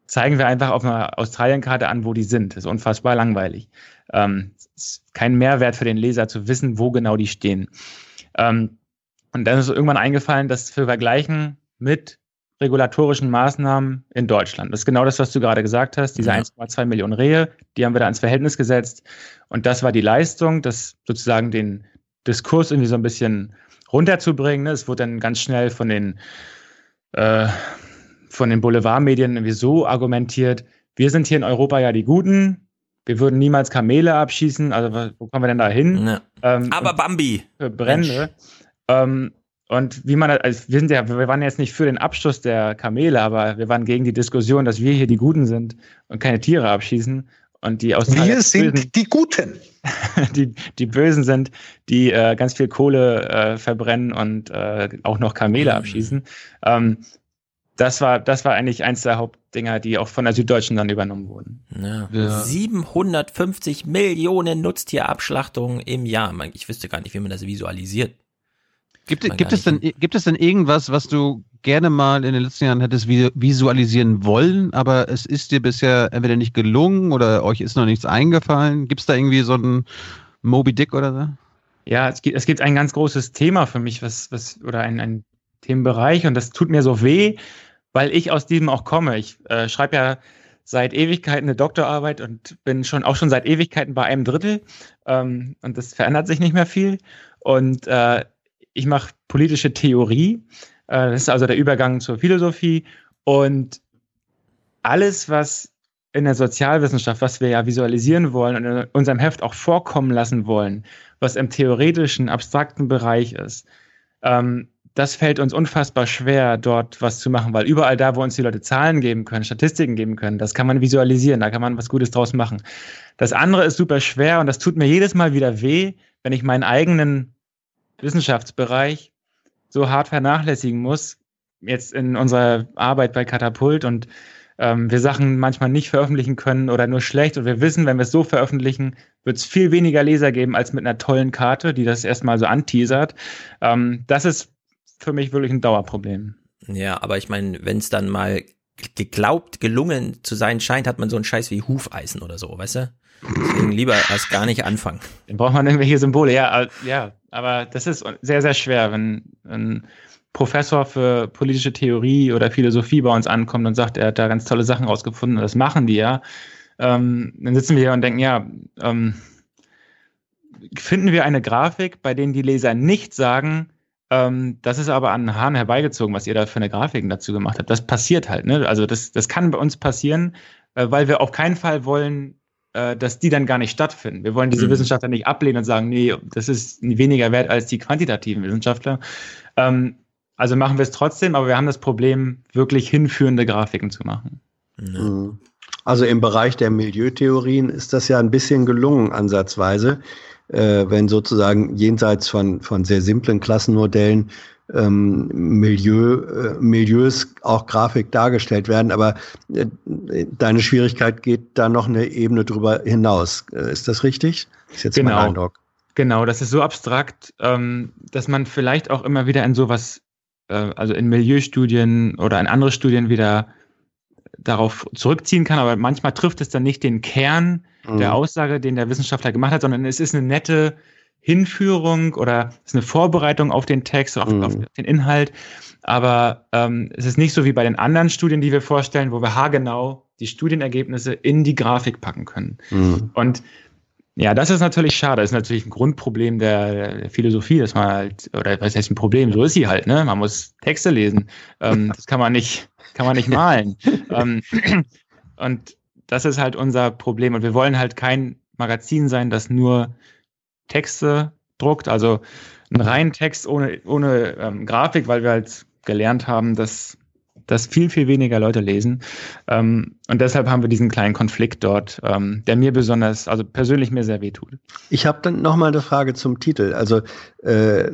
zeigen wir einfach auf einer Australienkarte an, wo die sind. Das ist unfassbar langweilig. Ähm, ist kein Mehrwert für den Leser zu wissen, wo genau die stehen. Ähm, und dann ist irgendwann eingefallen, dass wir vergleichen mit regulatorischen Maßnahmen in Deutschland. Das ist genau das, was du gerade gesagt hast. Diese ja. 1,2 Millionen Rehe, die haben wir da ans Verhältnis gesetzt. Und das war die Leistung, das sozusagen den Diskurs irgendwie so ein bisschen runterzubringen. Es wurde dann ganz schnell von den, äh, von den Boulevardmedien irgendwie so argumentiert, wir sind hier in Europa ja die Guten, wir würden niemals Kamele abschießen, also wo kommen wir denn da hin? Ja. Ähm, Aber Bambi. Brände. Ähm, und wie man, also wir sind ja, wir waren jetzt nicht für den Abschuss der Kamele, aber wir waren gegen die Diskussion, dass wir hier die Guten sind und keine Tiere abschießen. Und die Australier Wir sind Bösen, die Guten. Die, die Bösen sind, die äh, ganz viel Kohle äh, verbrennen und äh, auch noch Kamele mhm. abschießen. Ähm, das war, das war eigentlich eins der Hauptdinger, die auch von der Süddeutschen dann übernommen wurden. Ja. Ja. 750 Millionen Nutztierabschlachtungen im Jahr. Ich wüsste gar nicht, wie man das visualisiert. Gibt, gibt, es denn, gibt es denn irgendwas, was du gerne mal in den letzten Jahren hättest visualisieren wollen, aber es ist dir bisher entweder nicht gelungen oder euch ist noch nichts eingefallen? Gibt es da irgendwie so ein Moby Dick oder so? Ja, es gibt, es gibt ein ganz großes Thema für mich, was, was, oder ein, ein Themenbereich und das tut mir so weh, weil ich aus diesem auch komme. Ich äh, schreibe ja seit Ewigkeiten eine Doktorarbeit und bin schon auch schon seit Ewigkeiten bei einem Drittel ähm, und das verändert sich nicht mehr viel. Und äh, ich mache politische Theorie. Äh, das ist also der Übergang zur Philosophie. Und alles, was in der Sozialwissenschaft, was wir ja visualisieren wollen und in unserem Heft auch vorkommen lassen wollen, was im theoretischen, abstrakten Bereich ist, ähm, das fällt uns unfassbar schwer, dort was zu machen, weil überall da, wo uns die Leute Zahlen geben können, Statistiken geben können, das kann man visualisieren, da kann man was Gutes draus machen. Das andere ist super schwer und das tut mir jedes Mal wieder weh, wenn ich meinen eigenen Wissenschaftsbereich so hart vernachlässigen muss, jetzt in unserer Arbeit bei Katapult und ähm, wir Sachen manchmal nicht veröffentlichen können oder nur schlecht und wir wissen, wenn wir es so veröffentlichen, wird es viel weniger Leser geben als mit einer tollen Karte, die das erstmal so anteasert. Ähm, das ist für mich wirklich ein Dauerproblem. Ja, aber ich meine, wenn es dann mal geglaubt, gelungen zu sein scheint, hat man so einen Scheiß wie Hufeisen oder so, weißt du? Deswegen lieber erst gar nicht anfangen. Dann braucht man irgendwelche Symbole, ja, ja. Aber das ist sehr, sehr schwer, wenn ein Professor für politische Theorie oder Philosophie bei uns ankommt und sagt, er hat da ganz tolle Sachen rausgefunden, das machen die ja. Ähm, dann sitzen wir hier und denken, ja, ähm, finden wir eine Grafik, bei denen die Leser nicht sagen, ähm, das ist aber an den Haaren herbeigezogen, was ihr da für eine Grafiken dazu gemacht habt. Das passiert halt, ne? Also das, das kann bei uns passieren, äh, weil wir auf keinen Fall wollen, äh, dass die dann gar nicht stattfinden. Wir wollen diese mhm. Wissenschaftler nicht ablehnen und sagen, nee, das ist weniger wert als die quantitativen Wissenschaftler. Ähm, also machen wir es trotzdem, aber wir haben das Problem, wirklich hinführende Grafiken zu machen. Mhm. Also im Bereich der Milieutheorien ist das ja ein bisschen gelungen, ansatzweise äh, wenn sozusagen jenseits von, von sehr simplen Klassenmodellen ähm, Milieu, äh, Milieus auch Grafik dargestellt werden. Aber äh, deine Schwierigkeit geht da noch eine Ebene drüber hinaus. Äh, ist das richtig? Ist jetzt genau. mein Eindruck. Genau, das ist so abstrakt, ähm, dass man vielleicht auch immer wieder in sowas, äh, also in Milieustudien oder in andere Studien wieder darauf zurückziehen kann, aber manchmal trifft es dann nicht den Kern mhm. der Aussage, den der Wissenschaftler gemacht hat, sondern es ist eine nette Hinführung oder ist eine Vorbereitung auf den Text, auf, mhm. auf den Inhalt. Aber ähm, es ist nicht so wie bei den anderen Studien, die wir vorstellen, wo wir haargenau die Studienergebnisse in die Grafik packen können. Mhm. Und ja, das ist natürlich schade. Das ist natürlich ein Grundproblem der, der, Philosophie, dass man halt, oder was heißt ein Problem? So ist sie halt, ne? Man muss Texte lesen. Ähm, das kann man nicht, kann man nicht malen. ähm, und das ist halt unser Problem. Und wir wollen halt kein Magazin sein, das nur Texte druckt, also einen reinen Text ohne, ohne ähm, Grafik, weil wir halt gelernt haben, dass das viel, viel weniger Leute lesen. Ähm, und deshalb haben wir diesen kleinen Konflikt dort, ähm, der mir besonders, also persönlich mir sehr wehtut. Ich habe dann nochmal eine Frage zum Titel. Also äh,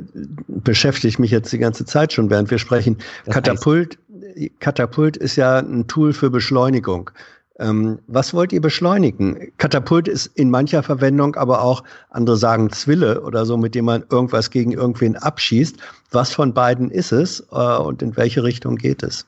beschäftige mich jetzt die ganze Zeit schon, während wir sprechen. Das Katapult, Katapult ist ja ein Tool für Beschleunigung. Ähm, was wollt ihr beschleunigen? Katapult ist in mancher Verwendung aber auch, andere sagen Zwille oder so, mit dem man irgendwas gegen irgendwen abschießt. Was von beiden ist es äh, und in welche Richtung geht es?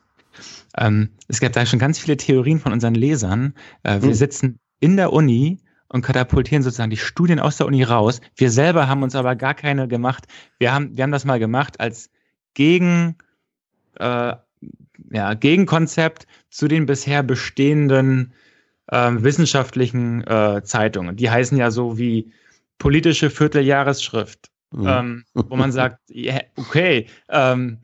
Ähm, es gibt da schon ganz viele Theorien von unseren Lesern. Äh, wir hm. sitzen in der Uni und katapultieren sozusagen die Studien aus der Uni raus. Wir selber haben uns aber gar keine gemacht. Wir haben, wir haben das mal gemacht als Gegen, äh, ja, Gegenkonzept zu den bisher bestehenden äh, wissenschaftlichen äh, Zeitungen. Die heißen ja so wie politische Vierteljahresschrift, mhm. ähm, wo man sagt, yeah, okay, ähm,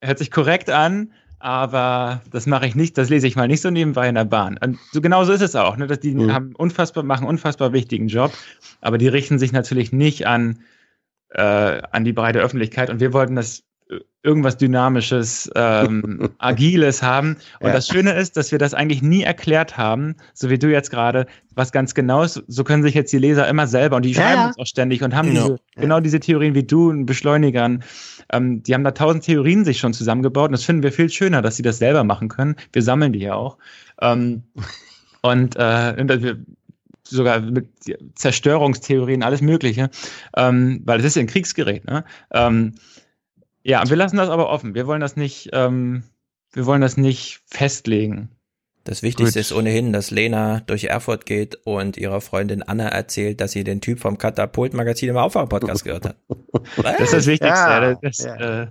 hört sich korrekt an, aber das mache ich nicht, das lese ich mal nicht so nebenbei in der Bahn. Und so genau so ist es auch, ne, dass die mhm. haben unfassbar, machen unfassbar wichtigen Job, aber die richten sich natürlich nicht an, äh, an die breite Öffentlichkeit und wir wollten das irgendwas Dynamisches, ähm, Agiles haben. Und ja. das Schöne ist, dass wir das eigentlich nie erklärt haben, so wie du jetzt gerade, was ganz genau ist. So können sich jetzt die Leser immer selber, und die ja, schreiben uns auch ständig und haben diese, genau diese Theorien wie du, Beschleunigern. Ähm, die haben da tausend Theorien sich schon zusammengebaut. Und das finden wir viel schöner, dass sie das selber machen können. Wir sammeln die ja auch. Ähm, und, äh, und wir, sogar mit Zerstörungstheorien, alles Mögliche, ähm, weil es ist ja ein Kriegsgerät. Ne? Ähm, ja, wir lassen das aber offen. Wir wollen das nicht, ähm, wir wollen das nicht festlegen. Das Wichtigste Gut. ist ohnehin, dass Lena durch Erfurt geht und ihrer Freundin Anna erzählt, dass sie den Typ vom Katapult-Magazin im Aufwacher-Podcast gehört hat. das ist das Wichtigste. Ja, das, ja. Äh.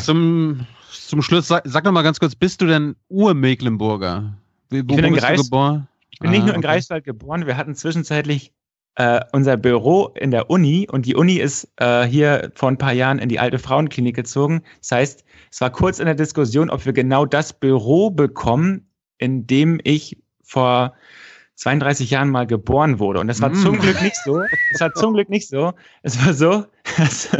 zum, zum Schluss, sag, sag noch mal ganz kurz, bist du denn Ur-Mecklenburger? Wo, ich bin in Greis, geboren? Ich bin ah, nicht nur in okay. Greifswald geboren, wir hatten zwischenzeitlich äh, unser Büro in der Uni und die Uni ist äh, hier vor ein paar Jahren in die alte Frauenklinik gezogen. Das heißt, es war kurz in der Diskussion, ob wir genau das Büro bekommen, in dem ich vor 32 Jahren mal geboren wurde. Und das war mm. zum Glück nicht so. Es war zum Glück nicht so. Es war so, dass,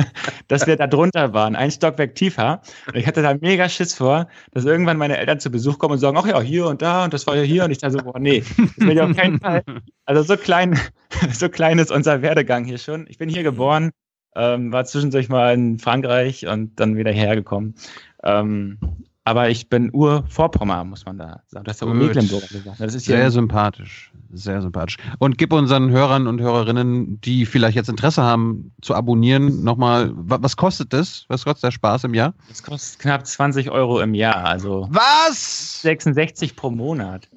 dass wir da drunter waren, ein Stockwerk tiefer. Und ich hatte da mega Schiss vor, dass irgendwann meine Eltern zu Besuch kommen und sagen, ach ja, hier und da und das war ja hier. Und ich dachte so, boah, nee, das will ich auf keinen Fall. Also so klein, so klein ist unser Werdegang hier schon. Ich bin hier geboren, ähm, war zwischendurch mal in Frankreich und dann wieder hergekommen. Ähm, aber ich bin Ur-Vorpommer, muss man da sagen. Das ist der Ur-Mecklenburger gesagt. Das ist sehr sympathisch. Sehr sympathisch. Und gib unseren Hörern und Hörerinnen, die vielleicht jetzt Interesse haben, zu abonnieren, nochmal, was kostet das? Was kostet der Spaß im Jahr? Das kostet knapp 20 Euro im Jahr. Also was? 66 pro Monat.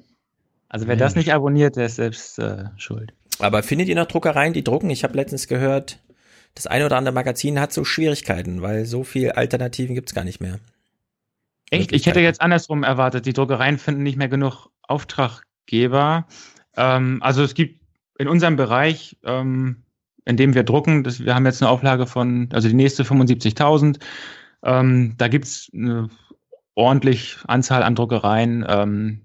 Also wer Mensch. das nicht abonniert, der ist selbst äh, schuld. Aber findet ihr noch Druckereien, die drucken? Ich habe letztens gehört, das eine oder andere Magazin hat so Schwierigkeiten, weil so viel Alternativen gibt's gar nicht mehr. Echt? Ich hätte jetzt andersrum erwartet. Die Druckereien finden nicht mehr genug Auftraggeber. Ähm, also es gibt in unserem Bereich, ähm, in dem wir drucken, das, wir haben jetzt eine Auflage von, also die nächste 75.000. Ähm, da gibt's eine ordentlich Anzahl an Druckereien. Ähm,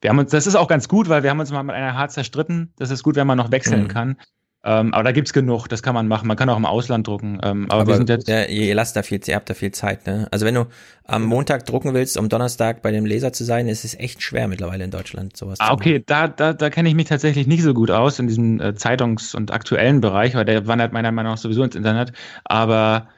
wir haben uns, das ist auch ganz gut, weil wir haben uns mal mit einer hart zerstritten. Das ist gut, wenn man noch wechseln mhm. kann. Ähm, aber da gibt's genug, das kann man machen. Man kann auch im Ausland drucken. Ähm, aber, aber wir sind jetzt. Ja, ihr lasst da viel, ihr habt da viel Zeit, ne? Also wenn du am Montag drucken willst, um Donnerstag bei dem Leser zu sein, ist es echt schwer mittlerweile in Deutschland sowas ah, okay, da, da, da kenne ich mich tatsächlich nicht so gut aus in diesem äh, Zeitungs- und aktuellen Bereich, weil der wandert meiner Meinung nach sowieso ins Internet. Aber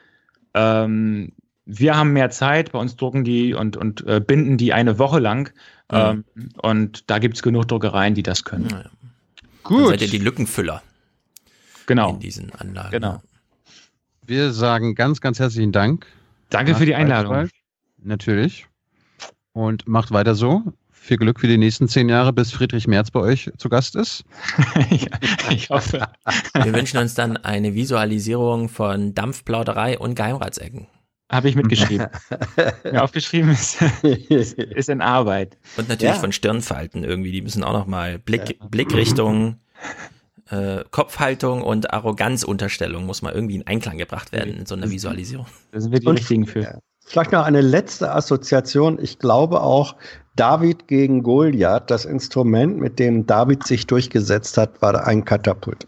ähm, wir haben mehr Zeit, bei uns drucken die und, und äh, binden die eine Woche lang. Mhm. Ähm, und da gibt's genug Druckereien, die das können. Ja. Gut. Dann seid ihr die Lückenfüller genau. in diesen Anlagen. Genau. Wir sagen ganz, ganz herzlichen Dank. Danke für die Einladung. Natürlich. Und macht weiter so. Viel Glück für die nächsten zehn Jahre, bis Friedrich Merz bei euch zu Gast ist. ja, ich hoffe. Wir wünschen uns dann eine Visualisierung von Dampfplauderei und Geheimratsecken. Habe ich mitgeschrieben. Mir aufgeschrieben ist, ist, ist in Arbeit. Und natürlich Ja. von Stirnfalten irgendwie. Die müssen auch noch mal Blick, Blickrichtung, äh, Kopfhaltung und Arroganzunterstellung muss mal irgendwie in Einklang gebracht werden in so einer Visualisierung. Da sind wir die Und- richtigen für. Vielleicht noch eine letzte Assoziation. Ich glaube auch, David gegen Goliath, das Instrument, mit dem David sich durchgesetzt hat, war ein Katapult.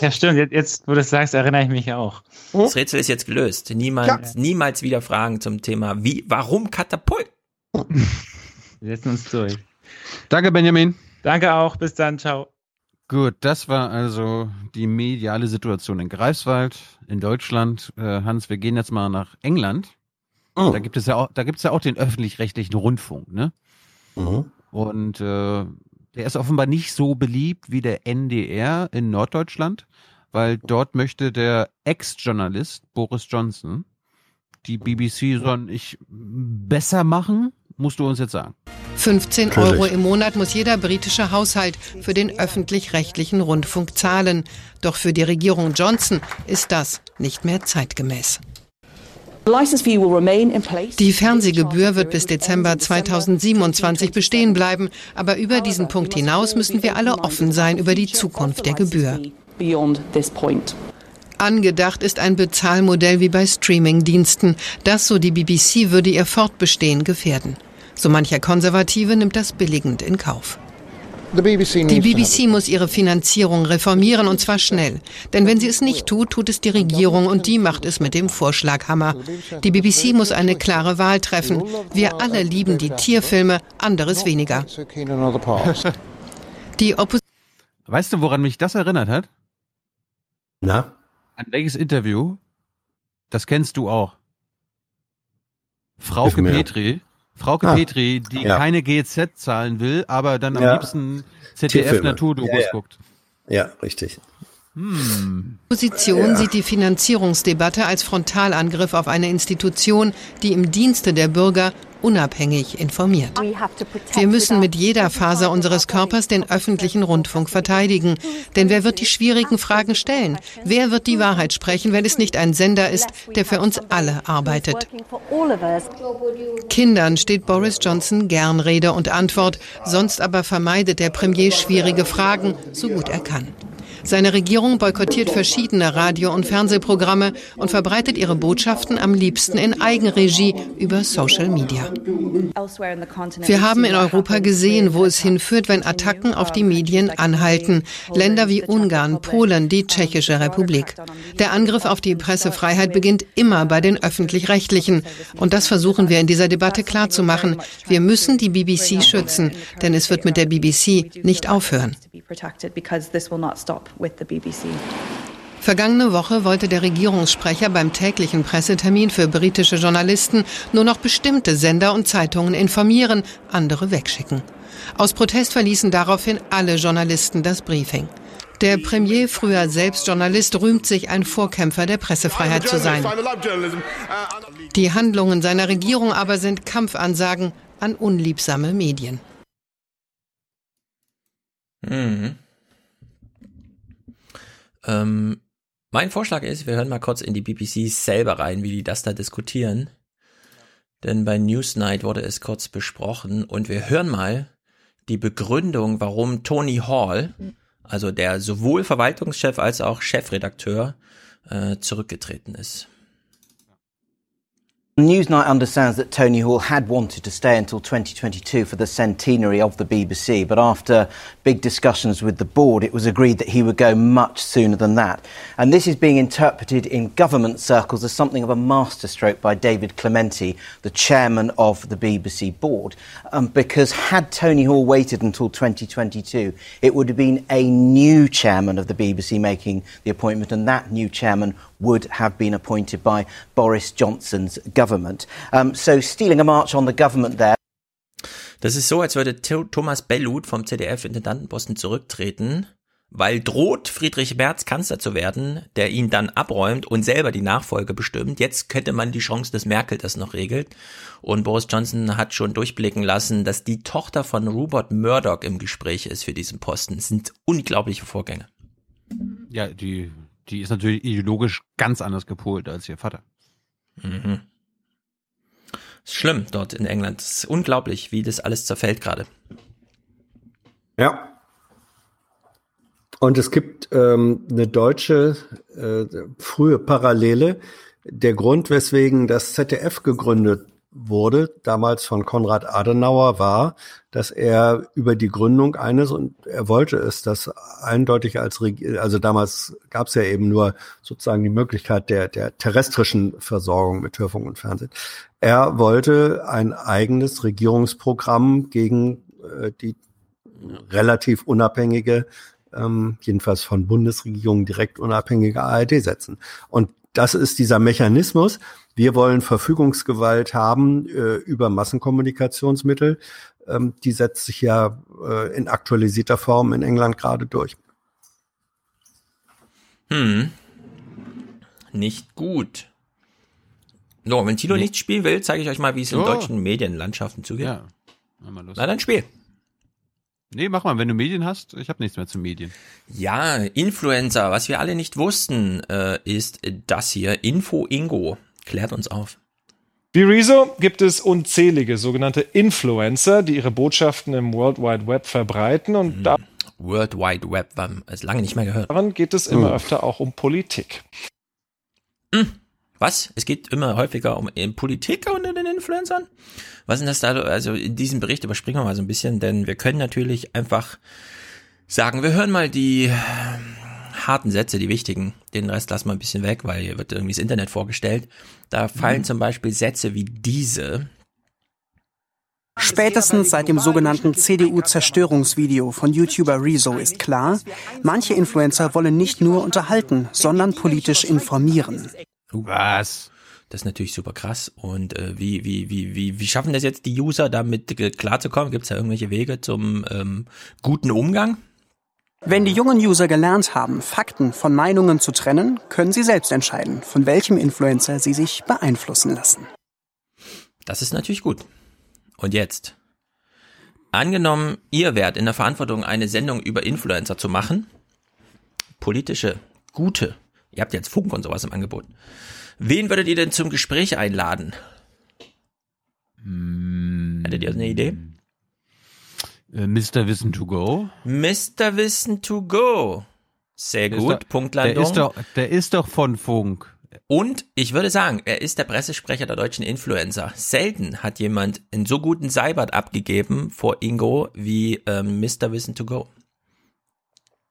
Ja, stimmt. Jetzt, jetzt, wo du das sagst, erinnere ich mich auch. Das Rätsel ist jetzt gelöst. Niemals, niemals wieder Fragen zum Thema, wie, warum Katapult? Wir setzen uns durch. Danke, Benjamin. Danke auch. Bis dann. Ciao. Gut, das war also die mediale Situation in Greifswald, in Deutschland. Äh, Hans, wir gehen jetzt mal nach England. Da gibt es ja auch, da gibt es ja auch den öffentlich-rechtlichen Rundfunk, ne? Und äh, der ist offenbar nicht so beliebt wie der NDR in Norddeutschland, weil dort möchte der Ex-Journalist Boris Johnson die BBC soll ich besser machen, musst du uns jetzt sagen. 15 Natürlich. Euro im Monat muss jeder britische Haushalt für den öffentlich-rechtlichen Rundfunk zahlen. Doch für die Regierung Johnson ist das nicht mehr zeitgemäß. Die Fernsehgebühr wird bis Dezember 2027 bestehen bleiben, aber über diesen Punkt hinaus müssen wir alle offen sein über die Zukunft der Gebühr. Angedacht ist ein Bezahlmodell wie bei Streamingdiensten. Das, so die BBC, würde ihr Fortbestehen gefährden. So mancher Konservative nimmt das billigend in Kauf. Die BBC muss ihre Finanzierung reformieren und zwar schnell. Denn wenn sie es nicht tut, tut es die Regierung und die macht es mit dem Vorschlaghammer. Die BBC muss eine klare Wahl treffen. Wir alle lieben die Tierfilme, anderes weniger. Die Opposition Weißt du, woran mich das erinnert hat? Na? An welches Interview? Das kennst du auch. Frauke mir. Petri. Frauke Ah, Petri, die ja. keine GZ zahlen will, aber dann am Ja. liebsten ZDF Tierfilme. Naturdokus Ja, ja. guckt. Ja, richtig. Hm. Opposition sieht die Finanzierungsdebatte als Frontalangriff auf eine Institution, die im Dienste der Bürger unabhängig informiert. Wir müssen mit jeder Faser unseres Körpers den öffentlichen Rundfunk verteidigen. Denn wer wird die schwierigen Fragen stellen? Wer wird die Wahrheit sprechen, wenn es nicht ein Sender ist, der für uns alle arbeitet? Kindern steht Boris Johnson gern Rede und Antwort, sonst aber vermeidet der Premier schwierige Fragen, so gut er kann. Seine Regierung boykottiert verschiedene Radio- und Fernsehprogramme und verbreitet ihre Botschaften am liebsten in Eigenregie über Social Media. Wir haben in Europa gesehen, wo es hinführt, wenn Attacken auf die Medien anhalten. Länder wie Ungarn, Polen, die Tschechische Republik. Der Angriff auf die Pressefreiheit beginnt immer bei den öffentlich-rechtlichen. Und das versuchen wir in dieser Debatte klarzumachen. Wir müssen die BBC schützen, denn es wird mit der BBC nicht aufhören. Vergangene Woche wollte der Regierungssprecher beim täglichen Pressetermin für britische Journalisten nur noch bestimmte Sender und Zeitungen informieren, andere wegschicken. Aus Protest verließen daraufhin alle Journalisten das Briefing. Der Premier, früher selbst Journalist, rühmt sich, ein Vorkämpfer der Pressefreiheit zu sein. Die Handlungen seiner Regierung aber sind Kampfansagen an unliebsame Medien. Mhm. Ähm, mein Vorschlag ist, wir hören mal kurz in die BBC selber rein, wie die das da diskutieren. Denn bei Newsnight wurde es kurz besprochen und wir hören mal die Begründung, warum Tony Hall, also der sowohl Verwaltungschef als auch Chefredakteur, äh, zurückgetreten ist. Newsnight understands that Tony Hall had wanted to stay until 2022 for the centenary of the BBC, but after big discussions with the board, it was agreed that he would go much sooner than that. And this is being interpreted in government circles as something of a masterstroke by David Clementi, the chairman of the BBC board, um, because had Tony Hall waited until 2022, it would have been a new chairman of the BBC making the appointment, and that new chairman would have been appointed by Boris Johnson's government. Um, so stealing a march on the government there. Das ist so, als würde Tho- Thomas Bellut vom ZDF-Intendantenposten zurücktreten, weil droht Friedrich Merz Kanzler zu werden, der ihn dann abräumt und selber die Nachfolge bestimmt. Jetzt könnte man die Chance, dass Merkel das noch regelt. Und Boris Johnson hat schon durchblicken lassen, dass die Tochter von Rupert Murdoch im Gespräch ist für diesen Posten. Das sind unglaubliche Vorgänge. Ja, die, die ist natürlich ideologisch ganz anders gepolt als ihr Vater. Mhm. Ist schlimm dort in England. Es ist unglaublich, wie das alles zerfällt gerade. Ja. Und es gibt ähm, eine deutsche äh, frühe Parallele. Der Grund, weswegen das ZDF gegründet wurde, damals von Konrad Adenauer, war, dass er über die Gründung eines, und er wollte es, das eindeutig als, also damals gab es ja eben nur sozusagen die Möglichkeit der, der terrestrischen Versorgung mit Hörfunk und Fernsehen. Er wollte ein eigenes Regierungsprogramm gegen äh, die relativ unabhängige ähm, jedenfalls von Bundesregierungen direkt unabhängige ARD setzen. Und das ist dieser Mechanismus. Wir wollen Verfügungsgewalt haben äh, über Massenkommunikationsmittel. Ähm, die setzt sich ja äh, in aktualisierter Form in England gerade durch. Hm. Nicht gut. So, wenn Tilo nee. nicht spielen will, zeige ich euch mal, wie es in oh. deutschen Medienlandschaften zugeht. Ja. Na dann spiel. Nee, mach mal, wenn du Medien hast. Ich habe nichts mehr zu Medien. Ja, Influencer. Was wir alle nicht wussten, äh, ist das hier. Info Ingo. Klärt uns auf. Wie Rezo gibt es unzählige sogenannte Influencer, die ihre Botschaften im World Wide Web verbreiten und hm. da World Wide Web, war es lange nicht mehr gehört. Daran geht es immer oh. öfter auch um Politik. Hm. Was? Es geht immer häufiger um Politik unter den Influencern? Was ist das da? Also in diesem Bericht überspringen wir mal so ein bisschen, denn wir können natürlich einfach sagen, wir hören mal die harten Sätze, die wichtigen. Den Rest lassen wir ein bisschen weg, weil hier wird irgendwie das Internet vorgestellt. Da fallen mhm. zum Beispiel Sätze wie diese. Spätestens seit dem sogenannten CDU-Zerstörungsvideo von YouTuber Rezo ist klar, manche Influencer wollen nicht nur unterhalten, sondern politisch informieren. Was? Das ist natürlich super krass. Und äh, wie, wie, wie, wie, wie schaffen das jetzt die User, damit klarzukommen? Gibt es da irgendwelche Wege zum ähm, guten Umgang? Wenn die jungen User gelernt haben, Fakten von Meinungen zu trennen, können sie selbst entscheiden, von welchem Influencer sie sich beeinflussen lassen. Das ist natürlich gut. Und jetzt? Angenommen, ihr wärt in der Verantwortung, eine Sendung über Influencer zu machen, politische, gute Ihr habt jetzt Funk und sowas im Angebot. Wen würdet ihr denn zum Gespräch einladen? Hättet ihr eine Idee? Äh, Mr. Wissen to go. Mr. Wissen to go. Sehr gut. Doch, Punktlandung. Der ist, doch, der ist doch von Funk. Und ich würde sagen, er ist der Pressesprecher der deutschen Influencer. Selten hat jemand einen so guten Seibert abgegeben vor Ingo wie ähm, Mr. Wissen to go.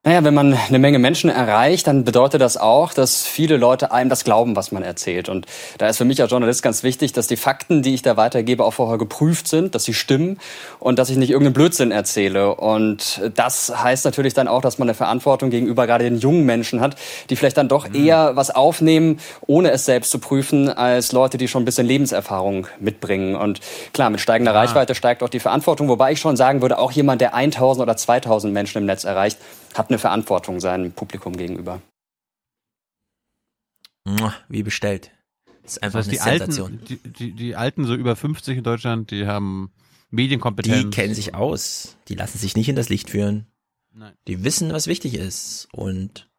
Naja, wenn man eine Menge Menschen erreicht, dann bedeutet das auch, dass viele Leute einem das glauben, was man erzählt. Und da ist für mich als Journalist ganz wichtig, dass die Fakten, die ich da weitergebe, auch vorher geprüft sind, dass sie stimmen und dass ich nicht irgendeinen Blödsinn erzähle. Und das heißt natürlich dann auch, dass man eine Verantwortung gegenüber gerade den jungen Menschen hat, die vielleicht dann doch mhm. eher was aufnehmen, ohne es selbst zu prüfen, als Leute, die schon ein bisschen Lebenserfahrung mitbringen. Und klar, mit steigender ja. Reichweite steigt auch die Verantwortung, wobei ich schon sagen würde, auch jemand, der 1000 oder 2000 Menschen im Netz erreicht, hat eine Verantwortung seinem Publikum gegenüber. Wie bestellt. Das ist einfach das heißt, eine die Sensation. Alten, die, die, die Alten, so über 50 in Deutschland, die haben Medienkompetenz. Die kennen sich aus. Die lassen sich nicht in das Licht führen. Nein. Die wissen, was wichtig ist und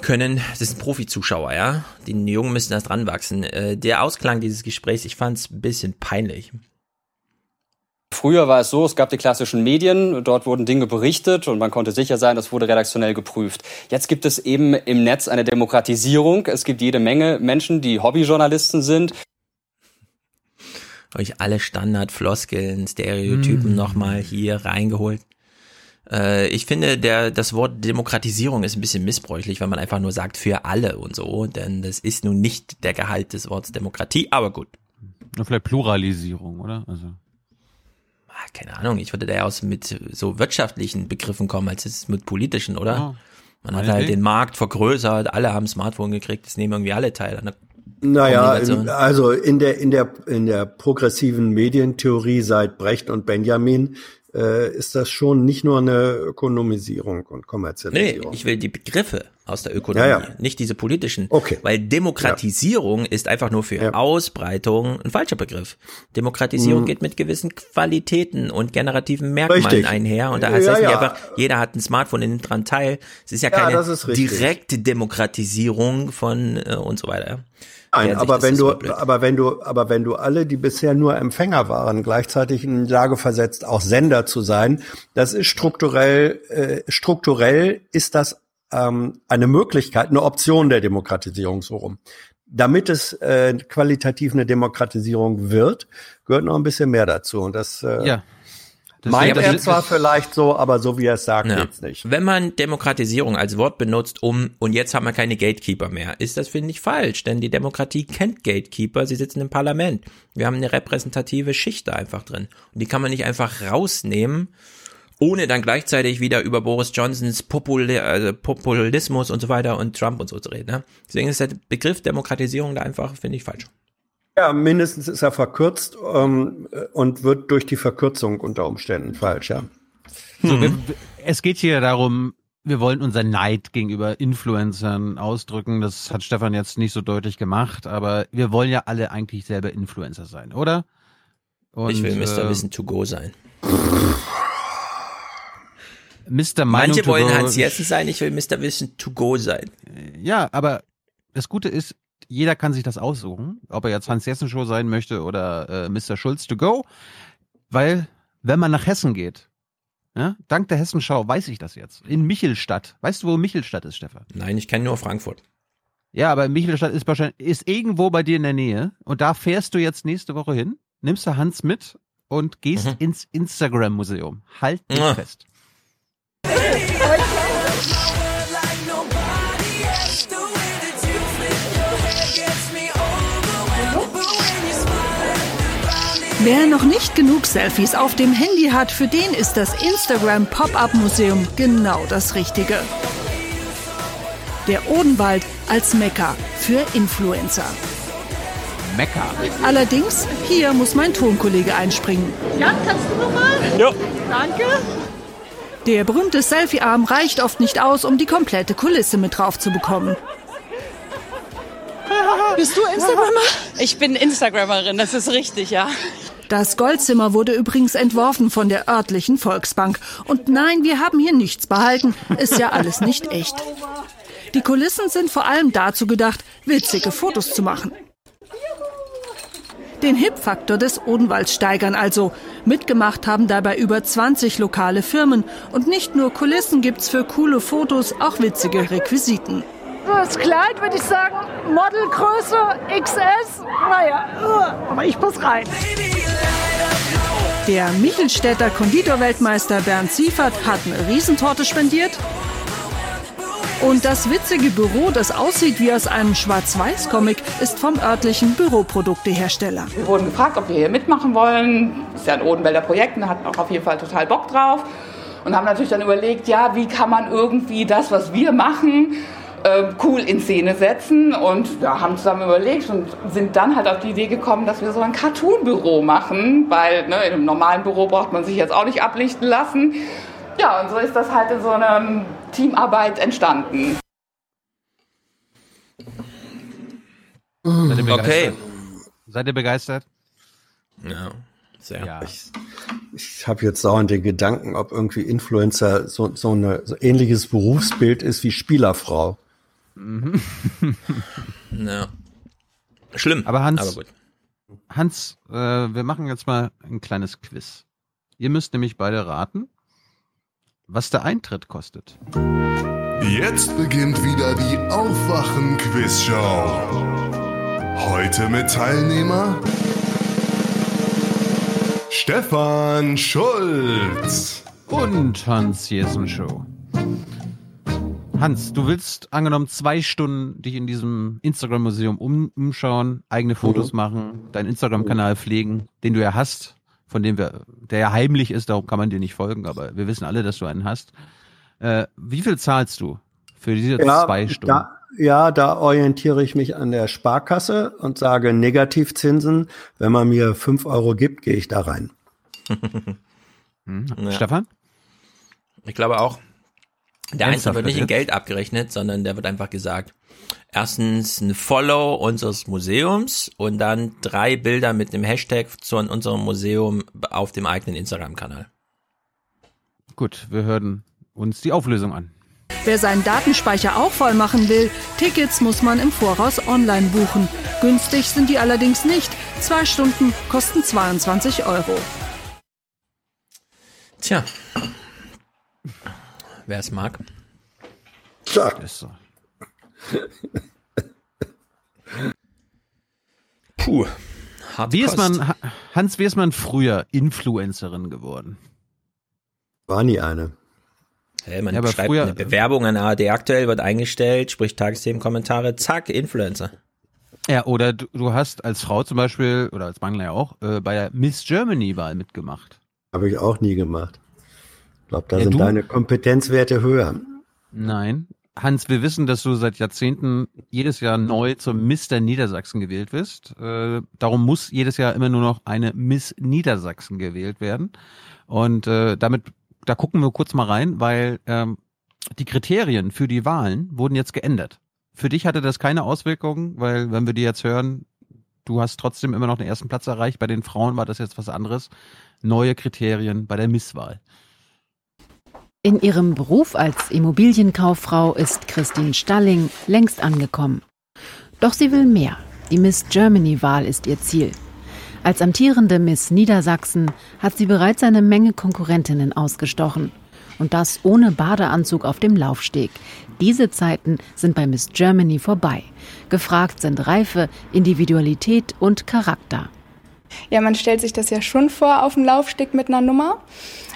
können, das sind Profi-Zuschauer, ja. Die Jungen müssen erst ranwachsen. Äh, der Ausklang dieses Gesprächs, ich fand es ein bisschen peinlich. Früher war es so, es gab die klassischen Medien, dort wurden Dinge berichtet und man konnte sicher sein, das wurde redaktionell geprüft. Jetzt gibt es eben im Netz eine Demokratisierung. Es gibt jede Menge Menschen, die Hobbyjournalisten sind. Euch alle Standardfloskeln, Stereotypen mm. nochmal hier reingeholt. Äh, ich finde, der, das Wort Demokratisierung ist ein bisschen missbräuchlich, wenn man einfach nur sagt für alle und so, denn das ist nun nicht der Gehalt des Wortes Demokratie, aber gut. Vielleicht Pluralisierung, oder? Also keine Ahnung, ich würde da ja aus mit so wirtschaftlichen Begriffen kommen, als es mit politischen, oder? Ja. Man hat halt den Markt vergrößert, alle haben Smartphone gekriegt, es nehmen irgendwie alle teil an der naja, also in der, in der, in der progressiven Medientheorie seit Brecht und Benjamin äh, ist das schon nicht nur eine Ökonomisierung und Nee, Kommerzialisierung. ich will die Begriffe aus der Ökonomie, Ja, ja. nicht diese politischen. Okay. Weil Demokratisierung ist einfach nur für Ausbreitung ein falscher Begriff. Demokratisierung Hm. geht mit gewissen Qualitäten und generativen Merkmalen Richtig. einher. Und da Ja, heißt das nicht ja. einfach, jeder hat ein Smartphone nimmt dran teil. Es ist ja Ja, keine ist direkte Demokratisierung von äh, und so weiter. Nein, aber wenn du, aber wenn du, aber wenn du alle, die bisher nur Empfänger waren, gleichzeitig in die Lage versetzt, auch Sender zu sein, das ist strukturell, äh, strukturell ist das ähm, eine Möglichkeit, eine Option der Demokratisierung so rum. Damit es äh, qualitativ eine Demokratisierung wird, gehört noch ein bisschen mehr dazu. Und das, äh, Ja. Das- meint er zwar vielleicht so, aber so wie er es sagt, Ja. geht's nicht. Wenn man Demokratisierung als Wort benutzt, um und jetzt haben wir keine Gatekeeper mehr, ist das finde ich falsch, denn die Demokratie kennt Gatekeeper, sie sitzen im Parlament. Wir haben eine repräsentative Schicht da einfach drin und die kann man nicht einfach rausnehmen, ohne dann gleichzeitig wieder über Boris Johnsons Populi also Populismus und so weiter und Trump und so zu reden. Ne? Deswegen ist der Begriff Demokratisierung da einfach finde ich falsch. Ja, mindestens ist er verkürzt ähm, und wird durch die Verkürzung unter Umständen falsch, ja. So, wir, es geht hier darum, wir wollen unseren Neid gegenüber Influencern ausdrücken. Das hat Stefan jetzt nicht so deutlich gemacht, aber wir wollen ja alle eigentlich selber Influencer sein, oder? Und, ich will Mr. äh, Wissen to go sein. Mr. Meinung Manche to wollen Hans Jessen sein, ich will Mr. Wissen to go sein. Ja, aber das Gute ist, jeder kann sich das aussuchen, ob er jetzt Hans Jessen Show sein möchte oder äh, Mr. Schulz to go, weil wenn man nach Hessen geht, ja, dank der Hessenschau weiß ich das jetzt. In Michelstadt. Weißt du, wo Michelstadt ist, Stefan? Nein, ich kenne nur Frankfurt. Ja, aber Michelstadt ist wahrscheinlich ist irgendwo bei dir in der Nähe und da fährst du jetzt nächste Woche hin, nimmst du Hans mit und gehst Mhm. ins Instagram Museum. Halt dich Ah. fest. Wer noch nicht genug Selfies auf dem Handy hat, für den ist das Instagram Pop-up Museum genau das Richtige. Der Odenwald als Mekka für Influencer. Mekka. Allerdings, hier muss mein Tonkollege einspringen. Jan, kannst du nochmal? Ja. Danke. Der berühmte Selfie-Arm reicht oft nicht aus, um die komplette Kulisse mit drauf zu bekommen. Bist du Instagrammer? Ich bin Instagrammerin, das ist richtig, ja. Das Goldzimmer wurde übrigens entworfen von der örtlichen Volksbank. Und nein, wir haben hier nichts behalten. Ist ja alles nicht echt. Die Kulissen sind vor allem dazu gedacht, witzige Fotos zu machen. Den Hip-Faktor des Odenwalds steigern also. Mitgemacht haben dabei über 20 lokale Firmen. Und nicht nur Kulissen gibt's für coole Fotos, auch witzige Requisiten. Das Kleid würde ich sagen, Modelgröße XS. Naja, aber ich pass rein. Der Michelstädter Konditorweltmeister Bernd Siefert hat eine Riesentorte spendiert. Und das witzige Büro, das aussieht wie aus einem Schwarz-Weiß-Comic, ist vom örtlichen Büroproduktehersteller. Wir wurden gefragt, ob wir hier mitmachen wollen. Das ist ja ein Odenwälder Projekt und hatten auch auf jeden Fall total Bock drauf. Und haben natürlich dann überlegt, ja, wie kann man irgendwie das, was wir machen, äh, cool in Szene setzen. Und ja, haben zusammen überlegt und sind dann halt auf die Idee gekommen, dass wir so ein Cartoon-Büro machen. Weil ne, in einem normalen Büro braucht man sich jetzt auch nicht ablichten lassen. Ja, und so ist das halt in so einer Teamarbeit entstanden. Seid ihr begeistert? Okay. Seid ihr begeistert? Ja, sehr. Ja. Ich, ich habe jetzt dauernd den Gedanken, ob irgendwie Influencer so, so ein so ähnliches Berufsbild ist wie Spielerfrau. Ja. Schlimm. Aber Hans, Aber gut. Hans, äh, wir machen jetzt mal ein kleines Quiz. Ihr müsst nämlich beide raten, was der Eintritt kostet. Jetzt beginnt wieder die Aufwachen-Quizshow. Heute mit Teilnehmer Stefan Schulz. Und Hans Jessen Show. Hans, du willst angenommen zwei Stunden dich in diesem Instagram-Museum um, umschauen, eigene Fotos Mhm. machen, deinen Instagram-Kanal pflegen, den du ja hast, von dem wir, der ja heimlich ist, darum kann man dir nicht folgen, aber wir wissen alle, dass du einen hast. Äh, wie viel zahlst du für diese zwei Stunden? Da, ja, da orientiere ich mich an der Sparkasse und sage Negativzinsen. Wenn man mir fünf Euro gibt, gehe ich da rein. Hm. Ja. Stefan? Ich glaube auch. Der Einzelne wird nicht in? Geld abgerechnet, sondern der wird einfach gesagt, erstens ein Follow unseres Museums und dann drei Bilder mit einem Hashtag zu unserem Museum auf dem eigenen Instagram-Kanal. Gut, wir hören uns die Auflösung an. Wer seinen Datenspeicher auch voll machen will, Tickets muss man im Voraus online buchen. Günstig sind die allerdings nicht. Zwei Stunden kosten 22 Euro. Tja. Wer es mag. Sag. Ist so. Puh. Harte Wie ist man, Ha- Hans, wie ist man früher Influencerin geworden? War nie eine. Hey, man Ja, aber schreibt früher- eine Bewerbung an ARD aktuell, wird eingestellt, sprich Tagesthemenkommentare, zack, Influencer. Ja, oder du, du hast als Frau zum Beispiel, oder als Mangler ja auch, äh, bei der Miss Germany-Wahl mitgemacht. Habe ich auch nie gemacht. Ich glaube, da Ja, sind du- deine Kompetenzwerte höher. Nein. Hans, wir wissen, dass du seit Jahrzehnten jedes Jahr neu zum Mr. Niedersachsen gewählt wirst. Äh, darum muss jedes Jahr immer nur noch eine Miss Niedersachsen gewählt werden. Und äh, damit, da gucken wir kurz mal rein, weil ähm, die Kriterien für die Wahlen wurden jetzt geändert. Für dich hatte das keine Auswirkungen, weil wenn wir die jetzt hören, du hast trotzdem immer noch den ersten Platz erreicht. Bei den Frauen war das jetzt was anderes. Neue Kriterien bei der Misswahl. In ihrem Beruf als Immobilienkauffrau ist Christine Stalling längst angekommen. Doch sie will mehr. Die Miss Germany-Wahl ist ihr Ziel. Als amtierende Miss Niedersachsen hat sie bereits eine Menge Konkurrentinnen ausgestochen. Und das ohne Badeanzug auf dem Laufsteg. Diese Zeiten sind bei Miss Germany vorbei. Gefragt sind Reife, Individualität und Charakter. Ja, man stellt sich das ja schon vor auf dem Laufsteg mit einer Nummer.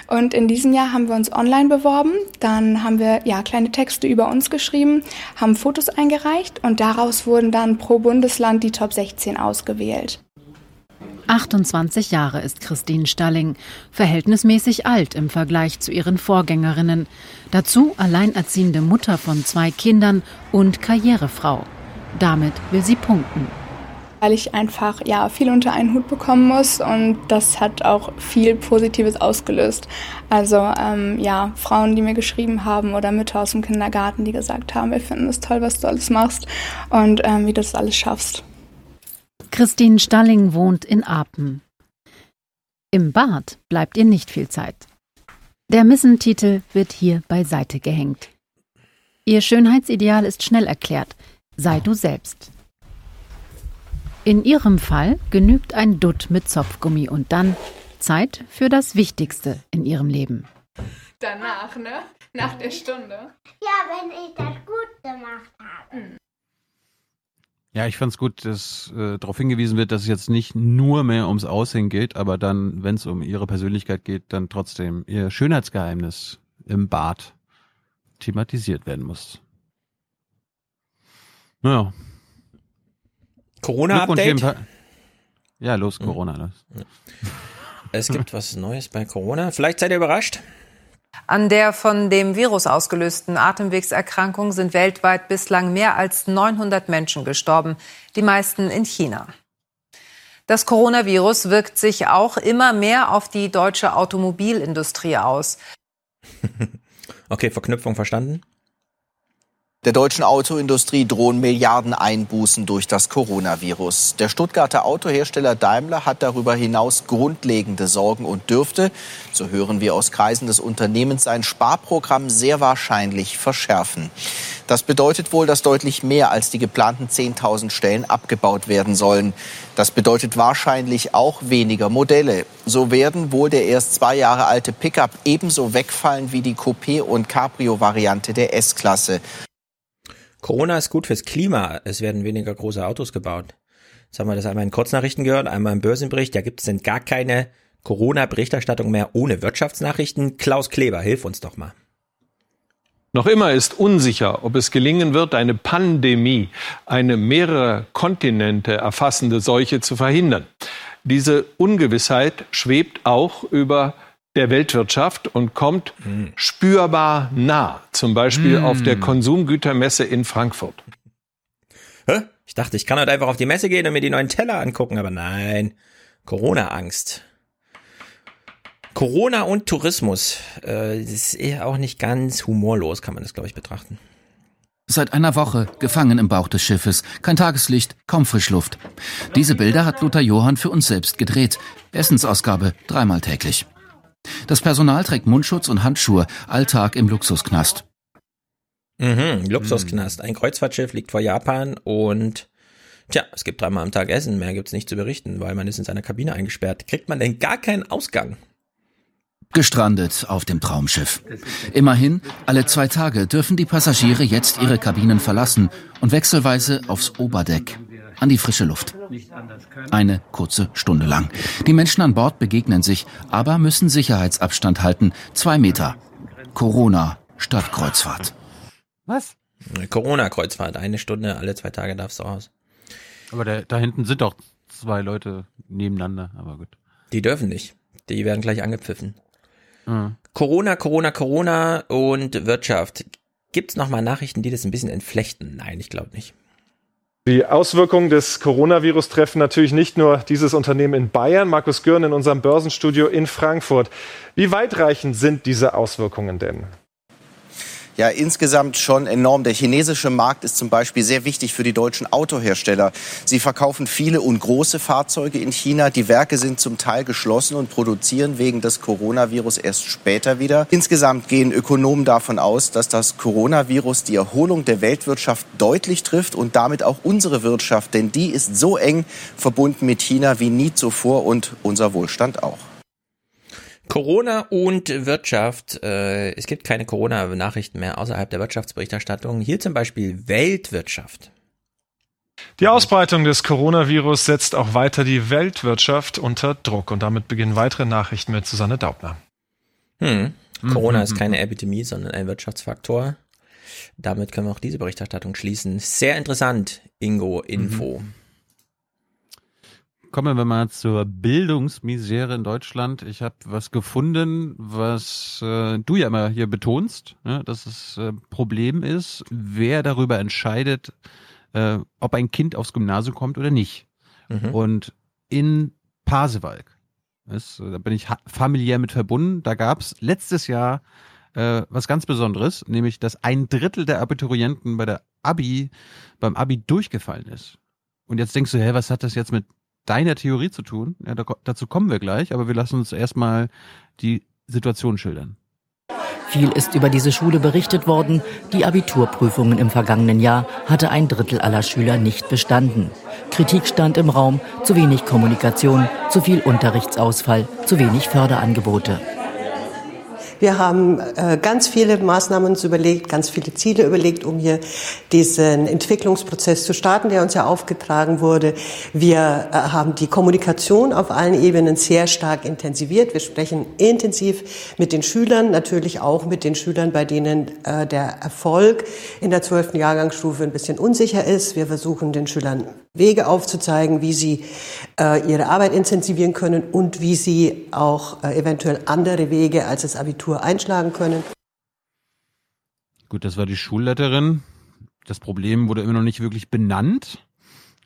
Und in diesem Jahr haben wir uns online beworben. Dann haben wir ja kleine Texte über uns geschrieben, haben Fotos eingereicht und daraus wurden dann pro Bundesland die Top 16 ausgewählt. 28 Jahre ist Christine Stalling, verhältnismäßig alt im Vergleich zu ihren Vorgängerinnen. Dazu alleinerziehende Mutter von zwei Kindern und Karrierefrau. Damit will sie punkten. Weil ich einfach ja viel unter einen Hut bekommen muss und das hat auch viel Positives ausgelöst. Also ähm, ja, Frauen, die mir geschrieben haben oder Mütter aus dem Kindergarten, die gesagt haben, wir finden es toll, was du alles machst und ähm, wie du das alles schaffst. Christine Stalling wohnt in Apen. Im Bad bleibt ihr nicht viel Zeit. Der Missentitel wird hier beiseite gehängt. Ihr Schönheitsideal ist schnell erklärt. Sei du selbst. In ihrem Fall genügt ein Dutt mit Zopfgummi und dann Zeit für das Wichtigste in ihrem Leben. Danach, ne? Nach der Stunde. Ja, wenn ich das gut gemacht habe. Ja, ich fand's gut, dass äh, darauf hingewiesen wird, dass es jetzt nicht nur mehr ums Aussehen geht, aber dann, wenn es um ihre Persönlichkeit geht, dann trotzdem ihr Schönheitsgeheimnis im Bad thematisiert werden muss. Naja. Corona-Update? Ja, los, Corona. Los. Es gibt was Neues bei Corona. Vielleicht seid ihr überrascht. An der von dem Virus ausgelösten Atemwegserkrankung sind weltweit bislang mehr als 900 Menschen gestorben, die meisten in China. Das Coronavirus wirkt sich auch immer mehr auf die deutsche Automobilindustrie aus. Okay, Verknüpfung verstanden. Der deutschen Autoindustrie drohen Milliarden Einbußen durch das Coronavirus. Der Stuttgarter Autohersteller Daimler hat darüber hinaus grundlegende Sorgen und dürfte, so hören wir aus Kreisen des Unternehmens, sein Sparprogramm sehr wahrscheinlich verschärfen. Das bedeutet wohl, dass deutlich mehr als die geplanten 10.000 Stellen abgebaut werden sollen. Das bedeutet wahrscheinlich auch weniger Modelle. So werden wohl der erst zwei Jahre alte Pickup ebenso wegfallen wie die Coupé- und Cabrio-Variante der S-Klasse. Corona ist gut fürs Klima. Es werden weniger große Autos gebaut. Jetzt haben wir das einmal in Kurznachrichten gehört, einmal im Börsenbericht. Da gibt es denn gar keine Corona-Berichterstattung mehr ohne Wirtschaftsnachrichten. Klaus Kleber, hilf uns doch mal. Noch immer ist unsicher, ob es gelingen wird, eine Pandemie, eine mehrere Kontinente erfassende Seuche zu verhindern. Diese Ungewissheit schwebt auch über der Weltwirtschaft und kommt spürbar nah, zum Beispiel Mm. auf der Konsumgütermesse in Frankfurt. Hä? Ich dachte, ich kann heute einfach auf die Messe gehen und mir die neuen Teller angucken, aber nein. Corona-Angst. Corona und Tourismus. Äh, das ist eher auch nicht ganz humorlos, kann man das, glaube ich, betrachten. Seit einer Woche gefangen im Bauch des Schiffes. Kein Tageslicht, kaum Frischluft. Diese Bilder hat Lothar Johann für uns selbst gedreht. Essensausgabe dreimal täglich. Das Personal trägt Mundschutz und Handschuhe, Alltag im Luxusknast. Mhm, Luxusknast. Ein Kreuzfahrtschiff liegt vor Japan und tja, es gibt dreimal am Tag Essen. Mehr gibt's nicht zu berichten, weil man ist in seiner Kabine eingesperrt. Kriegt man denn gar keinen Ausgang? Gestrandet auf dem Traumschiff. Immerhin, alle zwei Tage dürfen die Passagiere jetzt ihre Kabinen verlassen und wechselweise aufs Oberdeck an die frische Luft. Eine kurze Stunde lang. Die Menschen an Bord begegnen sich, aber müssen Sicherheitsabstand halten. Zwei Meter. Corona statt Kreuzfahrt. Was? Corona-Kreuzfahrt. Eine Stunde, alle zwei Tage darfst du raus. Aber da, da hinten sind doch zwei Leute nebeneinander, aber gut. Die dürfen nicht. Die werden gleich angepfiffen. Mhm. Corona, Corona, Corona und Wirtschaft. Gibt's noch mal Nachrichten, die das ein bisschen entflechten? Nein, ich glaube nicht. Die Auswirkungen des Coronavirus treffen natürlich nicht nur dieses Unternehmen in Bayern. Markus Gürn in unserem Börsenstudio in Frankfurt. Wie weitreichend sind diese Auswirkungen denn? Ja insgesamt schon enorm. Der chinesische Markt ist zum Beispiel sehr wichtig für die deutschen Autohersteller. Sie verkaufen viele und große Fahrzeuge in China. Die Werke sind zum Teil geschlossen und produzieren wegen des Coronavirus erst später wieder. Insgesamt gehen Ökonomen davon aus, dass das Coronavirus die Erholung der Weltwirtschaft deutlich trifft und damit auch unsere Wirtschaft, denn die ist so eng verbunden mit China wie nie zuvor und unser Wohlstand auch. Corona und Wirtschaft. Äh, es gibt keine Corona-Nachrichten mehr außerhalb der Wirtschaftsberichterstattung. Hier zum Beispiel Weltwirtschaft. Die Ausbreitung des Coronavirus setzt auch weiter die Weltwirtschaft unter Druck. Und damit beginnen weitere Nachrichten mit Susanne Daubner. Hm. Corona mhm. ist keine Epidemie, sondern ein Wirtschaftsfaktor. Damit können wir auch diese Berichterstattung schließen. Sehr interessant, Ingo Info. Mhm. Kommen wir mal zur Bildungsmisere in Deutschland. Ich habe was gefunden, was äh, du ja immer hier betonst, ne, dass das äh, Problem ist, wer darüber entscheidet, äh, ob ein Kind aufs Gymnasium kommt oder nicht. Mhm. Und in Pasewalk, ist, da bin ich familiär mit verbunden, da gab es letztes Jahr äh, was ganz Besonderes, nämlich dass ein Drittel der Abiturienten bei der Abi, beim Abi durchgefallen ist. Und jetzt denkst du, hä, was hat das jetzt mit deiner Theorie zu tun. Ja, da, dazu kommen wir gleich, aber wir lassen uns erstmal die Situation schildern. Viel ist über diese Schule berichtet worden. Die Abiturprüfungen im vergangenen Jahr hatte ein Drittel aller Schüler nicht bestanden. Kritik stand im Raum, zu wenig Kommunikation, zu viel Unterrichtsausfall, zu wenig Förderangebote. Wir haben äh, ganz viele Maßnahmen uns überlegt, ganz viele Ziele überlegt, um hier diesen Entwicklungsprozess zu starten, der uns ja aufgetragen wurde. Wir äh, haben die Kommunikation auf allen Ebenen sehr stark intensiviert. Wir sprechen intensiv mit den Schülern, natürlich auch mit den Schülern, bei denen äh, der Erfolg in der zwölften Jahrgangsstufe ein bisschen unsicher ist. Wir versuchen den Schülern Wege aufzuzeigen, wie sie äh, ihre Arbeit intensivieren können und wie sie auch äh, eventuell andere Wege als das Abitur einschlagen können. Gut, das war die Schulleiterin. Das Problem wurde immer noch nicht wirklich benannt.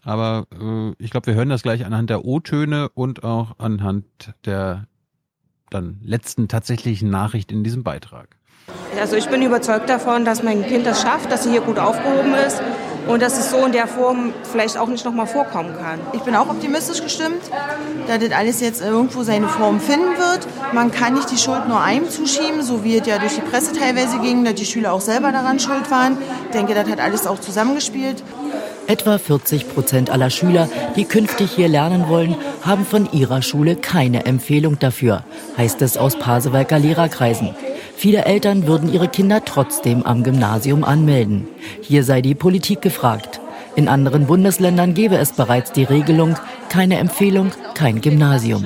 Aber äh, ich glaube, wir hören das gleich anhand der O-Töne und auch anhand der dann letzten tatsächlichen Nachricht in diesem Beitrag. Also ich bin überzeugt davon, dass mein Kind das schafft, dass sie hier gut aufgehoben ist und dass es so in der Form vielleicht auch nicht nochmal vorkommen kann. Ich bin auch optimistisch gestimmt, dass das alles jetzt irgendwo seine Form finden wird. Man kann nicht die Schuld nur einem zuschieben, so wie es ja durch die Presse teilweise ging, dass die Schüler auch selber daran schuld waren. Ich denke, das hat alles auch zusammengespielt. Etwa 40 Prozent aller Schüler, die künftig hier lernen wollen, haben von ihrer Schule keine Empfehlung dafür, heißt es aus Pasewalker Lehrerkreisen. Viele Eltern würden ihre Kinder trotzdem am Gymnasium anmelden. Hier sei die Politik gefragt. In anderen Bundesländern gäbe es bereits die Regelung, keine Empfehlung, kein Gymnasium.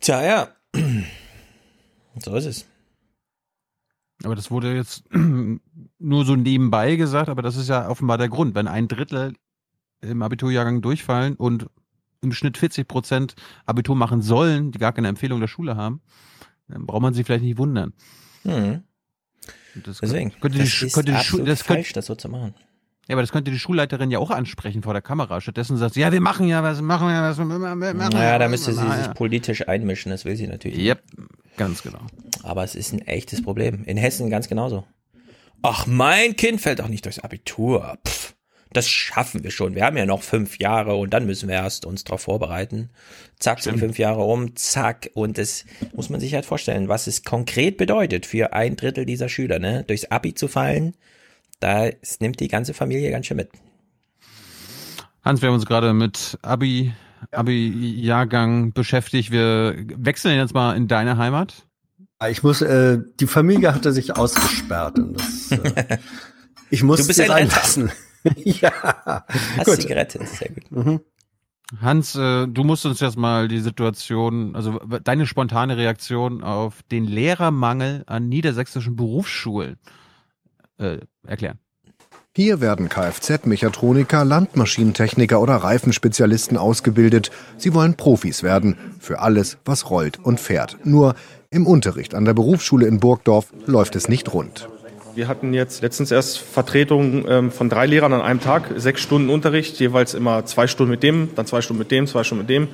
Tja, ja. So ist es. Aber das wurde jetzt nur so nebenbei gesagt, aber das ist ja offenbar der Grund. Wenn ein Drittel im Abiturjahrgang durchfallen und im Schnitt 40 Prozent Abitur machen sollen, die gar keine Empfehlung der Schule haben, dann braucht man sich vielleicht nicht wundern. Hm. Das Deswegen, könnte das die, ist könnte die das falsch, könnte, das so zu machen. Ja, aber das könnte die Schulleiterin ja auch ansprechen vor der Kamera. Stattdessen sagt sie, ja, wir machen ja was, machen ja was. Wir machen Naja, ja da was. müsste sie Naja. sich politisch einmischen, das will sie natürlich. nicht. Yep, ganz genau. Aber es ist ein echtes Problem. In Hessen ganz genauso. Ach, mein Kind fällt auch nicht durchs Abitur. Pff, das schaffen wir schon. Wir haben ja noch fünf Jahre und dann müssen wir erst uns darauf vorbereiten. Zack, sind fünf Jahre um, zack. Und das muss man sich halt vorstellen, was es konkret bedeutet für ein Drittel dieser Schüler, ne? Durchs Abi zu fallen, da nimmt die ganze Familie ganz schön mit. Hans, wir haben uns gerade mit Abi, Abi-Jahrgang beschäftigt. Wir wechseln jetzt mal in deine Heimat. Ich muss, äh, die Familie hatte sich ausgesperrt und das, äh, ich muss Du bist sie ein. ja. Hast Gut. sie gerettet, sehr gut. Mhm. Hans, äh, du musst uns jetzt mal die Situation, also w- deine spontane Reaktion auf den Lehrermangel an niedersächsischen Berufsschulen äh, erklären. Hier werden Kfz-Mechatroniker, Landmaschinentechniker oder Reifenspezialisten ausgebildet. Sie wollen Profis werden für alles, was rollt und fährt. Nur im Unterricht an der Berufsschule in Burgdorf läuft es nicht rund. Wir hatten jetzt letztens erst Vertretungen ähm, von drei Lehrern an einem Tag, sechs Stunden Unterricht, jeweils immer zwei Stunden mit dem, dann zwei Stunden mit dem, zwei Stunden mit dem.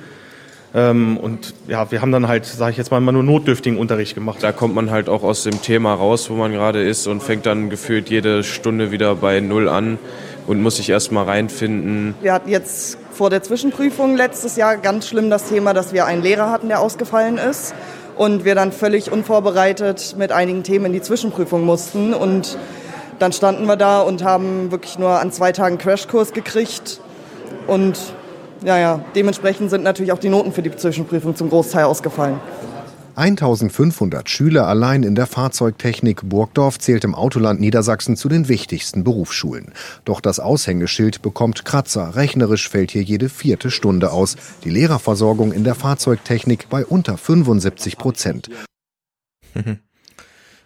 Ähm, und ja, wir haben dann halt, sage ich jetzt mal, immer nur notdürftigen Unterricht gemacht. Da kommt man halt auch aus dem Thema raus, wo man gerade ist und fängt dann gefühlt jede Stunde wieder bei Null an und muss sich erstmal reinfinden. Wir hatten jetzt vor der Zwischenprüfung letztes Jahr ganz schlimm das Thema, dass wir einen Lehrer hatten, der ausgefallen ist und wir dann völlig unvorbereitet mit einigen Themen in die Zwischenprüfung mussten und dann standen wir da und haben wirklich nur an zwei Tagen Crashkurs gekriegt und ja, ja, dementsprechend sind natürlich auch die Noten für die Zwischenprüfung zum Großteil ausgefallen. 1500 Schüler allein in der Fahrzeugtechnik Burgdorf zählt im Autoland Niedersachsen zu den wichtigsten Berufsschulen. Doch das Aushängeschild bekommt Kratzer. Rechnerisch fällt hier jede vierte Stunde aus. Die Lehrerversorgung in der Fahrzeugtechnik bei unter 75 Prozent.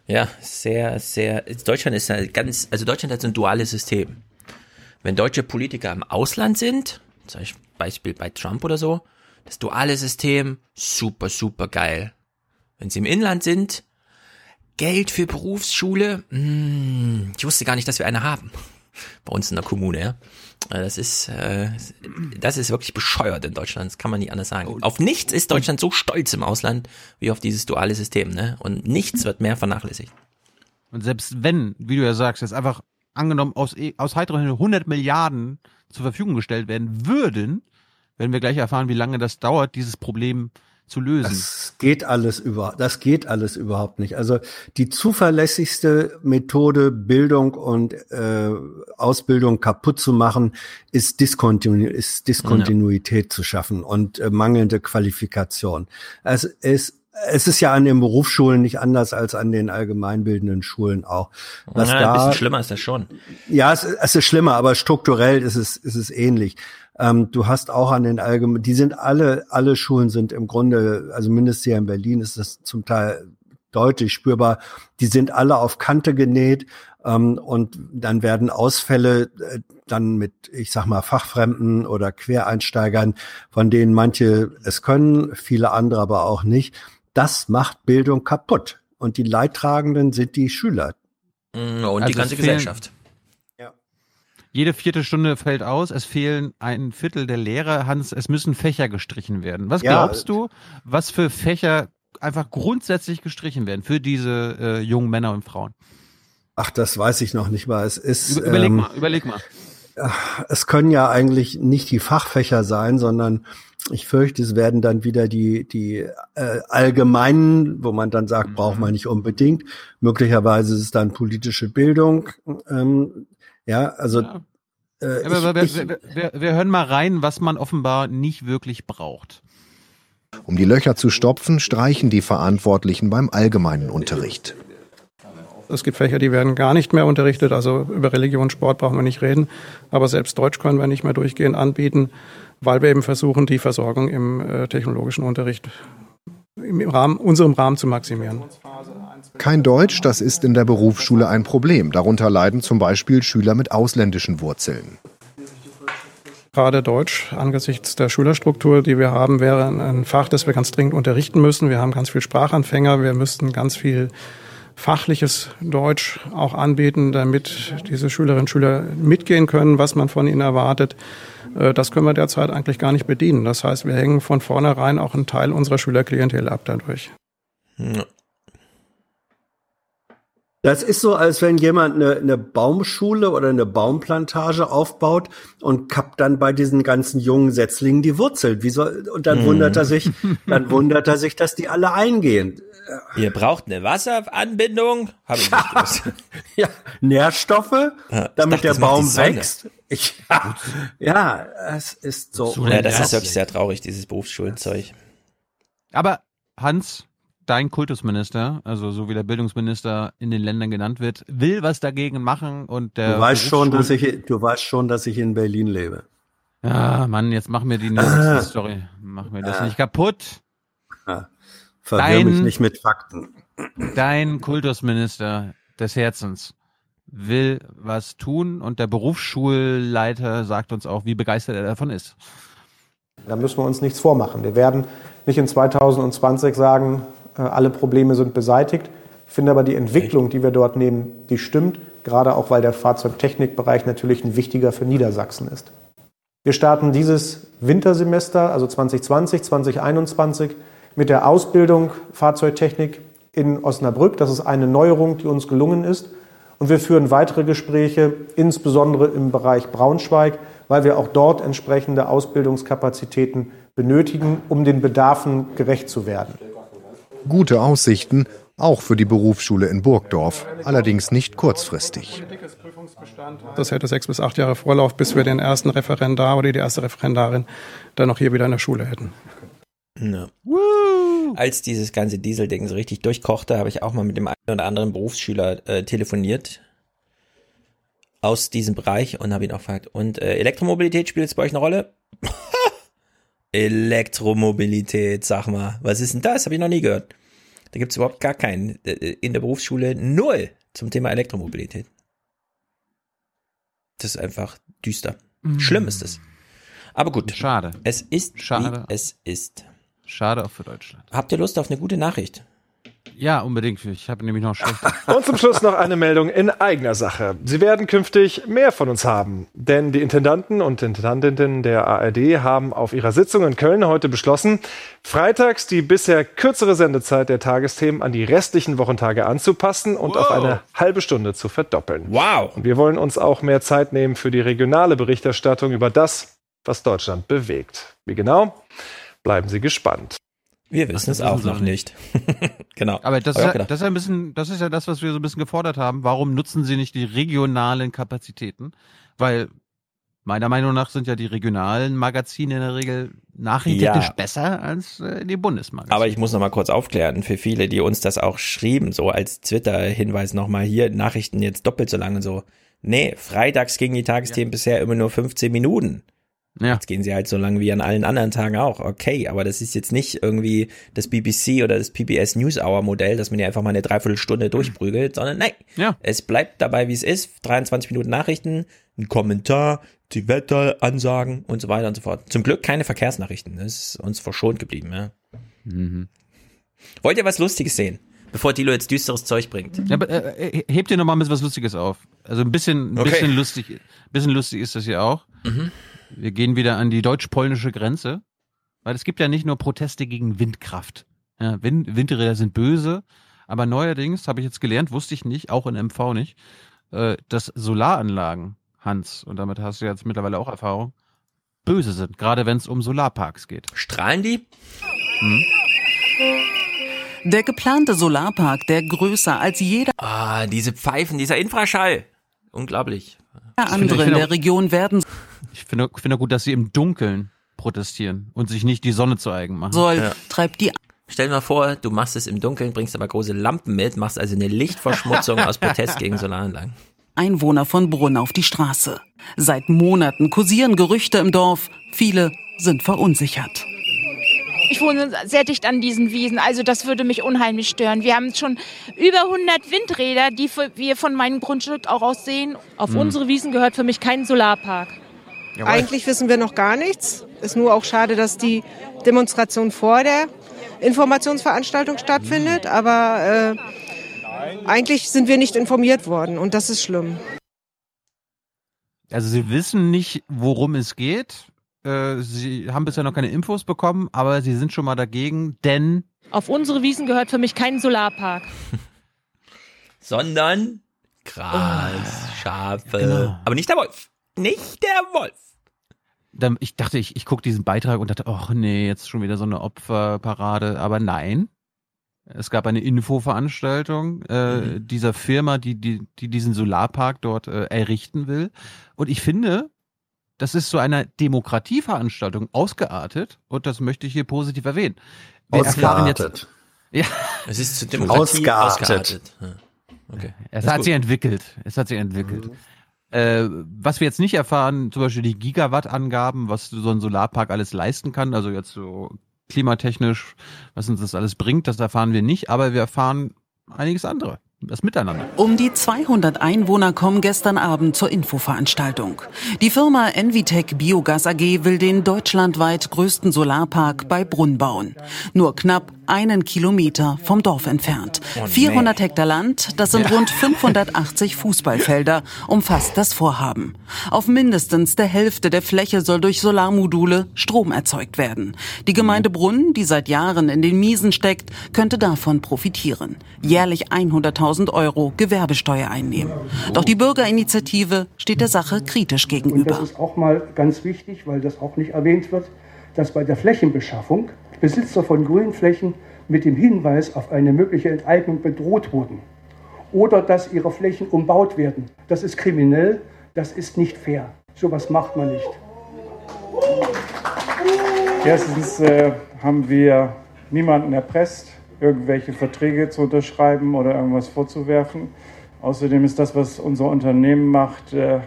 Ja, sehr, sehr. Deutschland ist ja ganz, also Deutschland hat so ein duales System. Wenn deutsche Politiker im Ausland sind, zum Beispiel bei Trump oder so, das duale System, super, super geil. Wenn sie im Inland sind, Geld für Berufsschule, mm, ich wusste gar nicht, dass wir eine haben. Bei uns in der Kommune, ja. Äh, Das ist, äh, das ist wirklich bescheuert in Deutschland, das kann man nicht anders sagen. Auf nichts ist Deutschland so stolz im Ausland wie auf dieses duale System, ne? Und nichts wird mehr vernachlässigt. Und selbst wenn, wie du ja sagst, jetzt einfach angenommen aus, aus heiterem Himmel 100 Milliarden zur Verfügung gestellt werden würden, werden wir gleich erfahren, wie lange das dauert, dieses Problem zu lösen. Das geht alles über, das geht alles überhaupt nicht. Also die zuverlässigste Methode, Bildung und äh, Ausbildung kaputt zu machen, ist, Diskontinu ist Diskontinuität zu schaffen und äh, mangelnde Qualifikation. Es ist es ist ja an den Berufsschulen nicht anders als an den allgemeinbildenden Schulen auch. Was ja, ein da, bisschen schlimmer ist das schon. ja, es, es ist schlimmer, aber strukturell ist es, ist es ähnlich. Ähm, du hast auch an den allgemeinen, die sind alle, alle Schulen sind im Grunde, also mindestens hier in Berlin ist das zum Teil deutlich spürbar, die sind alle auf Kante genäht ähm, und dann werden Ausfälle äh, dann mit, ich sag mal, Fachfremden oder Quereinsteigern, von denen manche es können, viele andere aber auch nicht. Das macht Bildung kaputt. Und die Leidtragenden sind die Schüler. Mm, Und Also die ganze fehlen- Gesellschaft. Jede vierte Stunde fällt aus, es fehlen ein Viertel der Lehrer. Hans, es müssen Fächer gestrichen werden. Was Ja. glaubst du, was für Fächer einfach grundsätzlich gestrichen werden für diese äh, jungen Männer und Frauen? Ach, das weiß ich noch nicht mal. Es ist. Über, überleg ähm, mal, überleg mal. es können ja eigentlich nicht die Fachfächer sein, sondern ich fürchte, es werden dann wieder die, die äh, allgemeinen, wo man dann sagt, braucht man nicht unbedingt. Möglicherweise ist es dann politische Bildung. Ähm, ja, also Äh, Aber wir, ich, ich, wir, wir, wir hören mal rein, was man offenbar nicht wirklich braucht. Um die Löcher zu stopfen, streichen die Verantwortlichen beim allgemeinen Unterricht. Es gibt Fächer, die werden gar nicht mehr unterrichtet. Also über Religion, Sport brauchen wir nicht reden. Aber selbst Deutsch können wir nicht mehr durchgehend anbieten, weil wir eben versuchen, die Versorgung im äh, technologischen Unterricht im Rahmen, unserem Rahmen zu maximieren. Kein Deutsch, das ist in der Berufsschule ein Problem. Darunter leiden zum Beispiel Schüler mit ausländischen Wurzeln. Gerade Deutsch angesichts der Schülerstruktur, die wir haben, wäre ein Fach, das wir ganz dringend unterrichten müssen. Wir haben ganz viel Sprachanfänger, wir müssten ganz viel fachliches Deutsch auch anbieten, damit diese Schülerinnen und Schüler mitgehen können, was man von ihnen erwartet. Äh, das können wir derzeit eigentlich gar nicht bedienen. Das heißt, wir hängen von vornherein auch einen Teil unserer Schülerklientel ab dadurch. Das ist so, als wenn jemand eine, eine Baumschule oder eine Baumplantage aufbaut und kappt dann bei diesen ganzen jungen Setzlingen die Wurzel. Wie soll, und dann Mhm. wundert er sich, dann wundert er sich, dass die alle eingehen. Ihr braucht eine Wasseranbindung? Habe ich nicht gewusst. ja, Nährstoffe, damit dachte, der Baum wächst. Ich, ja, ja, es ist so. Ja, das ist wirklich sehr traurig, dieses Berufsschulenzeug. Aber Hans, dein Kultusminister, also so wie der Bildungsminister in den Ländern genannt wird, will was dagegen machen und der Du weißt schon, dass ich, du weißt schon, dass ich in Berlin lebe. Ja, Mann, jetzt mach mir die nächste Story. Mach mir das nicht kaputt. Verwirr Dein- mich nicht mit Fakten. Dein Kultusminister des Herzens will was tun und der Berufsschulleiter sagt uns auch, wie begeistert er davon ist. Da müssen wir uns nichts vormachen. Wir werden nicht in 2020 sagen, alle Probleme sind beseitigt. Ich finde aber die Entwicklung, die wir dort nehmen, die stimmt, gerade auch weil der Fahrzeugtechnikbereich natürlich ein wichtiger für Niedersachsen ist. Wir starten dieses Wintersemester, also 2020, 2021, mit der Ausbildung Fahrzeugtechnik in Osnabrück. Das ist eine Neuerung, die uns gelungen ist. Und wir führen weitere Gespräche, insbesondere im Bereich Braunschweig, weil wir auch dort entsprechende Ausbildungskapazitäten benötigen, um den Bedarfen gerecht zu werden. Gute Aussichten, auch für die Berufsschule in Burgdorf, allerdings nicht kurzfristig. Das hätte sechs bis acht Jahre Vorlauf, bis wir den ersten Referendar oder die erste Referendarin dann noch hier wieder in der Schule hätten. Ja. Als dieses ganze Dieselding so richtig durchkochte, habe ich auch mal mit dem einen oder anderen Berufsschüler äh, telefoniert aus diesem Bereich und habe ihn auch gefragt, und äh, Elektromobilität spielt jetzt bei euch eine Rolle? Elektromobilität, sag mal, was ist denn das? Habe ich noch nie gehört. Da gibt es überhaupt gar keinen. Äh, In der Berufsschule null zum Thema Elektromobilität. Das ist einfach düster. Mhm. Schlimm ist es. Aber gut. Schade. Es ist, Schade. es ist. Schade auch für Deutschland. Habt ihr Lust auf eine gute Nachricht? Ja, unbedingt. Ich habe nämlich noch schlechte. Und zum Schluss noch eine Meldung in eigener Sache. Sie werden künftig mehr von uns haben, denn die Intendanten und Intendantinnen der ARD haben auf ihrer Sitzung in Köln heute beschlossen, freitags die bisher kürzere Sendezeit der Tagesthemen an die restlichen Wochentage anzupassen und auf eine halbe Stunde zu verdoppeln. Wow! Und wir wollen uns auch mehr Zeit nehmen für die regionale Berichterstattung über das, was Deutschland bewegt. Wie genau? Bleiben Sie gespannt. Wir wissen es auch noch nicht. genau. Aber das ist, ja, gedacht. das, ist ja ein bisschen, das ist ja das, was wir so ein bisschen gefordert haben. Warum nutzen sie nicht die regionalen Kapazitäten? Weil meiner Meinung nach sind ja die regionalen Magazine in der Regel nachrichtentechnisch Ja. besser als äh, die Bundesmagazine. Aber ich muss noch mal kurz aufklären für viele, die uns das auch schrieben, so als Twitter-Hinweis noch mal hier Nachrichten jetzt doppelt so lang und so. Nee, freitags gingen die Tagesthemen bisher immer nur 15 Minuten. Ja. Jetzt gehen sie halt so lang wie an allen anderen Tagen auch. Okay, aber das ist jetzt nicht irgendwie das BBC oder das PBS NewsHour Modell, dass man ja einfach mal eine Dreiviertelstunde durchprügelt, sondern nein. Ja. Es bleibt dabei, wie es ist. 23 Minuten Nachrichten, ein Kommentar, die Wetteransagen und so weiter und so fort. Zum Glück keine Verkehrsnachrichten. Das ist uns verschont geblieben, ja. Mhm. Wollt ihr was Lustiges sehen? Bevor Dilo jetzt düsteres Zeug bringt. Ja, aber, äh, äh, hebt ihr noch mal ein bisschen was Lustiges auf. Also ein bisschen, ein Okay. bisschen lustig, ein bisschen lustig ist das hier auch. Mhm. Wir gehen wieder an die deutsch-polnische Grenze, weil es gibt ja nicht nur Proteste gegen Windkraft. Ja, Wind, Windräder sind böse, aber neuerdings habe ich jetzt gelernt, wusste ich nicht, auch in MV nicht, äh, dass Solaranlagen, Hans, und damit hast du jetzt mittlerweile auch Erfahrung, böse sind, gerade wenn es um Solarparks geht. Strahlen die? Hm? Der geplante Solarpark, der größer als jeder Ah, diese Pfeifen, dieser Infraschall. Unglaublich. andere in der Region werden Ich finde finde gut, dass sie im Dunkeln protestieren und sich nicht die Sonne zu eigen machen. soll, treibt die Stell dir mal vor, du machst es im Dunkeln, bringst aber große Lampen mit, machst also eine Lichtverschmutzung aus Protest gegen Solaranlagen. Einwohner von Brunn auf die Straße. Seit Monaten kursieren Gerüchte im Dorf. Viele sind verunsichert. Ich wohne sehr dicht an diesen Wiesen, also das würde mich unheimlich stören. Wir haben schon über 100 Windräder, die wir von meinem Grundstück auch aus sehen. Auf Hm. unsere Wiesen gehört für mich kein Solarpark. Eigentlich wissen wir noch gar nichts. Ist nur auch schade, dass die Demonstration vor der Informationsveranstaltung stattfindet. Aber äh, Eigentlich sind wir nicht informiert worden und das ist schlimm. Also Sie wissen nicht, worum es geht. Äh, Sie haben bisher noch keine Infos bekommen, aber Sie sind schon mal dagegen, denn Auf unsere Wiesen gehört für mich kein Solarpark. Sondern Gras, Schafe. Genau. Aber nicht der Wolf. Nicht der Wolf. dann, ich dachte, ich, ich gucke diesen Beitrag und dachte, ach nee, jetzt schon wieder so eine Opferparade. Aber nein, es gab eine Infoveranstaltung äh, dieser Firma, die, die, die diesen Solarpark dort äh, errichten will. Und ich finde, das ist so eine Demokratieveranstaltung ausgeartet und das möchte ich hier positiv erwähnen. Wir Ausgeartet. Ja. Es ist zu Demokratie Ausgeartet. ausgeartet. Ja. Okay. Es Ist hat gut. sich entwickelt. Es hat sich entwickelt. Äh, was wir jetzt nicht erfahren, zum Beispiel die Gigawatt-Angaben, was so ein Solarpark alles leisten kann, also jetzt so klimatechnisch, was uns das alles bringt, das erfahren wir nicht, aber wir erfahren einiges andere. Das Miteinander. Um die 200 Einwohner kommen gestern Abend zur Infoveranstaltung. Die Firma Envitec Biogas AG will den deutschlandweit größten Solarpark bei Brunn bauen. Nur knapp einen Kilometer vom Dorf entfernt. Oh, nee. 400 Hektar Land, das sind rund 580 Fußballfelder, umfasst das Vorhaben. Auf mindestens der Hälfte der Fläche soll durch Solarmodule Strom erzeugt werden. Die Gemeinde Brunn, die seit Jahren in den Miesen steckt, könnte davon profitieren. Jährlich 100.000 Euro Gewerbesteuer einnehmen. Doch die Bürgerinitiative steht der Sache kritisch Und das gegenüber. ist auch mal ganz wichtig, weil das auch nicht erwähnt wird, dass bei der Flächenbeschaffung Besitzer von Grünflächen mit dem Hinweis auf eine mögliche Enteignung bedroht wurden. Oder dass ihre Flächen umbaut werden. Das ist kriminell, das ist nicht fair. Sowas macht man nicht. Erstens äh, haben wir niemanden erpresst, irgendwelche Verträge zu unterschreiben oder irgendwas vorzuwerfen. Außerdem ist das, was unser Unternehmen macht, äh,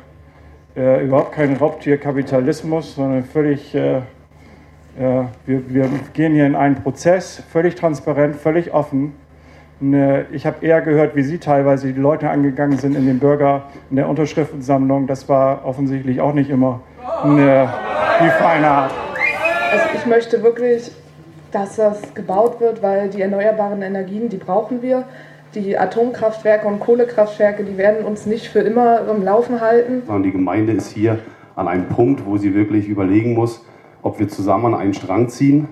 äh, überhaupt kein Raubtierkapitalismus, sondern völlig, äh, äh, wir, wir gehen hier in einen Prozess, völlig transparent, völlig offen. Und, ich habe eher gehört, wie Sie teilweise die Leute angegangen sind in den Bürger, in der Unterschriftensammlung. Das war offensichtlich auch nicht immer eine, die feine Art. Also ich möchte wirklich, dass das gebaut wird, weil die erneuerbaren Energien, die brauchen wir. Die Atomkraftwerke und Kohlekraftwerke, die werden uns nicht für immer im Laufen halten. sondern die Gemeinde ist hier an einem Punkt, wo sie wirklich überlegen muss, ob wir zusammen an einen Strang ziehen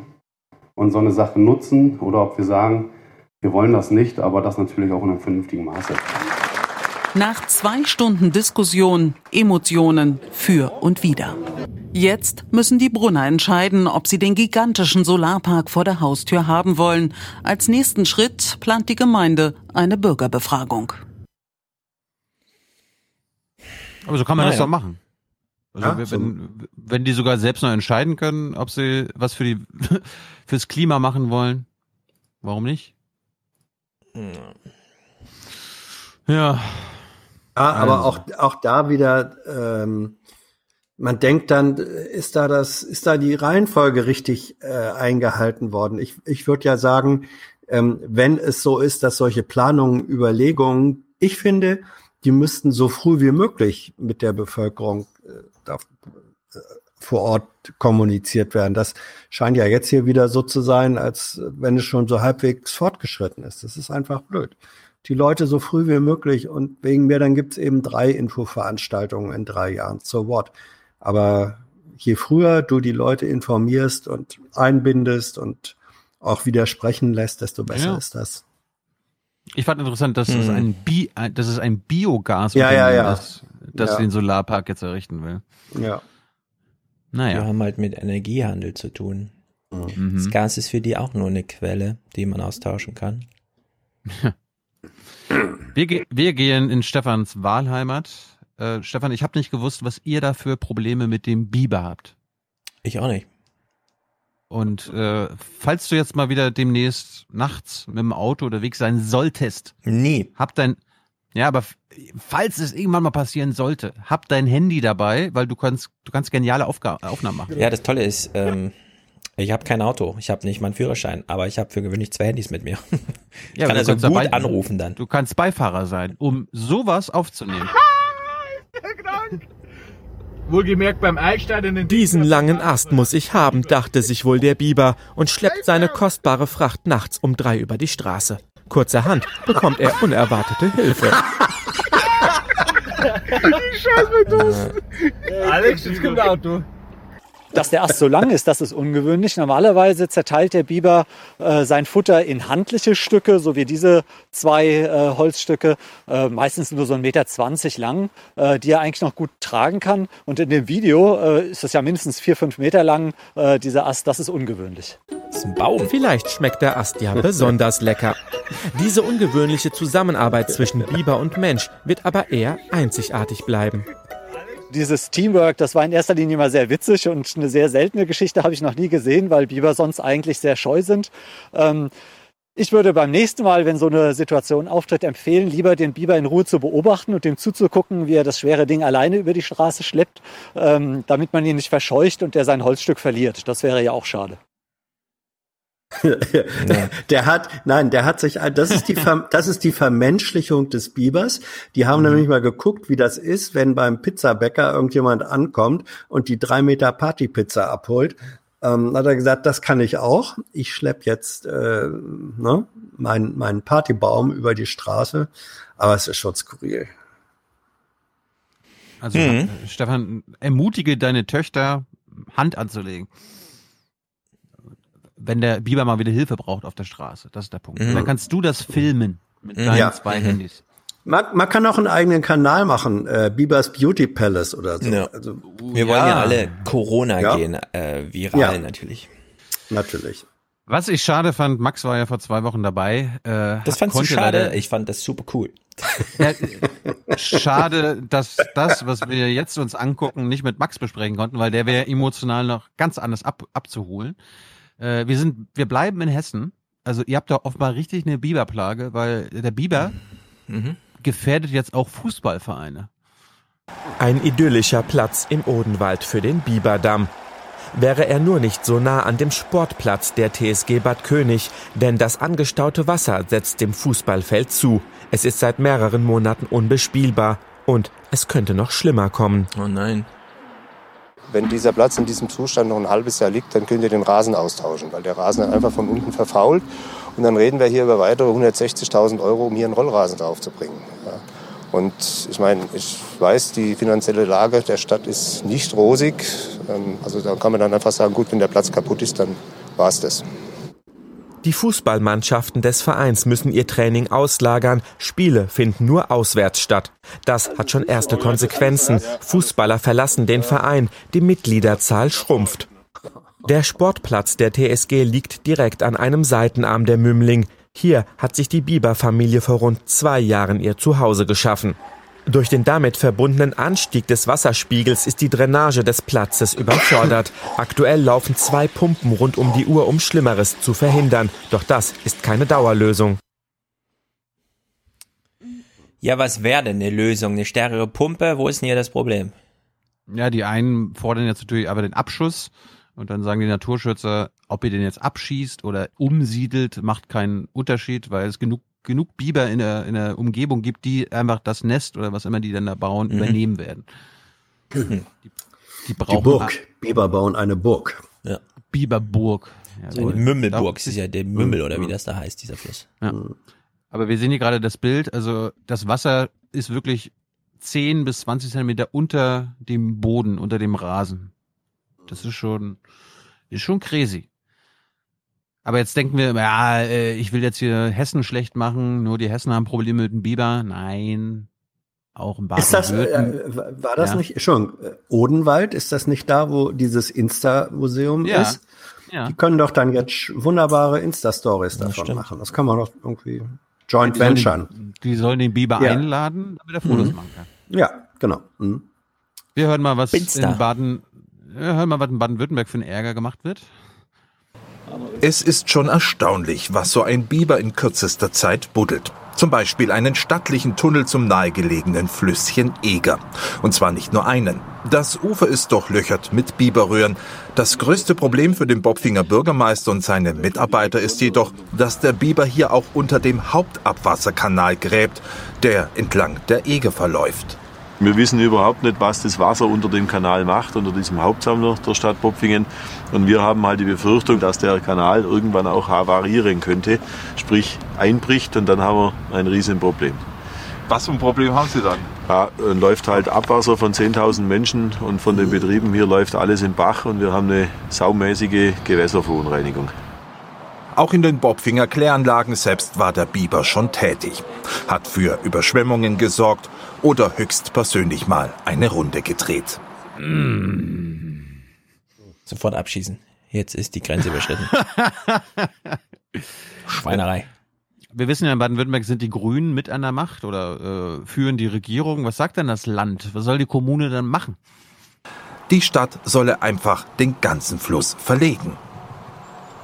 und so eine Sache nutzen oder ob wir sagen, wir wollen das nicht, aber das natürlich auch in einem vernünftigen Maße. Nach zwei Stunden Diskussion, Emotionen für und wider. Jetzt müssen die Brunner entscheiden, ob sie den gigantischen Solarpark vor der Haustür haben wollen. Als nächsten Schritt plant die Gemeinde eine Bürgerbefragung. Aber so kann man das Naja. doch machen. Also Ja, wenn, so- wenn, wenn die sogar selbst noch entscheiden können, ob sie was für die fürs Klima machen wollen, warum nicht? Ja. Ja, aber Also. auch, auch da wieder, ähm, man denkt dann, ist da das, ist da die Reihenfolge richtig äh, eingehalten worden? Ich, ich würde ja sagen, ähm, wenn es so ist, dass solche Planungen, Überlegungen, ich finde, die müssten so früh wie möglich mit der Bevölkerung äh, da, äh, vor Ort kommuniziert werden. Das scheint ja jetzt hier wieder so zu sein, als wenn es schon so halbwegs fortgeschritten ist. Das ist einfach blöd. Die Leute so früh wie möglich und wegen mir, dann gibt's eben drei Infoveranstaltungen in drei Jahren. So what? Aber je früher du die Leute informierst und einbindest und auch widersprechen lässt, desto besser Ja. ist das. Ich fand interessant, dass es Hm. ein Bi ein- dass es ein Biogas Ja, ja, ja. das, das Ja. den Solarpark jetzt errichten will. Ja. Naja. Wir haben halt mit Energiehandel zu tun. Mhm. Das Gas ist für die auch nur eine Quelle, die man austauschen kann. Wir, ge wir gehen in Stefans Wahlheimat. Äh, Stefan, ich habe nicht gewusst, was ihr da für Probleme mit dem Biber habt. Ich auch nicht. Und äh, falls du jetzt mal wieder demnächst nachts mit dem Auto unterwegs sein solltest, nie. Hab dein ja, aber falls es irgendwann mal passieren sollte, hab dein Handy dabei, weil du kannst du kannst geniale Aufga Aufnahmen machen. Ja, das Tolle ist, ähm, ich habe kein Auto, ich habe nicht meinen Führerschein, aber ich habe für gewöhnlich zwei Handys mit mir. Ich Ja, kann du also gut dabei- anrufen dann. Du kannst Beifahrer sein, um sowas aufzunehmen. Wohlgemerkt beim Einsteigen in Diesen langen Ast muss ich haben, dachte sich wohl der Biber und schleppt seine kostbare Fracht nachts um drei über die Straße. Kurzerhand bekommt er unerwartete Hilfe. Scheiß mit uns. Alex, jetzt kommt Auto. Dass der Ast so lang ist, das ist ungewöhnlich. Normalerweise zerteilt der Biber äh, sein Futter in handliche Stücke, so wie diese zwei äh, Holzstücke, äh, meistens nur so 1,20 Meter lang, äh, die er eigentlich noch gut tragen kann. Und in dem Video äh, ist das ja mindestens 4, 5 Meter lang, äh, dieser Ast. Das ist ungewöhnlich. Das ist ein Baum. Vielleicht schmeckt der Ast ja besonders lecker. Diese ungewöhnliche Zusammenarbeit zwischen Biber und Mensch wird aber eher einzigartig bleiben. Dieses Teamwork, das war in erster Linie mal sehr witzig und eine sehr seltene Geschichte habe ich noch nie gesehen, weil Biber sonst eigentlich sehr scheu sind. Ähm, ich würde beim nächsten Mal, wenn so eine Situation auftritt, empfehlen, lieber den Biber in Ruhe zu beobachten und dem zuzugucken, wie er das schwere Ding alleine über die Straße schleppt, ähm, damit man ihn nicht verscheucht und der sein Holzstück verliert. Das wäre ja auch schade. der hat, nein, der hat sich, das ist die, Ver, das ist die Vermenschlichung des Bibers. Die haben mhm. nämlich mal geguckt, wie das ist, wenn beim Pizzabäcker irgendjemand ankommt und die drei Meter Partypizza abholt. Ähm, hat er gesagt, das kann ich auch. Ich schlepp jetzt äh, ne, meinen mein Partybaum über die Straße, aber es ist schon skurril. Also mhm. Stefan, ermutige deine Töchter, Hand anzulegen wenn der Biber mal wieder Hilfe braucht auf der Straße. Das ist der Punkt. Mhm. Dann kannst du das filmen mit deinen ja. zwei mhm. Handys. Man, man kann auch einen eigenen Kanal machen, äh, Bibers Beauty Palace oder so. Ja. Also, Wir wollen ja alle Corona ja. gehen, äh, viral ja. natürlich. Natürlich. Was ich schade fand, Max war ja vor zwei Wochen dabei. Äh, das fandst du schade? Ich fand das super cool. Ja, schade, dass das, was wir jetzt uns angucken, nicht mit Max besprechen konnten, weil der wäre emotional noch ganz anders ab, abzuholen. Äh, wir sind, wir bleiben in Hessen. Also ihr habt da offenbar richtig eine Biberplage, weil der Biber mhm. gefährdet jetzt auch Fußballvereine. Ein idyllischer Platz im Odenwald für den Biberdamm. Wäre er nur nicht so nah an dem Sportplatz der TSG Bad König, denn das angestaute Wasser setzt dem Fußballfeld zu. Es ist seit mehreren Monaten unbespielbar und es könnte noch schlimmer kommen. Oh nein. Wenn dieser Platz in diesem Zustand noch ein halbes Jahr liegt, dann könnt ihr den Rasen austauschen, weil der Rasen einfach von unten verfault. Und dann reden wir hier über weitere 160.000 Euro, um hier einen Rollrasen draufzubringen. Ja. Und ich meine, ich weiß, die finanzielle Lage der Stadt ist nicht rosig. Ähm, also da kann man dann einfach sagen, gut, wenn der Platz kaputt ist, dann war es das. Die Fußballmannschaften des Vereins müssen ihr Training auslagern. Spiele finden nur auswärts statt. Das hat schon erste Konsequenzen. Fußballer verlassen den Verein. Die Mitgliederzahl schrumpft. Der Sportplatz der TSG liegt direkt an einem Seitenarm der Mümling. Hier hat sich die Bieber-Familie vor rund zwei Jahren ihr Zuhause geschaffen. Durch den damit verbundenen Anstieg des Wasserspiegels ist die Drainage des Platzes überfordert. Aktuell laufen zwei Pumpen rund um die Uhr, um Schlimmeres zu verhindern. Doch das ist keine Dauerlösung. Ja, was wäre denn eine Lösung? Eine stärkere Pumpe? Wo ist denn hier das Problem? Ja, die einen fordern jetzt natürlich aber den Abschuss und dann sagen die Naturschützer, ob ihr den jetzt abschießt oder umsiedelt, macht keinen Unterschied, weil es genug genug Biber in der, in der Umgebung gibt, die einfach das Nest oder was immer die dann da bauen, mhm. übernehmen werden. Die, die brauchen. Die Burg. Biber bauen eine Burg. Ja. Biberburg. Ja, so eine Mümmelburg, das ist ja der Mümmel oder wie das da heißt, dieser Fluss. Ja. Aber wir sehen hier gerade das Bild, also das Wasser ist wirklich 10 bis 20 Zentimeter unter dem Boden, unter dem Rasen. Das ist schon, ist schon crazy. Aber jetzt denken wir, ja, äh, ich will jetzt hier Hessen schlecht machen, nur die Hessen haben Probleme mit dem Biber. Nein, auch im Baden. Ist das, äh, war das ja. nicht, schon, äh, Odenwald, ist das nicht da, wo dieses Insta-Museum ja. ist? Ja. Die können doch dann jetzt wunderbare Insta-Stories davon stimmt. machen. Das kann man doch irgendwie joint die venturen. Sollen die sollen den Biber ja. einladen, damit er Fotos mhm. machen kann. Ja, genau. Mhm. Wir hören mal, was Binster. in Baden, wir hören mal, was in Baden-Württemberg für einen Ärger gemacht wird. Es ist schon erstaunlich, was so ein Biber in kürzester Zeit buddelt. Zum Beispiel einen stattlichen Tunnel zum nahegelegenen Flüsschen Eger. Und zwar nicht nur einen. Das Ufer ist durchlöchert mit Biberröhren. Das größte Problem für den Bopfinger Bürgermeister und seine Mitarbeiter ist jedoch, dass der Biber hier auch unter dem Hauptabwasserkanal gräbt, der entlang der Eger verläuft. Wir wissen überhaupt nicht, was das Wasser unter dem Kanal macht, unter diesem Hauptsammler der Stadt Popfingen. Und wir haben halt die Befürchtung, dass der Kanal irgendwann auch havarieren könnte, sprich einbricht und dann haben wir ein Riesenproblem. Was für ein Problem haben Sie dann? Ja, läuft halt Abwasser von 10.000 Menschen und von den Betrieben hier läuft alles im Bach und wir haben eine saumäßige Gewässerverunreinigung. Auch in den Bobfinger Kläranlagen selbst war der Biber schon tätig, hat für Überschwemmungen gesorgt oder höchstpersönlich mal eine Runde gedreht. Mm. Sofort abschießen. Jetzt ist die Grenze überschritten. Schweinerei. Wir wissen ja, in Baden-Württemberg sind die Grünen mit an der Macht oder äh, führen die Regierung. Was sagt denn das Land? Was soll die Kommune dann machen? Die Stadt solle einfach den ganzen Fluss verlegen.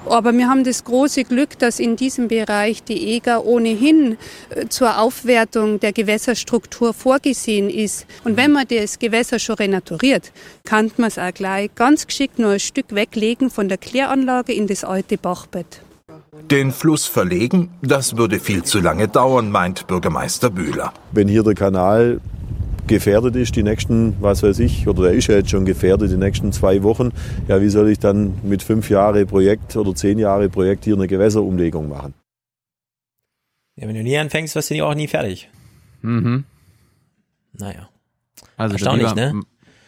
Aber wir haben das große Glück, dass in diesem Bereich die EGA ohnehin äh, zur Aufwertung der Gewässerstruktur vorgesehen ist. Und wenn man das Gewässer schon renaturiert, kann man es auch gleich ganz geschickt nur ein Stück weglegen von der Kläranlage in das alte Bachbett. Den Fluss verlegen, das würde viel zu lange dauern, meint Bürgermeister Bühler. Wenn hier der Kanal gefährdet ist, die nächsten, was weiß ich, oder der ist ja jetzt schon gefährdet, die nächsten zwei Wochen, ja, wie soll ich dann mit fünf Jahre Projekt oder zehn Jahre Projekt hier eine Gewässerumlegung machen? Ja, wenn du nie anfängst, wirst du nie auch nie fertig. Mhm. Naja. Also Erstaunlich, lieber- ne?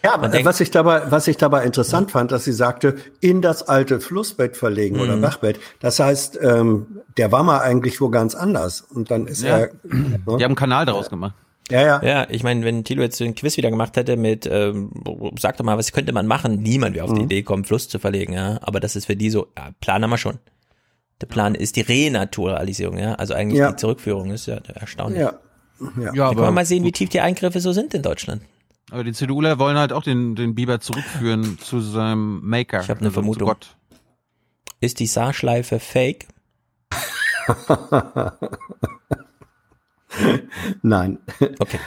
Ja, aber was ich dabei, was ich dabei interessant fand, dass sie sagte, in das alte Flussbett verlegen oder Mhm. Bachbett. Das heißt, ähm, der war mal eigentlich wo ganz anders. Und dann ist Ja. er. Die haben einen Kanal daraus gemacht. Ja, ja. Ja, ich meine, wenn Thilo jetzt so einen Quiz wieder gemacht hätte mit, ähm, sag doch mal, was könnte man machen? Niemand wäre auf die Mhm. Idee kommen, Fluss zu verlegen, ja. Aber das ist für die so, ja, Plan haben wir schon. Der Plan ist die Renaturalisierung, ja. Also eigentlich Ja. die Zurückführung ist ja erstaunlich. Ja. Ja, Ja, aber- können wir mal sehen, wie tief die Eingriffe so sind in Deutschland. Aber die CDUler wollen halt auch den, den Biber zurückführen zu seinem Maker. Ich habe eine also Vermutung. Gott. Ist die Saarschleife fake? Nein. Okay.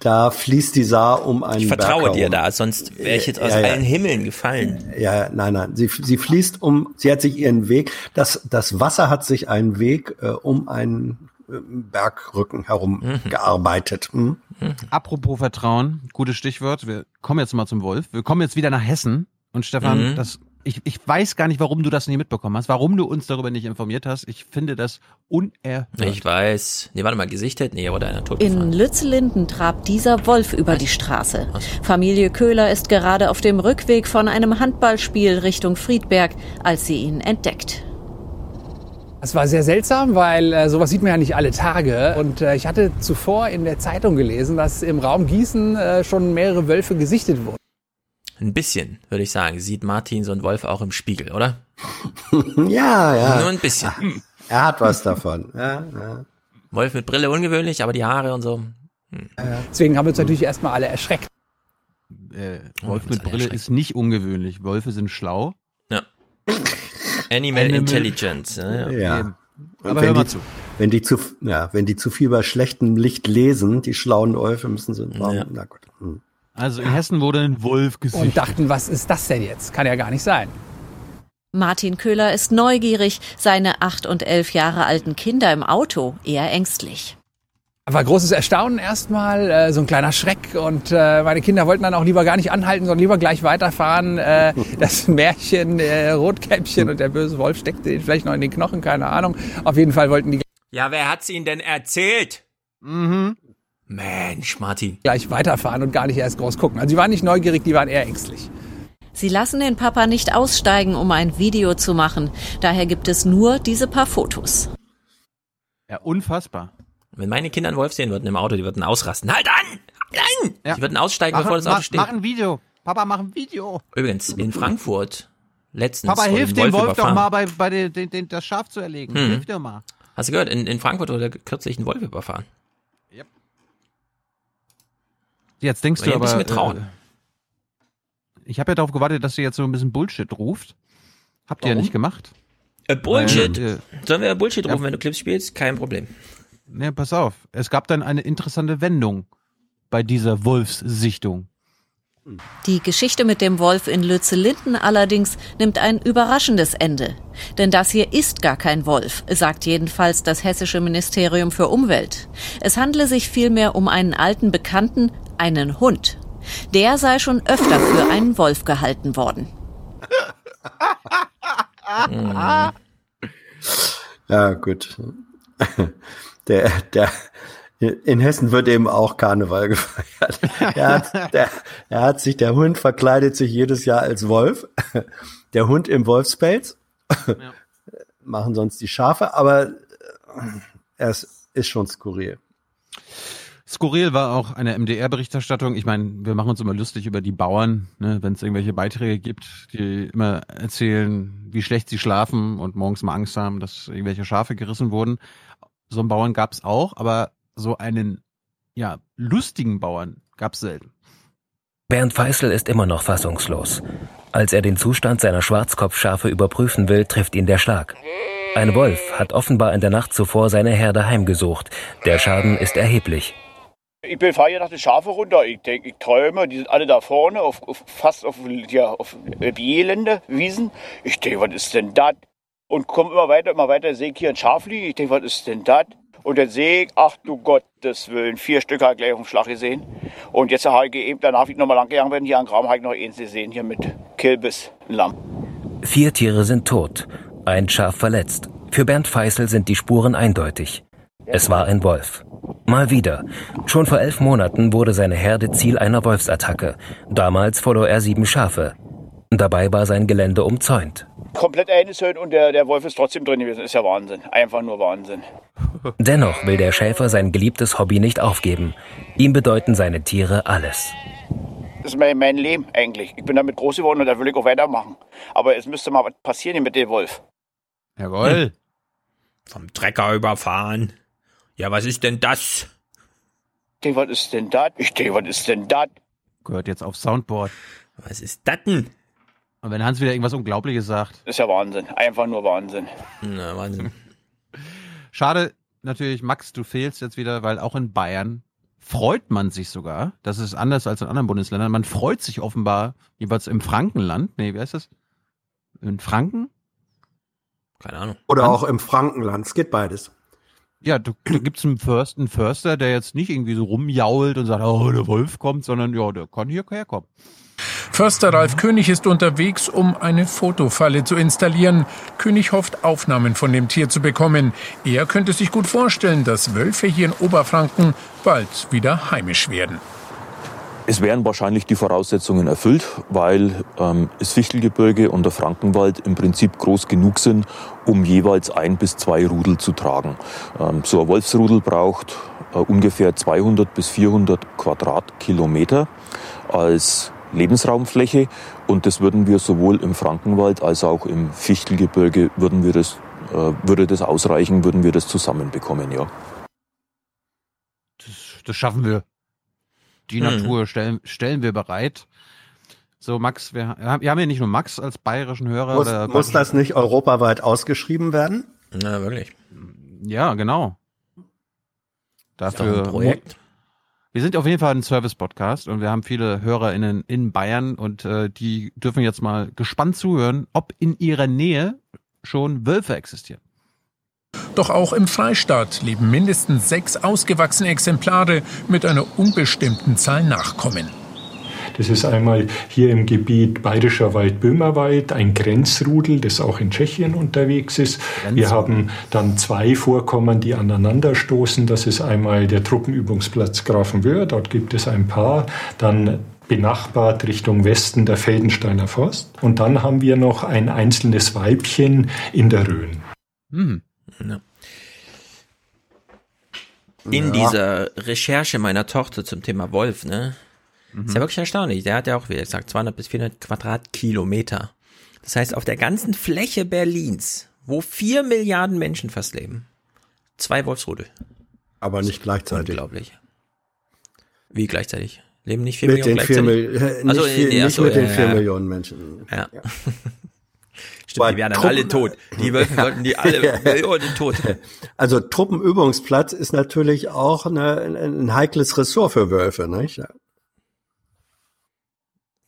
Da fließt die Saar um einen Ich vertraue Berg dir da, sonst wäre ich jetzt aus Ja, ja. allen Himmeln gefallen. Ja, nein, nein. Sie, sie fließt um, sie hat sich ihren Weg, das, das Wasser hat sich einen Weg äh, um einen äh, Bergrücken herum Mhm. gearbeitet. Hm? Apropos Vertrauen, gutes Stichwort. Wir kommen jetzt mal zum Wolf. Wir kommen jetzt wieder nach Hessen. Und Stefan, Mhm. das, ich, ich weiß gar nicht, warum du das nie mitbekommen hast, warum du uns darüber nicht informiert hast. Ich finde das unerhört. Ich weiß. Nee, warte mal, gesichtet? Nee, wurde einer tot In Lützlinden trabt dieser Wolf über die Straße. Familie Köhler ist gerade auf dem Rückweg von einem Handballspiel Richtung Friedberg, als sie ihn entdeckt. Es war sehr seltsam, weil äh, sowas sieht man ja nicht alle Tage. Und äh, ich hatte zuvor in der Zeitung gelesen, dass im Raum Gießen äh, schon mehrere Wölfe gesichtet wurden. Ein bisschen, würde ich sagen. Sieht Martin so ein Wolf auch im Spiegel, oder? Ja, ja. Nur ein bisschen. Er hat was davon. Ja, ja. Wolf mit Brille ungewöhnlich, aber die Haare und so. Deswegen haben wir uns natürlich erstmal alle erschreckt. Äh, Wolf mit Brille ist nicht ungewöhnlich. Wölfe sind schlau. Ja. Animal, Animal- Intelligence. Ja, ja. Ja. Aber wenn hör mal die, zu. Wenn die zu, ja, wenn die zu viel bei schlechtem Licht lesen, die schlauen Wölfe müssen sie. Ja. Na gut. Hm. Also in Hessen wurde ein Wolf gesichtet. Und dachten, was ist das denn jetzt? Kann ja gar nicht sein. Martin Köhler ist neugierig, seine acht und elf Jahre alten Kinder im Auto eher ängstlich. War großes Erstaunen erstmal, äh, so ein kleiner Schreck und äh, meine Kinder wollten dann auch lieber gar nicht anhalten, sondern lieber gleich weiterfahren. Äh, das Märchen äh, Rotkäppchen und der böse Wolf steckte ihnen vielleicht noch in den Knochen, keine Ahnung. Auf jeden Fall wollten die Ja, wer hat's Ihnen denn erzählt? Mhm. Mensch, Martin. gleich weiterfahren und gar nicht erst groß gucken. Also die waren nicht neugierig, die waren eher ängstlich. Sie lassen den Papa nicht aussteigen, um ein Video zu machen. Daher gibt es nur diese paar Fotos. Ja, unfassbar. Wenn meine Kinder einen Wolf sehen würden im Auto, die würden ausrasten. Halt an! Nein! Ja. Die würden aussteigen, Mach, bevor das Auto mach, steht. mach ein Video. Papa, mach ein Video. Übrigens, in Frankfurt letztens Papa, hilf dem Wolf doch überfahren. mal, bei, bei den, den, den, das Schaf zu erlegen. Hm. Hilf dir mal. Hast du gehört, in, in Frankfurt wurde kürzlich ein Wolf überfahren. Jetzt denkst du ja ein bisschen aber... Getrauen. Äh, ich habe ja darauf gewartet, dass du jetzt so ein bisschen Bullshit ruft. Habt ihr ja Warum? nicht gemacht. Äh, Bullshit. Weil, äh, Sollen wir Bullshit Ja. rufen, wenn du Clips spielst? Kein Problem. Ne, pass auf. Es gab dann eine interessante Wendung bei dieser Wolfssichtung. Die Geschichte mit dem Wolf in Lützellinden allerdings nimmt ein überraschendes Ende. Denn das hier ist gar kein Wolf, sagt jedenfalls das hessische Ministerium für Umwelt. Es handle sich vielmehr um einen alten Bekannten, einen Hund. Der sei schon öfter für einen Wolf gehalten worden. Ja, gut. Der, der, in Hessen wird eben auch Karneval gefeiert. Er hat, der, er hat sich, der Hund verkleidet sich jedes Jahr als Wolf. Der Hund im Wolfspelz. Ja. Machen sonst die Schafe, aber er ist, ist schon skurril. Skurril war auch eine MDR-Berichterstattung. Ich meine, wir machen uns immer lustig über die Bauern, ne, wenn es irgendwelche Beiträge gibt, die immer erzählen, wie schlecht sie schlafen und morgens mal Angst haben, dass irgendwelche Schafe gerissen wurden. So einen Bauern gab es auch, aber so einen ja lustigen Bauern gab es selten. Bernd Feißel ist immer noch fassungslos. Als er den Zustand seiner Schwarzkopfschafe überprüfen will, trifft ihn der Schlag. Ein Wolf hat offenbar in der Nacht zuvor seine Herde heimgesucht. Der Schaden ist erheblich. Ich fahre hier nach den Schafe runter. Ich denke, ich träume, die sind alle da vorne, auf, auf fast auf, ja, auf Bielende, Wiesen. Ich denke, was ist denn das? Und komme immer weiter, immer weiter, sehe ich hier ein Schaf liegen. Ich denke, was ist denn das? Und dann sehe ich, ach du Gottes Willen, vier Stück habe ich gleich auf dem Schlag gesehen. Und jetzt habe ich eben danach, wie ich nochmal lang gegangen bin, hier am Graben habe ich noch eins gesehen, hier mit Kilbis, ein Lamm. Vier Tiere sind tot, ein Schaf verletzt. Für Bernd Feißel sind die Spuren eindeutig. Es war ein Wolf. Mal wieder. Schon vor elf Monaten wurde seine Herde Ziel einer Wolfsattacke. Damals verlor er sieben Schafe. Dabei war sein Gelände umzäunt. Komplett eingezäunt und der, der Wolf ist trotzdem drin gewesen. Ist ja Wahnsinn. Einfach nur Wahnsinn. Dennoch will der Schäfer sein geliebtes Hobby nicht aufgeben. Ihm bedeuten seine Tiere alles. Das ist mein, mein Leben eigentlich. Ich bin damit groß geworden und da will ich auch weitermachen. Aber es müsste mal was passieren mit dem Wolf. Jawohl. Hm. Vom Trecker überfahren. Ja, was ist denn das? Ich denke, was ist denn das? Ich denke, was ist denn das? Gehört jetzt auf Soundboard. Was ist das denn? Und wenn Hans wieder irgendwas Unglaubliches sagt. Ist ja Wahnsinn. Einfach nur Wahnsinn. Na, Wahnsinn. Schade natürlich, Max, du fehlst jetzt wieder, weil auch in Bayern freut man sich sogar. Das ist anders als in anderen Bundesländern. Man freut sich offenbar jeweils im Frankenland. Nee, wie heißt das? In Franken? Keine Ahnung. Oder Hans? auch im Frankenland. Es geht beides. Ja, da, da gibt es einen, Förster, einen Förster, der jetzt nicht irgendwie so rumjault und sagt, oh, der Wolf kommt, sondern ja, der kann hierher kommen. Förster Ralf König ist unterwegs, um eine Fotofalle zu installieren. König hofft, Aufnahmen von dem Tier zu bekommen. Er könnte sich gut vorstellen, dass Wölfe hier in Oberfranken bald wieder heimisch werden. Es wären wahrscheinlich die Voraussetzungen erfüllt, weil ähm, das Fichtelgebirge und der Frankenwald im Prinzip groß genug sind, um jeweils ein bis zwei Rudel zu tragen. Ähm, so ein Wolfsrudel braucht äh, ungefähr 200 bis 400 Quadratkilometer als Lebensraumfläche und das würden wir sowohl im Frankenwald als auch im Fichtelgebirge würden wir das, äh, würde das ausreichen, würden wir das zusammenbekommen, ja. Das, das schaffen wir. Die hm. Natur stellen, stellen wir bereit. So, Max, wir, wir haben ja nicht nur Max als bayerischen Hörer. Muss, oder muss das nicht europaweit ausgeschrieben werden? Na, wirklich. Ja, genau. Dafür. Ein Projekt. Wir sind auf jeden Fall ein Service-Podcast und wir haben viele HörerInnen in Bayern und äh, die dürfen jetzt mal gespannt zuhören, ob in ihrer Nähe schon Wölfe existieren. Doch auch im Freistaat leben mindestens sechs ausgewachsene Exemplare mit einer unbestimmten Zahl Nachkommen. Das ist einmal hier im Gebiet Bayerischer Wald, Böhmerwald, ein Grenzrudel, das auch in Tschechien unterwegs ist. Wir haben dann zwei Vorkommen, die aneinanderstoßen. Das ist einmal der Truppenübungsplatz Grafenwöhr, dort gibt es ein paar. Dann benachbart Richtung Westen der Feldensteiner Forst. Und dann haben wir noch ein einzelnes Weibchen in der Rhön. Mhm. Ja. In ja. dieser Recherche meiner Tochter zum Thema Wolf, ne? Mhm. Ist ja wirklich erstaunlich. Der hat ja auch, wie gesagt, 200 bis 400 Quadratkilometer. Das heißt, auf der ganzen Fläche Berlins, wo vier Milliarden Menschen fast leben, zwei Wolfsrudel. Aber nicht gleichzeitig. Unglaublich. Wie gleichzeitig? Leben nicht vier mit Millionen den vier Mil also, vier, nee, nicht so, mit ja, den vier ja. Millionen Menschen. Ja. ja. Stimmt, die wären dann alle tot. Die Wölfe sollten die alle Millionen tot. Also Truppenübungsplatz ist natürlich auch eine, ein, ein heikles Ressort für Wölfe, nicht?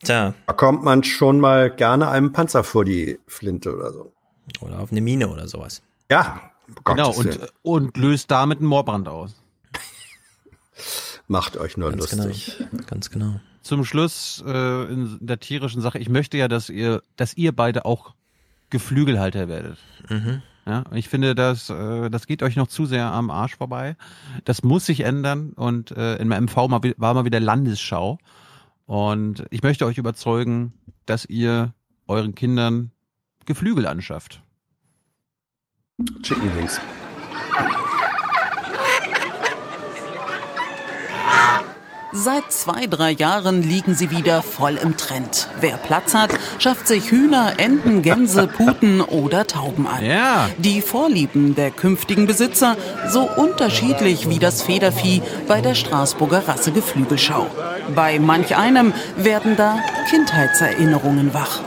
Tja. Da kommt man schon mal gerne einem Panzer vor die Flinte oder so. Oder auf eine Mine oder sowas. Ja. Genau, und, und löst damit einen Moorbrand aus. macht euch nur Ganz lustig. Genau. Ganz genau. Zum Schluss äh, in der tierischen Sache. Ich möchte ja, dass ihr, dass ihr beide auch Geflügelhalter werdet. Mhm. Ja, ich finde, das, äh, das geht euch noch zu sehr am Arsch vorbei. Das muss sich ändern und äh, in meinem MV mal, war mal wieder Landesschau. Und ich möchte euch überzeugen, dass ihr euren Kindern Geflügel anschafft. Chicken Wings. Seit zwei, drei Jahren liegen sie wieder voll im Trend. Wer Platz hat, schafft sich Hühner, Enten, Gänse, Puten oder Tauben an. Ja. Die Vorlieben der künftigen Besitzer so unterschiedlich wie das Federvieh bei der Straßburger Rasse Geflügelschau. Bei manch einem werden da Kindheitserinnerungen wach.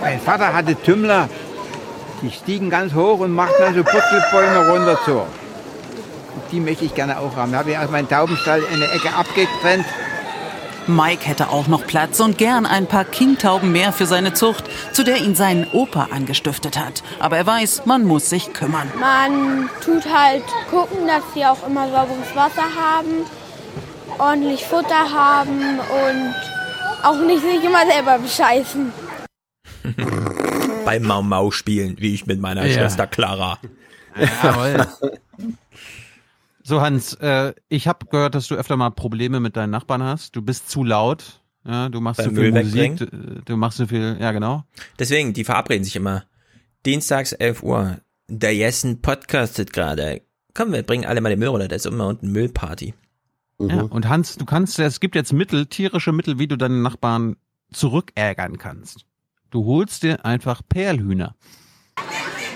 Mein Vater hatte Tümmler, die stiegen ganz hoch und machten also Putzelbäume runter zu. Die möchte ich gerne auch haben. Da habe ich auch meinen Taubenstall in der Ecke abgetrennt. Mike hätte auch noch Platz und gern ein paar Kingtauben mehr für seine Zucht, zu der ihn sein Opa angestiftet hat. Aber er weiß, man muss sich kümmern. Man tut halt gucken, dass sie auch immer sauberes Wasser haben, ordentlich Futter haben und auch nicht sich immer selber bescheißen. Beim Mau Mau spielen, wie ich mit meiner Ja. Schwester Clara. Jawohl. So Hans, äh, ich habe gehört, dass du öfter mal Probleme mit deinen Nachbarn hast. Du bist zu laut. Ja, du machst Beim zu viel Müll Musik. Du, du machst zu viel. Ja, genau. Deswegen, die verabreden sich immer. Dienstags 11 Uhr. Der Jessen podcastet gerade. Komm, wir bringen alle mal den Müll runter. Da ist immer unten Müllparty. Ja, und Hans, du kannst, es gibt jetzt Mittel, tierische Mittel, wie du deine Nachbarn zurückärgern kannst. Du holst dir einfach Perlhühner.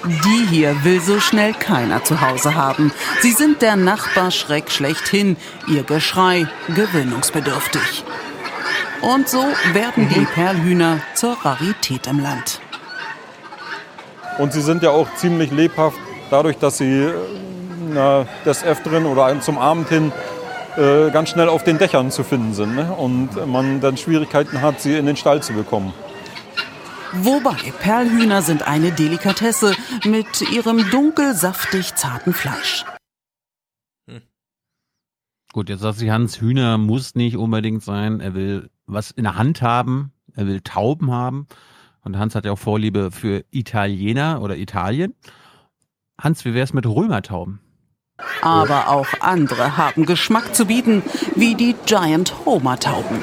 Die hier will so schnell keiner zu Hause haben. Sie sind der Nachbarschreck schlechthin. Ihr Geschrei gewöhnungsbedürftig. Und so werden die Perlhühner zur Rarität im Land. Und sie sind ja auch ziemlich lebhaft, dadurch, dass sie äh, na, des Öfteren oder zum Abend hin äh, ganz schnell auf den Dächern zu finden sind. Ne? Und man dann Schwierigkeiten hat, sie in den Stall zu bekommen. Wobei Perlhühner sind eine Delikatesse mit ihrem dunkel saftig zarten Fleisch. Gut, jetzt sagt sich Hans, Hühner muss nicht unbedingt sein. Er will was in der Hand haben. Er will Tauben haben. Und Hans hat ja auch Vorliebe für Italiener oder Italien. Hans, wie wär's mit Römertauben? Aber auch andere haben Geschmack zu bieten, wie die Giant Homer Tauben.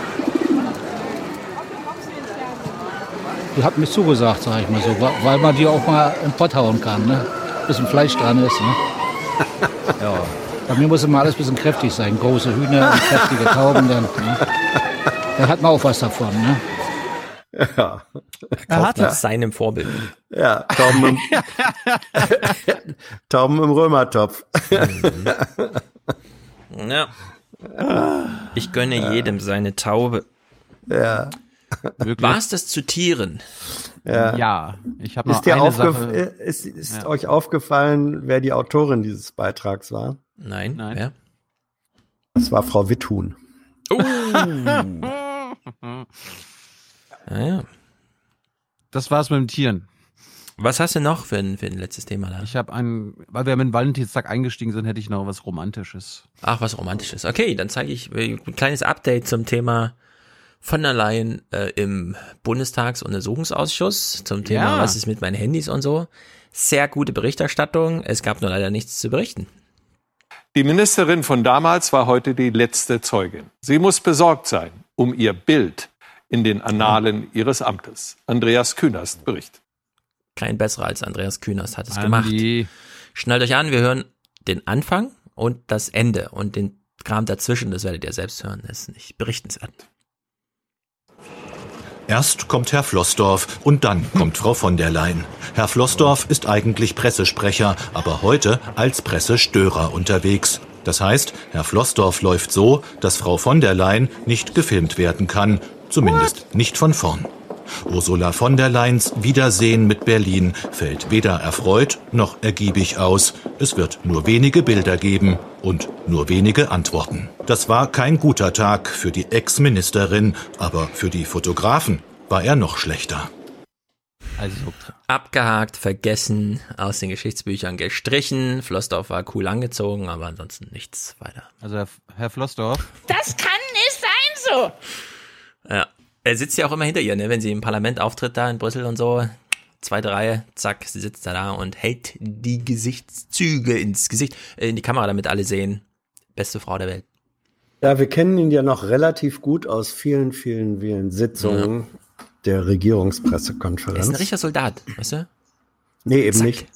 Die hat mir zugesagt, sag ich mal so, weil man die auch mal im Pott hauen kann, ne? Bisschen Fleisch dran ist, ne? Ja. Bei mir muss immer alles ein bisschen kräftig sein. Große Hühner und kräftige Tauben, dann, ne? Da hat man auch was davon, ne? Ja. Er hat nach seinem Vorbild. Ja, Tauben im, Tauben im Römertopf. Ja. Ich gönne jedem seine Taube. Ja. War es das zu Tieren? Ja. Ja, ich habe noch Ist, dir eine Sache. ist, ist Ja. euch aufgefallen, wer die Autorin dieses Beitrags war? Nein. Nein. Wer? Das war Frau Witthun. Oh. Naja. Das war's mit den Tieren. Was hast du noch für ein, für ein letztes Thema da? Ich habe ein, weil wir mit dem Valentinstag eingestiegen sind, hätte ich noch was Romantisches. Ach, was Romantisches. Okay, dann zeige ich äh, ein kleines Update zum Thema von der Leyen äh, im Bundestagsuntersuchungsausschuss zum Thema, Ja. was ist mit meinen Handys und so. Sehr gute Berichterstattung. Es gab nur leider nichts zu berichten. Die Ministerin von damals war heute die letzte Zeugin. Sie muss besorgt sein um ihr Bild in den Annalen ihres Amtes. Andreas Künast berichtet. Kein besserer als Andreas Kühners hat es Andi. gemacht. Schnallt euch an, wir hören den Anfang und das Ende und den Kram dazwischen, das werdet ihr selbst hören, das ist nicht berichtenswert. Erst kommt Herr Flossdorf und dann kommt Frau von der Leyen. Herr Flossdorf ist eigentlich Pressesprecher, aber heute als Pressestörer unterwegs. Das heißt, Herr Flossdorf läuft so, dass Frau von der Leyen nicht gefilmt werden kann, zumindest nicht von vorn. Ursula von der Leyens Wiedersehen mit Berlin fällt weder erfreut noch ergiebig aus. Es wird nur wenige Bilder geben und nur wenige Antworten. Das war kein guter Tag für die Ex-Ministerin, aber für die Fotografen war er noch schlechter. Also Abgehakt, vergessen, aus den Geschichtsbüchern gestrichen. Flossdorf war cool angezogen, aber ansonsten nichts weiter. Also Herr, Herr Flossdorf. Das kann nicht sein so. Ja. Er sitzt ja auch immer hinter ihr, ne? wenn sie im Parlament auftritt da in Brüssel und so. Zweite Reihe, zack, sie sitzt da da und hält die Gesichtszüge ins Gesicht, äh, in die Kamera, damit alle sehen. Beste Frau der Welt. Ja, wir kennen ihn ja noch relativ gut aus vielen, vielen, vielen Sitzungen der Regierungspressekonferenz. Er ist ein richtiger Soldat, weißt du? Nee, eben Zack. nicht.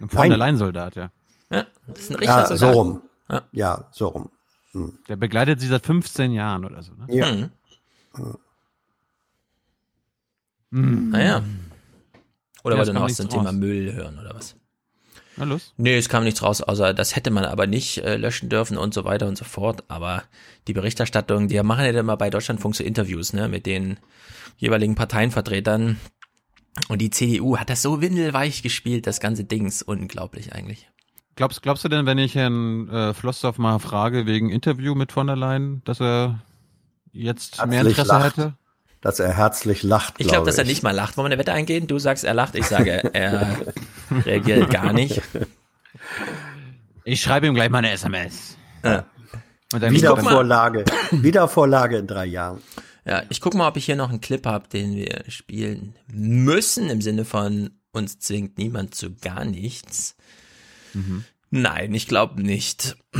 Ein von der Leyen-Soldat, ja. Ja, das ist ein richtiger Ja, so Soldat. rum. Ja. Ja, so rum. Hm. Der begleitet sie seit 15 Jahren oder so. Ne? Ja. Mhm. Mhm. Naja. Oder Ja, wollte noch was nichts zum Thema raus. Müll hören oder was? Na los. Nee, es kam nichts raus, außer das hätte man aber nicht äh, löschen dürfen und so weiter und so fort. Aber die Berichterstattung, die machen ja immer bei Deutschlandfunk so Interviews, ne, mit den jeweiligen Parteienvertretern. Und die CDU hat das so windelweich gespielt, das ganze Dings. Unglaublich eigentlich. Glaubst, glaubst du denn, wenn ich Herrn äh, Flossdorf mal frage wegen Interview mit von der Leyen, dass er jetzt mehr Herzlich Interesse lacht. hätte? Dass er herzlich lacht, Ich glaube, glaube dass er nicht mal lacht. Wollen wir eine Wette eingehen? Du sagst, er lacht. Ich sage, er reagiert gar nicht. Ich schreibe ihm gleich mal eine SMS. Ja. Wiedervorlage. Wiedervorlage in drei Jahren. Ja, ich guck mal, ob ich hier noch einen Clip habe, den wir spielen müssen, im Sinne von uns zwingt niemand zu gar nichts. Mhm. Nein, ich glaube nicht.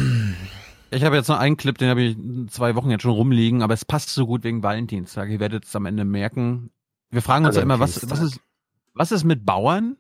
Ich habe jetzt noch einen Clip, den habe ich zwei Wochen jetzt schon rumliegen, aber es passt so gut wegen Valentinstag. Ihr werdet es am Ende merken. Wir fragen uns ja immer, was, was, ist, was ist mit Bauern,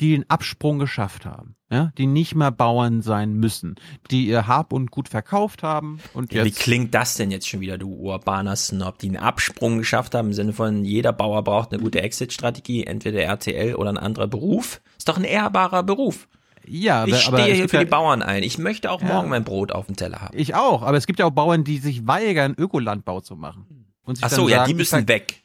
die den Absprung geschafft haben? Ja, die nicht mehr Bauern sein müssen, die ihr Hab und Gut verkauft haben und Ja, wie klingt das denn jetzt schon wieder, du urbaner Snob, die einen Absprung geschafft haben, im Sinne von jeder Bauer braucht eine gute Exit-Strategie, entweder RTL oder ein anderer Beruf? Ist doch ein ehrbarer Beruf. Ja, ich aber stehe es hier für ja- die Bauern ein. Ich möchte auch Ja. morgen mein Brot auf dem Teller haben. Ich auch, aber es gibt ja auch Bauern, die sich weigern, Ökolandbau zu machen. Und sich Ach dann so, ja, sagen, die ich müssen weg.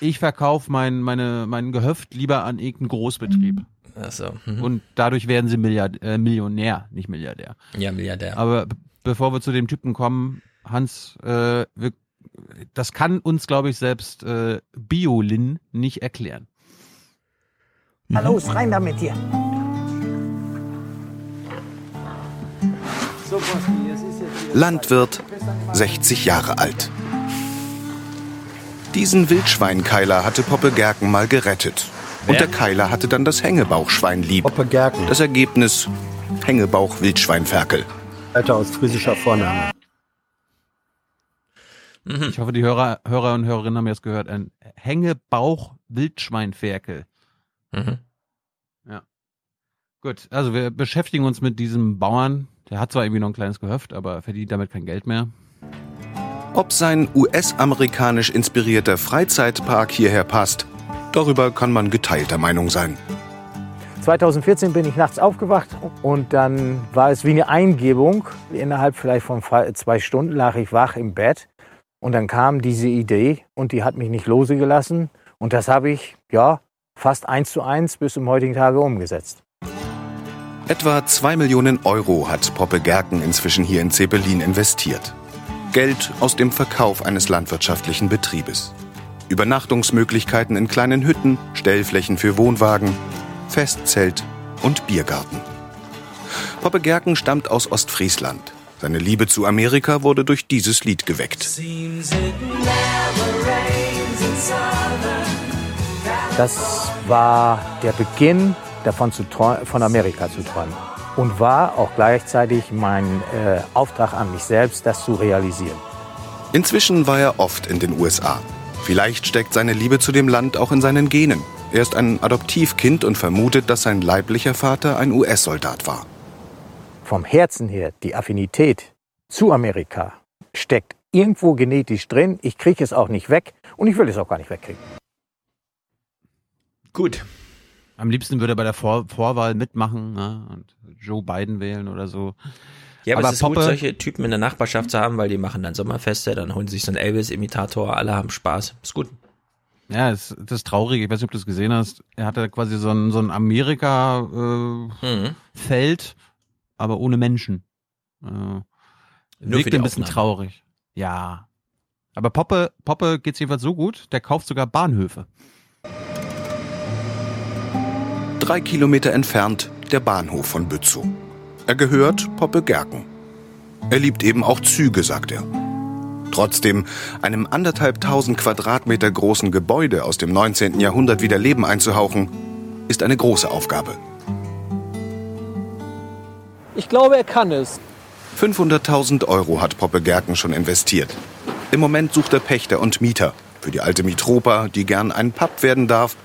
Ich verkaufe mein, meine, mein Gehöft lieber an irgendeinen Großbetrieb. Ach so. mhm. Und dadurch werden sie Milliard, äh, Millionär, nicht Milliardär. Ja, Milliardär. Aber bevor wir zu dem Typen kommen, Hans, äh, wir, das kann uns, glaube ich, selbst äh, Biolin nicht erklären. Los, rein damit hier. Landwirt, 60 Jahre alt. Diesen Wildschweinkeiler hatte Poppe Gerken mal gerettet. Und der Keiler hatte dann das Hängebauchschwein lieb. Poppe Gerken. Das Ergebnis Hängebauch-Wildschweinferkel. Alter ostfriesischer Vorname. Ich hoffe, die Hörer, Hörer und Hörerinnen haben jetzt gehört. Ein Hängebauch-Wildschweinferkel. Mhm. Ja. Gut, also wir beschäftigen uns mit diesem Bauern. Der hat zwar irgendwie noch ein kleines Gehöft, aber verdient damit kein Geld mehr. Ob sein US-amerikanisch inspirierter Freizeitpark hierher passt, darüber kann man geteilter Meinung sein. 2014 bin ich nachts aufgewacht und dann war es wie eine Eingebung. Innerhalb vielleicht von zwei- Stunden lag ich wach im Bett und dann kam diese Idee und die hat mich nicht lose gelassen. Und das habe ich, ja, fast eins zu eins bis zum heutigen Tage umgesetzt. Etwa 2 Millionen Euro hat Poppe Gerken inzwischen hier in Zeppelin investiert. Geld aus dem Verkauf eines landwirtschaftlichen Betriebes. Übernachtungsmöglichkeiten in kleinen Hütten, Stellflächen für Wohnwagen, Festzelt und Biergarten. Poppe Gerken stammt aus Ostfriesland. Seine Liebe zu Amerika wurde durch dieses Lied geweckt. Das war der Beginn davon, zu von Amerika zu träumen. Und war auch gleichzeitig mein äh, Auftrag an mich selbst, das zu realisieren. Inzwischen war er oft in den USA. Vielleicht steckt seine Liebe zu dem Land auch in seinen Genen. Er ist ein Adoptivkind und vermutet, dass sein leiblicher Vater ein US-Soldat war. Vom Herzen her, die Affinität zu Amerika steckt irgendwo genetisch drin. Ich kriege es auch nicht weg und ich will es auch gar nicht wegkriegen. Gut. Am liebsten würde er bei der Vor Vorwahl mitmachen ne? und Joe Biden wählen oder so. Ja, aber, Aber es ist gut, Poppe- solche Typen in der Nachbarschaft zu haben, weil die machen dann Sommerfeste, dann holen sich so einen Elvis-Imitator, alle haben Spaß. Ist gut. Ja, das, das ist traurig. Ich weiß nicht, ob du es gesehen hast. Er hatte quasi so ein, so ein Amerika-Feld, aber ohne Menschen. Äh, für wirkt ein bisschen Aufnahme. traurig. Ja. Aber Poppe, Poppe geht's jedenfalls so gut, der kauft sogar Bahnhöfe. Drei Kilometer entfernt der Bahnhof von Bützow. Er gehört Poppe Gerken. Er liebt eben auch Züge, sagt er. Trotzdem, einem anderthalbtausend Quadratmeter großen Gebäude aus dem 19. Jahrhundert wieder Leben einzuhauchen, ist eine große Aufgabe. Ich glaube, er kann es. 500.000 Euro hat Poppe Gerken schon investiert. Im Moment sucht er Pächter und Mieter. Für die alte Mitropa, die gern ein Pub werden darf,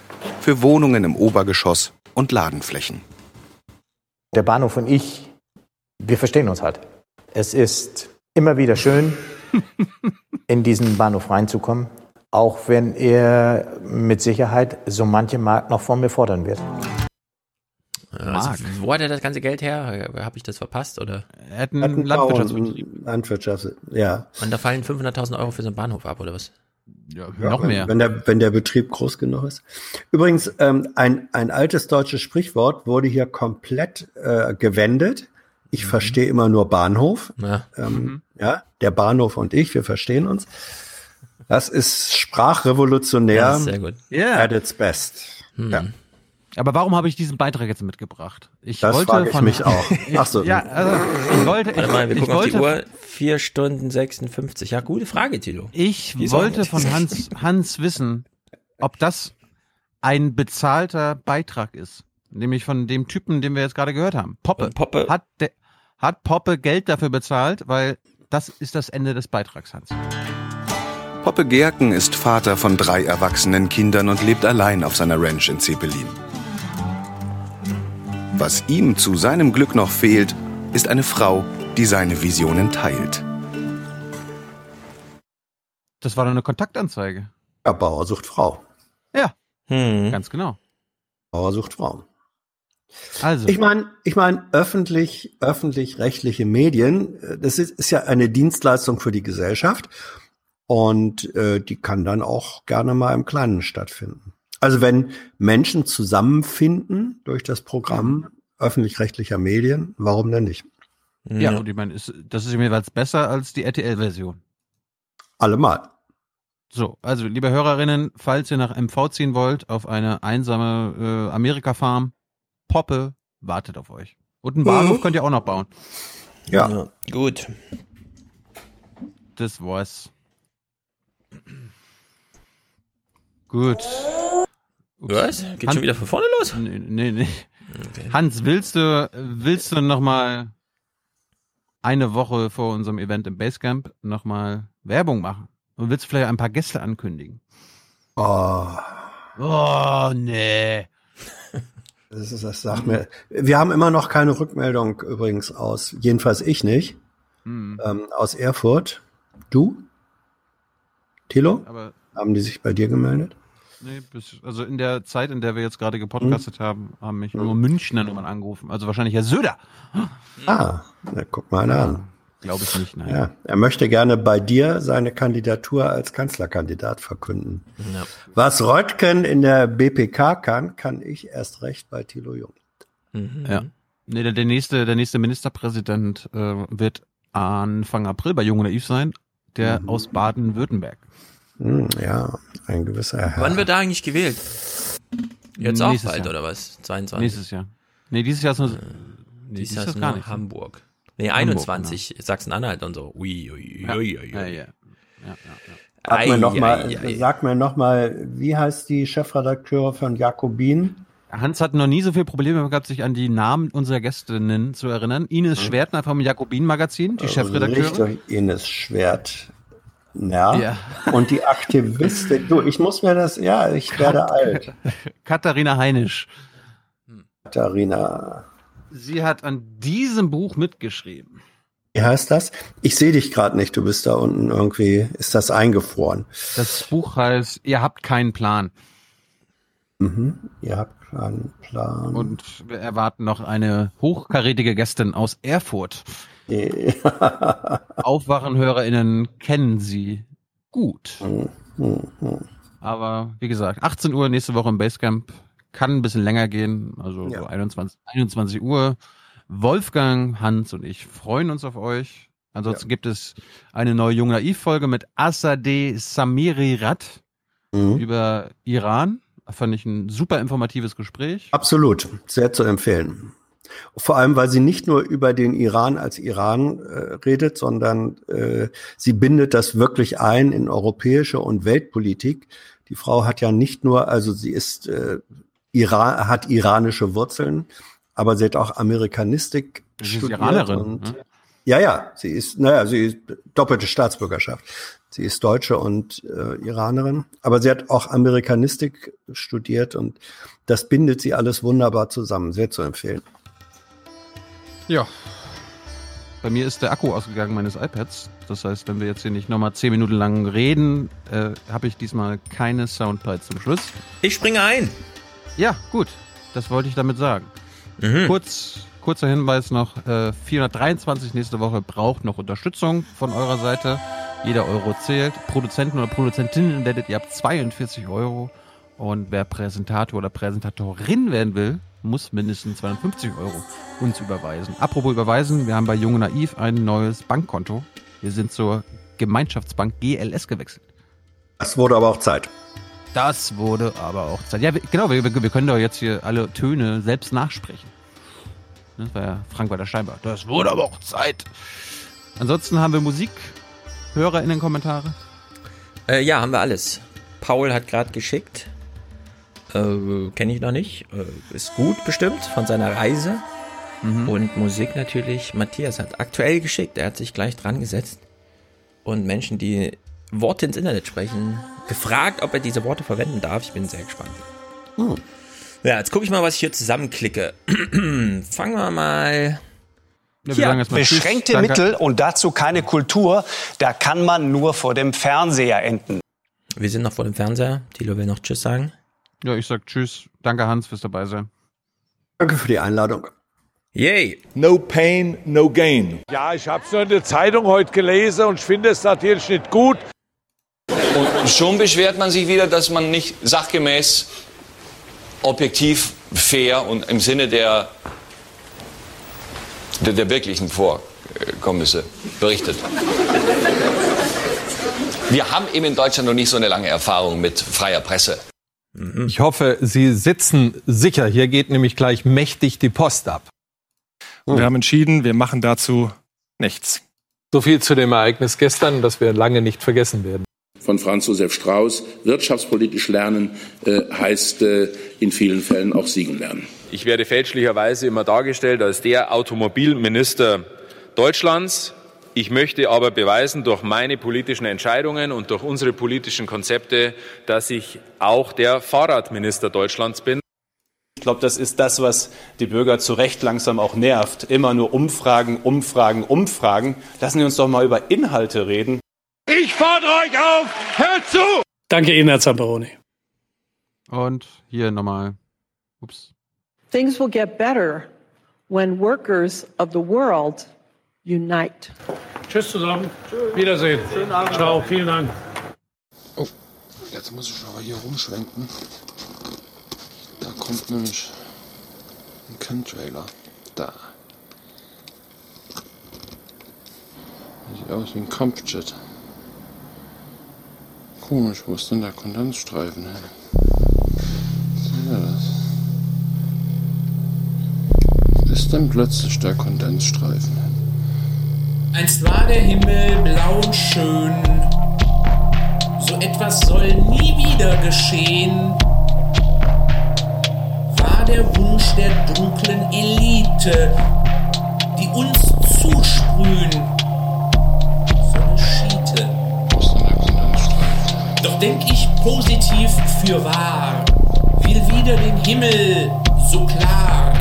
für Wohnungen im Obergeschoss und Ladenflächen. Der Bahnhof und ich, wir verstehen uns halt. Es ist immer wieder schön, in diesen Bahnhof reinzukommen, auch wenn er mit Sicherheit so manche Markt noch von mir fordern wird. Also, wo hat er das ganze Geld her? Habe ich das verpasst? Oder? Er hat Hat einen Landwirtschaftsbetrieb. Landwirtschafts ja. Und da fallen 500.000 Euro für so einen Bahnhof ab, oder was? Ja, wenn, Wenn der, wenn der Betrieb groß genug ist. Übrigens, ähm, ein, ein altes deutsches Sprichwort wurde hier komplett äh, gewendet. Ich verstehe immer nur Bahnhof. Ja. Ähm, ja, der Bahnhof und ich, wir verstehen uns. Das ist sprachrevolutionär. Ja, das ist sehr gut. Yeah. At its best. Hm. Ja. Aber warum habe ich diesen Beitrag jetzt mitgebracht? Ich Das wollte frage ich von mich auch. Ach so. ja, also ich wollte, Warte mal, wir ich, gucken auf die wollte, Uhr. Vier Stunden 56. Ja, gute Frage, Tilo. Ich wollte von Hans, Hans wissen, ob das ein bezahlter Beitrag ist. Nämlich von dem Typen, den wir jetzt gerade gehört haben. Poppe. Poppe. Hat, der, hat Poppe Geld dafür bezahlt, weil das ist das Ende des Beitrags, Hans. Poppe Gerken ist Vater von drei erwachsenen Kindern und lebt allein auf seiner Ranch in Zeppelin. Was ihm zu seinem Glück noch fehlt, ist eine Frau, die seine Visionen teilt. Das war doch eine Kontaktanzeige. Ja, Bauer sucht Frau. Ja, Hm. ganz genau. Bauer sucht Frau. Also. Ich meine, ich meine, öffentlich, öffentlich-rechtliche Medien, äh, das ist, ist ja eine Dienstleistung für die Gesellschaft und äh, die kann dann auch gerne mal im Kleinen stattfinden. Also wenn Menschen zusammenfinden durch das Programm öffentlich-rechtlicher Medien, warum denn nicht? Ja, und ich meine, ist, das ist jeweils besser als die RTL-Version. Allemal. So, also liebe Hörerinnen, falls ihr nach MV ziehen wollt, auf eine einsame äh, Amerika-Farm, Poppe wartet auf euch. Und einen Bahnhof Mhm. könnt ihr auch noch bauen. Ja. Gut. Das war's. Gut. Was? Geht schon wieder von vorne los? Nee, nee. nee. Hans, willst du, willst du noch mal eine Woche vor unserem Event im Basecamp noch mal Werbung machen? Und willst du vielleicht ein paar Gäste ankündigen? Oh, Oh, nee. das ist das sagt mir. Wir haben immer noch keine Rückmeldung übrigens aus, jedenfalls ich nicht, Hm. ähm, aus Erfurt. Du? Tilo? Aber Haben die sich bei dir gemeldet? Nee, bis, also in der Zeit, in der wir jetzt gerade gepodcastet haben, haben mich nur Münchner Nummern angerufen. Also wahrscheinlich Herr Söder. Ah, na, guck mal einer an. Glaube ich nicht, nein. Ja, er möchte gerne bei dir seine Kandidatur als Kanzlerkandidat verkünden. Ja. Was Reutken in der BPK kann, kann ich erst recht bei Thilo Jung. Mhm. Ja. Nee, der, der nächste, der nächste Ministerpräsident äh, wird Anfang April bei Jung und Naiv sein, der aus Baden-Württemberg. Hm, ja, ein gewisser Herr. Wann wird da eigentlich gewählt? Jetzt auch Nächstes bald, Jahr. oder was? 22? Nächstes Jahr. Nee, dieses Jahr ist nur, Dieses Jahr Jahr ist gar nur nicht. Hamburg. Nee, Hamburg, 21, Sachsen-Anhalt und so. Ui, ui, Ja. ui, ui, Ja, ui. ja. Ja, ja, Sag mir, noch Ei, mal, ei, ei. sag mir noch mal, wie heißt die Chefredakteurin von Jakobin? Hans hat noch nie so viel Probleme gehabt, sich an die Namen unserer Gästinnen zu erinnern. Ines Schwertner vom Jakobin-Magazin, die Chefredakteurin. Richtig, Ines Schwert. Ja. Ja. Und die Aktivistin. Du, ich muss mir das, ja, ich werde alt. Katharina Heinisch. Katharina. Sie hat an diesem Buch mitgeschrieben. Wie heißt das? Ich sehe dich gerade nicht. Du bist da unten irgendwie. Ist das eingefroren? Das Buch heißt Ihr habt keinen Plan. Mhm. Ihr habt keinen Plan. Und wir erwarten noch eine hochkarätige Gästin aus Erfurt. Aufwachenhörerinnen kennen sie gut. Aber wie gesagt, 18 Uhr nächste Woche im Basecamp kann ein bisschen länger gehen, also so 21, 21 Uhr. Wolfgang, Hans und ich freuen uns auf euch. Ansonsten gibt es eine neue Jung Naiv Folge mit Assadeh Samiri Rat Mhm. über Iran Fand ich ein super informatives Gespräch. Absolut, sehr zu empfehlen. Vor allem, weil sie nicht nur über den Iran als Iran äh, redet, sondern äh, sie bindet das wirklich ein in europäische und Weltpolitik. Die Frau hat ja nicht nur, also sie ist äh, Iran, hat iranische Wurzeln, aber sie hat auch Amerikanistik Sie ist studiert Iranerin, und ne? ja, ja, sie ist, naja, sie ist doppelte Staatsbürgerschaft. Sie ist Deutsche und äh, Iranerin, aber sie hat auch Amerikanistik studiert und das bindet sie alles wunderbar zusammen. Sehr zu empfehlen. Ja. Bei mir ist der Akku ausgegangen meines iPads. Das heißt, wenn wir jetzt hier nicht nochmal zehn Minuten lang reden, äh, habe ich diesmal keine Soundbite zum Schluss. Ich springe ein. Ja, gut. Das wollte ich damit sagen. Mhm. Kurz, kurzer Hinweis noch. Äh, 423 nächste Woche braucht noch Unterstützung von eurer Seite. Jeder Euro zählt. Produzenten oder Produzentinnen werdet ihr ab 42 Euro. Und wer Präsentator oder Präsentatorin werden will, muss mindestens 250 Euro uns überweisen. Apropos überweisen, wir haben bei Junge Naiv ein neues Bankkonto. Wir sind zur Gemeinschaftsbank GLS gewechselt. Das wurde aber auch Zeit. Das wurde aber auch Zeit. Ja, wir, genau, wir, wir können doch jetzt hier alle Töne selbst nachsprechen. Das war ja Frank-Walter Steinbach. Das wurde aber auch Zeit. Ansonsten haben wir Musik. Hörer in den Kommentare. Äh, ja, haben wir alles. Paul hat gerade geschickt. Äh, Kenne ich noch nicht. Äh, ist gut bestimmt von seiner Reise. Und Musik natürlich. Matthias hat aktuell geschickt. Er hat sich gleich dran gesetzt. Und Menschen, die Worte ins Internet sprechen, gefragt, ob er diese Worte verwenden darf. Ich bin sehr gespannt. Ja, jetzt gucke ich mal, was ich hier zusammenklicke. Fangen wir mal. Ja, beschränkte Mittel und dazu keine Kultur, da kann man nur vor dem Fernseher enden. Wir sind noch vor dem Fernseher. Thilo will noch Tschüss sagen. Ja, ich sag Tschüss. Danke, Hans, fürs dabei sein. Danke für die Einladung. Yay. No pain, no gain. Ja, ich habe es nur in der Zeitung heute gelesen und ich finde es natürlich nicht gut. Und schon beschwert man sich wieder, dass man nicht sachgemäß, objektiv, fair und im Sinne der, der, der wirklichen Vorkommnisse berichtet. Wir haben eben in Deutschland noch nicht so eine lange Erfahrung mit freier Presse. Ich hoffe, Sie sitzen sicher. Hier geht nämlich gleich mächtig die Post ab. Und wir haben entschieden, wir machen dazu nichts. So viel zu dem Ereignis gestern, das wir lange nicht vergessen werden. von Franz Josef Strauß. Wirtschaftspolitisch lernen äh, heißt äh, in vielen Fällen auch siegen lernen. Ich werde fälschlicherweise immer dargestellt als der Automobilminister Deutschlands. Ich möchte aber beweisen durch meine politischen Entscheidungen und durch unsere politischen Konzepte, dass ich auch der Fahrradminister Deutschlands bin. Ich glaube, das ist das, was die Bürger zu Recht langsam auch nervt. Immer nur Umfragen, Umfragen, Umfragen. Lassen Sie uns doch mal über Inhalte reden. Ich fordere euch auf, hört zu! Danke Ihnen, Herr Zamperoni. Und hier nochmal. Ups. Things will get better when workers of the world unite. Tschüss zusammen. Wiedersehen. Ciao, vielen Dank. Oh, jetzt muss ich aber hier rumschwenken. Da kommt nämlich ein Chemtrailer. Da. Sieht aus wie ein Kampfjet. Komisch, wo ist denn der Kondensstreifen hin? Was ist denn das? Ist denn plötzlich der Kondensstreifen? Einst war der Himmel blau und schön. So etwas soll nie wieder geschehen. War der Wunsch der dunklen Elite, die uns zusprühen. So eine Schiete. Doch denk ich positiv für wahr. Will wieder den Himmel so klar.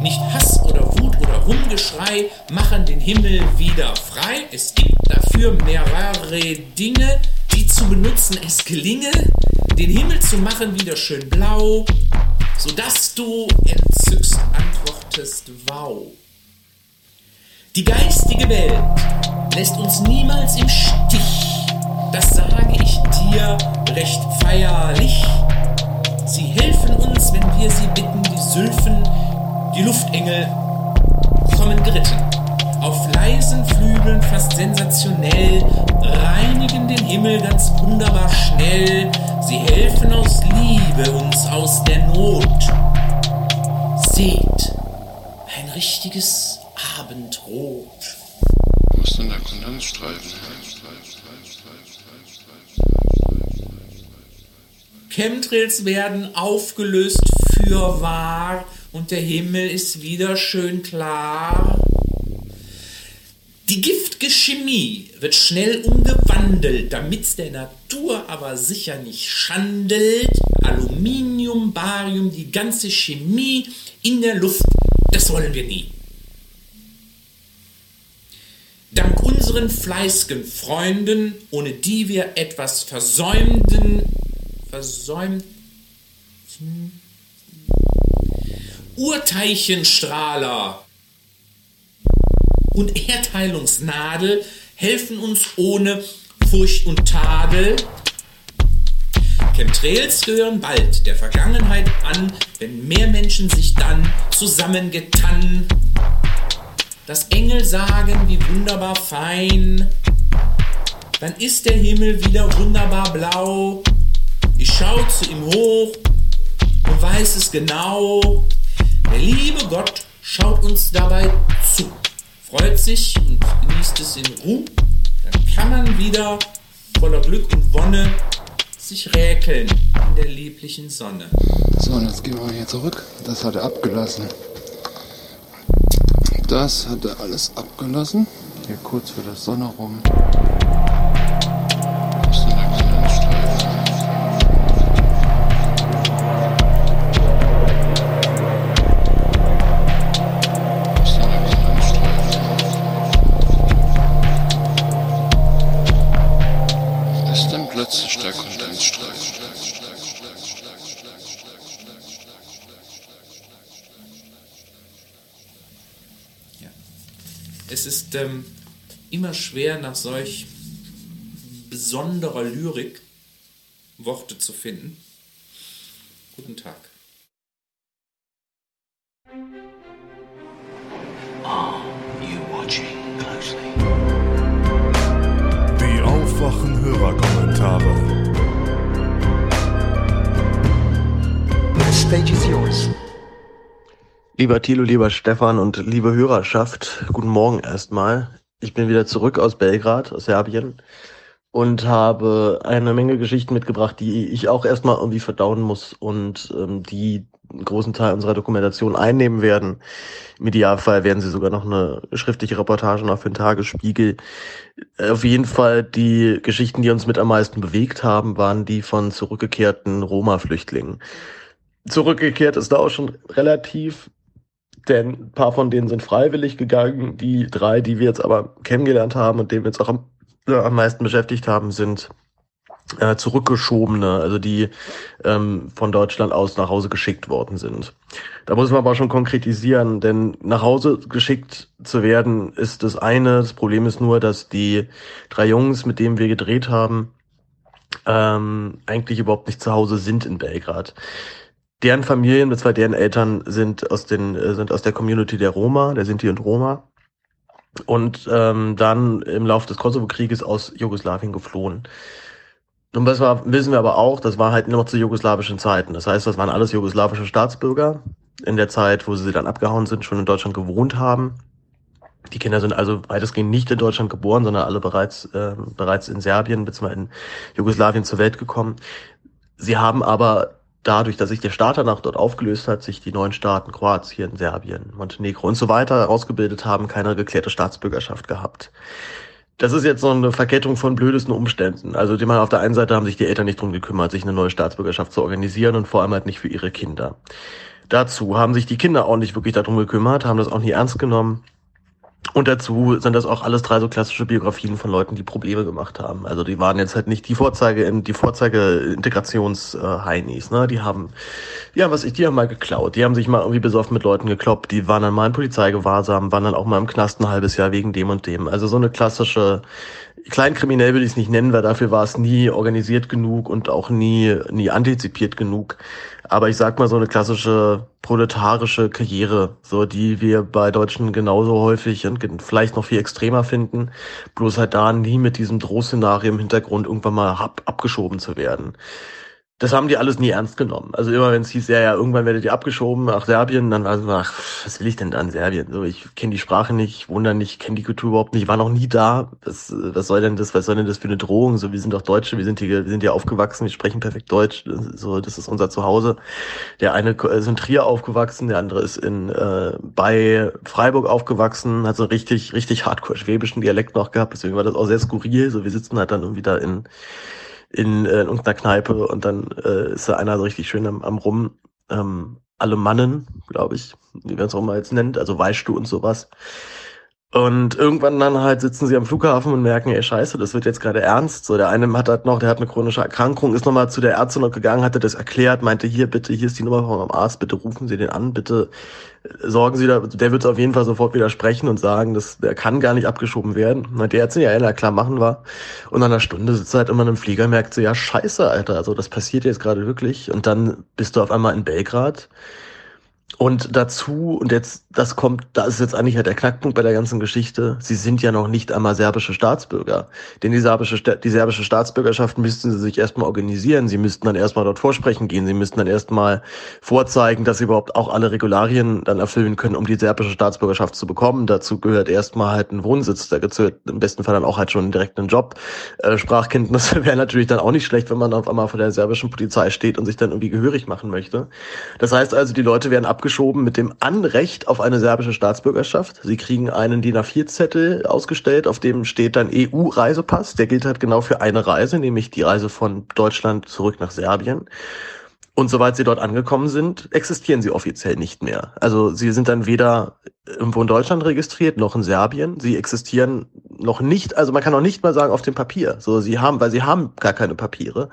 Nicht Hass oder Wut oder Rumgeschrei machen den Himmel wieder frei. Es gibt dafür mehrere Dinge, die zu benutzen es gelinge, den Himmel zu machen wieder schön blau, sodass du entzückst antwortest Wow. Die geistige Welt lässt uns niemals im Stich, das sage ich dir recht feierlich. Sie helfen uns, wenn wir sie bitten, die Sylphen, die Luftengel kommen geritten. Auf leisen Flügeln fast sensationell reinigen den Himmel ganz wunderbar schnell. Sie helfen aus Liebe uns aus der Not. Seht, ein richtiges Abendrot. Wo ist denn der Kondensstreifen? Chemtrails werden aufgelöst für wahr und der Himmel ist wieder schön klar. Die giftige Chemie wird schnell umgewandelt, damit's der Natur aber sicher nicht schandelt. Aluminium, Barium, die ganze Chemie in der Luft, das wollen wir nie. Dank unseren fleißigen Freunden, ohne die wir etwas versäumten, versäumt, Urteilchenstrahler und Erdheilungsnadel helfen uns ohne Furcht und Tadel. Chemtrails gehören bald der Vergangenheit an, wenn mehr Menschen sich dann zusammengetan. Das Engel sagen, wie wunderbar fein, dann ist der Himmel wieder wunderbar blau. Ich schau zu ihm hoch und weiß es genau. Der liebe Gott schaut uns dabei zu, freut sich und genießt es in Ruhe. Dann kann man wieder voller Glück und Wonne sich räkeln in der lieblichen Sonne. So, und jetzt gehen wir hier zurück. Das hat er abgelassen. Das hat er alles abgelassen. Hier kurz für das Sonne rum. Ist ähm, immer schwer, nach solch besonderer Lyrik Worte zu finden. Guten Tag. Are you watching closely? Die Aufwachen-Hörerkommentare. The stage is yours. Lieber Thilo, lieber Stefan und liebe Hörerschaft, guten Morgen erstmal. Ich bin wieder zurück aus Belgrad, aus Serbien und habe eine Menge Geschichten mitgebracht, die ich auch erstmal irgendwie verdauen muss und ähm, die einen großen Teil unserer Dokumentation einnehmen werden. Im Idealfall werden sie sogar noch eine schriftliche Reportage noch für den Tagesspiegel. Auf jeden Fall die Geschichten, die uns mit am meisten bewegt haben, waren die von zurückgekehrten Roma-Flüchtlingen. Zurückgekehrt ist da auch schon relativ denn ein paar von denen sind freiwillig gegangen. Die drei, die wir jetzt aber kennengelernt haben und denen wir jetzt auch am, äh, am meisten beschäftigt haben, sind äh, zurückgeschobene, also die ähm, von Deutschland aus nach Hause geschickt worden sind. Da muss man aber schon konkretisieren, denn nach Hause geschickt zu werden ist das eine. Das Problem ist nur, dass die drei Jungs, mit denen wir gedreht haben, ähm, eigentlich überhaupt nicht zu Hause sind in Belgrad deren Familien, zwar deren Eltern sind aus den äh, sind aus der Community der Roma, der Sinti und Roma und ähm, dann im Laufe des Kosovo-Krieges aus Jugoslawien geflohen. Und das war, wissen wir aber auch, das war halt nur noch zu jugoslawischen Zeiten. Das heißt, das waren alles jugoslawische Staatsbürger in der Zeit, wo sie dann abgehauen sind, schon in Deutschland gewohnt haben. Die Kinder sind also weitestgehend nicht in Deutschland geboren, sondern alle bereits, äh, bereits in Serbien bzw. in Jugoslawien zur Welt gekommen. Sie haben aber dadurch, dass sich der Staat danach dort aufgelöst hat, sich die neuen Staaten Kroatien, Serbien, Montenegro und so weiter ausgebildet haben, keine geklärte Staatsbürgerschaft gehabt. Das ist jetzt so eine Verkettung von blödesten Umständen. Also die man auf der einen Seite haben sich die Eltern nicht drum gekümmert, sich eine neue Staatsbürgerschaft zu organisieren und vor allem halt nicht für ihre Kinder. Dazu haben sich die Kinder auch nicht wirklich darum gekümmert, haben das auch nie ernst genommen und dazu sind das auch alles drei so klassische Biografien von Leuten, die Probleme gemacht haben. Also die waren jetzt halt nicht die Vorzeige, die Vorzeige Integrations-Heinis, ne? Die haben, ja, was ich, die haben mal geklaut. Die haben sich mal irgendwie besoffen mit Leuten gekloppt. Die waren dann mal in Polizeigewahrsam, waren dann auch mal im Knast ein halbes Jahr wegen dem und dem. Also so eine klassische kleinkriminell will ich es nicht nennen, weil dafür war es nie organisiert genug und auch nie, nie antizipiert genug. Aber ich sag mal so eine klassische proletarische Karriere, so die wir bei Deutschen genauso häufig und vielleicht noch viel extremer finden, bloß halt da nie mit diesem Drohszenario im Hintergrund irgendwann mal ab, abgeschoben zu werden das haben die alles nie ernst genommen. Also immer wenn es hieß, ja, ja, irgendwann werdet ihr abgeschoben nach Serbien, dann war es so, ach, was will ich denn da in Serbien? So, ich kenne die Sprache nicht, da nicht, kenne die Kultur überhaupt nicht, war noch nie da. Was, was soll denn das, was soll denn das für eine Drohung? So, wir sind doch Deutsche, wir sind hier, wir sind hier aufgewachsen, wir sprechen perfekt Deutsch, so, das ist unser Zuhause. Der eine ist in Trier aufgewachsen, der andere ist in äh, bei Freiburg aufgewachsen, hat so richtig, richtig hardcore schwäbischen Dialekt noch gehabt, deswegen war das auch sehr skurril. So, wir sitzen halt dann irgendwie da in in, äh, in irgendeiner Kneipe und dann äh, ist da einer so richtig schön am, am Rum. Ähm, alle Mannen, glaube ich, wie man es auch mal jetzt nennt, also weißt du und sowas. Und irgendwann dann halt sitzen sie am Flughafen und merken, ey Scheiße, das wird jetzt gerade ernst. So, der eine hat halt noch, der hat eine chronische Erkrankung, ist nochmal zu der Ärztin noch gegangen, hatte das erklärt, meinte, hier bitte, hier ist die Nummer von meinem Arzt, bitte rufen Sie den an, bitte äh, sorgen Sie da, der wird auf jeden Fall sofort widersprechen und sagen, dass der kann gar nicht abgeschoben werden. Meinte die Ärztin, ja, ja, klar, machen wir. Und nach einer Stunde sitzt er halt immer in einem Flieger und merkt so, ja, scheiße, Alter, also das passiert jetzt gerade wirklich. Und dann bist du auf einmal in Belgrad und dazu, und jetzt, das kommt, da ist jetzt eigentlich halt der Knackpunkt bei der ganzen Geschichte, sie sind ja noch nicht einmal serbische Staatsbürger. Denn die serbische, die serbische Staatsbürgerschaft müssten sie sich erstmal organisieren, sie müssten dann erstmal dort vorsprechen gehen, sie müssten dann erstmal vorzeigen, dass sie überhaupt auch alle Regularien dann erfüllen können, um die serbische Staatsbürgerschaft zu bekommen. Dazu gehört erstmal halt ein Wohnsitz, da gehört im besten Fall dann auch halt schon direkt einen Job. Äh, Sprachkenntnisse wäre natürlich dann auch nicht schlecht, wenn man auf einmal vor der serbischen Polizei steht und sich dann irgendwie gehörig machen möchte. Das heißt also, die Leute werden ab abgeschoben mit dem Anrecht auf eine serbische Staatsbürgerschaft. Sie kriegen einen DIN A4-Zettel ausgestellt, auf dem steht dann EU-Reisepass. Der gilt halt genau für eine Reise, nämlich die Reise von Deutschland zurück nach Serbien. Und soweit sie dort angekommen sind, existieren sie offiziell nicht mehr. Also sie sind dann weder irgendwo in Deutschland registriert, noch in Serbien. Sie existieren noch nicht, also man kann noch nicht mal sagen auf dem Papier. So, sie haben, weil sie haben gar keine Papiere.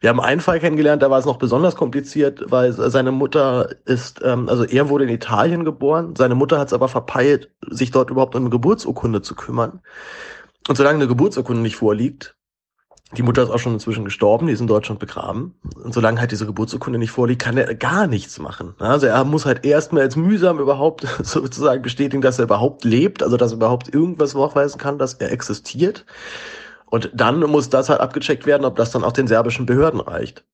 Wir haben einen Fall kennengelernt, da war es noch besonders kompliziert, weil seine Mutter ist, ähm, also er wurde in Italien geboren, seine Mutter hat es aber verpeilt, sich dort überhaupt um eine Geburtsurkunde zu kümmern. Und solange eine Geburtsurkunde nicht vorliegt, die Mutter ist auch schon inzwischen gestorben, die ist in Deutschland begraben. Und solange halt diese Geburtsurkunde nicht vorliegt, kann er gar nichts machen. Also er muss halt erstmal als mühsam überhaupt sozusagen bestätigen, dass er überhaupt lebt, also dass er überhaupt irgendwas nachweisen kann, dass er existiert. Und dann muss das halt abgecheckt werden, ob das dann auch den serbischen Behörden reicht.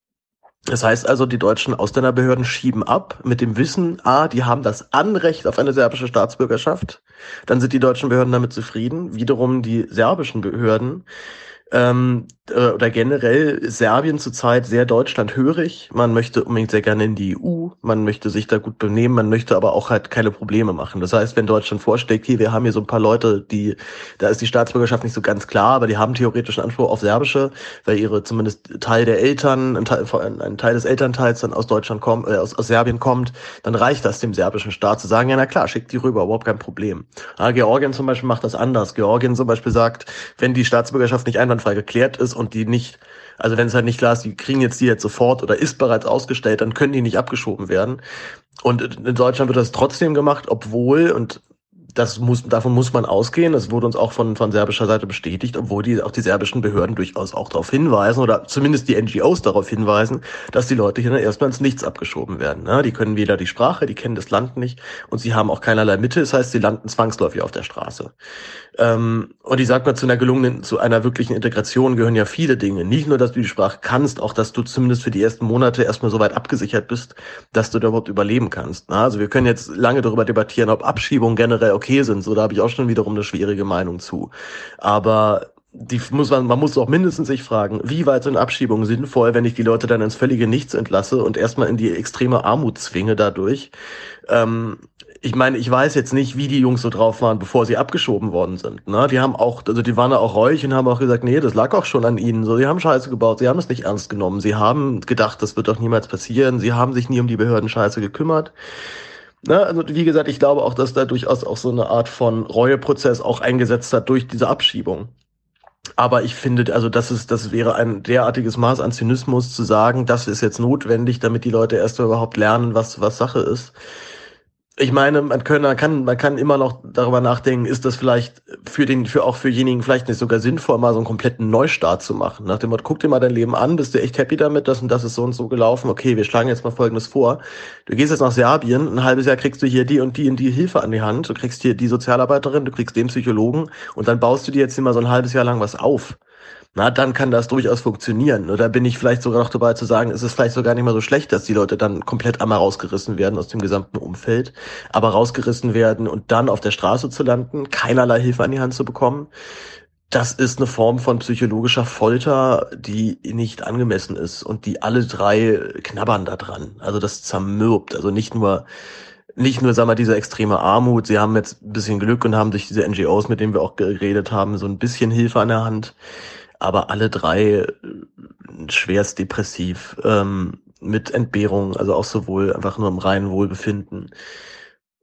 Das heißt also, die deutschen Ausländerbehörden schieben ab mit dem Wissen, a, die haben das Anrecht auf eine serbische Staatsbürgerschaft. Dann sind die deutschen Behörden damit zufrieden. Wiederum die serbischen Behörden ähm, äh, oder generell Serbien zurzeit sehr deutschlandhörig. Man möchte unbedingt sehr gerne in die EU, man möchte sich da gut benehmen, man möchte aber auch halt keine Probleme machen. Das heißt, wenn Deutschland vorschlägt, hier, wir haben hier so ein paar Leute, die, da ist die Staatsbürgerschaft nicht so ganz klar, aber die haben theoretischen Anspruch auf Serbische, weil ihre zumindest Teil der Eltern, ein Teil, ein Teil des Elternteils dann aus Deutschland kommt, äh, aus, aus Serbien kommt, dann reicht das dem serbischen Staat zu sagen, ja na klar, schickt die rüber, überhaupt kein Problem. Ja, Georgien zum Beispiel macht das anders. Georgien zum Beispiel sagt, wenn die Staatsbürgerschaft nicht einwandfrei geklärt ist und die nicht, also wenn es halt nicht klar ist, die kriegen jetzt die jetzt sofort oder ist bereits ausgestellt, dann können die nicht abgeschoben werden. Und in Deutschland wird das trotzdem gemacht, obwohl, und das muss, davon muss man ausgehen. Das wurde uns auch von, von serbischer Seite bestätigt, obwohl die, auch die serbischen Behörden durchaus auch darauf hinweisen oder zumindest die NGOs darauf hinweisen, dass die Leute hier dann erstmal ins Nichts abgeschoben werden. Ne? Die können weder die Sprache, die kennen das Land nicht und sie haben auch keinerlei Mittel. Das heißt, sie landen zwangsläufig auf der Straße. Ähm, und ich sag mal, zu einer gelungenen, zu einer wirklichen Integration gehören ja viele Dinge. Nicht nur, dass du die Sprache kannst, auch, dass du zumindest für die ersten Monate erstmal so weit abgesichert bist, dass du da überhaupt überleben kannst. Ne? Also wir können jetzt lange darüber debattieren, ob Abschiebungen generell okay okay sind. So, da habe ich auch schon wiederum eine schwierige Meinung zu. Aber die muss man, man muss auch mindestens sich fragen, wie weit sind Abschiebungen sinnvoll, wenn ich die Leute dann ins völlige Nichts entlasse und erstmal in die extreme Armut zwinge dadurch. Ähm, ich meine, ich weiß jetzt nicht, wie die Jungs so drauf waren, bevor sie abgeschoben worden sind. Ne? Die haben auch, also die waren da auch reuig und haben auch gesagt, nee, das lag auch schon an ihnen. So, sie haben Scheiße gebaut, sie haben es nicht ernst genommen. Sie haben gedacht, das wird doch niemals passieren. Sie haben sich nie um die Behörden Scheiße gekümmert. Ne, also wie gesagt, ich glaube auch, dass da durchaus auch so eine Art von Reueprozess auch eingesetzt hat durch diese Abschiebung. Aber ich finde, also das ist, das wäre ein derartiges Maß an Zynismus zu sagen, das ist jetzt notwendig, damit die Leute erst überhaupt lernen, was, was Sache ist. Ich meine, man, können, man, kann, man kann immer noch darüber nachdenken, ist das vielleicht für den, für auch fürjenigen vielleicht nicht sogar sinnvoll, mal so einen kompletten Neustart zu machen. Nach dem Motto, guck dir mal dein Leben an, bist du echt happy damit, das und das ist so und so gelaufen, okay, wir schlagen jetzt mal folgendes vor. Du gehst jetzt nach Serbien, ein halbes Jahr kriegst du hier die und die und die Hilfe an die Hand, du kriegst hier die Sozialarbeiterin, du kriegst den Psychologen und dann baust du dir jetzt mal so ein halbes Jahr lang was auf na, dann kann das durchaus funktionieren. Oder bin ich vielleicht sogar noch dabei zu sagen, ist es vielleicht sogar nicht mal so schlecht, dass die Leute dann komplett einmal rausgerissen werden aus dem gesamten Umfeld, aber rausgerissen werden und dann auf der Straße zu landen, keinerlei Hilfe an die Hand zu bekommen. Das ist eine Form von psychologischer Folter, die nicht angemessen ist und die alle drei knabbern da dran. Also das zermürbt. Also nicht nur nicht nur, sagen wir, diese extreme Armut, sie haben jetzt ein bisschen Glück und haben durch diese NGOs, mit denen wir auch geredet haben, so ein bisschen Hilfe an der Hand aber alle drei äh, schwerst depressiv, ähm, mit Entbehrung, also auch sowohl einfach nur im reinen Wohlbefinden.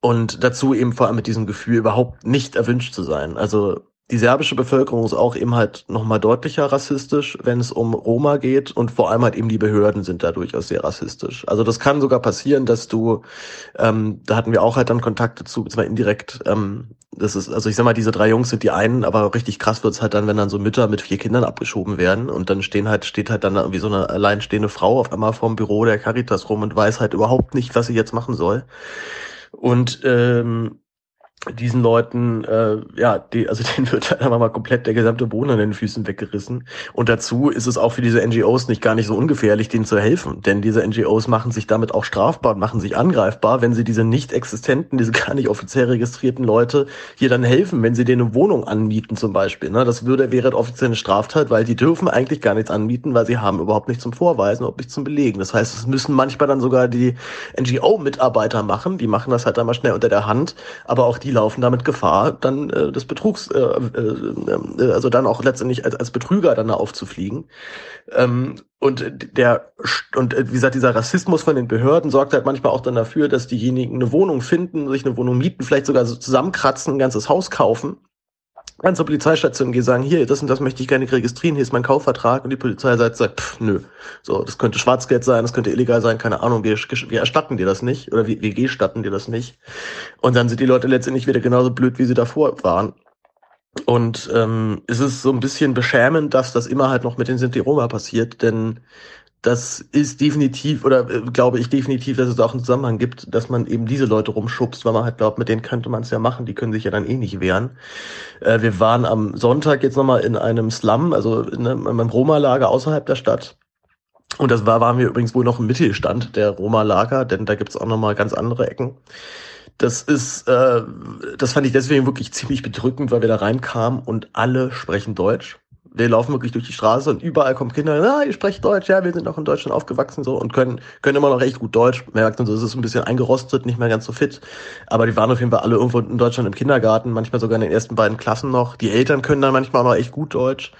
Und dazu eben vor allem mit diesem Gefühl, überhaupt nicht erwünscht zu sein. Also die serbische Bevölkerung ist auch eben halt nochmal deutlicher rassistisch, wenn es um Roma geht und vor allem halt eben die Behörden sind da durchaus sehr rassistisch. Also das kann sogar passieren, dass du, ähm, da hatten wir auch halt dann Kontakt dazu, zwar indirekt, ähm, das ist, also ich sag mal, diese drei Jungs sind die einen, aber richtig krass wird's halt dann, wenn dann so Mütter mit vier Kindern abgeschoben werden und dann stehen halt, steht halt dann irgendwie so eine alleinstehende Frau auf einmal vorm Büro der Caritas rum und weiß halt überhaupt nicht, was sie jetzt machen soll. Und ähm, diesen Leuten, äh, ja, die, also denen wird halt einfach mal komplett der gesamte Boden an den Füßen weggerissen. Und dazu ist es auch für diese NGOs nicht gar nicht so ungefährlich, denen zu helfen. Denn diese NGOs machen sich damit auch strafbar, machen sich angreifbar, wenn sie diese nicht existenten, diese gar nicht offiziell registrierten Leute hier dann helfen, wenn sie denen eine Wohnung anmieten zum Beispiel. Ne? Das würde, wäre offiziell eine Straftat, weil die dürfen eigentlich gar nichts anmieten, weil sie haben überhaupt nichts zum Vorweisen, überhaupt nichts zum Belegen. Das heißt, es müssen manchmal dann sogar die NGO-Mitarbeiter machen. Die machen das halt dann mal schnell unter der Hand. Aber auch die laufen damit Gefahr, dann äh, des Betrugs, äh, äh, äh, also dann auch letztendlich als, als Betrüger dann da aufzufliegen. Ähm, und der und äh, wie gesagt, dieser Rassismus von den Behörden sorgt halt manchmal auch dann dafür, dass diejenigen eine Wohnung finden, sich eine Wohnung mieten, vielleicht sogar so zusammenkratzen, ein ganzes Haus kaufen an zur Polizeistation gehe, sagen, hier, das und das möchte ich gerne registrieren, hier ist mein Kaufvertrag und die Polizei sagt, sagt pff, nö. So, das könnte Schwarzgeld sein, das könnte illegal sein, keine Ahnung, wir, wir erstatten dir das nicht oder wir, wir gestatten dir das nicht. Und dann sind die Leute letztendlich wieder genauso blöd, wie sie davor waren. Und ähm, es ist so ein bisschen beschämend, dass das immer halt noch mit den Sinti Roma passiert, denn das ist definitiv, oder äh, glaube ich definitiv, dass es auch einen Zusammenhang gibt, dass man eben diese Leute rumschubst, weil man halt glaubt, mit denen könnte man es ja machen, die können sich ja dann eh nicht wehren. Äh, wir waren am Sonntag jetzt nochmal in einem Slum, also in einem, in einem Roma-Lager außerhalb der Stadt. Und das war, waren wir übrigens wohl noch im Mittelstand der Roma-Lager, denn da gibt's auch nochmal ganz andere Ecken. Das ist, äh, das fand ich deswegen wirklich ziemlich bedrückend, weil wir da reinkamen und alle sprechen Deutsch wir laufen wirklich durch die Straße und überall kommen Kinder, ah, ihr sprecht Deutsch, ja, wir sind auch in Deutschland aufgewachsen so und können, können immer noch echt gut Deutsch. Man merkt dann so, es ist ein bisschen eingerostet, nicht mehr ganz so fit. Aber die waren auf jeden Fall alle irgendwo in Deutschland im Kindergarten, manchmal sogar in den ersten beiden Klassen noch. Die Eltern können dann manchmal auch noch echt gut Deutsch.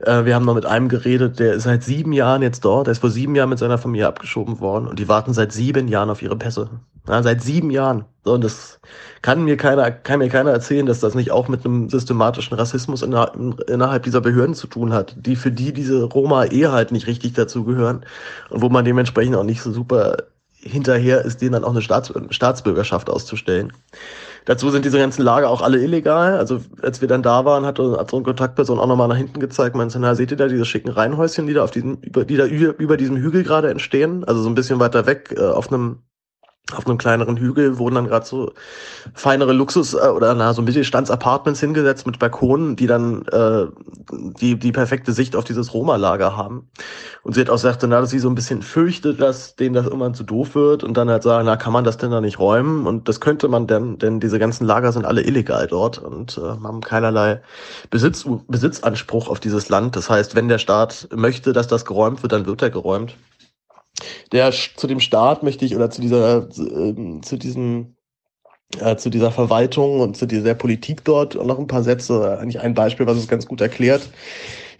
Äh, wir haben noch mit einem geredet, der ist seit sieben Jahren jetzt dort, der ist vor sieben Jahren mit seiner Familie abgeschoben worden und die warten seit sieben Jahren auf ihre Pässe. Ja, seit sieben Jahren. So, und das kann mir keiner, kann mir keiner erzählen, dass das nicht auch mit einem systematischen Rassismus innerhalb, innerhalb dieser Behörden zu tun hat, die für die diese Roma eh halt nicht richtig dazugehören und wo man dementsprechend auch nicht so super hinterher ist, denen dann auch eine Staats Staatsbürgerschaft auszustellen. Dazu sind diese ganzen Lager auch alle illegal. Also als wir dann da waren, hat unsere Kontaktperson auch nochmal nach hinten gezeigt, meinte, na, seht ihr da diese schicken Reihenhäuschen, die da auf diesem, über, die da über, über diesem Hügel gerade entstehen? Also so ein bisschen weiter weg, äh, auf einem auf einem kleineren Hügel wurden dann gerade so feinere Luxus- äh, oder na, so Mittelstandsapartments hingesetzt mit Balkonen, die dann äh, die, die perfekte Sicht auf dieses Roma-Lager haben. Und sie hat auch gesagt, na, dass sie so ein bisschen fürchtet, dass denen das irgendwann zu doof wird und dann halt sagen, na, kann man das denn da nicht räumen? Und das könnte man denn, denn diese ganzen Lager sind alle illegal dort und äh, haben keinerlei Besitz, Besitzanspruch auf dieses Land. Das heißt, wenn der Staat möchte, dass das geräumt wird, dann wird er geräumt der zu dem Staat möchte ich oder zu dieser äh, zu diesem äh, zu dieser Verwaltung und zu dieser Politik dort und noch ein paar Sätze, eigentlich ein Beispiel, was es ganz gut erklärt.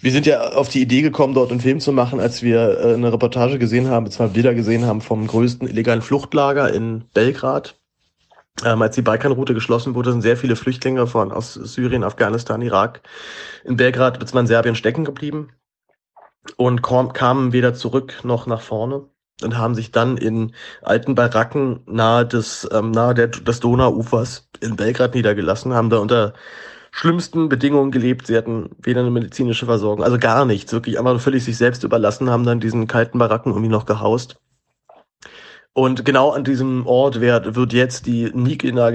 Wir sind ja auf die Idee gekommen, dort einen Film zu machen, als wir äh, eine Reportage gesehen haben, zwei Bilder gesehen haben vom größten illegalen Fluchtlager in Belgrad. Ähm, als die Balkanroute geschlossen wurde, sind sehr viele Flüchtlinge von aus Syrien, Afghanistan, Irak in Belgrad bzw. Serbien stecken geblieben und kamen weder zurück noch nach vorne. und haben sich dann in alten Baracken nahe des, ähm, nahe der, des Donauufers in Belgrad niedergelassen, haben da unter schlimmsten Bedingungen gelebt. Sie hatten weder eine medizinische Versorgung, also gar nichts, wirklich einfach völlig sich selbst überlassen, haben dann diesen kalten Baracken irgendwie noch gehaust. Und genau an diesem Ort wird, wird jetzt die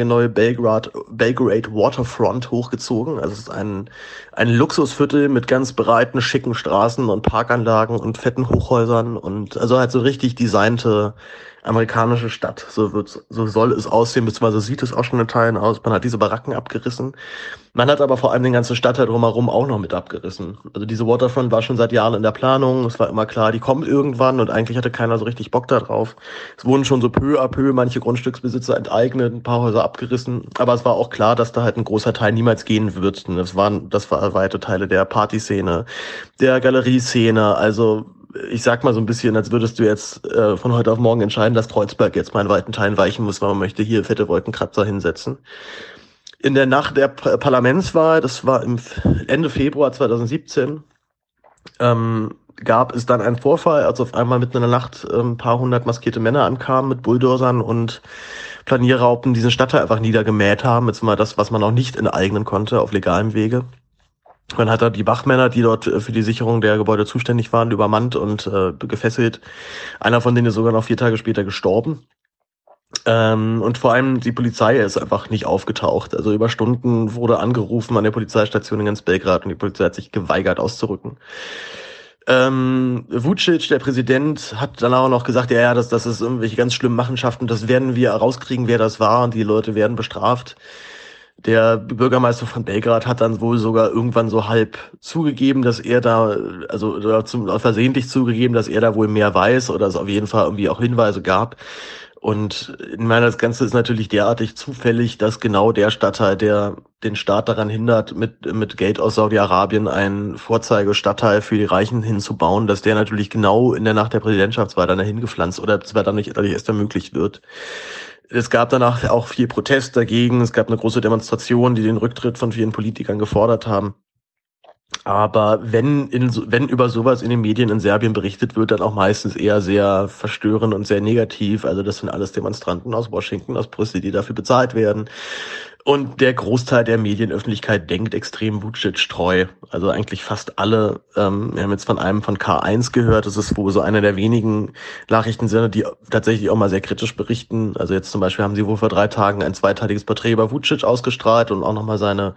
neue Belgrade, Belgrade Waterfront hochgezogen. Also es ist ein, ein Luxusviertel mit ganz breiten, schicken Straßen und Parkanlagen und fetten Hochhäusern und also halt so richtig designte amerikanische Stadt. So wird, so soll es aussehen, beziehungsweise sieht es auch schon in Teilen aus. Man hat diese Baracken abgerissen. Man hat aber vor allem den ganzen Stadtteil drumherum auch noch mit abgerissen. Also diese Waterfront war schon seit Jahren in der Planung. Es war immer klar, die kommen irgendwann und eigentlich hatte keiner so richtig Bock da drauf. Es wurden schon so peu à peu manche Grundstücksbesitzer enteignet, ein paar Häuser abgerissen. Aber es war auch klar, dass da halt ein großer Teil niemals gehen wird. Das waren, das war weite Teile der Partyszene, der Galerieszene. Also ich sag mal so ein bisschen, als würdest du jetzt äh, von heute auf morgen entscheiden, dass Kreuzberg jetzt mal in weiten Teilen weichen muss, weil man möchte hier fette Wolkenkratzer hinsetzen. In der Nacht der P Parlamentswahl, das war im Ende Februar 2017, ähm, gab es dann einen Vorfall, als auf einmal mitten in der Nacht ein paar hundert maskierte Männer ankamen mit Bulldozern und Planierraupen diesen Stadtteil einfach niedergemäht haben, jetzt mal das, was man auch nicht enteignen konnte auf legalem Wege. Man hat da die Wachmänner, die dort äh, für die Sicherung der Gebäude zuständig waren, übermannt und äh, gefesselt. Einer von denen ist sogar noch vier Tage später gestorben. Ähm, und vor allem die Polizei ist einfach nicht aufgetaucht. Also über Stunden wurde angerufen an der Polizeistation in ganz Belgrad und die Polizei hat sich geweigert auszurücken. Ähm, Vucic, der Präsident, hat dann auch noch gesagt, ja, ja, das, das ist irgendwelche ganz schlimmen Machenschaften, das werden wir rauskriegen, wer das war und die Leute werden bestraft. Der Bürgermeister von Belgrad hat dann wohl sogar irgendwann so halb zugegeben, dass er da, also zum, versehentlich zugegeben, dass er da wohl mehr weiß oder es auf jeden Fall irgendwie auch Hinweise gab. Und ich meine, das Ganze ist natürlich derartig zufällig, dass genau der Stadtteil, der den Staat daran hindert, mit, mit Geld aus Saudi-Arabien einen Vorzeigestadtteil für die Reichen hinzubauen, dass der natürlich genau in der Nacht der Präsidentschaftswahl dann dahin gepflanzt oder zwar dann nicht erst ermöglicht wird. Es gab danach auch viel Protest dagegen. Es gab eine große Demonstration, die den Rücktritt von vielen Politikern gefordert haben. Aber wenn, in, wenn über sowas in den Medien in Serbien berichtet wird, dann auch meistens eher sehr verstörend und sehr negativ. Also das sind alles Demonstranten aus Washington, aus Brüssel, die dafür bezahlt werden. Und der Großteil der Medienöffentlichkeit denkt extrem Vucic treu. Also eigentlich fast alle. Ähm, wir haben jetzt von einem von K1 gehört. Das ist wohl so einer der wenigen Nachrichtensender, die tatsächlich auch mal sehr kritisch berichten. Also jetzt zum Beispiel haben sie wohl vor drei Tagen ein zweiteiliges Porträt über Vucic ausgestrahlt und auch nochmal seine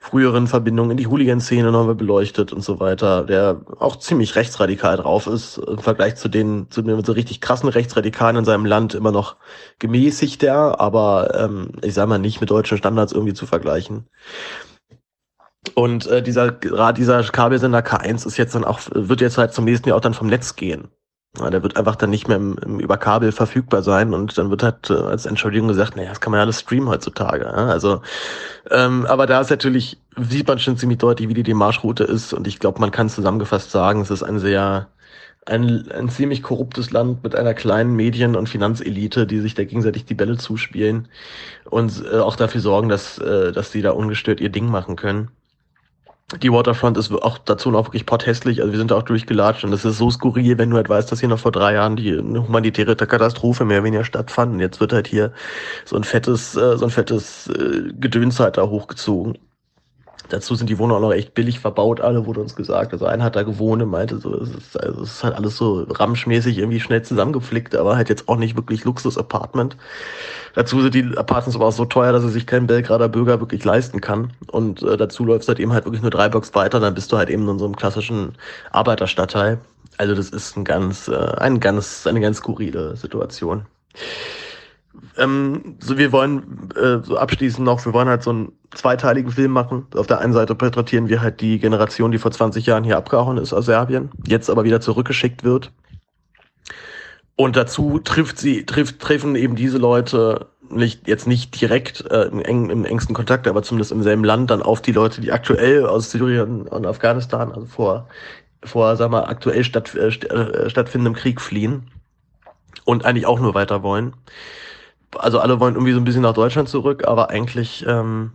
früheren Verbindungen in die Hooligan-Szene nochmal beleuchtet und so weiter. Der auch ziemlich rechtsradikal drauf ist. Im Vergleich zu den, zu den so richtig krassen Rechtsradikalen in seinem Land immer noch gemäßigter, aber ähm, ich sag mal nicht mit deutschen Standards irgendwie zu vergleichen. Und äh, dieser dieser Kabelsender K1 ist jetzt dann auch wird jetzt halt zum nächsten Jahr auch dann vom Netz gehen. Ja, der wird einfach dann nicht mehr im, im, über Kabel verfügbar sein und dann wird halt äh, als Entschuldigung gesagt, naja, das kann man ja alles streamen heutzutage. Ja? Also, ähm, aber da ist natürlich, sieht man schon ziemlich deutlich, wie die Demarschroute ist und ich glaube, man kann zusammengefasst sagen, es ist ein sehr ein, ein ziemlich korruptes Land mit einer kleinen Medien- und Finanzelite, die sich da gegenseitig die Bälle zuspielen und äh, auch dafür sorgen, dass, äh, dass die da ungestört ihr Ding machen können. Die Waterfront ist auch dazu noch wirklich potthässlich, also wir sind da auch durchgelatscht und es ist so skurril, wenn du halt weißt, dass hier noch vor drei Jahren die humanitäre Katastrophe mehr oder weniger stattfand und jetzt wird halt hier so ein fettes, äh, so ein fettes äh, Gedöns halt da hochgezogen. Dazu sind die Wohnungen auch noch echt billig verbaut, alle wurde uns gesagt. Also einer hat da gewohnt und meinte so, es ist, also es ist halt alles so ramschmäßig irgendwie schnell zusammengeflickt, aber halt jetzt auch nicht wirklich Luxus-Apartment. Dazu sind die Apartments aber auch so teuer, dass er sich kein Belgrader Bürger wirklich leisten kann. Und äh, dazu läuft halt eben halt wirklich nur drei Blocks weiter, dann bist du halt eben in so einem klassischen Arbeiterstadtteil. Also das ist ein ganz, äh, ein ganz, eine ganz skurrile Situation. Ähm, so wir wollen äh, so abschließend noch, wir wollen halt so einen zweiteiligen Film machen. Auf der einen Seite porträtieren wir halt die Generation, die vor 20 Jahren hier abgehauen ist aus Serbien, jetzt aber wieder zurückgeschickt wird. Und dazu trifft sie, trifft, treffen eben diese Leute nicht, jetzt nicht direkt äh, im, eng, im engsten Kontakt, aber zumindest im selben Land dann auf die Leute, die aktuell aus Syrien und Afghanistan, also vor, vor, sag mal, aktuell statt, äh, äh stattfindendem Krieg fliehen und eigentlich auch nur weiter wollen also alle wollen irgendwie so ein bisschen nach Deutschland zurück, aber eigentlich ähm,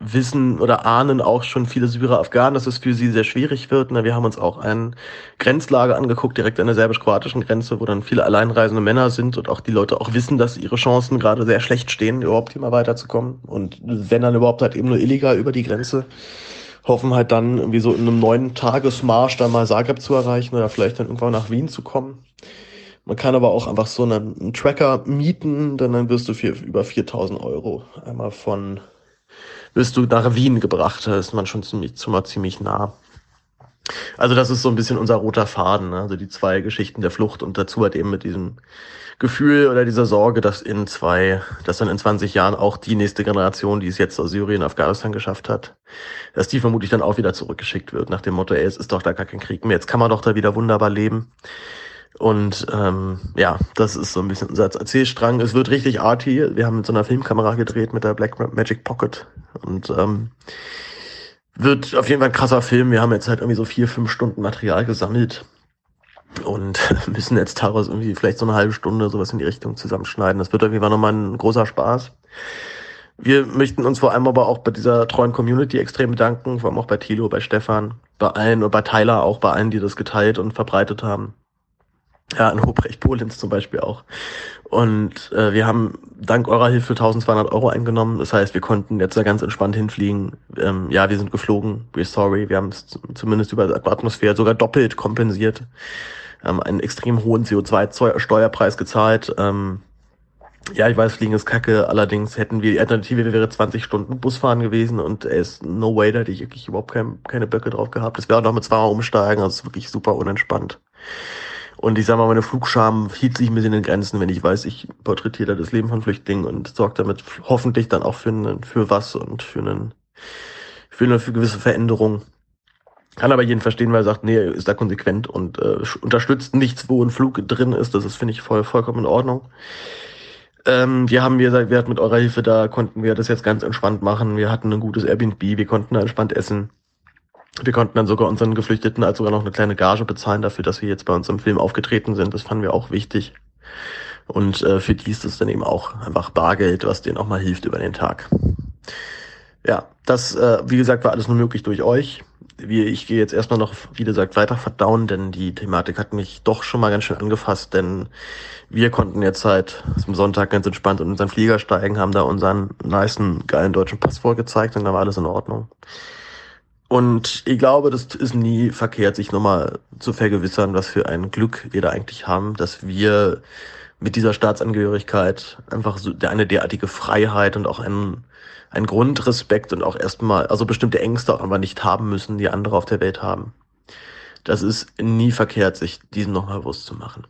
wissen oder ahnen auch schon viele Syrer Afghanen, dass es für sie sehr schwierig wird. Wir haben uns auch ein Grenzlager angeguckt, direkt an der serbisch-kroatischen Grenze, wo dann viele alleinreisende Männer sind und auch die Leute auch wissen, dass ihre Chancen gerade sehr schlecht stehen, überhaupt hier mal weiterzukommen. Und wenn dann überhaupt halt eben nur illegal über die Grenze, hoffen halt dann irgendwie so in einem neuen Tagesmarsch dann mal Zagreb zu erreichen oder vielleicht dann irgendwann nach Wien zu kommen. Man kann aber auch einfach so einen, einen Tracker mieten, denn dann wirst du für über 4000 Euro einmal von wirst du nach Wien gebracht. Da ist man schon ziemlich, ziemlich nah. Also das ist so ein bisschen unser roter Faden, ne? also die zwei Geschichten der Flucht und dazu halt eben mit diesem Gefühl oder dieser Sorge, dass in zwei, dass dann in 20 Jahren auch die nächste Generation, die es jetzt aus Syrien, Afghanistan geschafft hat, dass die vermutlich dann auch wieder zurückgeschickt wird nach dem Motto, ey, es ist doch da gar kein Krieg mehr, jetzt kann man doch da wieder wunderbar leben. Und ähm, ja, das ist so ein bisschen unser Erzählstrang. Es wird richtig arty. Wir haben mit so einer Filmkamera gedreht, mit der Black Magic Pocket. Und ähm, wird auf jeden Fall ein krasser Film. Wir haben jetzt halt irgendwie so vier, fünf Stunden Material gesammelt und müssen jetzt daraus irgendwie vielleicht so eine halbe Stunde sowas in die Richtung zusammenschneiden. Das wird auf jeden Fall nochmal ein großer Spaß. Wir möchten uns vor allem aber auch bei dieser treuen Community extrem bedanken, vor allem auch bei Thilo, bei Stefan, bei allen und bei Tyler auch, bei allen, die das geteilt und verbreitet haben. Ja, in Hobrecht Polens zum Beispiel auch. Und äh, wir haben dank eurer Hilfe 1200 Euro eingenommen. Das heißt, wir konnten jetzt da ganz entspannt hinfliegen. Ähm, ja, wir sind geflogen. We're sorry. Wir haben es zumindest über die Atmosphäre sogar doppelt kompensiert. Ähm, einen extrem hohen CO2-Steuerpreis gezahlt. Ähm, ja, ich weiß, Fliegen ist kacke. Allerdings hätten wir, die Alternative wäre 20 Stunden Busfahren gewesen und er ist no way, da hätte ich wirklich überhaupt kein, keine Böcke drauf gehabt. Das wäre auch noch mit zweimal umsteigen. Also es wirklich super unentspannt. Und ich sag mal, meine Flugscham hielt sich ein bisschen in Grenzen, wenn ich weiß, ich porträtiere das Leben von Flüchtlingen und sorge damit hoffentlich dann auch für, einen, für was und für, einen, für eine gewisse Veränderung. Kann aber jeden verstehen, weil er sagt, nee, ist da konsequent und äh, unterstützt nichts, wo ein Flug drin ist. Das ist, finde ich, voll, vollkommen in Ordnung. Ähm, wir haben, wie gesagt, wir hatten mit eurer Hilfe, da konnten wir das jetzt ganz entspannt machen. Wir hatten ein gutes Airbnb, wir konnten da entspannt essen. Wir konnten dann sogar unseren Geflüchteten als sogar noch eine kleine Gage bezahlen dafür, dass wir jetzt bei uns im Film aufgetreten sind. Das fanden wir auch wichtig. Und äh, für die ist es dann eben auch einfach Bargeld, was denen auch mal hilft über den Tag. Ja, das, äh, wie gesagt, war alles nur möglich durch euch. Wie, ich gehe jetzt erstmal noch, wie gesagt, weiter verdauen, denn die Thematik hat mich doch schon mal ganz schön angefasst, denn wir konnten jetzt halt zum Sonntag ganz entspannt in unseren Flieger steigen, haben da unseren niceen, geilen deutschen Pass vorgezeigt und da war alles in Ordnung. Und ich glaube, das ist nie verkehrt, sich nochmal zu vergewissern, was für ein Glück wir da eigentlich haben, dass wir mit dieser Staatsangehörigkeit einfach so eine derartige Freiheit und auch einen, einen Grundrespekt und auch erstmal, also bestimmte Ängste auch einfach nicht haben müssen, die andere auf der Welt haben. Das ist nie verkehrt, sich diesen nochmal bewusst zu machen.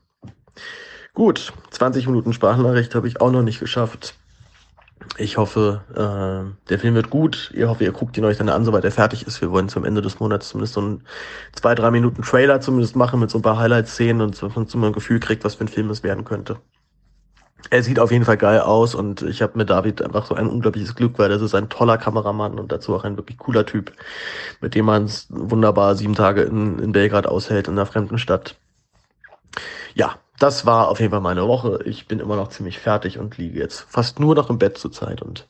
Gut, 20 Minuten Sprachnachricht habe ich auch noch nicht geschafft. Ich hoffe, äh, der Film wird gut. Ich hoffe, ihr guckt ihn euch dann an, soweit er fertig ist. Wir wollen zum Ende des Monats zumindest so einen zwei, drei Minuten Trailer zumindest machen mit so ein paar Highlight-Szenen und so, so man ein Gefühl kriegt, was für ein Film es werden könnte. Er sieht auf jeden Fall geil aus und ich habe mit David einfach so ein unglaubliches Glück, weil das ist ein toller Kameramann und dazu auch ein wirklich cooler Typ, mit dem man es wunderbar sieben Tage in, in Belgrad aushält, in einer fremden Stadt. Ja, das war auf jeden Fall meine Woche. Ich bin immer noch ziemlich fertig und liege jetzt fast nur noch im Bett zurzeit und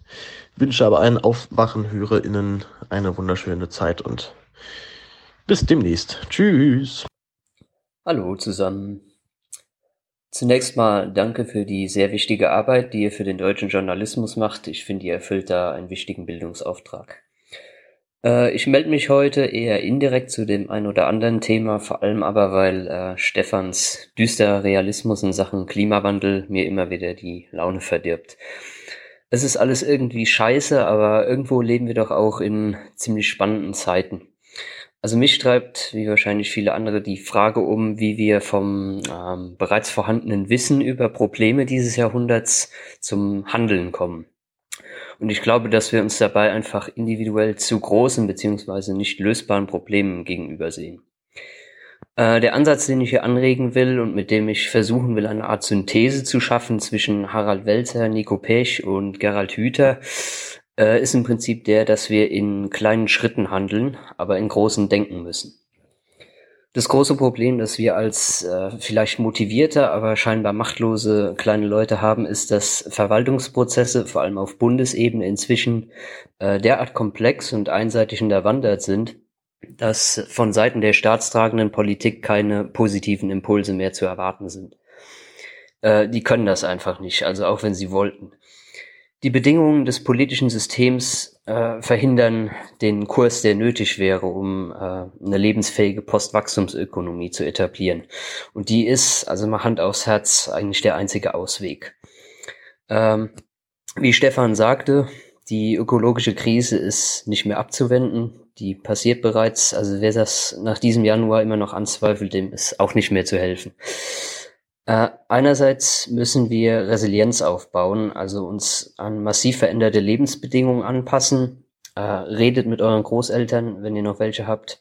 wünsche aber allen aufwachen HörerInnen eine wunderschöne Zeit und bis demnächst. Tschüss. Hallo zusammen. Zunächst mal danke für die sehr wichtige Arbeit, die ihr für den deutschen Journalismus macht. Ich finde, ihr erfüllt da einen wichtigen Bildungsauftrag. Äh, ich melde mich heute eher indirekt zu dem ein oder anderen Thema, vor allem aber, weil äh, Stefans düsterer Realismus in Sachen Klimawandel mir immer wieder die Laune verdirbt. Es ist alles irgendwie scheiße, aber irgendwo leben wir doch auch in ziemlich spannenden Zeiten. Also mich treibt, wie wahrscheinlich viele andere, die Frage um, wie wir vom ähm, bereits vorhandenen Wissen über Probleme dieses Jahrhunderts zum Handeln kommen. Und ich glaube, dass wir uns dabei einfach individuell zu großen beziehungsweise nicht lösbaren Problemen gegenübersehen. Äh, der Ansatz, den ich hier anregen will und mit dem ich versuchen will, eine Art Synthese zu schaffen zwischen Harald Welzer, Nico Pech und Gerald Hüther, äh, ist im Prinzip der, dass wir in kleinen Schritten handeln, aber in großen denken müssen. Das große Problem, das wir als äh, vielleicht motivierte, aber scheinbar machtlose kleine Leute haben, ist, dass Verwaltungsprozesse, vor allem auf Bundesebene, inzwischen äh, derart komplex und einseitig unterwandert sind, dass von Seiten der staatstragenden Politik keine positiven Impulse mehr zu erwarten sind. Äh, die können das einfach nicht, also auch wenn sie wollten. Die Bedingungen des politischen Systems äh, verhindern den Kurs, der nötig wäre, um äh, eine lebensfähige Postwachstumsökonomie zu etablieren. Und die ist, also mal Hand aufs Herz, eigentlich der einzige Ausweg. Ähm, wie Stefan sagte, die ökologische Krise ist nicht mehr abzuwenden. Die passiert bereits. Also wer das nach diesem Januar immer noch anzweifelt, dem ist auch nicht mehr zu helfen. Äh, einerseits müssen wir Resilienz aufbauen, also uns an massiv veränderte Lebensbedingungen anpassen. Äh, redet mit euren Großeltern, wenn ihr noch welche habt.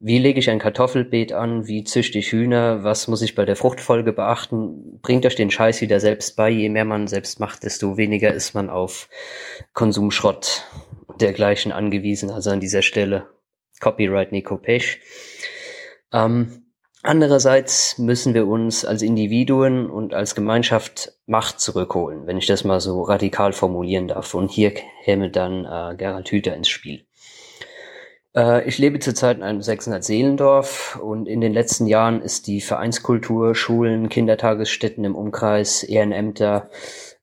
Wie lege ich ein Kartoffelbeet an? Wie züchte ich Hühner? Was muss ich bei der Fruchtfolge beachten? Bringt euch den Scheiß wieder selbst bei. Je mehr man selbst macht, desto weniger ist man auf Konsumschrott dergleichen angewiesen. Also an dieser Stelle Copyright Nico Pech. Ähm, Andererseits müssen wir uns als Individuen und als Gemeinschaft Macht zurückholen, wenn ich das mal so radikal formulieren darf. Und hier käme dann äh, Gerald Hüther ins Spiel. Äh, ich lebe zurzeit in einem 600 Seelendorf und in den letzten Jahren ist die Vereinskultur, Schulen, Kindertagesstätten im Umkreis, Ehrenämter,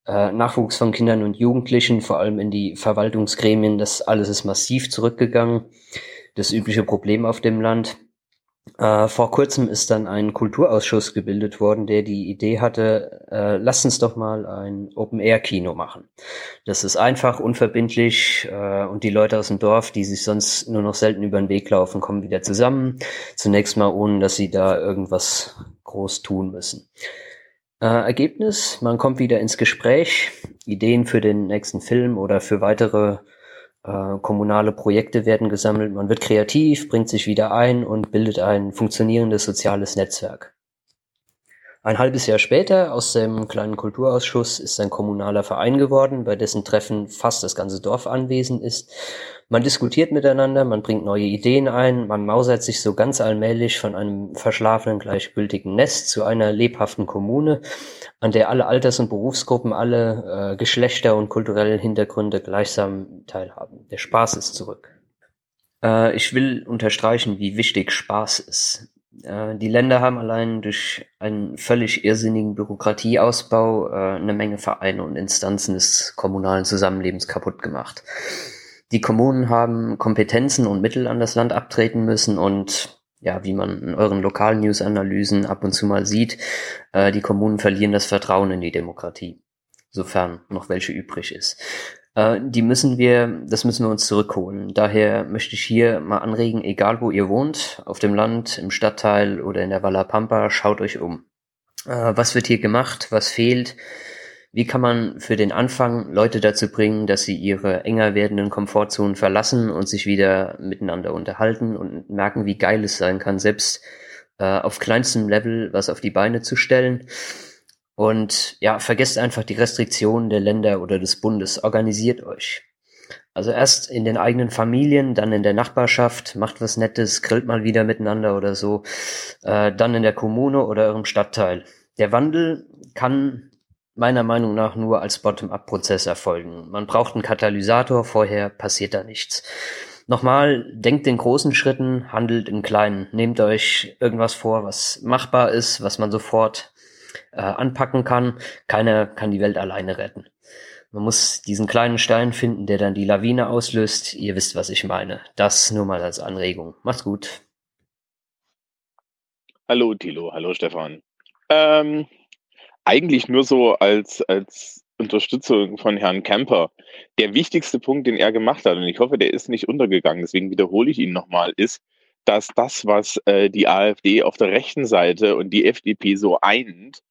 äh, Nachwuchs von Kindern und Jugendlichen, vor allem in die Verwaltungsgremien, das alles ist massiv zurückgegangen. Das übliche Problem auf dem Land. Äh, vor kurzem ist dann ein Kulturausschuss gebildet worden, der die Idee hatte, äh, lass uns doch mal ein Open-Air-Kino machen. Das ist einfach, unverbindlich äh, und die Leute aus dem Dorf, die sich sonst nur noch selten über den Weg laufen, kommen wieder zusammen. Zunächst mal, ohne dass sie da irgendwas groß tun müssen. Äh, Ergebnis, man kommt wieder ins Gespräch, Ideen für den nächsten Film oder für weitere äh, kommunale Projekte werden gesammelt, man wird kreativ, bringt sich wieder ein und bildet ein funktionierendes soziales Netzwerk. Ein halbes Jahr später, aus dem kleinen Kulturausschuss, ist ein kommunaler Verein geworden, bei dessen Treffen fast das ganze Dorf anwesend ist. Man diskutiert miteinander, man bringt neue Ideen ein, man mausert sich so ganz allmählich von einem verschlafenen, gleichgültigen Nest zu einer lebhaften Kommune, an der alle Alters- und Berufsgruppen, alle äh, Geschlechter und kulturellen Hintergründe gleichsam teilhaben. Der Spaß ist zurück. Äh, ich will unterstreichen, wie wichtig Spaß ist. Äh, die Länder haben allein durch einen völlig irrsinnigen Bürokratieausbau äh, eine Menge Vereine und Instanzen des kommunalen Zusammenlebens kaputt gemacht. Die Kommunen haben Kompetenzen und Mittel an das Land abtreten müssen und ja, wie man in euren lokalen News-Analysen ab und zu mal sieht, äh, die Kommunen verlieren das Vertrauen in die Demokratie, sofern noch welche übrig ist. Äh, die müssen wir, das müssen wir uns zurückholen. Daher möchte ich hier mal anregen, egal wo ihr wohnt, auf dem Land, im Stadtteil oder in der Valla Pampa, schaut euch um. Äh, was wird hier gemacht? Was fehlt? Wie kann man für den Anfang Leute dazu bringen, dass sie ihre enger werdenden Komfortzonen verlassen und sich wieder miteinander unterhalten und merken, wie geil es sein kann, selbst äh, auf kleinstem Level was auf die Beine zu stellen? Und ja, vergesst einfach die Restriktionen der Länder oder des Bundes. Organisiert euch. Also erst in den eigenen Familien, dann in der Nachbarschaft, macht was Nettes, grillt mal wieder miteinander oder so, äh, dann in der Kommune oder eurem Stadtteil. Der Wandel kann meiner Meinung nach nur als Bottom-up-Prozess erfolgen. Man braucht einen Katalysator, vorher passiert da nichts. Nochmal, denkt in großen Schritten, handelt in kleinen. Nehmt euch irgendwas vor, was machbar ist, was man sofort äh, anpacken kann. Keiner kann die Welt alleine retten. Man muss diesen kleinen Stein finden, der dann die Lawine auslöst. Ihr wisst, was ich meine. Das nur mal als Anregung. Macht's gut. Hallo Thilo, hallo Stefan. Ähm, eigentlich nur so als, als Unterstützung von Herrn Kemper. Der wichtigste Punkt, den er gemacht hat, und ich hoffe, der ist nicht untergegangen, deswegen wiederhole ich ihn nochmal, ist, dass das, was äh, die AfD auf der rechten Seite und die FDP so eint,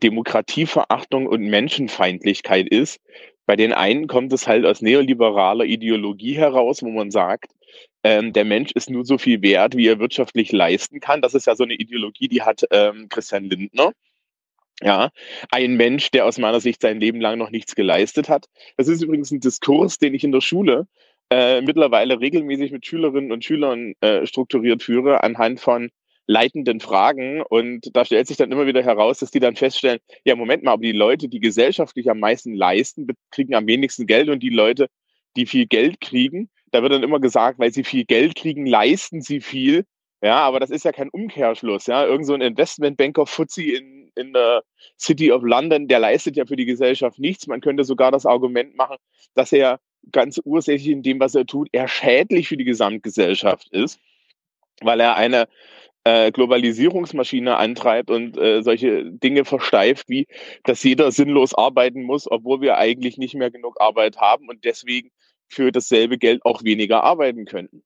Demokratieverachtung und Menschenfeindlichkeit ist. Bei den einen kommt es halt aus neoliberaler Ideologie heraus, wo man sagt, ähm, der Mensch ist nur so viel wert, wie er wirtschaftlich leisten kann. Das ist ja so eine Ideologie, die hat ähm, Christian Lindner. Ja, ein Mensch, der aus meiner Sicht sein Leben lang noch nichts geleistet hat. Das ist übrigens ein Diskurs, den ich in der Schule äh, mittlerweile regelmäßig mit Schülerinnen und Schülern äh, strukturiert führe, anhand von leitenden Fragen. Und da stellt sich dann immer wieder heraus, dass die dann feststellen, ja, Moment mal, aber die Leute, die gesellschaftlich am meisten leisten, kriegen am wenigsten Geld und die Leute, die viel Geld kriegen, da wird dann immer gesagt, weil sie viel Geld kriegen, leisten sie viel. Ja, aber das ist ja kein Umkehrschluss. Ja, irgend so ein Investmentbanker Fuzzi in, in der City of London, der leistet ja für die Gesellschaft nichts. Man könnte sogar das Argument machen, dass er ganz ursächlich in dem, was er tut, er schädlich für die Gesamtgesellschaft ist, weil er eine äh, Globalisierungsmaschine antreibt und äh, solche Dinge versteift, wie dass jeder sinnlos arbeiten muss, obwohl wir eigentlich nicht mehr genug Arbeit haben und deswegen für dasselbe Geld auch weniger arbeiten könnten.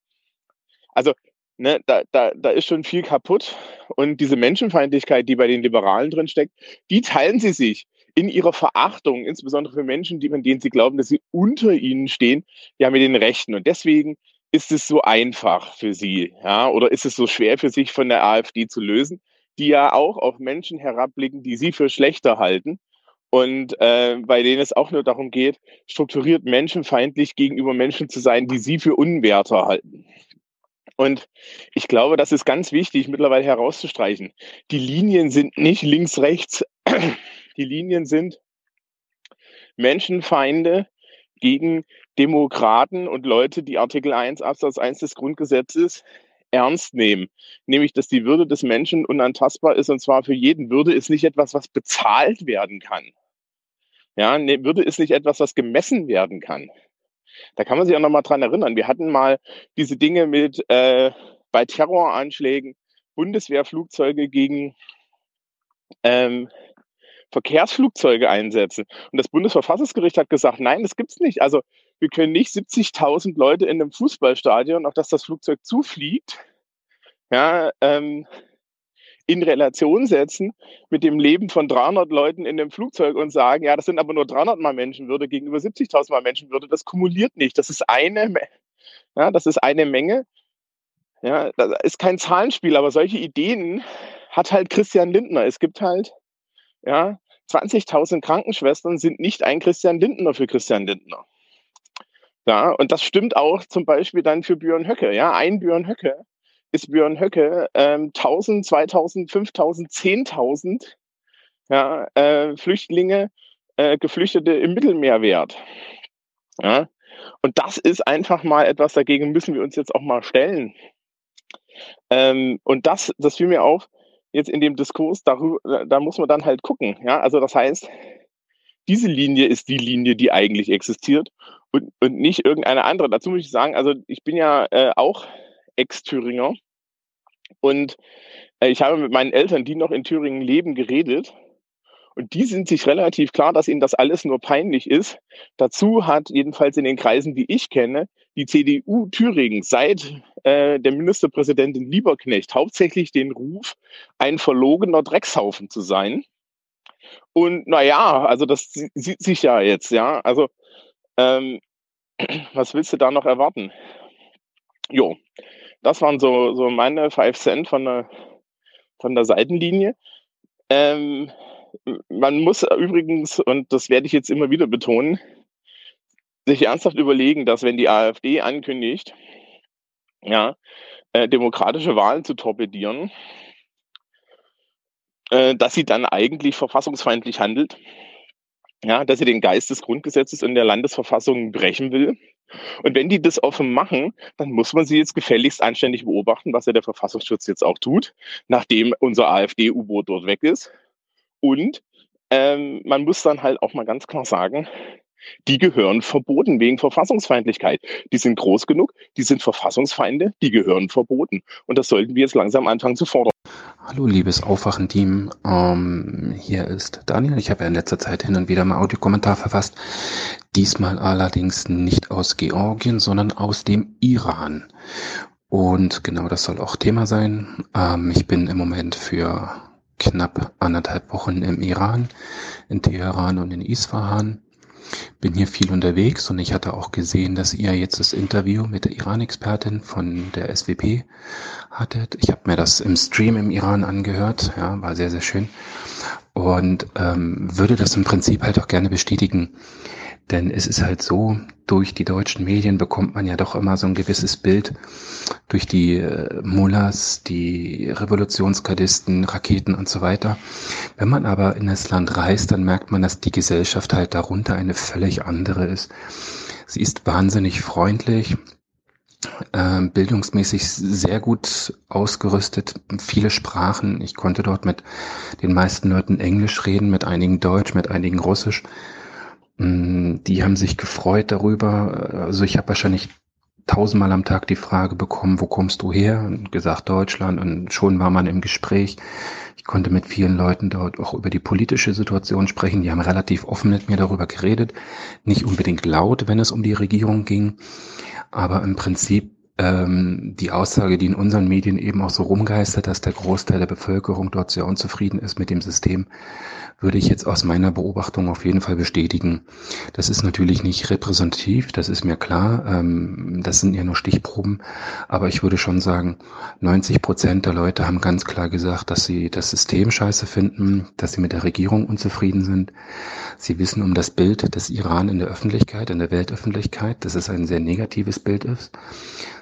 Also ne, da, da, da ist schon viel kaputt und diese Menschenfeindlichkeit, die bei den Liberalen drin steckt, die teilen sie sich in ihrer Verachtung, insbesondere für Menschen, die, von denen sie glauben, dass sie unter ihnen stehen, ja mit den Rechten. Und deswegen ist es so einfach für Sie, ja, oder ist es so schwer für sich von der AfD zu lösen, die ja auch auf Menschen herabblicken, die Sie für schlechter halten und äh, bei denen es auch nur darum geht, strukturiert menschenfeindlich gegenüber Menschen zu sein, die Sie für unwerter halten. Und ich glaube, das ist ganz wichtig mittlerweile herauszustreichen. Die Linien sind nicht links, rechts. Die Linien sind Menschenfeinde gegen Demokraten und Leute, die Artikel 1 Absatz 1 des Grundgesetzes ernst nehmen, nämlich dass die Würde des Menschen unantastbar ist und zwar für jeden. Würde ist nicht etwas, was bezahlt werden kann. Ja, ne, Würde ist nicht etwas, was gemessen werden kann. Da kann man sich auch noch mal dran erinnern. Wir hatten mal diese Dinge mit äh, bei Terroranschlägen Bundeswehrflugzeuge gegen ähm, Verkehrsflugzeuge einsetzen. Und das Bundesverfassungsgericht hat gesagt, nein, das gibt's nicht. Also wir können nicht 70.000 Leute in einem Fußballstadion, auf das das Flugzeug zufliegt, ja, ähm, in Relation setzen mit dem Leben von 300 Leuten in dem Flugzeug und sagen, ja, das sind aber nur 300 mal Menschenwürde gegenüber 70.000 mal Menschenwürde. Das kumuliert nicht. Das ist eine, ja, das ist eine Menge. Ja, das ist kein Zahlenspiel, aber solche Ideen hat halt Christian Lindner. Es gibt halt, ja, 20.000 Krankenschwestern sind nicht ein Christian Lindner für Christian Lindner. Ja, und das stimmt auch zum Beispiel dann für Björn Höcke. Ja, ein Björn Höcke ist Björn Höcke ähm, 1000, 2000, 5000, 10.000 ja, äh, Flüchtlinge, äh, Geflüchtete im Mittelmeer wert. Ja, und das ist einfach mal etwas, dagegen müssen wir uns jetzt auch mal stellen. Ähm, und das, das fiel mir auf, jetzt in dem Diskurs, darüber, da muss man dann halt gucken. Ja, also das heißt, diese Linie ist die Linie, die eigentlich existiert und, und nicht irgendeine andere. Dazu muss ich sagen, also ich bin ja äh, auch Ex-Thüringer und äh, ich habe mit meinen Eltern, die noch in Thüringen leben, geredet. Und die sind sich relativ klar, dass ihnen das alles nur peinlich ist. Dazu hat jedenfalls in den Kreisen, die ich kenne, die CDU Thüringen seit äh, der Ministerpräsidentin Lieberknecht hauptsächlich den Ruf, ein verlogener Dreckshaufen zu sein. Und naja, also das sieht sich ja jetzt, ja. Also ähm, was willst du da noch erwarten? Jo, das waren so, so meine 5 Cent von der, von der Seitenlinie. Ähm, man muss übrigens, und das werde ich jetzt immer wieder betonen, sich ernsthaft überlegen, dass wenn die AfD ankündigt, ja, äh, demokratische Wahlen zu torpedieren, äh, dass sie dann eigentlich verfassungsfeindlich handelt ja, dass sie den Geist des Grundgesetzes in der Landesverfassung brechen will. Und wenn die das offen machen, dann muss man sie jetzt gefälligst anständig beobachten, was ja der Verfassungsschutz jetzt auch tut, nachdem unser AfD-U-Boot dort weg ist. Und ähm, man muss dann halt auch mal ganz klar sagen, die gehören verboten wegen Verfassungsfeindlichkeit. Die sind groß genug, die sind Verfassungsfeinde, die gehören verboten. Und das sollten wir jetzt langsam anfangen zu fordern. Hallo liebes Aufwachen-Team, ähm, hier ist Daniel. Ich habe ja in letzter Zeit hin und wieder mal Audiokommentar verfasst. Diesmal allerdings nicht aus Georgien, sondern aus dem Iran. Und genau das soll auch Thema sein. Ähm, ich bin im Moment für knapp anderthalb Wochen im Iran, in Teheran und in Isfahan bin hier viel unterwegs und ich hatte auch gesehen, dass ihr jetzt das Interview mit der Iran-Expertin von der SWP hattet. Ich habe mir das im Stream im Iran angehört, ja, war sehr, sehr schön und ähm, würde das im Prinzip halt auch gerne bestätigen. Denn es ist halt so, durch die deutschen Medien bekommt man ja doch immer so ein gewisses Bild durch die äh, Mullahs, die Revolutionskadisten, Raketen und so weiter. Wenn man aber in das Land reist, dann merkt man, dass die Gesellschaft halt darunter eine völlig andere ist. Sie ist wahnsinnig freundlich, äh, bildungsmäßig sehr gut ausgerüstet, viele Sprachen. Ich konnte dort mit den meisten Leuten Englisch reden, mit einigen Deutsch, mit einigen Russisch. Mm, Die haben sich gefreut darüber. Also ich habe wahrscheinlich tausendmal am Tag die Frage bekommen, wo kommst du her? Und gesagt Deutschland und schon war man im Gespräch. Ich konnte mit vielen Leuten dort auch über die politische Situation sprechen. Die haben relativ offen mit mir darüber geredet. Nicht unbedingt laut, wenn es um die Regierung ging, aber im Prinzip ähm, die Aussage, die in unseren Medien eben auch so rumgeistert, dass der Großteil der Bevölkerung dort sehr unzufrieden ist mit dem System, würde ich jetzt aus meiner Beobachtung auf jeden Fall bestätigen. Das ist natürlich nicht repräsentativ, das ist mir klar. Ähm, das sind ja nur Stichproben. Aber ich würde schon sagen, 90 Prozent der Leute haben ganz klar gesagt, dass sie das System scheiße finden, dass sie mit der Regierung unzufrieden sind. Sie wissen um das Bild des Iran in der Öffentlichkeit, in der Weltöffentlichkeit, dass es ein sehr negatives Bild ist.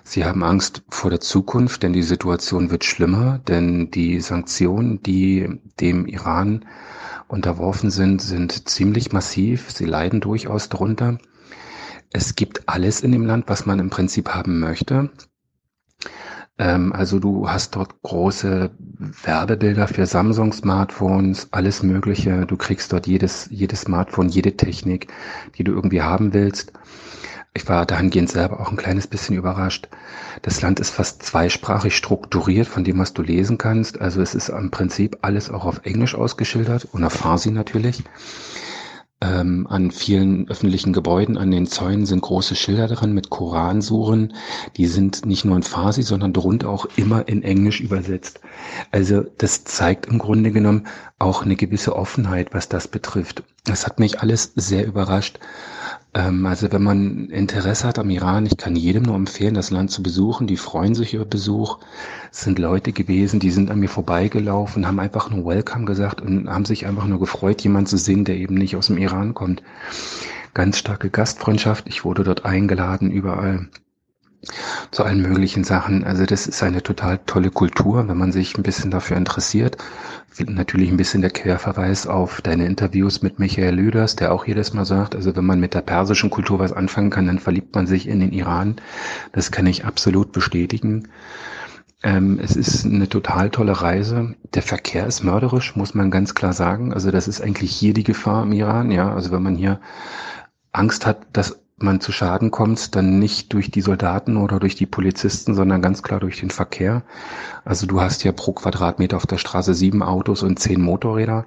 Sie haben Angst vor der Zukunft, denn die Situation wird schlimmer, denn die Sanktionen, die dem Iran unterworfen sind, sind ziemlich massiv. Sie leiden durchaus drunter. Es gibt alles in dem Land, was man im Prinzip haben möchte. Ähm, also du hast dort große Werbebilder für Samsung-Smartphones, alles Mögliche. Du kriegst dort jedes, jedes Smartphone, jede Technik, die du irgendwie haben willst. Ich war dahingehend selber auch ein kleines bisschen überrascht. Das Land ist fast zweisprachig strukturiert von dem, was du lesen kannst. Also es ist im Prinzip alles auch auf Englisch ausgeschildert und auf Farsi natürlich. Ähm, an vielen öffentlichen Gebäuden, an den Zäunen sind große Schilder dran mit Koransuren. Die sind nicht nur in Farsi, sondern darunter auch immer in Englisch übersetzt. Also das zeigt im Grunde genommen auch eine gewisse Offenheit, was das betrifft. Das hat mich alles sehr überrascht. Ähm, also wenn man Interesse hat am Iran, ich kann jedem nur empfehlen, das Land zu besuchen. Die freuen sich über Besuch. Es sind Leute gewesen, die sind an mir vorbeigelaufen, haben einfach nur Welcome gesagt und haben sich einfach nur gefreut, jemanden zu sehen, der eben nicht aus dem Iran kommt. Ganz starke Gastfreundschaft. Ich wurde dort eingeladen, überall zu allen möglichen Sachen. Also das ist eine total tolle Kultur, wenn man sich ein bisschen dafür interessiert. Natürlich ein bisschen der Querverweis auf deine Interviews mit Michael Lüders, der auch jedes Mal sagt, also wenn man mit der persischen Kultur was anfangen kann, dann verliebt man sich in den Iran. Das kann ich absolut bestätigen. Ähm, es ist eine total tolle Reise. Der Verkehr ist mörderisch, muss man ganz klar sagen. Also das ist eigentlich hier die Gefahr im Iran. Ja, also wenn man hier Angst hat, dass man zu Schaden kommt, dann nicht durch die Soldaten oder durch die Polizisten, sondern ganz klar durch den Verkehr. Also du hast ja pro Quadratmeter auf der Straße sieben Autos und zehn Motorräder.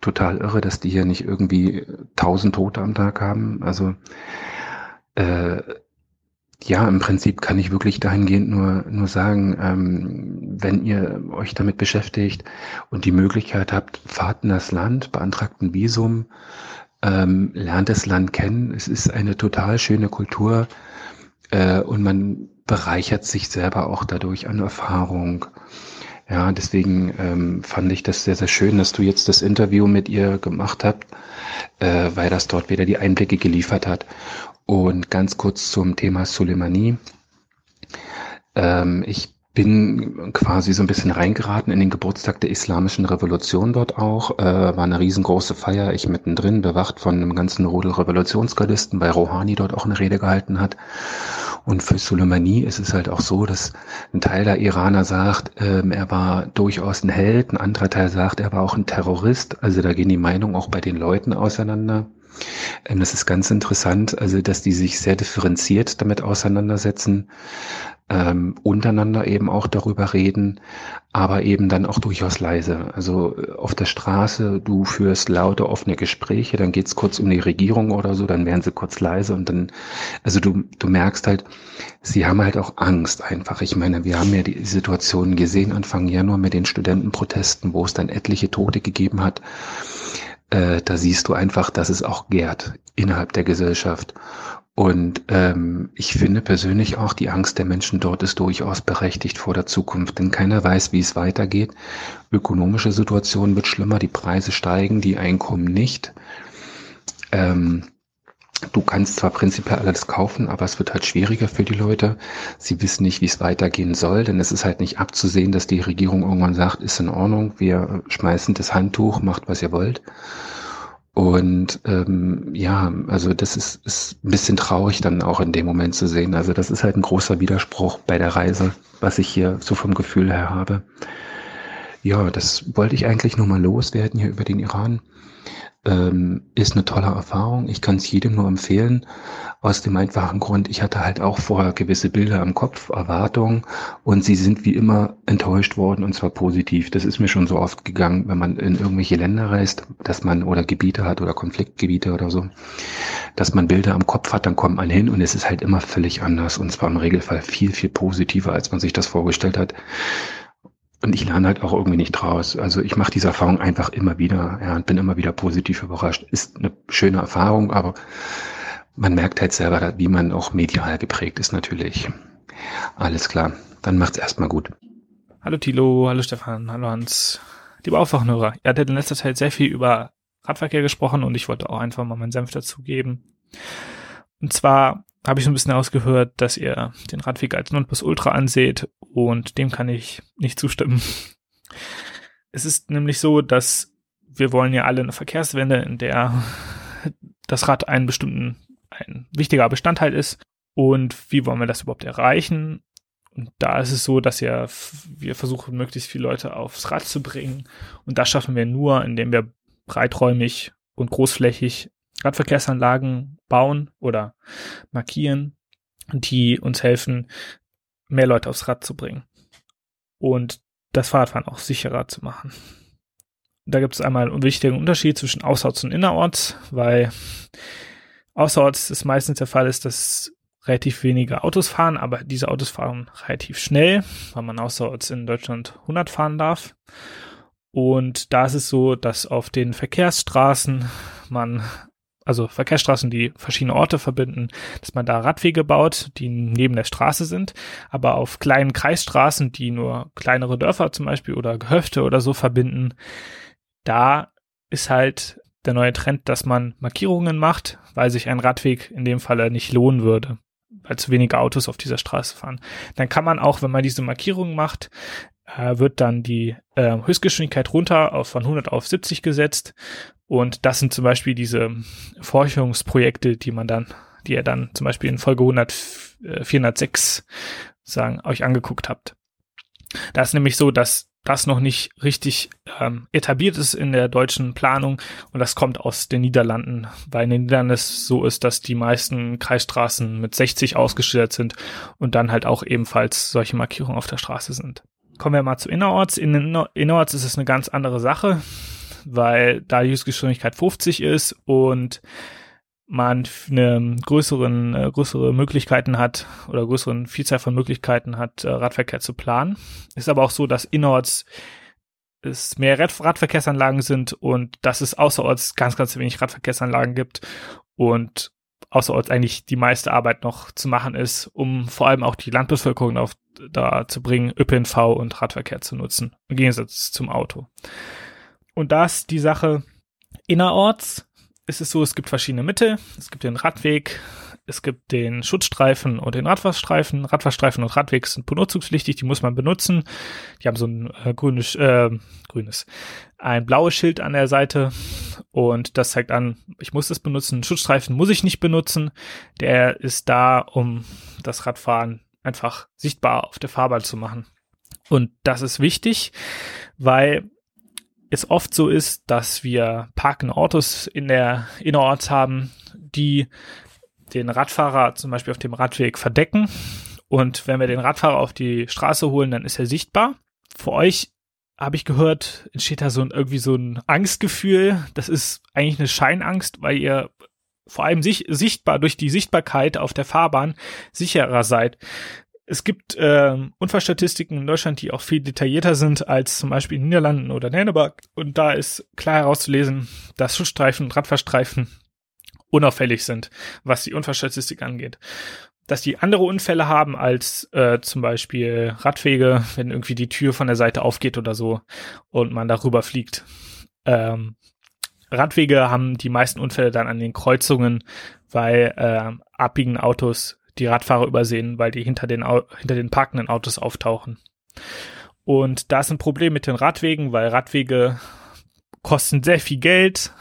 Total irre, dass die hier nicht irgendwie tausend Tote am Tag haben. Also äh, ja, im Prinzip kann ich wirklich dahingehend nur, nur sagen, ähm, wenn ihr euch damit beschäftigt und die Möglichkeit habt, fahrt in das Land, beantragt ein Visum, ähm, lernt das Land kennen. Es ist eine total schöne Kultur äh, und man bereichert sich selber auch dadurch an Erfahrung. Ja, deswegen ähm, fand ich das sehr, sehr schön, dass du jetzt das Interview mit ihr gemacht hast, äh, weil das dort wieder die Einblicke geliefert hat. Und ganz kurz zum Thema Soleimani. Ähm, ich bin quasi so ein bisschen reingeraten in den Geburtstag der Islamischen Revolution dort auch. Äh, war eine riesengroße Feier, ich mittendrin, bewacht von einem ganzen Rudel Revolutionsgardisten, weil Rouhani dort auch eine Rede gehalten hat. Und für Soleimani ist es halt auch so, dass ein Teil der Iraner sagt, ähm, er war durchaus ein Held, ein anderer Teil sagt, er war auch ein Terrorist. Also da gehen die Meinungen auch bei den Leuten auseinander. Ähm, das ist ganz interessant, also dass die sich sehr differenziert damit auseinandersetzen ähm, untereinander eben auch darüber reden, aber eben dann auch durchaus leise. Also äh, auf der Straße, du führst laute, offene Gespräche, dann geht's kurz um die Regierung oder so, dann werden sie kurz leise und dann, also du, du merkst halt, sie haben halt auch Angst einfach. Ich meine, wir haben ja die Situation gesehen Anfang Januar mit den Studentenprotesten, wo es dann etliche Tote gegeben hat. Äh, da siehst du einfach, dass es auch gärt innerhalb der Gesellschaft. Und ähm, ich finde persönlich auch, die Angst der Menschen dort ist durchaus berechtigt vor der Zukunft, denn keiner weiß, wie es weitergeht. Ökonomische Situation wird schlimmer, die Preise steigen, die Einkommen nicht. Ähm, Du kannst zwar prinzipiell alles kaufen, aber es wird halt schwieriger für die Leute. Sie wissen nicht, wie es weitergehen soll, denn es ist halt nicht abzusehen, dass die Regierung irgendwann sagt, ist in Ordnung, wir schmeißen das Handtuch, macht was ihr wollt. Und ähm, ja, also das ist, ist ein bisschen traurig dann auch in dem Moment zu sehen. Also das ist halt ein großer Widerspruch bei der Reise, was ich hier so vom Gefühl her habe. Ja, das wollte ich eigentlich nur mal loswerden hier über den Iran ähm, ist eine tolle Erfahrung. Ich kann es jedem nur empfehlen. Aus dem einfachen Grund, ich hatte halt auch vorher gewisse Bilder im Kopf, Erwartungen und sie sind wie immer enttäuscht worden und zwar positiv. Das ist mir schon so oft gegangen, wenn man in irgendwelche Länder reist, dass man oder Gebiete hat oder Konfliktgebiete oder so, dass man Bilder im Kopf hat, dann kommt man hin und es ist halt immer völlig anders und zwar im Regelfall viel, viel positiver, als man sich das vorgestellt hat. Und ich lerne halt auch irgendwie nicht draus. Also ich mache diese Erfahrung einfach immer wieder ja, und bin immer wieder positiv überrascht. Ist eine schöne Erfahrung, aber man merkt halt selber, wie man auch medial geprägt ist natürlich. Alles klar, dann macht's erstmal gut. Hallo Tilo, hallo Stefan, hallo Hans. Liebe Aufwachenhörer, ihr hattet in letzter Zeit sehr viel über Radverkehr gesprochen und ich wollte auch einfach mal meinen Senf dazugeben. Und zwar habe ich so ein bisschen ausgehört, dass ihr den Radweg als Nonplusultra anseht und dem kann ich nicht zustimmen. Es ist nämlich so, dass wir wollen ja alle eine Verkehrswende, in der das Rad einen bestimmten, ein wichtiger Bestandteil ist. Und wie wollen wir das überhaupt erreichen? Und da ist es so, dass ja wir versuchen, möglichst viele Leute aufs Rad zu bringen. Und das schaffen wir nur, indem wir breiträumig und großflächig Radverkehrsanlagen bauen oder markieren, die uns helfen, mehr Leute aufs Rad zu bringen und das Fahrradfahren auch sicherer zu machen. Da gibt es einmal einen wichtigen Unterschied zwischen Außerorts und Innerorts, weil Außerorts es meistens der Fall ist, dass relativ wenige Autos fahren, aber diese Autos fahren relativ schnell, weil man außerorts in Deutschland 100 fahren darf. Und da ist es so, dass auf den Verkehrsstraßen man also Verkehrsstraßen, die verschiedene Orte verbinden, dass man da Radwege baut, die neben der Straße sind, aber auf kleinen Kreisstraßen, die nur kleinere Dörfer zum Beispiel oder Gehöfte oder so verbinden, da ist halt der neue Trend, dass man Markierungen macht, weil sich ein Radweg in dem Falle nicht lohnen würde, weil zu wenige Autos auf dieser Straße fahren. Dann kann man auch, wenn man diese Markierungen macht, äh, wird dann die äh, Höchstgeschwindigkeit runter auf von 100 auf 70 gesetzt und das sind zum Beispiel diese Forschungsprojekte, die man dann, die ihr dann zum Beispiel in Folge 100, 406 äh, sagen, euch angeguckt habt. Da ist nämlich so, dass das noch nicht richtig ähm, etabliert ist in der deutschen Planung und das kommt aus den Niederlanden, weil in den Niederlanden es so ist, dass die meisten Kreisstraßen mit 60 ausgestellt sind und dann halt auch ebenfalls solche Markierungen auf der Straße sind. Kommen wir mal zu Innerorts. In Innerorts ist es eine ganz andere Sache weil da die Höchstgeschwindigkeit 50 ist und man eine größeren, äh, größere Möglichkeiten hat oder größeren Vielzahl von Möglichkeiten hat, äh, Radverkehr zu planen. Ist aber auch so, dass innerorts es mehr Rad Radverkehrsanlagen sind und dass es außerorts ganz, ganz wenig Radverkehrsanlagen gibt und außerorts eigentlich die meiste Arbeit noch zu machen ist, um vor allem auch die Landbevölkerung auf, da zu bringen, ÖPNV und Radverkehr zu nutzen, im Gegensatz zum Auto. Und da ist die Sache innerorts. Ist es so, es gibt verschiedene Mittel. Es gibt den Radweg, es gibt den Schutzstreifen und den Radfahrstreifen. Radfahrstreifen und Radweg sind benutzungspflichtig, die muss man benutzen. Die haben so ein äh, grünes, äh, grünes, ein blaues Schild an der Seite und das zeigt an, ich muss das benutzen. Schutzstreifen muss ich nicht benutzen. Der ist da, um das Radfahren einfach sichtbar auf der Fahrbahn zu machen. Und das ist wichtig, weil es oft so ist, dass wir parkende Autos in der Innerorts haben, die den Radfahrer zum Beispiel auf dem Radweg verdecken. Und wenn wir den Radfahrer auf die Straße holen, dann ist er sichtbar. Für euch habe ich gehört, entsteht da so ein, irgendwie so ein Angstgefühl. Das ist eigentlich eine Scheinangst, weil ihr vor allem sich, sichtbar durch die Sichtbarkeit auf der Fahrbahn sicherer seid. Es gibt äh, Unfallstatistiken in Deutschland, die auch viel detaillierter sind als zum Beispiel in den Niederlanden oder Dänemark. Und da ist klar herauszulesen, dass Schutzstreifen und Radfahrstreifen unauffällig sind, was die Unfallstatistik angeht. Dass die andere Unfälle haben als äh, zum Beispiel Radwege, wenn irgendwie die Tür von der Seite aufgeht oder so und man darüber fliegt. Ähm, Radwege haben die meisten Unfälle dann an den Kreuzungen, weil äh, abbiegende Autos die Radfahrer übersehen, weil die hinter den, hinter den parkenden Autos auftauchen. Und da ist ein Problem mit den Radwegen, weil Radwege kosten sehr viel Geld,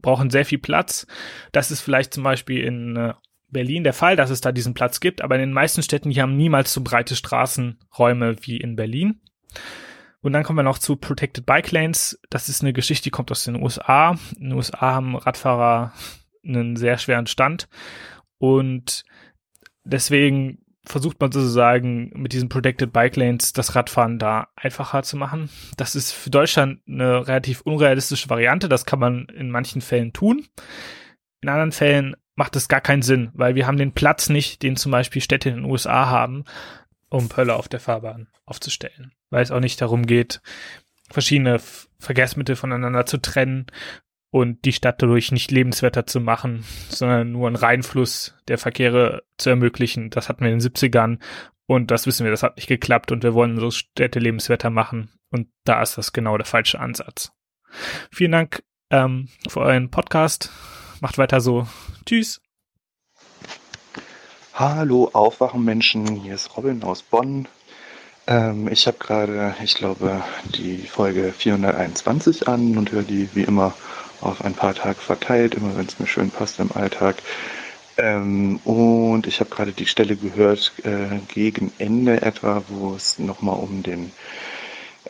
brauchen sehr viel Platz. Das ist vielleicht zum Beispiel in äh, Berlin der Fall, dass es da diesen Platz gibt, aber in den meisten Städten hier haben niemals so breite Straßenräume wie in Berlin. Und dann kommen wir noch zu Protected Bike Lanes. Das ist eine Geschichte, die kommt aus den USA. In den USA haben Radfahrer einen sehr schweren Stand und deswegen versucht man sozusagen mit diesen Protected Bike Lanes das Radfahren da einfacher zu machen. Das ist für Deutschland eine relativ unrealistische Variante. Das kann man in manchen Fällen tun. In anderen Fällen macht es gar keinen Sinn, weil wir haben den Platz nicht, den zum Beispiel Städte in den USA haben, um Pölle auf der Fahrbahn aufzustellen. Weil es auch nicht darum geht, verschiedene Verkehrsmittel voneinander zu trennen und die Stadt dadurch nicht lebenswerter zu machen, sondern nur einen Reinfluss der Verkehre zu ermöglichen. Das hatten wir in den 70ern und das wissen wir, das hat nicht geklappt und wir wollen unsere Städte lebenswerter machen und da ist das genau der falsche Ansatz. Vielen Dank ähm, für euren Podcast. Macht weiter so. Tschüss. Hallo Aufwachenmenschen, hier ist Robin aus Bonn. Ähm, ich habe gerade, ich glaube, die Folge 421 an und höre die wie immer auf ein paar Tage verteilt, immer wenn es mir schön passt im Alltag. Ähm, und ich habe gerade die Stelle gehört, äh, gegen Ende etwa, wo es nochmal um den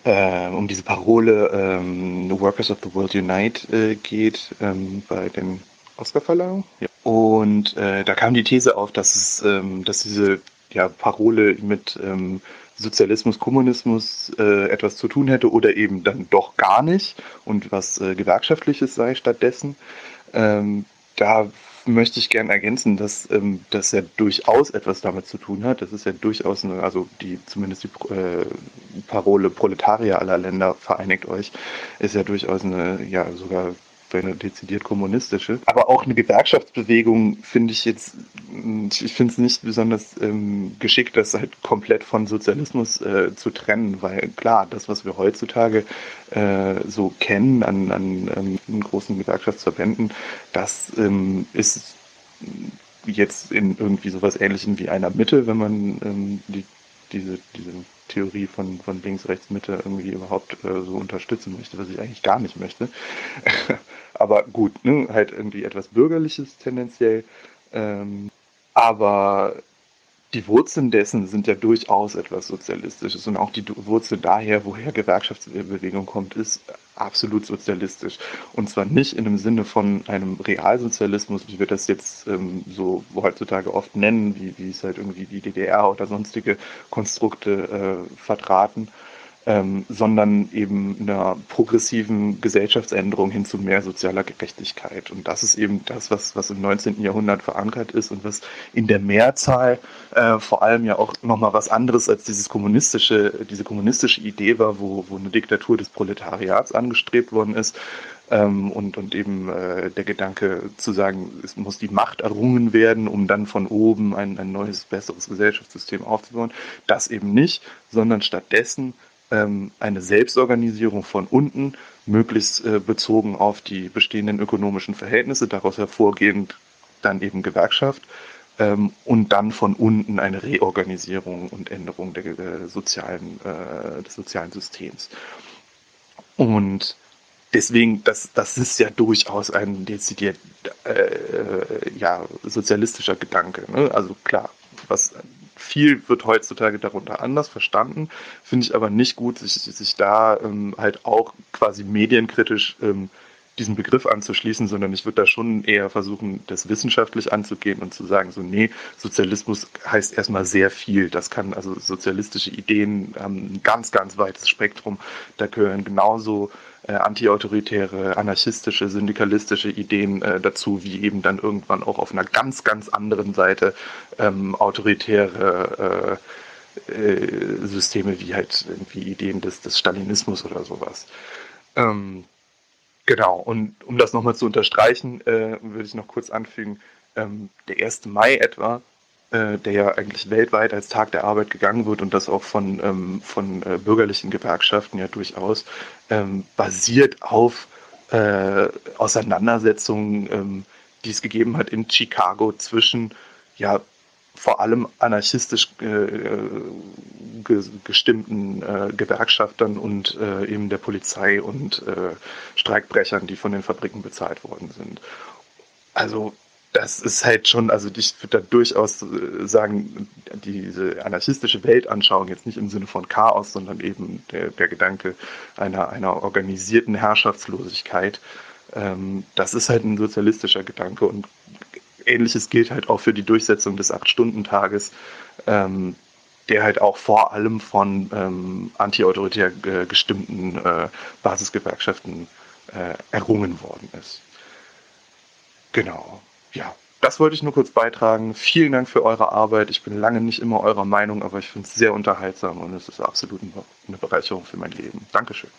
äh, um diese Parole ähm, Workers of the World Unite äh, geht ähm, bei den Oscarverleihungen. Ja. Und äh, da kam die These auf, dass es, ähm, dass diese ja, Parole mit ähm, Sozialismus, Kommunismus äh, etwas zu tun hätte oder eben dann doch gar nicht und was äh, Gewerkschaftliches sei stattdessen. Ähm, da möchte ich gerne ergänzen, dass ähm, das ja durchaus etwas damit zu tun hat. Das ist ja durchaus, eine, also die zumindest die äh, Parole Proletarier aller Länder vereinigt euch, ist ja durchaus eine, ja sogar eine dezidiert kommunistische. Aber auch eine Gewerkschaftsbewegung finde ich jetzt, ich finde es nicht besonders ähm, geschickt, das halt komplett von Sozialismus äh, zu trennen, weil klar, das, was wir heutzutage äh, so kennen an, an ähm, großen Gewerkschaftsverbänden, das ähm, ist jetzt in irgendwie sowas ähnlichem wie einer Mitte, wenn man ähm, die, diese, diese Theorie von, von links, rechts, Mitte irgendwie überhaupt äh, so unterstützen möchte, was ich eigentlich gar nicht möchte. aber gut, ne, halt irgendwie etwas Bürgerliches tendenziell. Ähm, aber die Wurzeln dessen sind ja durchaus etwas Sozialistisches und auch die Wurzel daher, woher Gewerkschaftsbewegung kommt, ist absolut sozialistisch. Und zwar nicht in dem Sinne von einem Realsozialismus, wie wir das jetzt ähm, so heutzutage oft nennen, wie, wie es halt irgendwie die DDR oder sonstige Konstrukte äh, vertraten, ähm, sondern eben einer progressiven Gesellschaftsänderung hin zu mehr sozialer Gerechtigkeit. Und das ist eben das, was, was im 19. Jahrhundert verankert ist und was in der Mehrzahl äh, vor allem ja auch nochmal was anderes als dieses kommunistische, diese kommunistische Idee war, wo, wo eine Diktatur des Proletariats angestrebt worden ist. Ähm, und, und eben äh, der Gedanke zu sagen, es muss die Macht errungen werden, um dann von oben ein, ein neues, besseres Gesellschaftssystem aufzubauen. Das eben nicht, sondern stattdessen ähm, eine Selbstorganisierung von unten, möglichst äh, bezogen auf die bestehenden ökonomischen Verhältnisse, daraus hervorgehend dann eben Gewerkschaft ähm, und dann von unten eine Reorganisierung und Änderung der, der sozialen, äh, des sozialen Systems. Und deswegen, das, das ist ja durchaus ein dezidiert äh, ja, sozialistischer Gedanke. Ne? Also klar, was viel wird heutzutage darunter anders verstanden, finde ich aber nicht gut, sich, sich da ähm, halt auch quasi medienkritisch ähm, diesen Begriff anzuschließen, sondern ich würde da schon eher versuchen, das wissenschaftlich anzugehen und zu sagen, so, nee, Sozialismus heißt erstmal sehr viel. Das kann, also sozialistische Ideen haben ein ganz, ganz weites Spektrum. Da gehören genauso äh, antiautoritäre, anarchistische, syndikalistische Ideen äh, dazu, wie eben dann irgendwann auch auf einer ganz, ganz anderen Seite ähm, autoritäre äh, äh, Systeme wie halt irgendwie Ideen des, des Stalinismus oder sowas. Ähm, genau, und um das nochmal zu unterstreichen, äh, würde ich noch kurz anfügen, ähm, der 1. Mai etwa äh, der ja eigentlich weltweit als Tag der Arbeit gegangen wird und das auch von, ähm, von äh, bürgerlichen Gewerkschaften ja durchaus, ähm, basiert auf äh, Auseinandersetzungen, ähm, die es gegeben hat in Chicago zwischen ja vor allem anarchistisch äh, ge gestimmten äh, Gewerkschaftern und äh, eben der Polizei und äh, Streikbrechern, die von den Fabriken bezahlt worden sind. Also das ist halt schon, also ich würde da durchaus äh, sagen, diese anarchistische Weltanschauung jetzt nicht im Sinne von Chaos, sondern eben der, der Gedanke einer, einer organisierten Herrschaftslosigkeit, ähm, das ist halt ein sozialistischer Gedanke und ähnliches gilt halt auch für die Durchsetzung des Acht-Stunden-Tages, ähm, der halt auch vor allem von ähm, antiautoritär äh, gestimmten äh, Basisgewerkschaften äh, errungen worden ist. Genau, ja. Das wollte ich nur kurz beitragen. Vielen Dank für eure Arbeit. Ich bin lange nicht immer eurer Meinung, aber ich finde es sehr unterhaltsam und es ist absolut eine Bereicherung für mein Leben. Dankeschön.